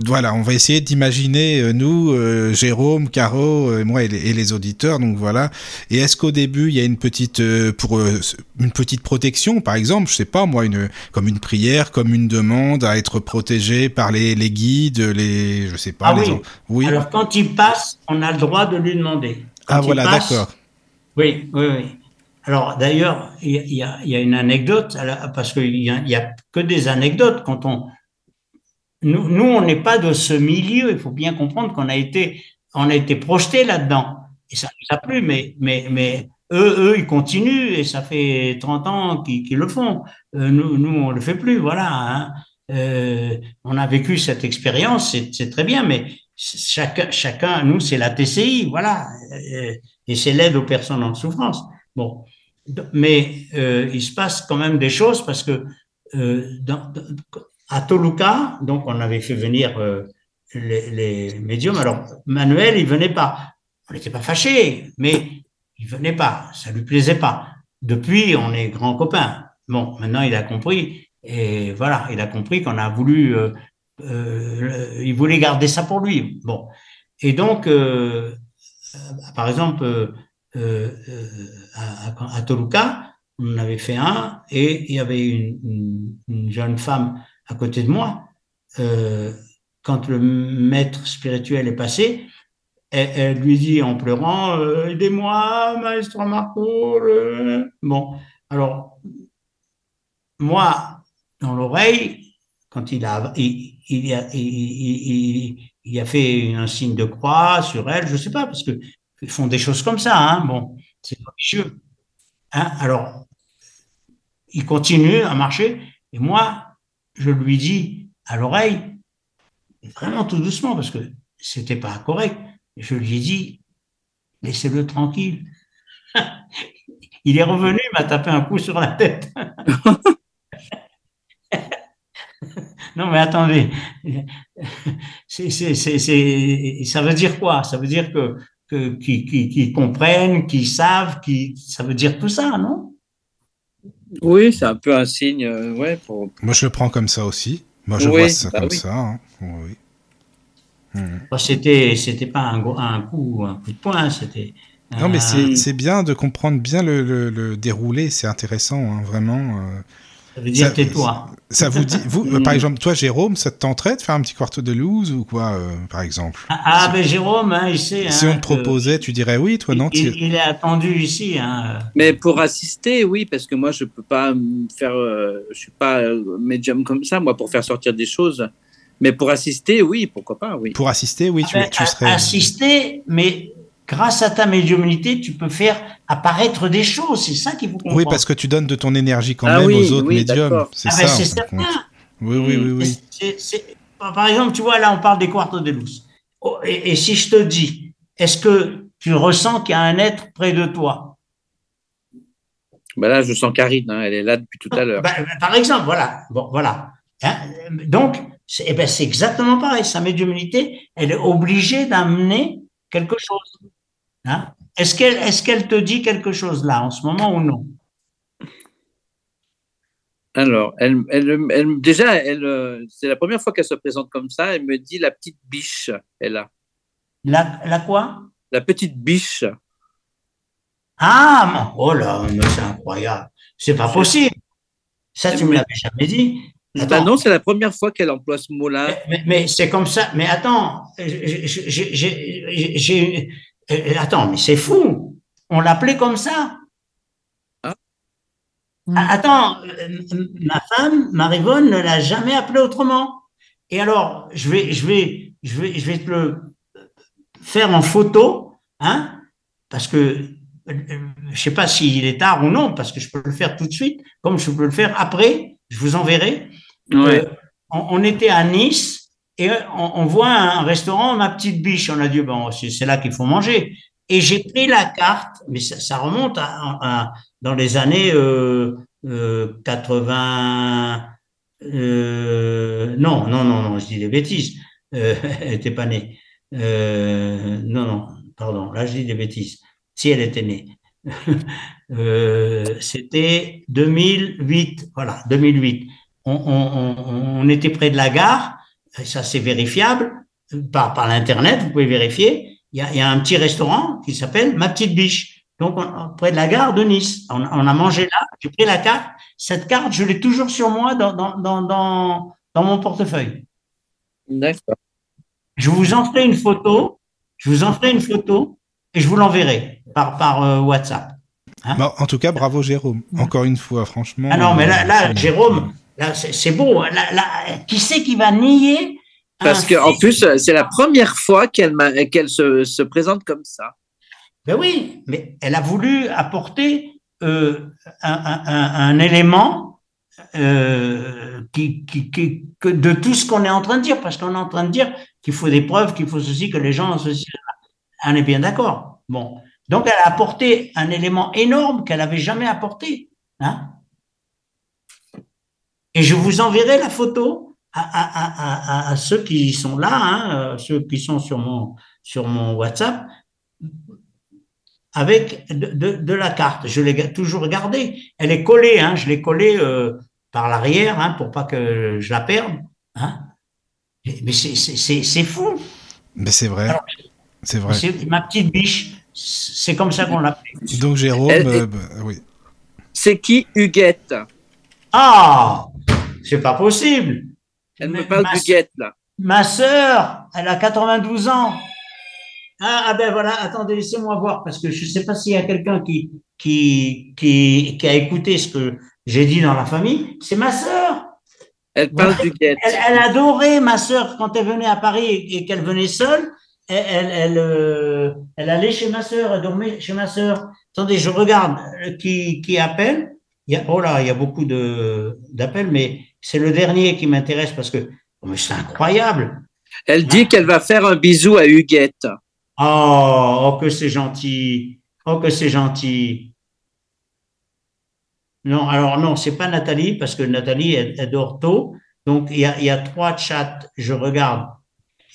[SPEAKER 2] voilà, on va essayer d'imaginer nous, Jérôme Caro et moi et les, auditeurs. Donc voilà. Et est-ce qu'au début il y a une petite pour une petite protection, par exemple, je sais pas moi, une comme une prière, comme une demande à être protégé par les, les guides, les je sais pas.
[SPEAKER 5] Ah oui. oui. Alors quand il passe, on a le droit de lui demander.
[SPEAKER 2] ah voilà, d'accord.
[SPEAKER 5] Oui, oui, oui. Alors d'ailleurs, il y, a, une anecdote, parce qu'il n'y a, a, que des anecdotes quand on... Nous, nous on n'est pas de ce milieu, il faut bien comprendre qu'on a été, on a été projeté là-dedans. Et ça nous a plu, mais, mais, mais eux, eux, ils continuent, et ça fait 30 ans qu'ils le font. Euh, nous, nous, on le fait plus, voilà. Hein. Euh, on a vécu cette expérience, c'est très bien, mais chacun, chacun nous, c'est la TCI, voilà. Euh, et c'est l'aide aux personnes en souffrance. Bon, mais il se passe quand même des choses parce que à Toluca, donc on avait fait venir les, médiums. Alors Manuel, il venait pas. On n'était pas fâchés, mais il venait pas. Ça lui plaisait pas. Depuis, on est grands copains. Bon, maintenant il a compris et voilà, il a compris qu'on a voulu. Euh, euh, il voulait garder ça pour lui. Bon, et donc, par exemple euh, euh, à, Toluca, on avait fait un, et il y avait une, une, jeune femme à côté de moi. Euh, quand le maître spirituel est passé, elle, lui dit en pleurant euh, Aidez-moi, maestro Marco. Bon, alors, moi, dans l'oreille, quand il a, il, a, fait un signe de croix sur elle, je sais pas, parce que ils font des choses comme ça. Hein. Bon, c'est religieux. Hein. Alors, il continue à marcher. Et moi, je lui dis à l'oreille, vraiment tout doucement, parce que c'était pas correct. Je lui ai dit, laissez-le tranquille. il est revenu, il m'a tapé un coup sur la tête. non, mais attendez, c'est, ça veut dire quoi? Ça veut dire que qui, qui, comprennent, qui savent, qui, ça veut dire tout ça, non?
[SPEAKER 4] Oui, c'est un peu un signe, euh, ouais. Pour...
[SPEAKER 2] Moi, je le prends comme ça aussi. Moi, je vois ça bah comme ça. Hein. Oui.
[SPEAKER 5] Hmm. C'était, c'était pas un, un, coup, un coup de poing, c'était.
[SPEAKER 2] Non, mais c'est bien de comprendre bien le, le, déroulé, c'est intéressant, hein, vraiment. Euh,
[SPEAKER 5] ça veut dire tais-toi.
[SPEAKER 2] Ça vous dit, vous, euh, par exemple, toi, Jérôme, ça te tenterait de faire un petit quarto de loose ou quoi, euh, par exemple?
[SPEAKER 5] Ah, ah ben Jérôme, hein, il sait.
[SPEAKER 2] si on te proposait, tu dirais oui, toi, non?
[SPEAKER 5] il, est attendu ici. Hein.
[SPEAKER 4] Mais pour assister, oui, parce que moi, je peux pas faire. Euh, je suis pas médium comme ça, moi, pour faire sortir des choses. Mais pour assister, oui, pourquoi pas, oui.
[SPEAKER 2] Pour assister, oui, tu,
[SPEAKER 5] ah ben,
[SPEAKER 2] tu serais.
[SPEAKER 5] Assister, mais grâce à ta médiumnité, tu peux faire apparaître des choses. C'est ça qui vous comprendre.
[SPEAKER 2] Oui, parce que tu donnes de ton énergie quand ah même aux autres médiums. C'est ah
[SPEAKER 5] ça. c'est certain.
[SPEAKER 2] Oui, oui, oui. oui.
[SPEAKER 5] Par exemple, tu vois, là, on parle des quartos de luz. Oh, et, si je te dis, est-ce que tu ressens qu'il y a un être près de toi?
[SPEAKER 4] Ben Là, je sens Karine, hein, elle est là depuis tout à l'heure.
[SPEAKER 5] Ben, ben, par exemple, voilà. Bon, voilà. Hein, donc, eh ben, c'est exactement pareil. Sa médiumnité, elle est obligée d'amener quelque chose. Hein? Est-ce qu'elle est te dit quelque chose là en ce moment ou non?
[SPEAKER 4] Alors, elle, elle, déjà, elle, c'est la première fois qu'elle se présente comme ça. Elle me dit la petite biche, elle a.
[SPEAKER 5] La, la quoi?
[SPEAKER 4] La petite biche.
[SPEAKER 5] Ah, oh là, c'est incroyable. C'est pas possible. Ça, tu me l'avais jamais dit.
[SPEAKER 4] Bah non, c'est la première fois qu'elle emploie ce mot-là.
[SPEAKER 5] Mais, c'est comme ça. Mais attends, j'ai, euh, attends, mais c'est fou. On l'appelait comme ça. Ah. ah attends, euh, ma femme, Marivonne, ne l'a jamais appelé autrement. Et alors, je vais, je vais, je vais, je vais te le faire en photo, hein, parce que euh, je sais pas s'il est tard ou non, parce que je peux le faire tout de suite, comme je peux le faire après. Je vous enverrai. on, était à Nice et on, voit un restaurant, ma petite biche. On a dit, bon, c'est là qu'il faut manger. Et j'ai pris la carte, mais ça, remonte à, dans les années euh, 80. Euh, euh, non, non, non, non, je dis des bêtises. Euh, elle était pas née. Euh, non, non, pardon, là je dis des bêtises. Si elle était née. C'était 2008, voilà, 2008. On, on, on, était près de la gare ça c'est vérifiable par, par l'Internet, vous pouvez vérifier. il y a, y a, un petit restaurant qui s'appelle Ma Petite Biche. Donc, près de la gare de Nice. On, on a mangé là, j'ai pris la carte. Cette carte, je l'ai toujours sur moi dans, dans, dans, dans, dans mon portefeuille.
[SPEAKER 4] D'accord.
[SPEAKER 5] Je vous en ferai une photo. Je vous en ferai une photo et je vous l'enverrai par, par euh, WhatsApp.
[SPEAKER 2] Hein? Bon, en tout cas, bravo Jérôme. Encore une fois, franchement.
[SPEAKER 5] Ah non, mais là, là Jérôme, c'est beau. Là, qui c'est qui va nier
[SPEAKER 4] Parce qu'en plus, c'est la première fois qu'elle qu'elle se, se, présente comme ça.
[SPEAKER 5] Ben oui, mais elle a voulu apporter euh, un, un, un, élément euh, qui, qui, qui, que de tout ce qu'on est en train de dire, parce qu'on est en train de dire qu'il faut des preuves, qu'il faut ceci, que les gens ceci. On est bien d'accord. Bon, donc elle a apporté un élément énorme qu'elle n'avait jamais apporté. Hein Et je vous enverrai la photo à, à, à, à ceux qui sont là, hein, ceux qui sont sur mon, sur mon WhatsApp, avec de, de, de la carte. Je l'ai toujours gardée. Elle est collée, hein, je l'ai collée euh, par l'arrière hein, pour pas que je la perde. Hein. Mais c'est fou.
[SPEAKER 2] Mais c'est vrai. C'est vrai.
[SPEAKER 5] C'est ma petite biche. C'est comme ça qu'on l'appelle.
[SPEAKER 2] Donc Jérôme,
[SPEAKER 4] Elle-
[SPEAKER 2] euh, bah, oui.
[SPEAKER 4] C'est qui Huguette?
[SPEAKER 5] Ah, c'est pas possible.
[SPEAKER 4] Elle me parle
[SPEAKER 5] ma-
[SPEAKER 4] d'Huguette, là.
[SPEAKER 5] Ma sœur, elle a 92 ans. Ah, ah ben voilà, attendez, laissez-moi voir, parce que je ne sais pas s'il y a quelqu'un qui, qui, qui, qui a écouté ce que j'ai dit dans la famille. C'est ma sœur.
[SPEAKER 4] Elle parle d'Huguette.
[SPEAKER 5] Elle, elle adorait ma sœur quand elle venait à Paris et, qu'elle venait seule. Elle, elle, elle, euh, elle allait chez ma sœur, elle dormait chez ma sœur. Attendez, je regarde euh, qui, qui appelle. Il y a, oh là, il y a beaucoup de d'appels, mais c'est le dernier qui m'intéresse parce que oh, mais c'est incroyable.
[SPEAKER 4] Elle dit qu'elle va faire un bisou à Huguette.
[SPEAKER 5] Oh, oh que c'est gentil. Oh que c'est gentil. Non, alors non, c'est pas Nathalie parce que Nathalie elle, elle dort tôt. Donc il y a, il y a trois chats. Je regarde.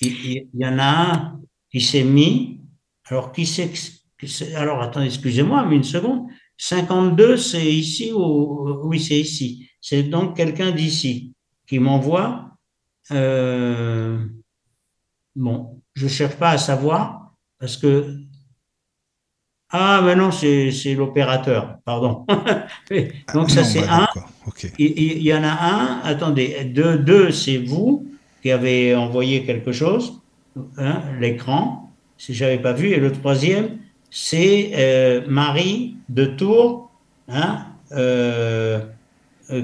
[SPEAKER 5] Il, y en a un qui s'est mis. Alors qui c'est- Alors attendez, excusez-moi, mais une seconde. 52, c'est ici ou oui, c'est ici. C'est donc quelqu'un d'ici qui m'envoie. Euh, bon, je cherche pas à savoir parce que ah, mais non, c'est l'opérateur, pardon. Donc ça c'est
[SPEAKER 2] bah,
[SPEAKER 5] un. Il, y en a un, attendez, deux, deux c'est vous qui avez envoyé quelque chose, hein, l'écran, si j'avais pas vu, et le troisième, c'est euh, Marie de Tours, hein, euh,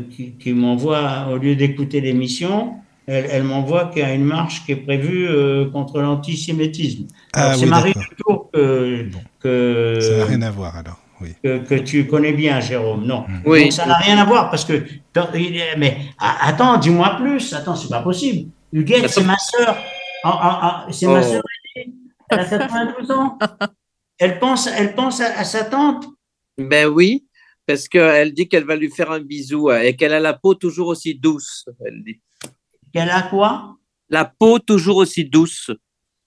[SPEAKER 5] qui, qui m'envoie, au lieu d'écouter l'émission, elle, elle m'envoie qu'il y a une marche qui est prévue euh, contre l'antisémitisme.
[SPEAKER 2] Ah
[SPEAKER 5] c'est
[SPEAKER 2] oui,
[SPEAKER 5] Marie Tours que,
[SPEAKER 2] Bon.
[SPEAKER 5] que,
[SPEAKER 2] Ça n'a rien à voir alors. Oui.
[SPEAKER 5] que, que tu connais bien, Jérôme. Non.
[SPEAKER 4] Oui.
[SPEAKER 5] Donc, ça n'a rien à voir parce que. Mais attends, dis-moi plus. Attends, c'est pas possible. Huguette, c'est ma sœur. Ah, ah, ah, c'est ma
[SPEAKER 4] Oh.
[SPEAKER 5] sœur. Elle a 92 ans. Elle pense, elle pense à, à sa tante.
[SPEAKER 4] Ben oui, parce qu'elle dit qu'elle va lui faire un bisou euh, et qu'elle a la peau toujours aussi douce. Elle dit.
[SPEAKER 5] Elle a quoi?
[SPEAKER 4] La peau toujours aussi douce.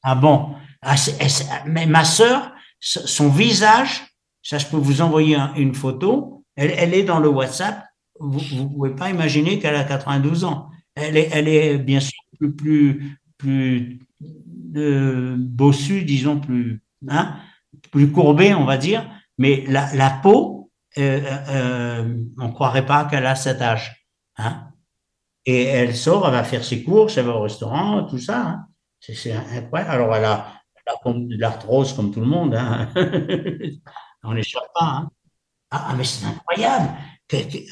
[SPEAKER 5] Ah bon Ah, c'est- Mais ma sœur, son visage, ça, je peux vous envoyer un- une photo. Elle, elle est dans le WhatsApp. Vous ne pouvez pas imaginer qu'elle a 92 ans. Elle est, elle est bien sûr plus, plus, plus euh, bossue, disons, plus, hein, plus courbée, on va dire. Mais la, la peau, euh, euh, on ne croirait pas qu'elle a cet âge. Hein. Et elle sort, elle va faire ses courses, elle va au restaurant, tout ça. Hein. C'est incroyable. Alors, elle a, elle a de l'arthrose comme tout le monde. Hein. on n'échappe pas. Hein. Ah, mais c'est incroyable.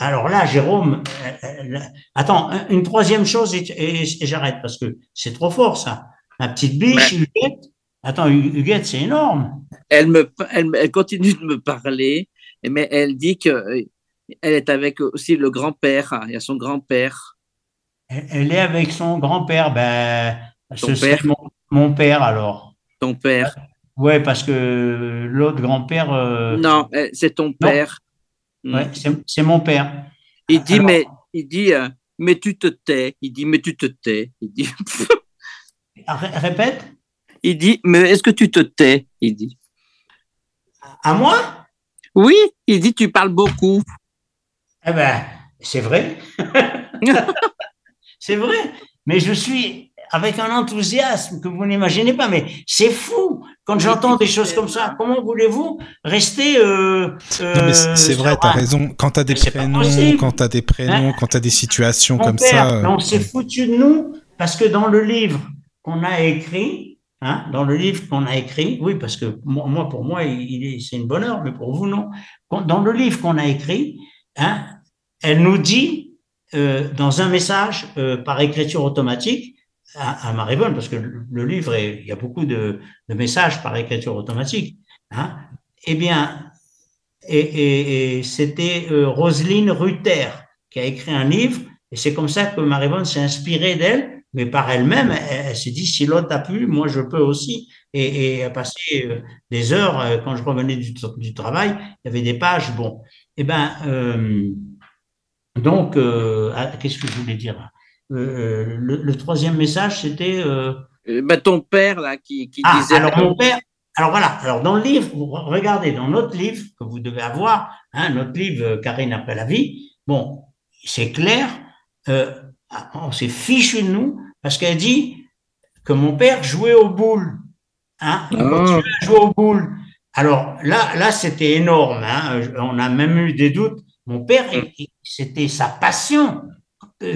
[SPEAKER 5] Alors là, Jérôme, euh, attends, un- une troisième chose et, j'arrête parce que c'est trop fort ça. La petite biche, Huguette. Attends, Hu- Huguette, c'est énorme.
[SPEAKER 4] Elle, me, elle, me- elle continue de me parler, mais elle dit que euh, elle est avec aussi le grand-père. hein, Il y a son grand-père.
[SPEAKER 5] Elle, est avec son grand-père. Ben,
[SPEAKER 4] Ton
[SPEAKER 5] ce serait
[SPEAKER 4] père.
[SPEAKER 5] mon, mon père alors.
[SPEAKER 4] Ton père.
[SPEAKER 5] Ouais, parce que l'autre grand-père. euh,
[SPEAKER 4] Non, euh, c'est ton père. Mm.
[SPEAKER 5] ouais, c'est mon père.
[SPEAKER 4] Il dit,
[SPEAKER 5] Alors-
[SPEAKER 4] mais, il dit, euh, mais tu te tais. Il dit, mais tu te tais. Il dit,
[SPEAKER 5] Ré- Répète.
[SPEAKER 4] il dit mais est-ce que tu te tais? Il dit.
[SPEAKER 5] À moi?
[SPEAKER 4] Oui, il dit, tu parles beaucoup.
[SPEAKER 5] Eh ben, c'est vrai. c'est vrai. Mais je suis avec un enthousiasme que vous n'imaginez pas. Mais c'est fou. quand j'entends des choses comme ça, comment voulez-vous rester euh,
[SPEAKER 2] euh, C'est vrai, tu as raison. Quand tu as des prénoms, quand tu as des prénoms, quand tu as des situations comme ça.
[SPEAKER 5] On s'est foutu de nous parce que dans le livre qu'on a écrit, hein, dans le livre qu'on a écrit, oui, parce que moi, pour moi, c'est une bonne heure, mais pour vous, non. Dans le livre qu'on a écrit, hein, elle nous dit euh, dans un message euh, par écriture automatique à, à Maribonne, parce que le livre, il y a beaucoup de, messages par écriture automatique. Hein, eh bien, c'était euh, Roselyne Ruther qui a écrit un livre, et c'est comme ça que Maribonne s'est inspirée d'elle, mais par elle-même, elle, s'est dit si l'autre a pu, moi je peux aussi. Et, et a passé euh, des heures, euh, quand je revenais du, du, travail, il y avait des pages, bon. Eh ben, euh, donc, euh, ah, qu'est-ce que je voulais dire? Euh, le, le, troisième message, c'était.
[SPEAKER 4] Bah, ton père, là, qui, qui
[SPEAKER 5] ah,
[SPEAKER 4] disait.
[SPEAKER 5] Alors, mon père. Alors voilà, alors dans le livre, regardez, dans notre livre que vous devez avoir, hein, notre livre Karine après la vie, bon, c'est clair, euh, on s'est fichu de nous parce qu'elle dit que mon père jouait au boule. Hein, il oh. jouer au boule. Alors là, là c'était énorme. Hein, on a même eu des doutes. Mon père, c'était sa passion.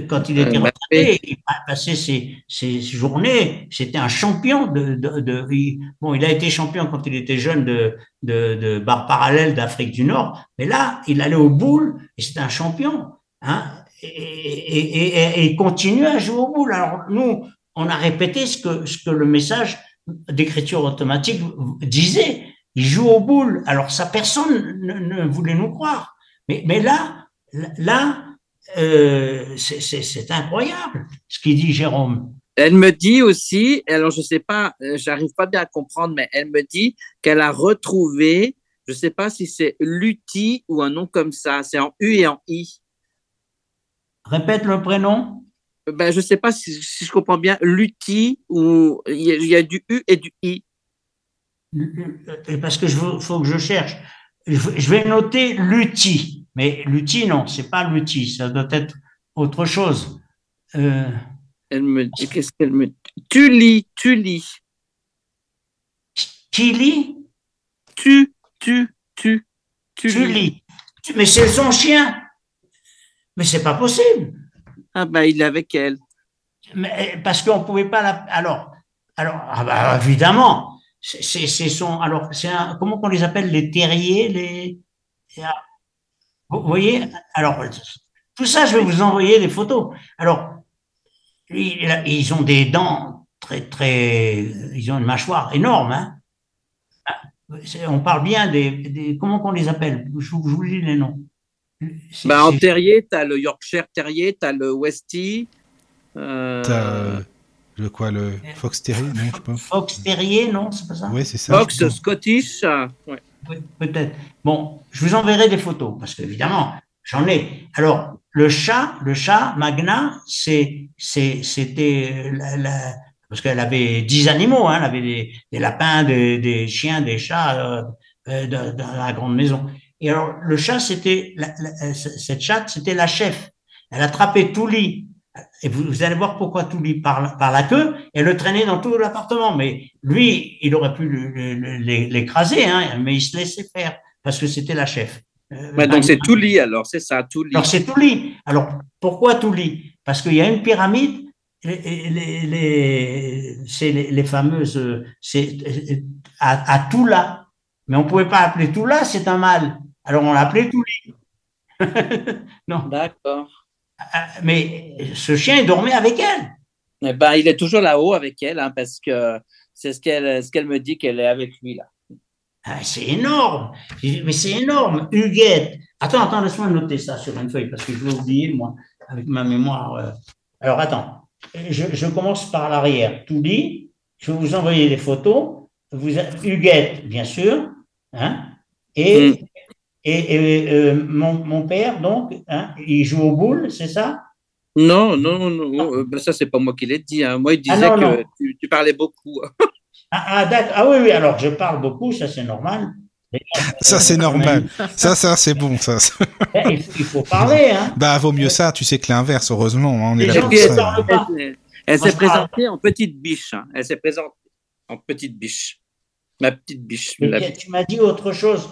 [SPEAKER 5] Quand il était retraité, il passait ses, ses journées, c'était un champion de, de, de, bon, il a été champion quand il était jeune de, de, de barre parallèle d'Afrique du Nord, mais là, il allait au boule et c'était un champion, hein, et, et, et, et, il continue à jouer au boule. Alors, nous, on a répété ce que, ce que le message d'écriture automatique disait. Il joue au boule. Alors, ça, personne ne, ne voulait nous croire. Mais, mais là, là, euh, c'est incroyable ce qu'il dit Jérôme.
[SPEAKER 4] Elle me dit aussi, alors je sais pas, euh, j'arrive pas bien à comprendre, mais elle me dit qu'elle a retrouvé, je sais pas si c'est Lutti ou un nom comme ça, c'est en U et en I.
[SPEAKER 5] Répète le prénom.
[SPEAKER 4] Ben, je sais pas si, si je comprends bien, Lutti ou il y, y, a du U et du I.
[SPEAKER 5] Parce que je faut que je cherche. Je vais noter Lutti. Mais l'outil, non, c'est pas l'outil, ça doit être autre chose. Euh...
[SPEAKER 4] Elle me dit, qu'est-ce qu'elle me dit? Tu lis, tu lis.
[SPEAKER 5] Qui lit?
[SPEAKER 4] Tu, tu, tu,
[SPEAKER 5] tu, tu lis. Mais c'est son chien. Mais c'est pas possible.
[SPEAKER 4] Ah ben, il est avec elle.
[SPEAKER 5] Mais, parce qu'on pouvait pas la. Alors, alors ah bah, évidemment, c'est son. Alors, c'est comment qu'on les appelle les terriers, les. Vous voyez Alors, tout ça, je vais vous envoyer des photos. Alors, ils ont des dents très, très. Ils ont une mâchoire énorme. Hein on parle bien des, des comment qu'on les appelle? Je, vous lis les noms.
[SPEAKER 4] Ben, en terrier, tu as le Yorkshire Terrier, tu as le Westie. Euh...
[SPEAKER 2] As le quoi, le Fox Terrier, non, je sais pas.
[SPEAKER 5] Fox Terrier, non, c'est pas ça?
[SPEAKER 2] Oui, c'est ça.
[SPEAKER 4] Fox Scottish, ouais.
[SPEAKER 5] Peut-être. Bon, je vous enverrai des photos parce qu'évidemment, j'en ai. Alors, le chat, le chat Magna, c'est, c'était la, parce qu'elle avait dix animaux, hein, elle avait des, des lapins, des, des, chiens, des chats euh, euh dans, la grande maison. Et alors, le chat, c'était cette chatte, c'était la chef. Elle attrapait tout lit et vous, vous, allez voir pourquoi tout lui par, par la queue et le traîner dans tout l'appartement. Mais lui, il aurait pu l'écraser, hein, mais il se laissait faire parce que c'était la chef.
[SPEAKER 4] Euh, donc c'est tout lit alors, c'est ça, tout lit.
[SPEAKER 5] Alors c'est tout lit. Alors pourquoi tout lit? Parce qu'il y a une pyramide, les, les, les c'est les, fameuses, c'est à, à Toula. Mais on pouvait pas appeler Toula, c'est un mâle. Alors on l'appelait tout lit.
[SPEAKER 4] non. D'accord.
[SPEAKER 5] Euh, mais ce chien dormait avec elle.
[SPEAKER 4] Eh ben, il est toujours là-haut avec elle, hein, parce que c'est ce qu'elle ce qu'elle me dit qu'elle est avec lui là.
[SPEAKER 5] Ah, c'est énorme, mais c'est énorme. Huguette. Attends, attends, laisse-moi noter ça sur une feuille parce que je vais oublier moi avec ma mémoire. Euh. Alors attends, je, je commence par l'arrière. Tout dit, je vais vous envoyer des photos. Vous, Huguette, bien sûr, hein, et Et, euh, mon, mon, père, donc, hein, il joue au boule, c'est ça?
[SPEAKER 4] Non, non, non. Ah. Euh, ben, ça, c'est pas moi qui l'ai dit. Hein. Moi, il ah, disait que Tu, tu, parlais beaucoup.
[SPEAKER 5] ah, ah, ah, oui, oui, alors je parle beaucoup, ça c'est normal.
[SPEAKER 2] Ça, c'est normal. Ça, ça, c'est bon, ça.
[SPEAKER 5] Eh, il faut parler, hein.
[SPEAKER 2] Bah, vaut mieux ça. Tu sais que l'inverse, heureusement, hein, on est là
[SPEAKER 4] pour ça. Elle, elle s'est présentée en petite biche. Hein. Elle s'est présentée en petite biche. Ma petite biche.
[SPEAKER 5] Tu m'as dit autre chose.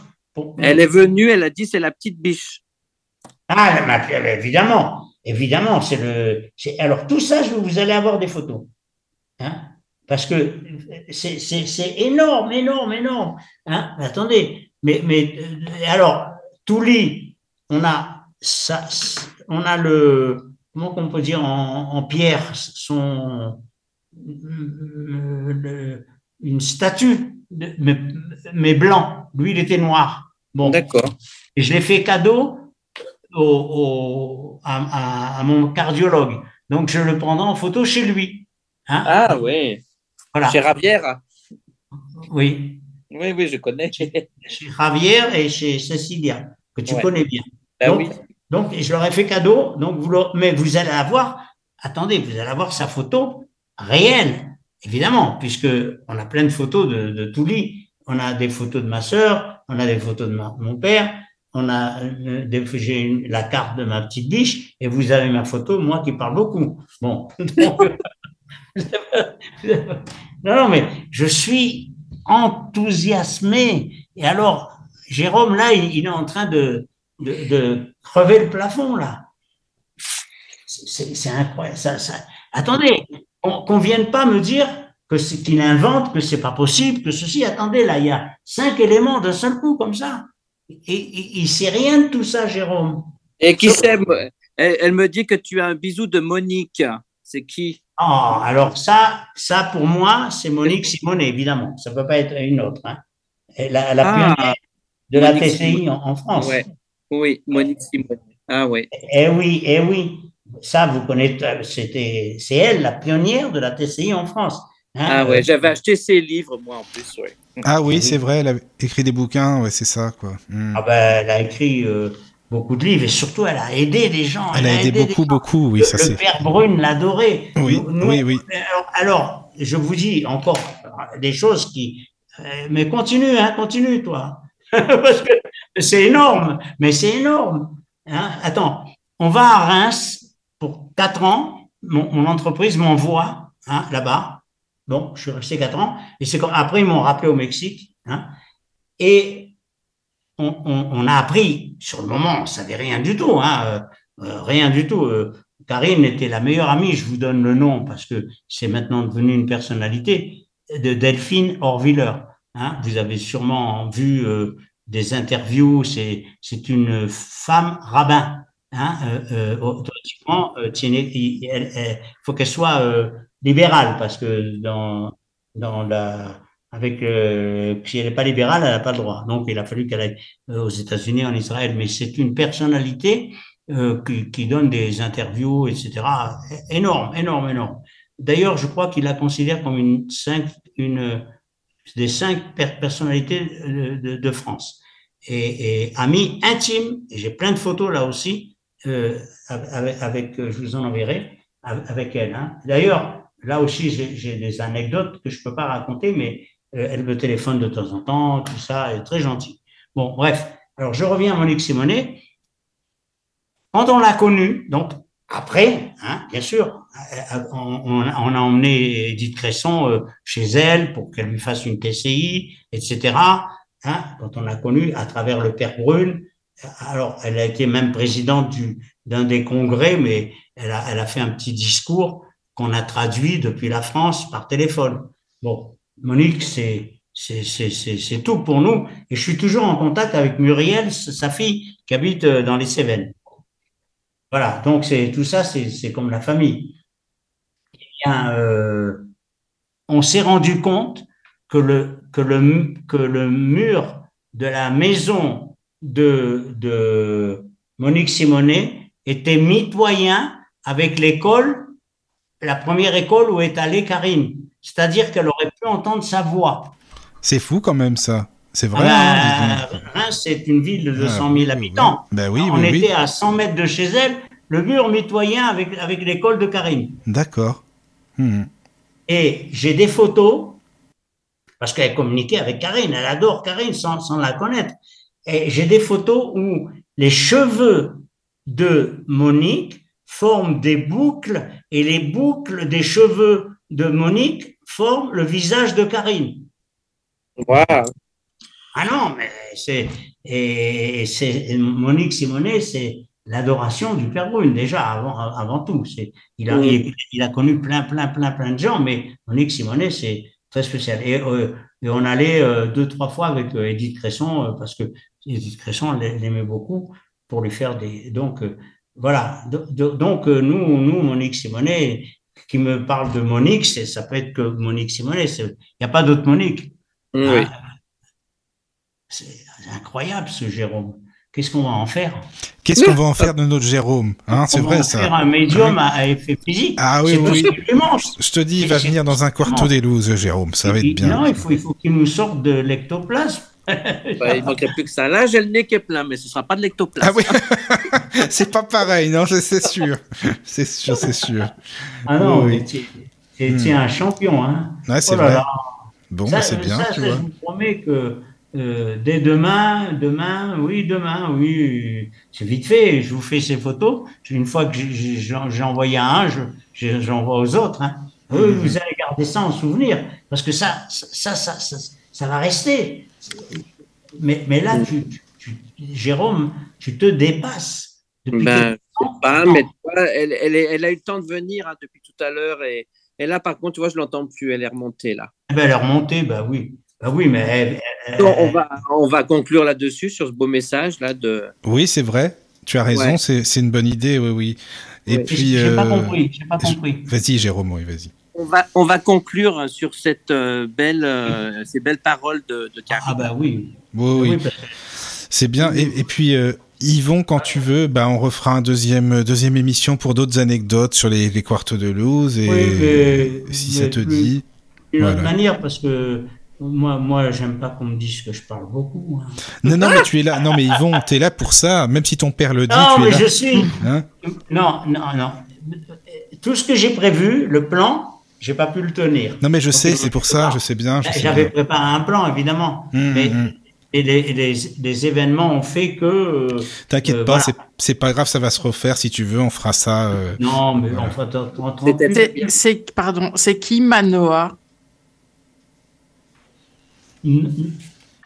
[SPEAKER 4] Elle est venue, elle a dit c'est la petite biche.
[SPEAKER 5] Ah, évidemment, évidemment, c'est le. Alors tout ça, vous allez avoir des photos, hein parce que c'est énorme, énorme, énorme. Hein attendez, mais mais euh, alors Touli, on a ça, on a le comment on peut dire en, pierre son une statue, mais, mais blanc. Lui, il était noir.
[SPEAKER 4] Bon, d'accord.
[SPEAKER 5] Et je l'ai fait cadeau au, à, mon cardiologue. Donc, je le prendrai en photo chez lui.
[SPEAKER 4] Hein? Ah oui. Voilà. Chez Ravière.
[SPEAKER 5] Oui.
[SPEAKER 4] Oui, oui, je connais.
[SPEAKER 5] Chez, Ravière et chez Cecilia, que tu connais bien. Ben donc, oui. donc, je leur ai fait cadeau. Donc, vous mais vous allez avoir, attendez, vous allez avoir sa photo réelle, évidemment, puisque on a plein de photos de, de Touli. On a des photos de ma sœur, on a des photos de mon père, on a euh, j'ai la carte de ma petite biche et vous avez ma photo, moi qui parle beaucoup. Bon, non, mais je suis enthousiasmé. Et alors, Jérôme, là, il, est en train de, crever le plafond, là. C'est incroyable. Attendez, qu'on ne vienne pas me dire que c'est qu'il invente, que c'est pas possible, que ceci. Attendez, là, il y a cinq éléments d'un seul coup, comme ça. Et, il sait rien de tout ça, Jérôme.
[SPEAKER 4] Et qui sait elle, me dit que tu as un bisou de Monique. C'est qui?
[SPEAKER 5] Oh, alors ça, ça pour moi, c'est Monique Simonet, évidemment. Ça ne peut pas être une autre. Hein. La, la ah, de la TCI en, France.
[SPEAKER 4] Oui, Monique Simonet. Ah oui.
[SPEAKER 5] Eh oui, eh oui. Ça, vous connaissez, c'était, c'est elle, la pionnière de la TCI en France.
[SPEAKER 4] Ah ouais, j'avais acheté ses livres, moi, en plus, ouais.
[SPEAKER 2] Ah oui, c'est vrai, elle a écrit des bouquins, ouais, c'est ça, quoi.
[SPEAKER 5] Hmm. Ah ben, elle a écrit euh, beaucoup de livres et surtout, elle a aidé des gens.
[SPEAKER 2] Elle, a, aidé, beaucoup, beaucoup, oui,
[SPEAKER 5] le,
[SPEAKER 2] ça c'est.
[SPEAKER 5] Le père Brune l'adorait.
[SPEAKER 2] Oui, oui, oui.
[SPEAKER 5] Alors, je vous dis encore des choses qui. Euh, mais continue, hein, continue, toi. Parce que c'est énorme, mais c'est énorme. Hein. Attends, on va à Reims pour quatre ans. Mon, mon entreprise m'envoie hein, là-bas Bon, je suis resté quatre ans. Et c'est après, ils m'ont rappelé au Mexique. Hein, et on, a appris, sur le moment, on savait rien du tout, hein, euh, euh, rien du tout. Euh, Karine était la meilleure amie, je vous donne le nom parce que c'est maintenant devenu une personnalité, de Delphine Orviller. Hein, vous avez sûrement vu des interviews, c'est, c'est une femme rabbin. Hein, automatiquement, il, faut qu'elle soit libérale, parce que dans, dans la, avec, euh, si elle n'est pas libérale, elle n'a pas le droit. Donc, il a fallu qu'elle aille euh, aux États-Unis, en Israël. Mais c'est une personnalité euh, qui, qui, donne des interviews, etc. Énorme, énorme, énorme. D'ailleurs, je crois qu'il la considère comme une, cinq, une des cinq personnalités de, France. Et, et amie intime, j'ai plein de photos là aussi, avec, je vous en enverrai, avec elle. Hein. D'ailleurs, là aussi, j'ai des anecdotes que je peux pas raconter, mais euh, elle me téléphone de temps en temps, tout ça, elle est très gentille. Bon, bref. Alors, je reviens à Monique Simonet. Quand on l'a connue, donc après, hein, bien sûr, euh, on, a emmené Edith Cresson euh, chez elle pour qu'elle lui fasse une TCI, etc. Hein, quand on l'a connue à travers le père Brune, alors elle a été même présidente d'un des congrès, mais elle a fait un petit discours qu'on a traduit depuis la France par téléphone. Bon, Monique, c'est tout pour nous. Et je suis toujours en contact avec Muriel, sa fille, qui habite euh, dans les Cévennes. Voilà, donc c'est tout ça, c'est comme la famille. Eh bien, euh, on s'est rendu compte que le mur de la maison de, de Monique Simonet était mitoyen avec l'école la première école où est allée Karine. C'est-à-dire qu'elle aurait pu entendre sa voix.
[SPEAKER 2] C'est fou quand même ça. C'est vrai.
[SPEAKER 5] Ah ben, Reims, c'est une ville de 200 000 ah, habitants.
[SPEAKER 2] Ben oui,
[SPEAKER 5] On était à 100 mètres de chez elle, le mur mitoyen avec, avec l'école de Karine.
[SPEAKER 2] D'accord. Hmm.
[SPEAKER 5] Et j'ai des photos, parce qu'elle communiquait avec Karine, elle adore Karine sans, sans la connaître. Et j'ai des photos où les cheveux de Monique forment des boucles et les boucles des cheveux de Monique forment le visage de Karine. Ah non, mais c'est et c'est Monique Simonet, c'est l'adoration du Père Brune déjà avant avant tout. C'est il a il, a connu plein plein plein plein de gens, mais Monique Simonet c'est très spécial. Et, euh, et on allait euh, deux trois fois avec euh, Edith Cresson parce que Edith Cresson l'aimait beaucoup pour lui faire des donc voilà. Donc nous nous Monique Simonet qui me parle de Monique, ça peut être que Monique Simonet. Il n'y a pas d'autre Monique. Oui. Hein? C'est incroyable ce Jérôme. Qu'est-ce qu'on va en faire?
[SPEAKER 2] Qu'est-ce qu'on va en faire de notre Jérôme hein, C'est vrai ça.
[SPEAKER 5] Faire un médium à effet physique.
[SPEAKER 2] Ah oui, oui. Je te dis, il va venir dans un quarto des loups, Jérôme. Ça va être bien.
[SPEAKER 5] Non, il faut, il faut qu'il nous sorte de l'ectoplasme.
[SPEAKER 4] il manquerait plus que ça. Là, j'ai le nez qui est plein, mais ce ne sera pas de l'ectoplasme. Ah
[SPEAKER 2] oui C'est pas pareil, non, c'est sûr. C'est sûr, c'est sûr.
[SPEAKER 5] Ah non, oui. tu es, un champion. Hein.
[SPEAKER 2] Ouais, c'est oh vrai. Bon, c'est bien,
[SPEAKER 5] ça,
[SPEAKER 2] tu
[SPEAKER 5] vois. Je vous promets que euh, dès demain, demain, oui, demain, oui, c'est vite fait. Je vous fais ces photos. Une fois que j'ai envoyé à un, j'envoie aux autres. Hein. Mhm. vous allez garder ça en souvenir, parce que ça, ça, ça, ça, va rester. Mais, mais là, tu, Jérôme, tu te dépasses.
[SPEAKER 4] Ben, pas, mais elle, elle, elle, a eu le temps de venir hein, depuis tout à l'heure et, et, là, par contre, tu vois, je l'entends plus. Elle est remontée là.
[SPEAKER 5] Eh ben, elle est remontée, bah oui. Bah oui, mais
[SPEAKER 4] on, va, on va conclure là-dessus, sur ce beau message. là de.
[SPEAKER 2] Oui, c'est vrai. Tu as raison, c'est une bonne idée, oui, oui.
[SPEAKER 5] Et puis. J'ai pas euh, compris, j'ai pas compris.
[SPEAKER 2] Vas-y, Jérôme, oui, vas-y.
[SPEAKER 4] On va, on va conclure sur cette euh, belle, euh, ces belles paroles de, de
[SPEAKER 5] Ah, bah oui.
[SPEAKER 2] Oui, oui. C'est bien. Et, puis, Yvon, quand tu veux, bah, on refera un deuxième, deuxième émission pour d'autres anecdotes sur les, les quartos de Luz. Et oui, si ça te dit.
[SPEAKER 5] D'une autre manière, parce que moi, moi, j'aime pas qu'on me dise que je parle beaucoup. Hein.
[SPEAKER 2] Non, non, mais tu es là. Non, mais Yvon, tu es là pour ça. Même si ton père le dit,
[SPEAKER 5] non,
[SPEAKER 2] tu
[SPEAKER 5] mais
[SPEAKER 2] es là.
[SPEAKER 5] je suis. Hein? Non, non, non. Tout ce que j'ai prévu, le plan, j'ai pas pu le tenir.
[SPEAKER 2] Non, mais je sais, c'est pour ça, je sais bien.
[SPEAKER 5] J'avais préparé un plan, évidemment. Hum, mais hum, hum. Et les, les, les, événements ont fait que. Euh,
[SPEAKER 2] T'inquiète pas, voilà. c'est pas grave, ça va se refaire. Si tu veux, on fera ça. Euh,
[SPEAKER 5] non, mais voilà. enfin,
[SPEAKER 3] c'est pardon, c'est qui Manoa?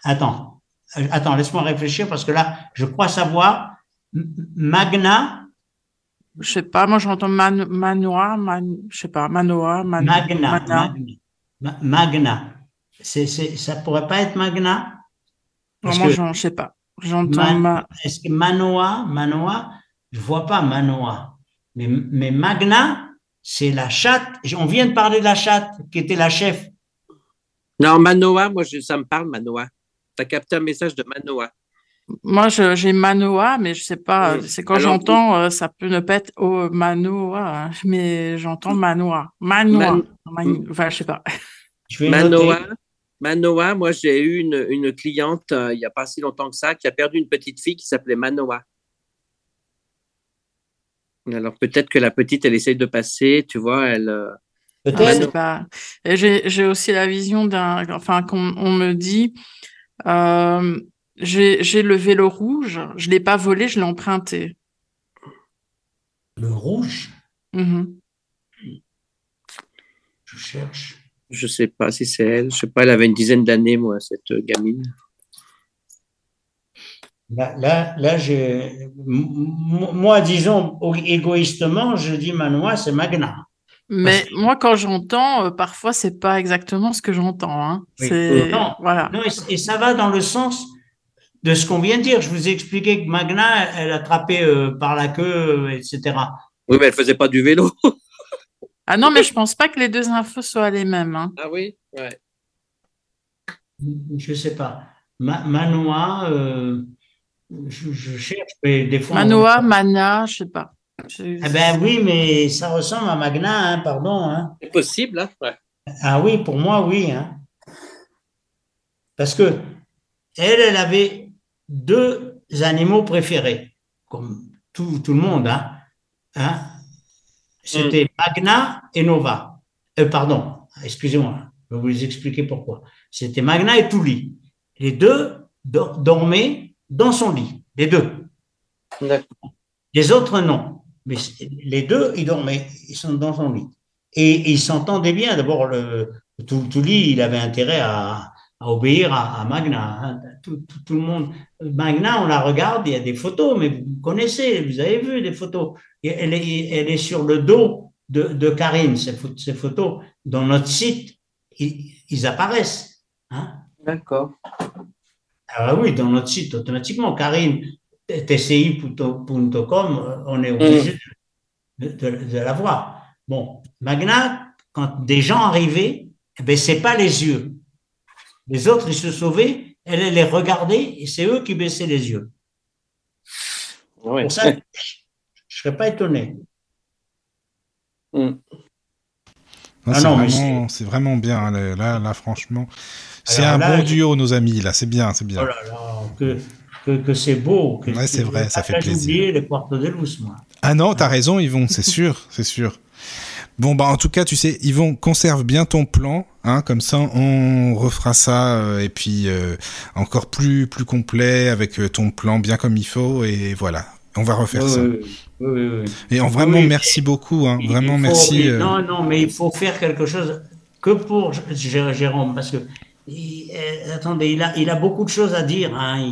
[SPEAKER 5] Attends, attends, laisse-moi réfléchir parce que là, je crois savoir. Magna.
[SPEAKER 3] Je sais pas, moi j'entends man, Manoa, man, je sais pas, Manoa, man,
[SPEAKER 5] Magna. Magna. Magna. C'est, c'est, ça pourrait pas être Magna?
[SPEAKER 3] Non, Moi, je sais pas. J'entends.
[SPEAKER 5] Man, Est-ce que Manoa, Manoa, je vois pas Manoa. Mais, mais Magna, c'est la chatte. On vient de parler de la chatte qui était la chef.
[SPEAKER 4] Non, Manoa, moi, ça me parle, Manoa. Tu as capté un message de Manoa.
[SPEAKER 3] Moi, j'ai Manoa, mais je sais pas. C'est quand j'entends, euh, ça peut ne pas être oh, Manoa, hein, mais j'entends Manoa. Manoa. Enfin, je sais pas.
[SPEAKER 4] Manoa. Manoa, moi, j'ai eu une, une cliente euh, il n'y a pas si longtemps que ça qui a perdu une petite fille qui s'appelait Manoa. Alors peut-être que la petite, elle essaye de passer, tu vois, elle. Euh,
[SPEAKER 3] Peut-être. pas. J'ai aussi la vision d'un, enfin, qu'on on me dit, euh, j'ai le vélo rouge, je l'ai pas volé, je l'ai emprunté.
[SPEAKER 5] Le rouge?
[SPEAKER 3] Mm-hmm.
[SPEAKER 5] Je cherche.
[SPEAKER 4] Je sais pas si c'est elle. Je sais pas. Elle avait une dizaine d'années, moi, cette gamine.
[SPEAKER 5] Là, là, là moi, disons, égoïstement, je dis Manois, c'est Magna.
[SPEAKER 3] Mais moi, quand j'entends, euh, parfois, c'est pas exactement ce que j'entends. Hein.
[SPEAKER 5] Non, voilà. Non, et, ça va dans le sens de ce qu'on vient de dire. Je vous ai expliqué que Magna, elle attrapait euh, par la queue, euh, etc.
[SPEAKER 4] Oui, mais elle faisait pas du vélo.
[SPEAKER 3] ah non, mais je pense pas que les deux infos soient les mêmes. Hein.
[SPEAKER 4] Ah oui, ouais.
[SPEAKER 5] Je sais pas. Manoa, je, cherche, mais des fois.
[SPEAKER 3] Manoa, Mana, je sais pas.
[SPEAKER 5] Eh ben oui, mais ça ressemble à Magna, hein, pardon. Hein.
[SPEAKER 4] C'est possible, hein ouais.
[SPEAKER 5] Ah oui, pour moi, oui. Hein. Parce que elle, elle avait deux animaux préférés, comme tout, tout le monde. Hein. hein? C'était mm. Magna et Nova. Euh, pardon, excusez-moi, je vais vous expliquer pourquoi. C'était Magna et Touli. Les deux dormaient dans son lit, les deux. Les autres, non. Mais les deux, ils dormaient, ils sont dans son lit. Et, ils s'entendaient bien. D'abord, lit, il avait intérêt à, obéir à, Magna. Hein. Tout, le monde. Magna, on la regarde, il y a des photos, mais vous connaissez, vous avez vu des photos. elle, est, elle est sur le dos de, de Karine, ces, ces, photos. Dans notre site, ils, apparaissent. Hein.
[SPEAKER 4] D'accord.
[SPEAKER 5] Ah oui, dans notre site, automatiquement, Karine, tci.com, on est obligé mm. de, de, la voir. Bon, Magna, quand des gens arrivaient, eh ben, c'est pas les yeux. Les autres, ils se sauvaient, elle, les regardait et c'est eux qui baissaient les yeux. Pour ça, je ne serais pas étonné.
[SPEAKER 2] Mm. Ah c'est vraiment, bien. Hein, là, là, franchement, c'est un bon duo, nos amis. Là, c'est bien, c'est bien.
[SPEAKER 5] Oh que, que, c'est beau.
[SPEAKER 2] ouais, c'est vrai, ça fait plaisir.
[SPEAKER 5] oublié les de Luz, moi.
[SPEAKER 2] Ah non, t'as raison, Yvon, c'est sûr, c'est sûr. Bon, bah, en tout cas, tu sais, Yvon, conserve bien ton plan, hein, comme ça, on refera ça, euh, et puis, euh, encore plus, plus complet, avec euh, ton plan bien comme il faut, et voilà. On va refaire ça. Oui, oui, oui. Et en vraiment, merci beaucoup, hein, vraiment, merci.
[SPEAKER 5] Non, non, mais il faut faire quelque chose que pour Jérôme, parce que, attendez, il a, il a beaucoup de choses à dire, hein,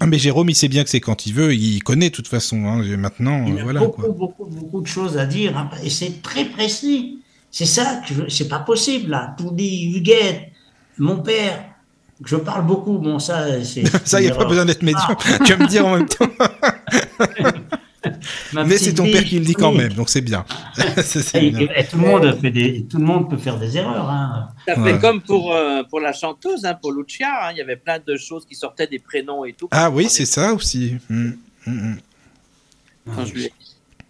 [SPEAKER 2] ah mais Jérôme, il sait bien que c'est quand il veut, il connaît de toute façon. Hein, maintenant,
[SPEAKER 5] il a voilà, beaucoup, beaucoup, beaucoup de choses à dire hein, et c'est très précis. C'est ça c'est pas possible là. Tout dit Huguette, mon père. Je parle beaucoup, bon ça c'est.
[SPEAKER 2] ça, il n'y a pas besoin d'être médium. tu vas me dire en même temps. Mais c'est ton père qui le dit quand même, donc c'est bien.
[SPEAKER 5] tout, le monde fait des, tout le monde peut faire des erreurs. Hein.
[SPEAKER 4] Ça fait comme pour, euh, pour la chanteuse, hein, pour Lucia. Hein. il y avait plein de choses qui sortaient des prénoms et tout.
[SPEAKER 2] Ah oui, c'est ça aussi. Hum, hum,
[SPEAKER 5] hum.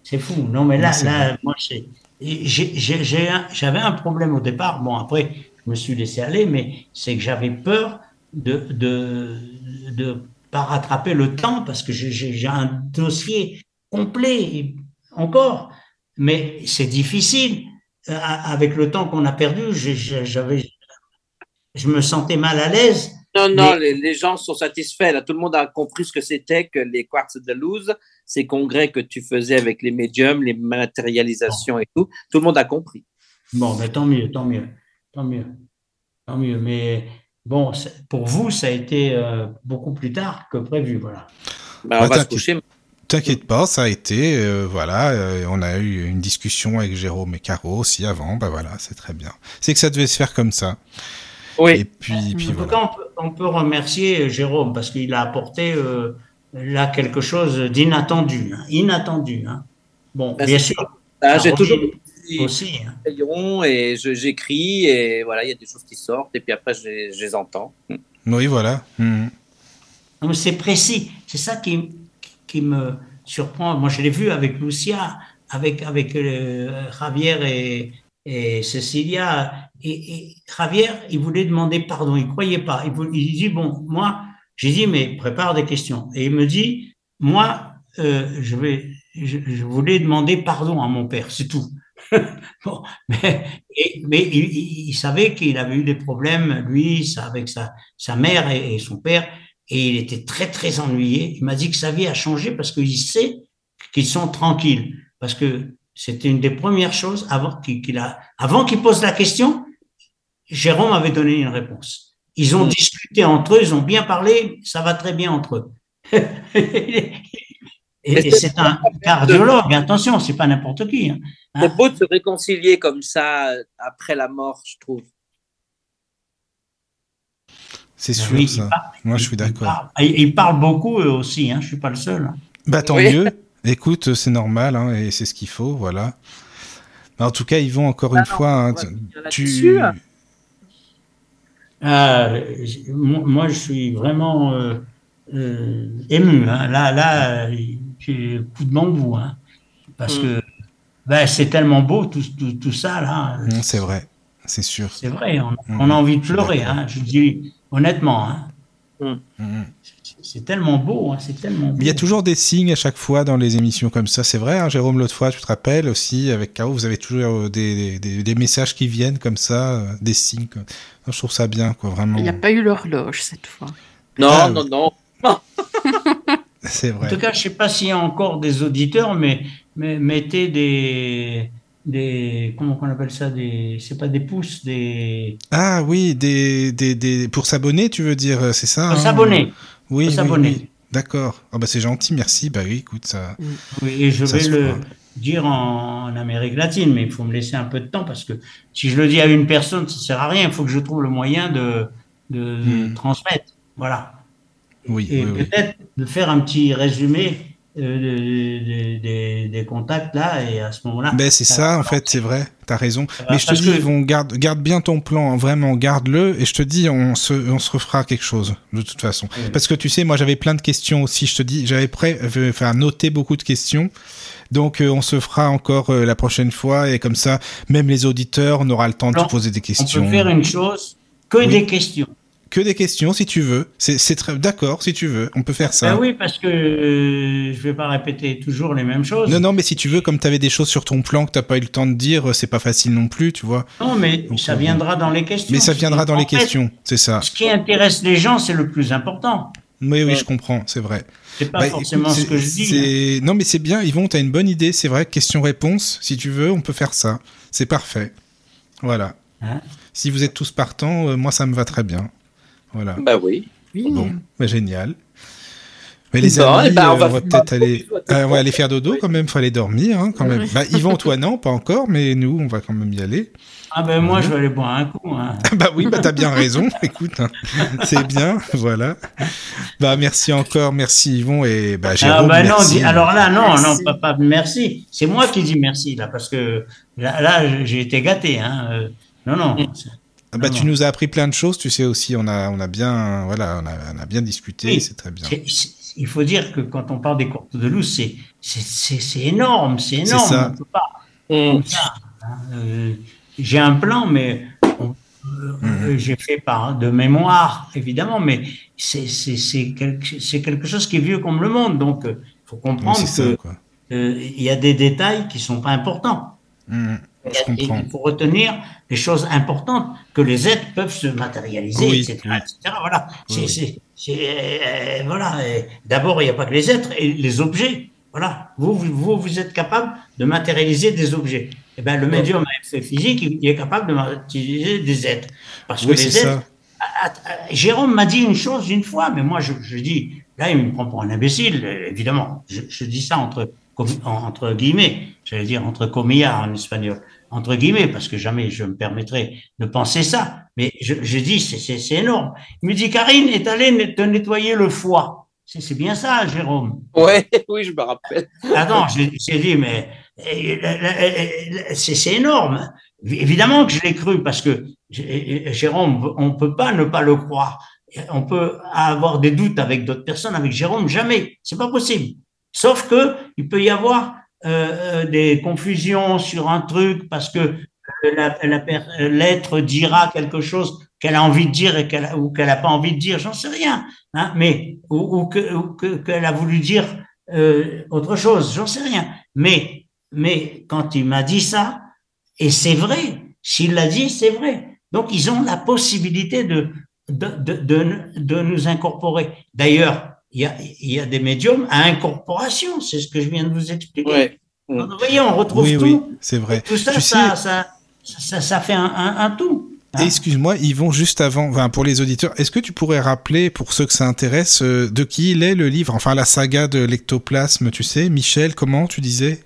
[SPEAKER 5] C'est fou. Non, mais là, là moi, j'avais un problème au départ. Bon, après, je me suis laissé aller, mais c'est que j'avais peur de, de, de pas rattraper le temps parce que j'ai un dossier complet encore, mais c'est difficile. Euh, avec le temps qu'on a perdu, j'avais, je me sentais mal à l'aise.
[SPEAKER 4] Non, non, les, gens sont satisfaits. Là, tout le monde a compris ce que c'était que les quartz de Luz, ces congrès que tu faisais avec les médiums, les matérialisations et tout. Tout le monde a compris.
[SPEAKER 5] Bon, mais tant mieux, tant mieux, tant mieux, tant mieux. Mais bon, pour vous, ça a été euh, beaucoup plus tard que prévu, voilà.
[SPEAKER 4] Ben, on va se coucher.
[SPEAKER 2] T'inquiète pas, ça a été, euh, voilà, euh, on a eu une discussion avec Jérôme et Caro aussi avant, bah voilà, c'est très bien. C'est que ça devait se faire comme ça.
[SPEAKER 5] Oui. Et puis, puis en tout cas, on peut, remercier Jérôme parce qu'il a apporté euh, là quelque chose d'inattendu, hein, inattendu. Hein. Bon, bien sûr.
[SPEAKER 4] Ah, j'ai toujours aussi. Hein. Et j'écris et voilà, il y a des choses qui sortent et puis après je, les entends.
[SPEAKER 2] Oui, voilà. Mmh.
[SPEAKER 5] C'est précis. C'est ça qui, qui me surprend. Moi, je l'ai vu avec Lucia, avec, avec euh, Javier et, et Cecilia. Et, Javier, il voulait demander pardon, il croyait pas. Il, dit, bon, moi, j'ai dit, mais prépare des questions. Et il me dit, moi, euh, je, vais, je, voulais demander pardon à mon père, c'est tout. mais, mais il, il, savait qu'il avait eu des problèmes, lui, avec sa, sa mère et son père, et il était très très ennuyé. Il m'a dit que sa vie a changé parce qu'il sait qu'ils sont tranquilles, parce que c'était une des premières choses avant qu'il a, avant qu'il pose la question. Jérôme avait donné une réponse. Ils ont mm. discuté entre eux, ils ont bien parlé, ça va très bien entre eux. et, c'est un cardiologue, attention, c'est pas n'importe qui. Hein.
[SPEAKER 4] C'est beau de se réconcilier comme ça après la mort, je trouve.
[SPEAKER 2] C'est sûr, ça. Moi, je suis d'accord.
[SPEAKER 5] Ils parlent beaucoup, eux aussi, hein, je ne suis pas le seul.
[SPEAKER 2] Bah, tant mieux. Écoute, c'est normal, hein, et c'est ce qu'il faut, voilà. en tout cas, Yvon, encore une fois, hein, tu...
[SPEAKER 5] Ah, moi, je suis vraiment euh, euh, ému. Là, là, j'ai coup de bambou. parce mm. que ben, c'est tellement beau, tout, tout, ça. là.
[SPEAKER 2] C'est vrai, c'est sûr.
[SPEAKER 5] C'est vrai, on, on, a envie de pleurer. Je dis, honnêtement. Hein. Mm. C'est tellement beau, hein, c'est tellement.
[SPEAKER 2] Il y a toujours des signes à chaque fois dans les émissions comme ça, c'est vrai. Hein, Jérôme, l'autre fois, tu te rappelles aussi avec Caro, vous avez toujours euh, des, des, des, messages qui viennent comme ça, euh, des signes. Je trouve ça bien, quoi, vraiment.
[SPEAKER 3] Il n'y a pas eu l'horloge cette fois.
[SPEAKER 4] Non, ah, non, non.
[SPEAKER 2] c'est vrai.
[SPEAKER 5] En tout cas, je ne sais pas s'il y a encore des auditeurs, mais, mais mettez des des comment on appelle ça des c'est pas des pouces des
[SPEAKER 2] ah oui des des, des pour s'abonner tu veux dire c'est ça
[SPEAKER 5] pour hein s'abonner.
[SPEAKER 2] Oui, oui, oui, d'accord. Oh, bah c'est gentil merci. Bah oui écoute ça
[SPEAKER 5] oui et je vais le dire en, Amérique latine mais il faut me laisser un peu de temps parce que si je le dis à une personne ça sert à rien. Il faut que je trouve le moyen de de, hmm. transmettre. Voilà.
[SPEAKER 2] Oui
[SPEAKER 5] et peut-être de faire un petit résumé euh, des, des, contacts là et à ce moment-là.
[SPEAKER 2] Ben c'est ça, en fait, c'est vrai, t'as raison. Mais je te dis, que... on garde, garde bien ton plan, hein, vraiment, garde-le et je te dis, on se, on se refera quelque chose de toute façon. Parce que tu sais, moi j'avais plein de questions aussi. Je te dis, j'avais prêt, euh, enfin noter beaucoup de questions. Donc euh, on se fera encore la prochaine fois et comme ça, même les auditeurs, on aura le temps de poser des questions. On
[SPEAKER 5] peut faire une chose, que des questions
[SPEAKER 2] que des questions si tu veux. C'est très d'accord si tu veux. On peut faire ça.
[SPEAKER 5] Ben oui, parce que euh, je vais pas répéter toujours les mêmes choses.
[SPEAKER 2] Non, non, mais si tu veux, comme tu avais des choses sur ton plan que t'as pas eu le temps de dire, c'est pas facile non plus, tu vois.
[SPEAKER 5] Non, mais ça euh, viendra dans les questions.
[SPEAKER 2] Mais ça viendra dans les questions, c'est ça.
[SPEAKER 5] Ce qui intéresse les gens, c'est le plus important.
[SPEAKER 2] Oui, oui, je comprends, c'est vrai.
[SPEAKER 5] C'est pas bah, forcément ce que je dis.
[SPEAKER 2] Hein. Non, mais c'est bien, Yvon, tu as une bonne idée, c'est vrai. Question-réponse, si tu veux, on peut faire ça. C'est parfait. Voilà. Hein? Si vous êtes tous partants, euh, moi, ça me va très bien. Voilà.
[SPEAKER 4] Bah oui.
[SPEAKER 2] Bon, bah génial. Mais les amis, eh ben, on va, peut-être aller, euh, va aller faire dodo quand même, faut aller dormir hein, quand même. Bah, Yvan, toi non, pas encore, mais nous, on va quand même y aller.
[SPEAKER 5] Ah ben moi, je vais aller boire un coup. Hein.
[SPEAKER 2] bah oui, bah t'as bien raison. Écoute, hein, c'est bien, voilà. Bah merci encore, merci Yvon et bah Jérôme. Ah bah non,
[SPEAKER 5] alors là non, non, pas, merci. C'est moi qui dis merci là parce que là, j'ai été gâté. Hein. Euh, non non. Mm.
[SPEAKER 2] Ah bah, tu nous as appris plein de choses, tu sais aussi, on a, on a bien, voilà, on a, bien discuté, c'est très bien.
[SPEAKER 5] il faut dire que quand on parle des courtes de loup, c'est, c'est, énorme, c'est énorme. Ça. peut pas, hein. euh, j'ai un plan, mais euh, mhm. j'ai fait par de mémoire, évidemment, mais c'est, c'est, quelque, quelque chose qui est vieux comme le monde, donc il euh, faut comprendre qu'il y a des détails qui sont pas importants.
[SPEAKER 2] Mhm.
[SPEAKER 5] Il faut retenir les choses importantes que les êtres peuvent se matérialiser, etc., Voilà. Euh, voilà. D'abord, il n'y a pas que les êtres et les objets. Voilà. Vous, vous, vous êtes capable de matérialiser des objets. Eh ben, le médium physique, il est capable de matérialiser des êtres. Parce que les êtres. Jérôme m'a dit une chose une fois, mais moi, je, je dis, là, il me prend pour un imbécile, évidemment. Je, je dis ça entre entre guillemets, j'allais dire entre comillas en espagnol, entre guillemets, parce que jamais je me permettrai de penser ça. Mais je, je dis, c'est énorme. Il me dit, Karine est allée te nettoyer le foie. C'est bien ça, Jérôme.
[SPEAKER 4] Ouais, oui, je me rappelle.
[SPEAKER 5] Attends, j'ai dit, mais c'est énorme. Évidemment que je l'ai cru parce que Jérôme, on peut pas ne pas le croire. On peut avoir des doutes avec d'autres personnes, avec Jérôme, jamais. C'est pas possible. Sauf que il peut y avoir euh, euh, des confusions sur un truc parce que l'être dira quelque chose qu'elle a envie de dire ou qu'elle n'a pas envie de dire, j'en sais rien. Hein, mais ou, que qu'elle a voulu dire euh, autre chose, j'en sais rien. Mais mais quand il m'a dit ça, et c'est vrai, s'il l'a dit, c'est vrai. Donc ils ont la possibilité de, de, de, de nous incorporer. D'ailleurs, il y a, il y a des médiums à incorporation, c'est ce que je viens de vous expliquer. Vous voyez, on retrouve tout.
[SPEAKER 2] Oui, c'est vrai.
[SPEAKER 5] Tout ça, ça, ça, ça, ça, fait un, un, tout.
[SPEAKER 2] Hein. Excuse-moi, Yvon, juste avant, enfin, pour les auditeurs, est-ce que tu pourrais rappeler, pour ceux que ça intéresse, euh, de qui il est le livre, enfin la saga de l'ectoplasme, tu sais, Michel, comment tu disais?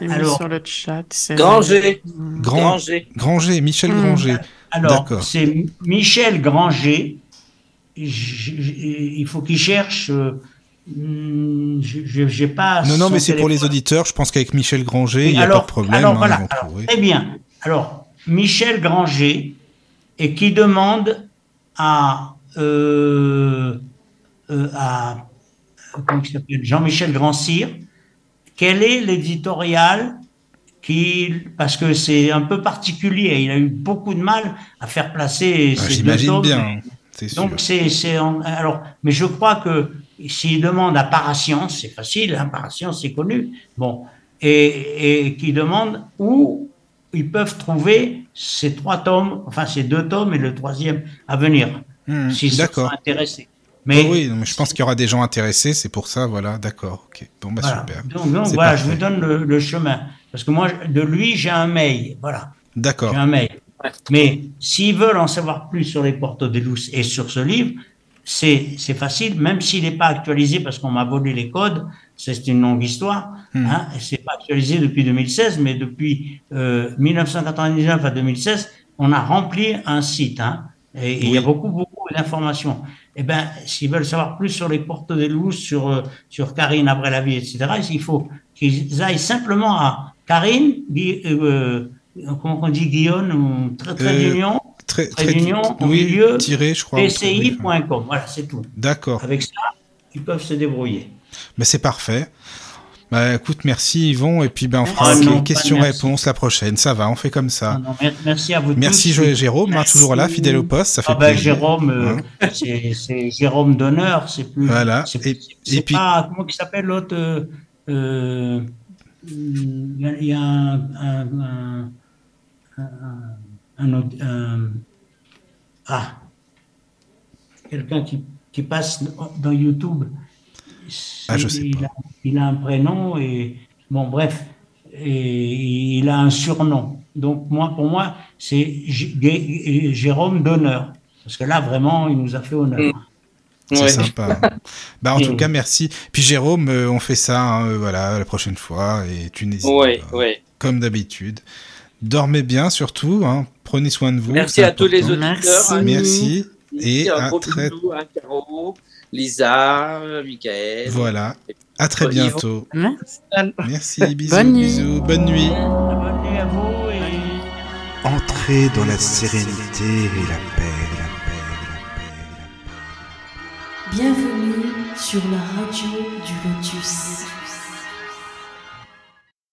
[SPEAKER 3] Alors, sur le chat.
[SPEAKER 4] Granger.
[SPEAKER 2] Granger. Granger, Michel hmm. Granger.
[SPEAKER 5] Alors, c'est Michel Granger il faut qu'il cherche. Euh, hmm, j'ai pas.
[SPEAKER 2] Non, non, mais c'est pour les auditeurs. Je pense qu'avec Michel Granger, il n'y a pas de problème.
[SPEAKER 5] Alors, hein, voilà. très bien. Alors, Michel Granger, et qui demande à, euh, euh, à Jean-Michel Grandcir quel est l'éditorial qui, parce que c'est un peu particulier, il a eu beaucoup de mal à faire placer
[SPEAKER 2] ah, J'imagine bien.
[SPEAKER 5] Donc c'est c'est alors mais je crois que s'il demande à Parascience, c'est facile, hein, Parascience c'est connu. Bon et et qui demande où ils peuvent trouver ces trois tomes, enfin ces deux tomes et le troisième à venir,
[SPEAKER 2] mmh, s'ils sont intéressés. Mais oui, mais je pense qu'il y aura des gens intéressés, c'est pour ça, voilà, d'accord, ok. Bon, bah
[SPEAKER 5] voilà.
[SPEAKER 2] super.
[SPEAKER 5] Donc, donc voilà, je vous donne le, le chemin. Parce que moi, de lui, j'ai un mail. Voilà.
[SPEAKER 2] D'accord.
[SPEAKER 5] J'ai un mail. Mais s'ils veulent en savoir plus sur les Porto de Luz et sur ce livre, c'est facile, même s'il n'est pas actualisé parce qu'on m'a volé les codes, c'est une longue histoire.
[SPEAKER 2] Hmm.
[SPEAKER 5] Hein, c'est pas actualisé depuis 2016, mais depuis euh, 1999 à 2016, on a rempli un site. Hein, et et il y a beaucoup, beaucoup d'informations. Eh ben, s'ils veulent savoir plus sur les Porto de Luz, sur, euh, sur Karine après la vie, etc., il faut qu'ils aillent simplement à Karine, euh, comment on dit Guillaume, ou trait, trait
[SPEAKER 2] Euh,
[SPEAKER 5] d'union,
[SPEAKER 2] Très,
[SPEAKER 5] Trait d'union, au
[SPEAKER 2] oui,
[SPEAKER 5] milieu,
[SPEAKER 2] tiré, je crois. très-
[SPEAKER 5] pci.com. Voilà, c'est tout.
[SPEAKER 2] D'accord.
[SPEAKER 5] Avec ça, ils peuvent se débrouiller.
[SPEAKER 2] Mais c'est parfait. Bah, écoute, merci Yvon, et puis ben, on fera
[SPEAKER 5] Ah non,
[SPEAKER 2] questions-réponses la prochaine. Ça va, on fait comme ça.
[SPEAKER 5] Non, non, mer- merci à vous
[SPEAKER 2] Merci
[SPEAKER 5] tous.
[SPEAKER 2] Jérôme, hein,
[SPEAKER 5] Merci.
[SPEAKER 2] toujours là, fidèle au poste, ça fait
[SPEAKER 5] Ah ben,
[SPEAKER 2] plaisir.
[SPEAKER 5] Jérôme, euh,
[SPEAKER 2] Hein
[SPEAKER 5] c'est Jérôme d'honneur, c'est plus.
[SPEAKER 2] Voilà. Et- et puis-
[SPEAKER 5] pas comment il s'appelle l'autre. euh, euh, Il y a, il y a un, un, un, un, un ah quelqu'un qui, qui passe dans YouTube.
[SPEAKER 2] Ah, je sais
[SPEAKER 5] il,
[SPEAKER 2] pas.
[SPEAKER 5] A, il a un prénom et bon bref et il a un surnom. Donc moi pour moi c'est Jérôme d'honneur parce que là vraiment il nous a fait honneur.
[SPEAKER 2] C'est
[SPEAKER 4] Ouais.
[SPEAKER 2] sympa. bah, en tout cas, merci. Puis Jérôme, euh, on fait ça, hein, euh, voilà, la prochaine fois, et tu n'hésites
[SPEAKER 4] Ouais,
[SPEAKER 2] pas.
[SPEAKER 4] ouais.
[SPEAKER 2] Comme d'habitude. Dormez bien, surtout, hein. Prenez soin de vous.
[SPEAKER 4] Merci à tous les auditeurs.
[SPEAKER 3] Merci.
[SPEAKER 2] Merci. Et
[SPEAKER 4] un
[SPEAKER 2] à
[SPEAKER 4] gros
[SPEAKER 2] très-
[SPEAKER 4] bisou à Caro, Lisa, Michael.
[SPEAKER 2] Voilà. À très bientôt.
[SPEAKER 3] Merci.
[SPEAKER 2] Merci, bisous,
[SPEAKER 3] Bonne nuit.
[SPEAKER 2] bisous. Bonne nuit.
[SPEAKER 5] Bonne nuit à vous et
[SPEAKER 6] Entrez dans la sérénité et la paix, la paix, la paix, la paix.
[SPEAKER 7] Bienvenue sur la radio du Lotus.